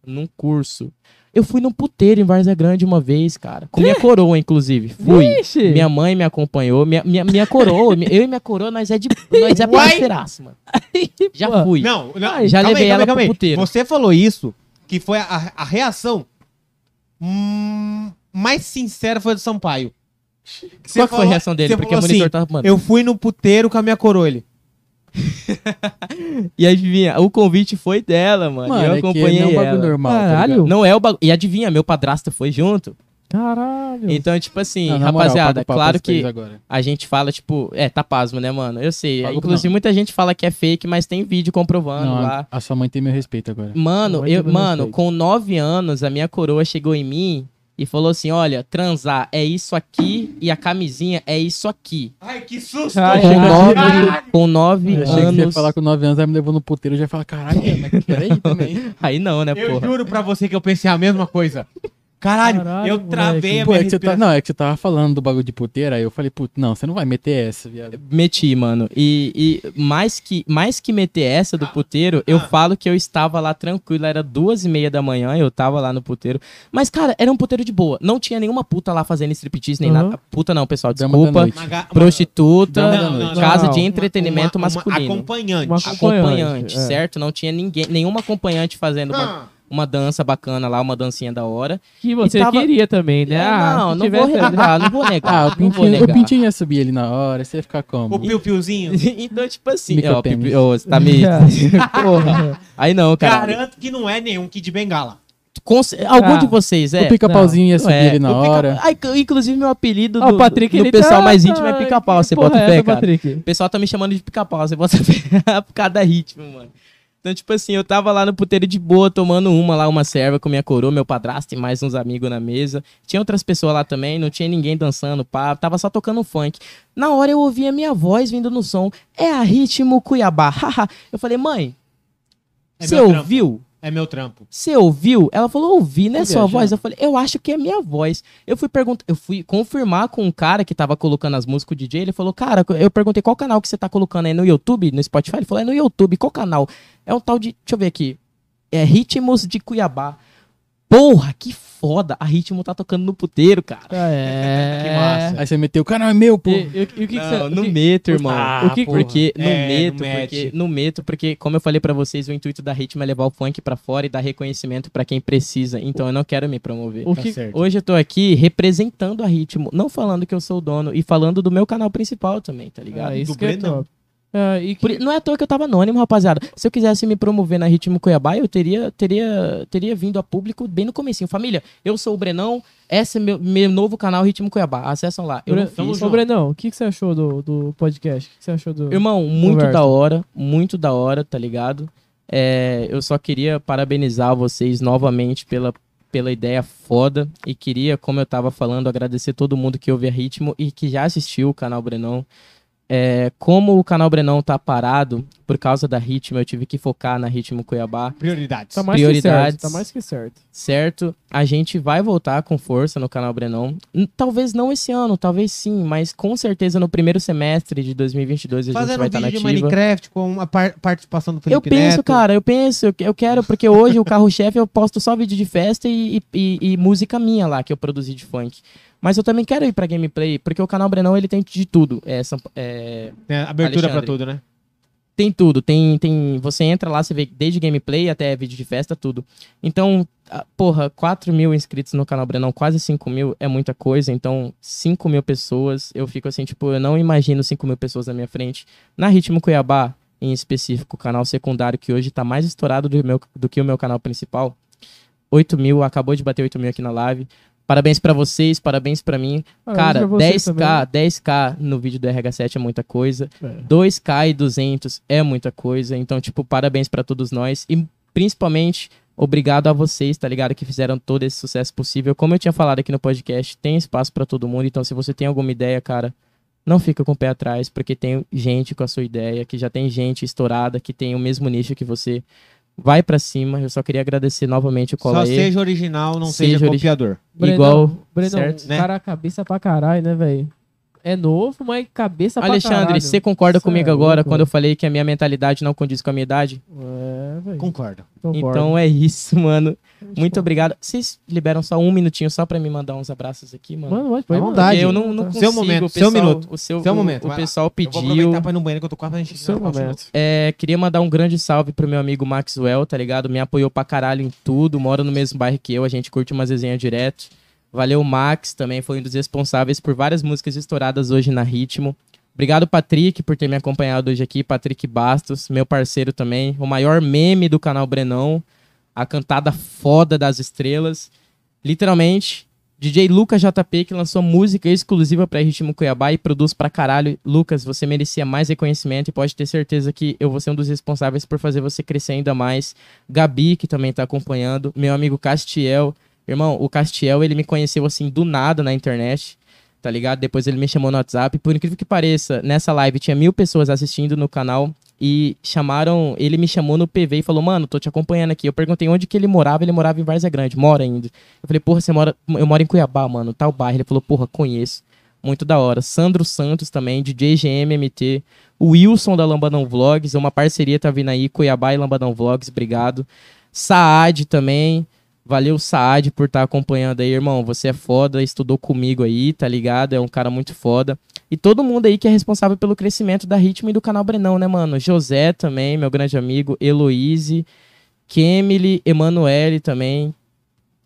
Num curso. Eu fui num puteiro em Várzea Grande uma vez, cara. Com minha coroa, inclusive. Fui. Vixe! Minha mãe me acompanhou. Minha, minha, minha coroa, eu e minha coroa, nós é de. Nós é parceiraço, mano. Já fui. Não, não. Ai, já levei aí, ela calma pro puteiro. Você falou isso, que foi a, a reação hum, mais sincera foi do Sampaio. Você Qual que foi a falou- reação dele? Porque o falou monitor assim, tava. Mano. Eu fui no puteiro com a minha coroa. Ele. E adivinha, o convite foi dela, mano. Mano, eu é que acompanhei não é um ela. bagulho normal. tá Caralho. ligado? Não é o bagulho. E adivinha, meu padrasto foi junto. Caralho. Então, tipo assim, Não, moral, rapaziada, papo claro que Agora. a gente fala, tipo, é, tá pasmo, né, mano? Eu sei. Pago Inclusive, não. muita gente fala que é fake, mas tem vídeo comprovando Não, lá. a, sua mãe tem meu respeito agora. Mano, Não, eu, mano, com nove anos, a minha coroa chegou em mim e falou assim: olha, transar é isso aqui e a camisinha é isso aqui. Ai, que susto! Ai, Com nove, com nove Eu achei que você ia anos. falar com 9 anos, aí me levou no puteiro e já ia falar, caralho, mas peraí também. (laughs) Aí não, né, Eu porra? juro pra você que eu pensei a mesma coisa. Caralho, Caralho, eu travei a Pô, minha é que você tá, não, é que você tava falando do bagulho de puteira, aí eu falei, putz, não, você não vai meter essa, viado. Meti, mano. E, e mais, que, mais que meter essa do puteiro, eu falo que eu estava lá tranquilo. Era duas e meia da manhã, eu tava lá no puteiro. Mas, cara, era um puteiro de boa. Não tinha nenhuma puta lá fazendo striptease, nem Uhum. nada. Puta não, pessoal, desculpa. Prostituta, Não, não, casa de Uma- entretenimento uma- uma masculino. acompanhante. Uma acompanhante, acompanhante, é. certo? Não tinha ninguém, nenhuma acompanhante fazendo uma, Ah, uma dança bacana lá, uma dancinha da hora. Que você tava- queria também, né? É, Ah, não, não vou negar, (laughs) não vou negar. Ah, o não vou pintinho, negar. o pintinho ia subir ali na hora, você ia ficar como? o piu-piuzinho. (laughs) então, tipo assim, ó, pipi- ô, você tá me. (laughs) Porra. Aí não, cara. Garanto que não é nenhum Kid Bengala. Algum Ah, de vocês, é? o pica-pauzinho ia subir É, ali na o pica- hora. Ah, inc- inclusive, meu apelido do, o Patrick, do pessoal tá- mais íntimo é pica-pau. Você bota é fé, essa, cara. Patrick? O pessoal tá me chamando de pica-pau. Você bota fé por causa da ritmo, mano. Então, tipo assim, eu tava lá no puteiro de boa, tomando uma lá, uma serva com minha coroa, meu padrasto e mais uns amigos na mesa. Tinha outras pessoas lá também, não tinha ninguém dançando, pá. Tava só tocando funk. Na hora eu ouvi a minha voz vindo no som. É a Ritmo Cuiabá. (laughs) Haha. eu falei, mãe, É você ouviu? É meu trampo. Você ouviu? Ela falou, ouvi, é Tô sua viajando. voz? Eu falei, eu acho que é minha voz. Eu fui perguntar, eu fui confirmar com um cara que tava colocando as músicas, o DJ, ele falou, cara, eu perguntei qual canal que você tá colocando aí no YouTube, no Spotify? Ele falou, é no YouTube, qual canal? É um tal de, deixa eu ver aqui, é Ritmos de Cuiabá. Porra, que foda, a Ritmo tá tocando no puteiro, cara. Ah, é. (laughs) Que massa. Aí você meteu, o canal é meu, pô. E, e- e o que, que Não, você. no que- meto, irmão. Ah, o que, porra. porque no É, meto, no porque no meto, porque como eu falei pra vocês, o intuito da Ritmo é levar o funk pra fora e dar reconhecimento pra quem precisa. Então eu não quero me promover. O Tá que, certo. Hoje eu tô aqui representando a Ritmo, não falando que eu sou o dono e falando do meu canal principal também, tá ligado? ah, isso Do que é Brenão. top. Ah, e que- Por- não é à toa que eu tava anônimo, rapaziada. Se eu quisesse me promover na Ritmo Cuiabá, eu teria, teria, teria vindo a público bem no comecinho. Família, eu sou o Brenão, esse é meu, meu novo canal Ritmo Cuiabá. Acessam lá. Eu Bre- não fiz. Ô, Brenão, o que, que você achou do, do podcast? O que você achou do. Irmão, muito Conversa. da hora, muito da hora, tá ligado? É, eu só queria parabenizar vocês novamente pela, pela ideia foda e queria, como eu tava falando, agradecer todo mundo que ouve a Ritmo e que já assistiu o canal Brenão. É, como o canal Brenão tá parado por causa da Ritmo, eu tive que focar na Ritmo Cuiabá, Prioridades. Tá mais que certo. prioridades. Tá mais que certo. certo? A gente vai voltar com força no canal Brenão. Talvez não esse ano, talvez sim, mas com certeza no primeiro semestre de 2022 a gente Fazendo vai um estar vídeo de. Minecraft com a par- participação do Felipe Eu penso, Neto. cara, eu penso, eu que- eu quero, porque hoje o carro-chefe eu posto só vídeo de festa e, e- e música minha lá, que eu produzi de funk. Mas eu também quero ir pra gameplay, porque o canal Brenão ele tem de tudo. É, é, Tem abertura pra Alexandre. tudo, né? tem tudo, tem, tem. Você entra lá, você vê desde gameplay até vídeo de festa, tudo. Então, porra, 4 mil inscritos no canal Brenão, quase 5 mil é muita coisa. Então, 5 mil pessoas, eu fico assim, tipo, eu não imagino 5 mil pessoas na minha frente. Na Ritmo Cuiabá, em específico, o canal secundário, que hoje tá mais estourado do, meu, do que o meu canal principal. 8 mil, acabou de bater 8 mil aqui na live. Parabéns pra vocês, parabéns pra mim. Parabéns Cara, pra você 10k, 10k no vídeo do RH7 é muita coisa. também. É. 2K e 200 é muita coisa. Então, tipo, parabéns pra todos nós. E principalmente, obrigado a vocês, tá ligado? Que fizeram todo esse sucesso possível. Como eu tinha falado aqui no podcast, tem espaço pra todo mundo. Então, se você tem alguma ideia, cara, não fica com o pé atrás, porque tem gente com a sua ideia, que já tem gente estourada, que tem o mesmo nicho que você. Vai pra cima. Eu só queria agradecer novamente o Só Cola aí. seja original, não Seja seja, copiador. Igual, Brenão, certo, o né? cara cabeça pra caralho, né, velho? É novo, mas cabeça pra Alexandre, você concorda Cê comigo é agora louco, quando eu falei que a minha mentalidade não condiz com a minha idade? É, velho. Concordo. Concordo. Então é isso, mano. Muito obrigado. Vocês liberam só um minutinho só pra me mandar uns abraços aqui, mano? Mano, pode, pode vontade. Porque eu não, não Seu consigo. momento, o seu pessoal- minuto. O seu, Seu o- momento, O pessoal Eu vou pediu. aproveitar pra ir no banheiro que eu tô quase pra gente Seu momento. É, queria mandar um grande salve pro meu amigo Maxwell, tá ligado? Me apoiou pra caralho em tudo, mora no mesmo bairro que eu, a gente curte umas resenhas direto. Valeu, Max, também foi um dos responsáveis por várias músicas estouradas hoje na Ritmo. Obrigado, Patrick, por ter me acompanhado hoje aqui. Patrick Bastos, meu parceiro também. O maior meme do canal Brenão. A cantada foda das estrelas. Literalmente, DJ Lucas JP, que lançou música exclusiva pra Ritmo Cuiabá e produz pra caralho. Lucas, você merecia mais reconhecimento e pode ter certeza que eu vou ser um dos responsáveis por fazer você crescer ainda mais. Gabi, que também tá acompanhando. Meu amigo Castiel. Irmão, o Castiel, ele me conheceu assim do nada na internet tá ligado? Depois ele me chamou no WhatsApp. Por incrível que pareça, nessa live tinha mil pessoas assistindo no canal e chamaram. Ele me chamou no PV e falou: Mano, tô te acompanhando aqui. Eu perguntei onde que ele morava. Ele morava em Várzea Grande, mora ainda. Eu falei: Porra, você mora. Eu moro em Cuiabá, mano, tal bairro. Ele falou: Porra, conheço. Muito da hora. Sandro Santos também, DJ GMMT. O Wilson da Lambadão Vlogs, uma parceria tá vindo aí, Cuiabá e Lambadão Vlogs, obrigado. Saad também. Valeu, Saad, por estar acompanhando aí, irmão. Você é foda, estudou comigo aí, tá ligado? É um cara muito foda. E todo mundo aí que é responsável pelo crescimento da Ritmo e do canal Brenão, né, mano? José também, meu grande amigo. Heloise, Kemily, Emanuele também.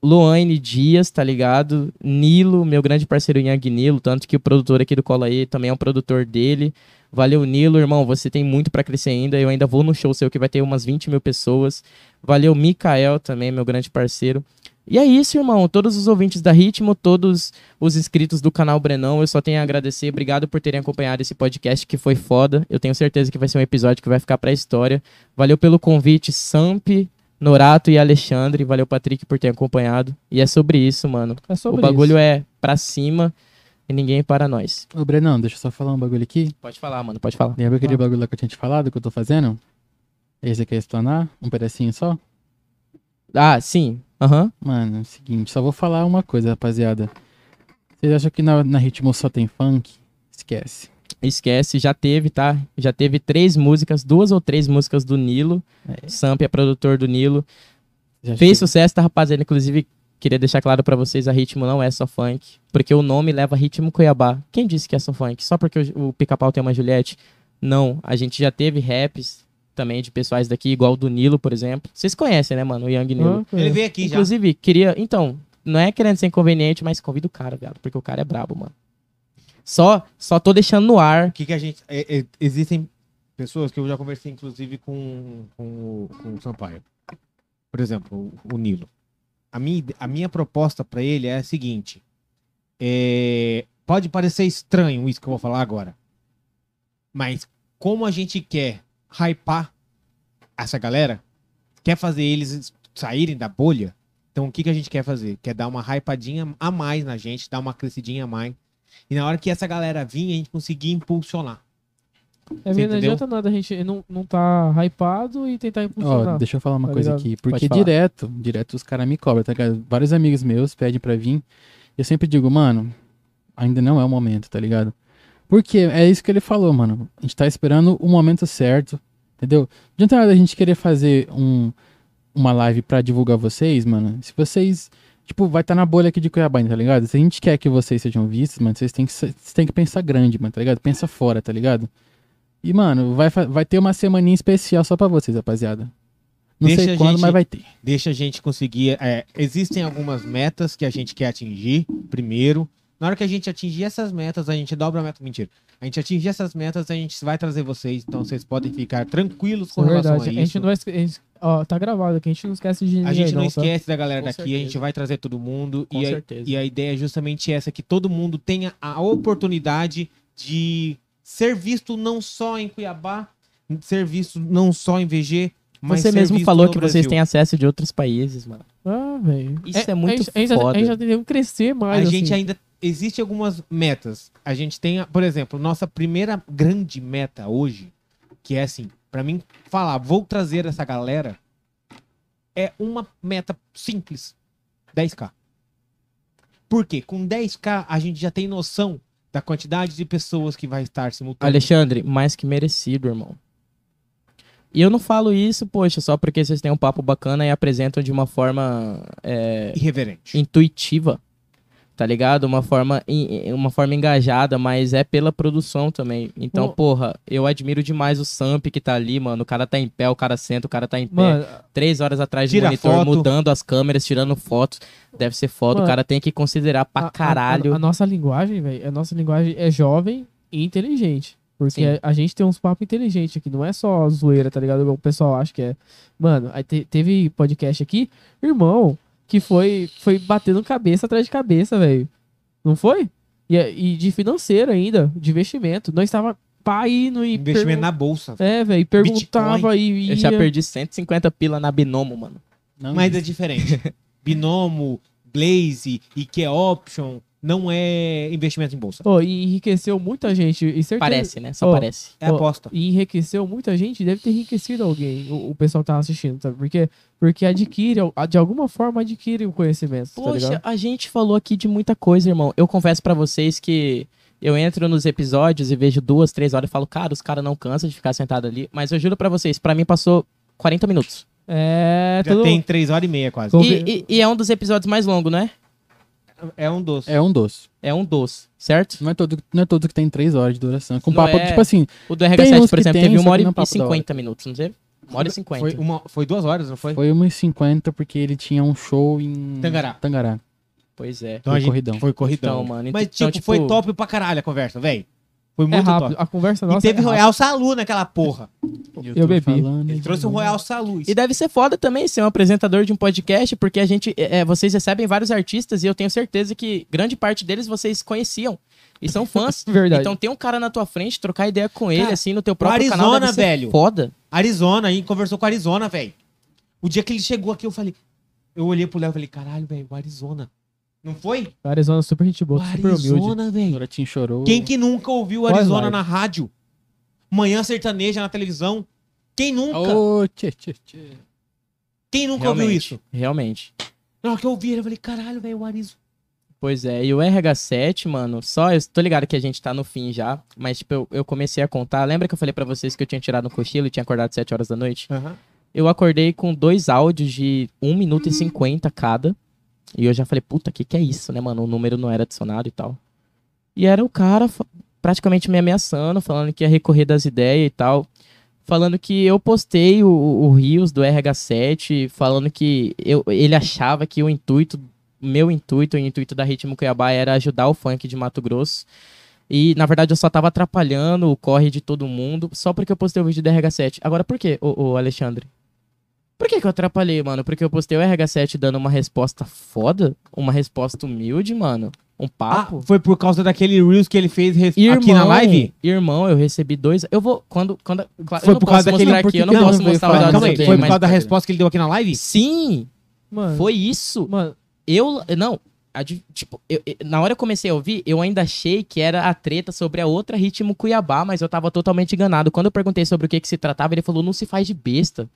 Loane Dias, tá ligado? Nilo, meu grande parceiro Yang Nilo, tanto que o produtor aqui do Cola aí também é um produtor dele. Valeu, Nilo, irmão, você tem muito pra crescer ainda. Eu ainda vou no show seu que vai ter umas 20 mil pessoas. Valeu, Mikael também, meu grande parceiro. E é isso, irmão. Todos os ouvintes da Ritmo, todos os inscritos do canal Brenão, eu só tenho a agradecer. Obrigado por terem acompanhado esse podcast que foi foda. Eu tenho certeza que vai ser um episódio que vai ficar pra história. Valeu pelo convite, Samp, Norato e Alexandre. Valeu, Patrick, por ter acompanhado. E é sobre isso, mano. É sobre o bagulho isso. é pra cima e ninguém é para nós. Ô, Brenão, deixa eu só falar um bagulho aqui. Pode falar, mano, pode falar. Lembra aquele bagulho lá que eu tinha te falado, que eu tô fazendo? Esse quer explanar? Um pedacinho só? Ah, sim. Aham. Mano, é o seguinte, só vou falar uma coisa, rapaziada. Vocês acham que na, na ritmo só tem funk? Esquece. Esquece, já teve, tá? Já teve três músicas, duas ou três músicas do Nilo. Samp é produtor do Nilo. Já Fez sucesso, tá, rapaziada? Inclusive, queria deixar claro pra vocês, a Ritmo não é só funk. Porque o nome leva Ritmo Cuiabá. Quem disse que é só funk? Só porque o, o Pica-Pau tem uma Juliette? Não. A gente já teve raps também de pessoais daqui, igual o do Nilo, por exemplo. Vocês conhecem, né, mano? O Young Nilo. Ele veio aqui já. Inclusive, queria... Então, não é querendo ser inconveniente, mas convida o cara, viado. Porque o cara é brabo, mano. Só, só tô deixando no ar. O que, que a gente. é- é- existem pessoas que eu já conversei, inclusive, com, com, o- com o Sampaio. Por exemplo, o, o Nilo. A minha, a minha proposta pra ele é a seguinte: é, pode parecer estranho isso que eu vou falar agora, mas como a gente quer hypar essa galera, quer fazer eles saírem da bolha, então o que, que a gente quer fazer? Quer dar uma hypadinha a mais na gente, dar uma crescidinha a mais. E na hora que essa galera vir, a gente conseguir impulsionar. É, não adianta nada a gente não, não tá hypado e tentar Ó, impulsionar. deixa eu falar uma Tá coisa ligado? aqui. Porque direto, direto os caras me cobram, tá ligado? Vários amigos meus pedem pra vir. Eu sempre digo, mano, ainda não é o momento, tá ligado? Porque é isso que ele falou, mano. A gente tá esperando o momento certo, entendeu? Não adianta nada a gente querer fazer um, uma live pra divulgar vocês, mano. Se vocês, tipo, vai estar tá na bolha aqui de Cuiabá, tá ligado? Se a gente quer que vocês sejam vistos, mano, vocês têm que, vocês têm que pensar grande, mano, tá ligado? Pensa fora, tá ligado? E, mano, vai, vai ter uma semaninha especial só pra vocês, rapaziada. Não Deixa sei a quando, gente- mas vai ter. Deixa a gente conseguir. é, existem algumas metas que a gente quer atingir primeiro. Na hora que a gente atingir essas metas, a gente dobra a meta. Mentira. A gente atingir essas metas, a gente vai trazer vocês. Então vocês podem ficar tranquilos com é relação verdade. a A isso. gente não vai esque- a gente- ó, tá gravado aqui, a gente não esquece de ninguém. A gente não tá? esquece da galera Com daqui, a certeza. gente vai trazer todo mundo. Com e, a, certeza. e a ideia é justamente essa: que todo mundo tenha a oportunidade de ser visto não só em Cuiabá, ser visto não só em VG, mas Você ser mesmo visto falou no que Brasil. vocês têm acesso de outros países, mano. Ah, velho. Isso é muito a gente, a gente- foda. A gente já tem que crescer mais. a gente assim. ainda existe algumas metas. A gente tem, por exemplo, nossa primeira grande meta hoje, que é assim, pra mim falar, vou trazer essa galera é uma meta simples, 10k. Por quê? Com 10k a gente já tem noção da quantidade de pessoas que vai estar simultaneamente. Alexandre, mais que merecido, irmão. E eu não falo isso, poxa, só porque vocês têm um papo bacana e apresentam de uma forma é, Irreverente. intuitiva, tá ligado? Uma forma, uma forma engajada, mas é pela produção também. Então, porra, eu admiro demais o Samp que tá ali, mano. O cara tá em pé, o cara senta, o cara tá em pé. Mano, Três horas atrás do Tira monitor, foto. mudando as câmeras, tirando fotos. Deve ser foda. Mano, o cara tem que considerar pra a- a- caralho. A, a nossa linguagem, velho, a nossa linguagem é jovem e inteligente. Porque a, a gente tem uns papos inteligentes aqui, não é só zoeira, tá ligado? O pessoal acha que é. Mano, aí te- teve podcast aqui, irmão, que foi, foi batendo cabeça atrás de cabeça, velho. Não foi? E, e de financeiro ainda, de investimento. Nós estava pá indo e. Investimento pergun- na bolsa. É, velho, perguntava e ia. Eu já perdi 150 pila na Binomo, mano. Não, Mas é diferente. (laughs) Binomo, Blaze e que é option não é investimento em bolsa. Pô, e enriqueceu muita gente. E certeza, Parece, né? Só Ô, parece. É Pô, aposta. E enriqueceu muita gente, deve ter enriquecido alguém, o, o pessoal que tava assistindo, sabe? Porque, porque adquire, de alguma forma adquire o conhecimento, tá Poxa, ligado? a gente falou aqui de muita coisa, irmão. Eu confesso pra vocês que eu entro nos episódios e vejo duas, três horas e falo, cara, os caras não cansam de ficar sentado ali. Mas eu juro pra vocês, pra mim passou 40 minutos. É, Já tudo... tem três horas e meia quase. E, e- e é um dos episódios mais longos, né? É um doce. É um doce. É um dos, certo? Não é todo, não é todo que tem três horas de duração. Com Não papo, é- tipo assim, O do RH7, uns por exemplo, tem, teve só uma que hora não é e papo da hora. 50 minutos, não teve? Uma hora e 50. Foi, uma, foi duas horas, não foi? foi 1,50 porque ele tinha um show em Tangará. Tangará. Pois é. Então Foi corridão. Foi corridão. Então, mano, Mas, então, tipo, tipo, foi top pra caralho a conversa, velho. Foi É muito rápido, top. a conversa E nossa teve é. Royal Salu naquela porra. Eu tô bebi. falando Ele trouxe um novo. Royal Salu. E deve ser foda também ser um apresentador de um podcast, porque a gente, é, é, vocês recebem vários artistas e eu tenho certeza que grande parte deles vocês conheciam e são fãs. (laughs) Verdade. Então tem um cara na tua frente, trocar ideia com ele, Cara, assim, no teu próprio canal Arizona, deve ser velho. foda. Arizona, aí conversou com Arizona, velho. O dia que ele chegou aqui, eu falei. Eu olhei pro Léo e falei, caralho, velho, o Arizona. Não foi? Arizona super gente O boa, super humilde. Arizona, velho. Doratinho chorou. Quem que nunca ouviu o Arizona na rádio? Manhã sertaneja na televisão? Quem nunca? Ô, tchê, tchê, tchê. Quem nunca ouviu Realmente, isso? Realmente. Na hora que eu ouvi, eu falei, caralho, velho, o Arizo. Pois é, e o RH7, mano, só eu tô ligado que a gente tá no fim já, mas tipo, eu, eu comecei a contar. Lembra que eu falei pra vocês que eu tinha tirado um cochilo e tinha acordado 7 horas da noite? Eu acordei com dois áudios de 1 minuto e 50 cada. E eu já falei, puta, que que é isso, né, mano? O número não era adicionado e tal. E era o cara praticamente me ameaçando, falando que ia recorrer das ideias e tal. Falando que eu postei o, o o Rios do RH7, falando que eu, ele achava que o intuito, meu intuito, o intuito da Ritmo Cuiabá era ajudar o funk de Mato Grosso. E, na verdade, eu só tava atrapalhando o corre de todo mundo só porque eu postei o vídeo do RH7. Agora, por quê, ô, ô Alexandre? Por que, que eu atrapalhei, mano? Porque eu postei o RH7 dando uma resposta foda, uma resposta humilde, mano. Um Ah, papo. foi por causa daquele Reels que ele fez res- aqui na live? Irmão, eu recebi dois. Eu vou. Quando. quando claro, Foi eu não por causa posso daquele- aqui, eu não posso não veio mostrar falar? Calma aí, foi por mas- causa da resposta que ele deu aqui na live? Sim, Mano, foi isso. mano, Eu. Não. tipo, eu- na hora que eu comecei a ouvir, eu ainda achei que era a treta sobre a outra ritmo Cuiabá, mas eu tava totalmente enganado. Quando eu perguntei sobre o que, que se tratava, ele falou: não se faz de besta.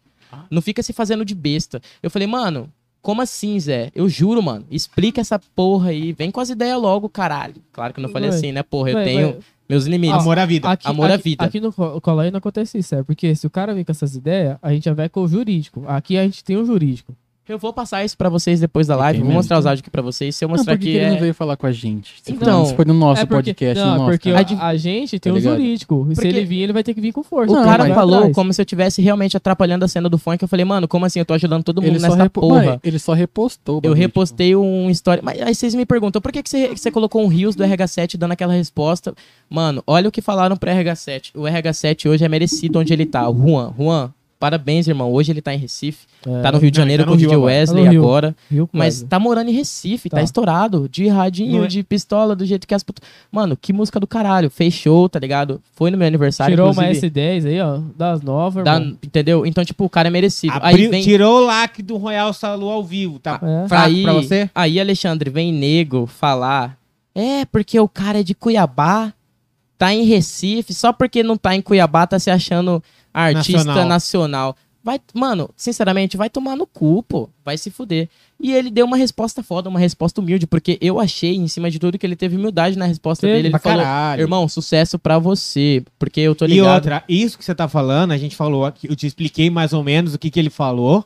Não fica se fazendo de besta. Eu falei, mano, como assim, Zé? Eu juro, mano. Explica essa porra aí. Vem com as ideias logo, caralho. Claro que eu não falei Vai. assim, né, porra? Eu vai- tenho vai- meus limites. Amor à vida. Aqui, Amor à aqui- vida. Aqui no Co- Colégio não acontece isso, é porque se o cara vem com essas ideias, a gente já vai com o jurídico. Aqui a gente tem o jurídico. Eu vou passar isso pra vocês depois da live. Vou mesmo? mostrar os áudios aqui pra vocês. Se eu Não, mostrar por que aqui. que ele não é- veio falar com a gente? Se for- Então, for no nosso é porque, podcast, não, no nosso porque a, a gente tem Tá o ligado? jurídico. E se Porque- ele vir, ele vai ter que vir com força. O Não, cara mas- falou atrás. como se eu estivesse realmente atrapalhando a cena do funk. Eu falei, mano, como assim? Eu tô ajudando todo mundo ele, nessa repo- porra. Ele só repostou. o Eu bagulho, repostei um story. Mas aí vocês me perguntam, por que, que, você, que você colocou um Rios do RH7 dando aquela resposta? Mano, olha o que falaram pro RH7. O RH7 hoje é merecido onde ele tá. O Juan, Juan, parabéns, irmão. Hoje ele tá em Recife. É, Tá no Rio de Janeiro tá com o no Rio DJ agora. Wesley Tá agora. Rio Mas tá morando em Recife, tá, Tá. estourado. De radinho, é- de pistola, do jeito que as putas. Mano, que música do caralho. Fez show, tá ligado? Foi no meu aniversário. Tirou uma inclusive, S10 aí, ó, das novas, da- irmão. entendeu? Então, tipo, o cara é merecido. Aí Abriu- vem. Tirou o lacre do Royal Salu ao vivo, tá? É. Fraco aí, pra você? aí, Alexandre, vem nego falar. É, porque o cara é de Cuiabá, tá em Recife, só porque não tá em Cuiabá, tá se achando artista Nacional. nacional. Vai, mano, sinceramente, vai tomar no cu, pô. Vai se fuder. E ele deu uma resposta foda, uma resposta humilde, porque eu achei, em cima de tudo, que ele teve humildade na resposta Teve dele. Ele falou, caralho. irmão, sucesso pra você, porque eu tô E ligado. outra, isso que você tá falando, a gente falou aqui, eu te expliquei mais ou menos o que, que ele falou.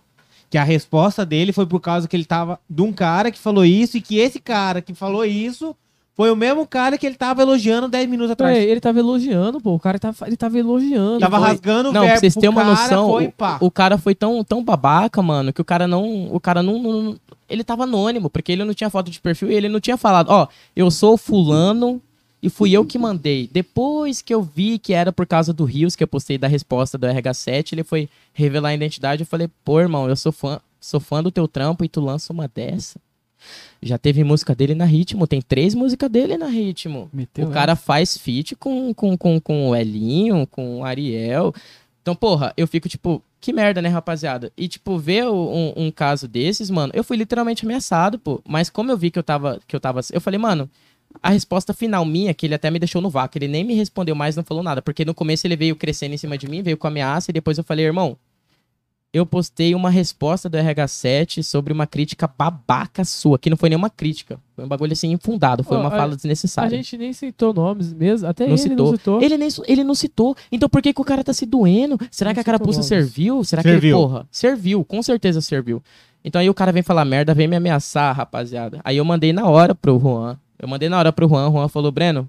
Que a resposta dele foi por causa que ele tava de um cara que falou isso e que esse cara que falou isso foi o mesmo cara que ele tava elogiando 10 minutos atrás. É, ele tava elogiando, pô. O cara tava, ele tava elogiando. tava Foi- rasgando o Não, pra vocês terem uma noção, foi, o- o, cara foi tão, tão babaca, mano, que o cara não. O cara não, não- Ele tava anônimo, porque ele não tinha foto de perfil e ele não tinha falado, ó, eu sou fulano e fui eu que mandei. Depois que eu vi que era por causa do Rios, que eu postei da resposta do RH7, ele foi revelar a identidade. Eu falei, pô, irmão, eu sou fã, sou fã do teu trampo e tu lança uma dessa. Já teve música dele na Ritmo, tem três músicas dele na Ritmo. Meteu o cara faz feat com, com, com, com o Elinho, com o Ariel. Então, porra, eu fico tipo, que merda, né, rapaziada? E, tipo, ver um, um caso desses, mano, eu fui literalmente ameaçado, pô. Mas como eu vi que eu tava. Que eu tava. Eu falei, mano, a resposta final minha, que ele até me deixou no vácuo, ele nem me respondeu mais, não falou nada. Porque no começo ele veio crescendo em cima de mim, veio com ameaça, e depois eu falei, irmão. Eu postei uma resposta do RH7 sobre uma crítica babaca sua, que não foi nenhuma crítica. Foi um bagulho assim infundado, foi Ó, uma a- fala A desnecessária. gente nem citou nomes mesmo. Até Não ele citou. não citou. Ele, nem, ele não citou. Então por que, que o cara tá se doendo? Será Não que a carapuça nomes. serviu? Será que Serviu. ele, porra, serviu, com certeza serviu. Então aí o cara vem falar merda, vem me ameaçar, rapaziada. Aí eu mandei na hora pro Juan. Eu mandei na hora pro Juan, o Juan falou, Breno,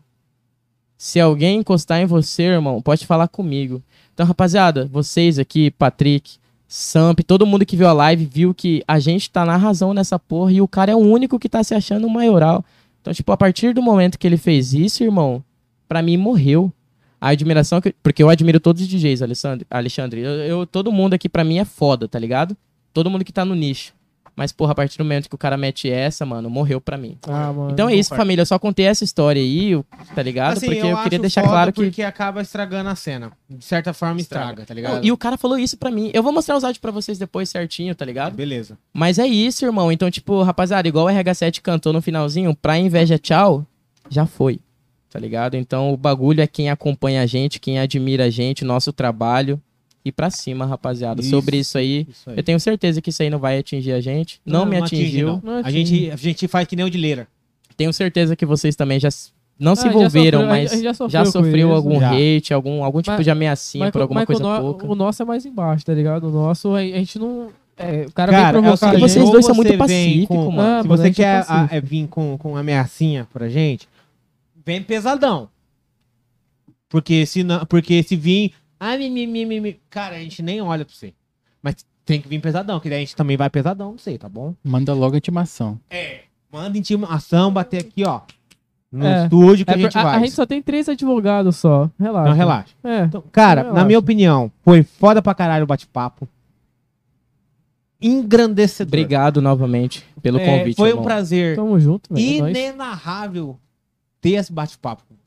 se alguém encostar em você, irmão, pode falar comigo. Então, rapaziada, vocês aqui, Patrick, Samp, todo mundo que viu a live viu que a gente tá na razão nessa porra e o cara é o único que tá se achando maioral. Então, tipo, a partir do momento que ele fez isso, irmão, pra mim morreu. A admiração que. Porque eu admiro todos os DJs, Alexandre. Alexandre. Eu, eu- todo mundo aqui pra mim é foda, tá ligado? Todo mundo que tá no nicho. Mas, porra, a partir do momento que o cara mete essa, mano, morreu pra mim. Ah, mano. Então é isso, família. Eu só contei essa história aí, eu- tá ligado? Assim, porque eu, queria acho deixar foda claro que. Porque acaba estragando a cena. De certa forma estraga, tá ligado? E o cara falou isso pra mim. Eu vou mostrar os áudios pra vocês depois certinho, tá ligado? Beleza. Mas é isso, irmão. Então, tipo, rapaziada, igual o RH7 cantou no finalzinho, pra inveja tchau, já foi. Tá ligado? Então, o bagulho é quem acompanha a gente, quem admira a gente, nosso trabalho. E pra cima, rapaziada. Isso. Sobre isso aí, Isso aí. eu tenho certeza que isso aí não vai atingir a gente. Não, me atinge, atingiu. não. Não A, atinge. gente, a gente faz que nem o de Leira. Tenho certeza que vocês também já não se Ah, já envolveram, mas já já sofreu com sofreu algum Já. hate, algum, algum tipo Mas- de ameaçinha Mas por alguma mas coisa o, no- pouca. o nosso é mais embaixo, tá ligado? O nosso, a gente não. é, o cara, Cara, vem é o provocar a seguinte, gente. vocês dois são muito pacíficos, com- mano. Ah, Se mas a você gente é quer a- pacífico. é, vir com, com ameaçinha pra gente, vem pesadão. Porque se, não, porque se vir. Ah, mi, mi, mi, mi, mi", cara, a gente nem olha pra você. Mas tem que vir pesadão, que daí a gente também vai pesadão, não sei, tá bom? Manda logo a intimação. É. Manda intimação, bater aqui, ó. No É. estúdio que É, a gente a, vai. a gente só tem três advogados só. Relaxa. Não, relaxa. É. Então, cara, Relaxa. na minha opinião, foi foda pra caralho o bate-papo. Engrandecedor. Obrigado novamente pelo É, convite. Foi um prazer Tamo junto, velho. é inenarrável ter esse bate-papo com você.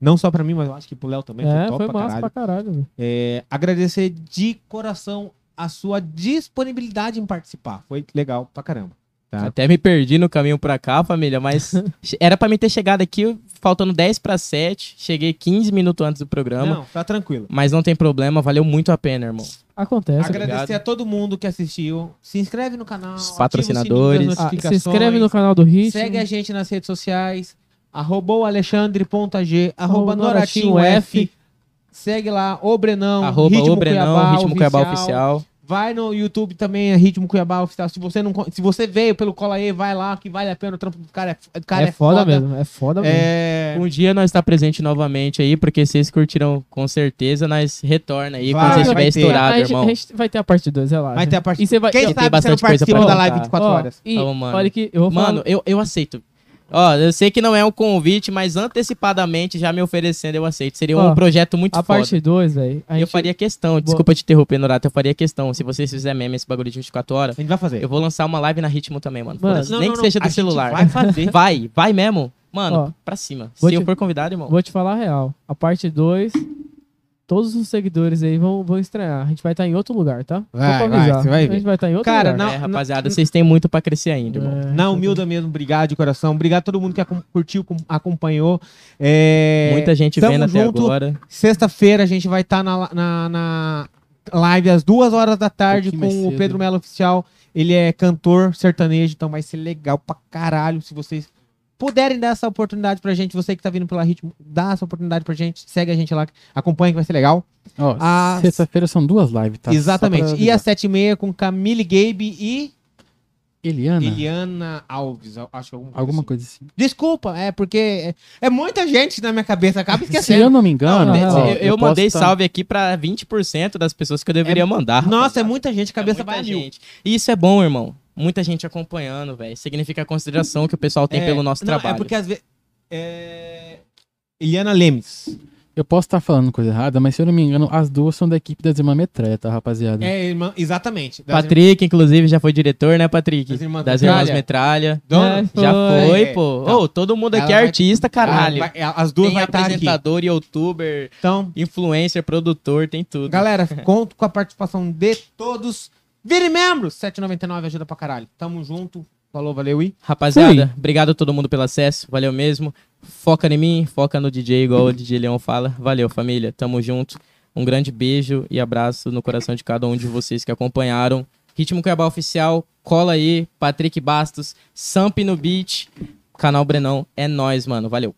Não só pra mim, mas eu acho que pro Léo também. É, top foi pra massa caralho. pra caralho, velho. É, agradecer de coração a sua disponibilidade em participar. Foi legal pra caramba. Tá? Até me perdi no caminho pra cá, família, mas (laughs) era pra mim ter chegado aqui faltando 10 para 7. Cheguei 15 minutos antes do programa. Não, tá tranquilo. Mas não tem problema, valeu muito a pena, irmão. Acontece. Agradecer obrigado. a todo mundo que assistiu. Se inscreve no canal. Os ativa o patrocinadores. sininho das Ah, se inscreve no canal do Hit. Segue a gente nas redes sociais. Arroba o Alexandre.g. Arroba Arroba Noratinho F. Segue lá, o Brenão. Arroba Ritmo o Brenão, Cuiabá Ritmo Cuiabá Oficial. Vai no YouTube também, é Ritmo Cuiabá Oficial. Se você, não, se você veio pelo Cola aí, vai lá, que vale a pena. O trampo do cara é, cara é, foda, mesmo. É foda mesmo. É... Um dia nós está presente novamente aí, porque vocês curtiram com certeza, nós retorna aí Vai, quando vocês vai estiver estourado, a, gente, irmão. a gente vai ter a parte 2, relaxa. Vai ter a parte E você vai... Quem eu- tem sabe você não bastante coisa participa da live 24 ó, horas. E, Então, mano. olha que eu vou falar... Mano, eu, eu aceito. Ó, eu sei que não é um convite, mas antecipadamente já me oferecendo, eu aceito. Seria Ó, um projeto muito a foda. parte 2, velho. a Eu gente- faria questão, desculpa te interromper, Norato, eu faria questão. Se vocês fizerem mesmo esse bagulho de 24 horas, A gente vai fazer. eu vou lançar uma live na Ritmo também, mano. Mano. Não, Nem não, que não. seja A do gente celular. vai fazer. (laughs) Vai, vai mesmo. Mano, Ó, pra cima. vou Se eu te- for convidado, irmão. Vou te falar a real. A parte 2, todos os seguidores aí vão, vão estranhar. A gente vai estar em outro lugar, tá? Só Vai, pra vai, avisar. você vai A ver. gente vai estar em outro Cara, lugar. não- é, rapaziada, vocês têm muito pra crescer ainda, irmão. É, Na humilda mesmo, obrigado de coração. Obrigado a todo mundo que curtiu, com- acompanhou. É, Muita gente tamo vendo até junto. agora. Sexta-feira a gente vai estar na, na, na live às duas horas da tarde Um com o. Pedro Melo Oficial. Ele é cantor sertanejo, então vai ser legal pra caralho. Se vocês puderem dar essa oportunidade pra gente, você que tá vindo pela ritmo, dá essa oportunidade pra gente. Segue a gente lá, acompanha que vai ser legal. Ó, Ah, sexta-feira são duas lives, tá? Exatamente. E às sete e meia com Camille Gabe e Eliana? Eliana Alves. eu Acho que alguma coisa Alguma assim. coisa assim. Desculpa, é porque é, é muita gente na minha cabeça, acaba Se esquecendo. eu não me engano, Não, ó, eu, eu posso mandei tá- salve aqui pra 20% das pessoas que eu deveria mandar. Nossa, é muita gente, É cabeça muita vai a mil. gente. E isso é bom, irmão. Muita gente acompanhando, velho. Significa a consideração que o pessoal tem É, pelo nosso não, trabalho. É porque às vezes. É... Eliana Lemes. Eu posso estar falando coisa errada, mas se eu não me engano, as duas são da equipe das Irmãs Metralha, tá, rapaziada? É, irmã, exatamente. Patrick, inclusive, já foi diretor, né, Patrick? Das Irmãs das Metralha. Irmãs Metralha. Dona? É, Já foi, É, pô. então. Ô, todo mundo aqui Ela é vai- artista, caralho. Vai- as duas tem vai estar aqui. apresentador, youtuber, Então, influencer, produtor, tem tudo. galera, conto com a participação de todos. Vire membro! 7,99 ajuda pra caralho. Tamo junto. Falou, valeu e. Rapaziada, obrigado a todo mundo pelo acesso. Valeu mesmo. Foca em mim, foca no DJ, igual o DJ Leão fala. Valeu, família. Tamo junto. Um grande beijo e abraço no coração de cada um de vocês que acompanharam. Ritmo Cuiabá Oficial, cola aí. Patrick Bastos, Samp no beat. Canal Brenão. É nóis, mano. Valeu.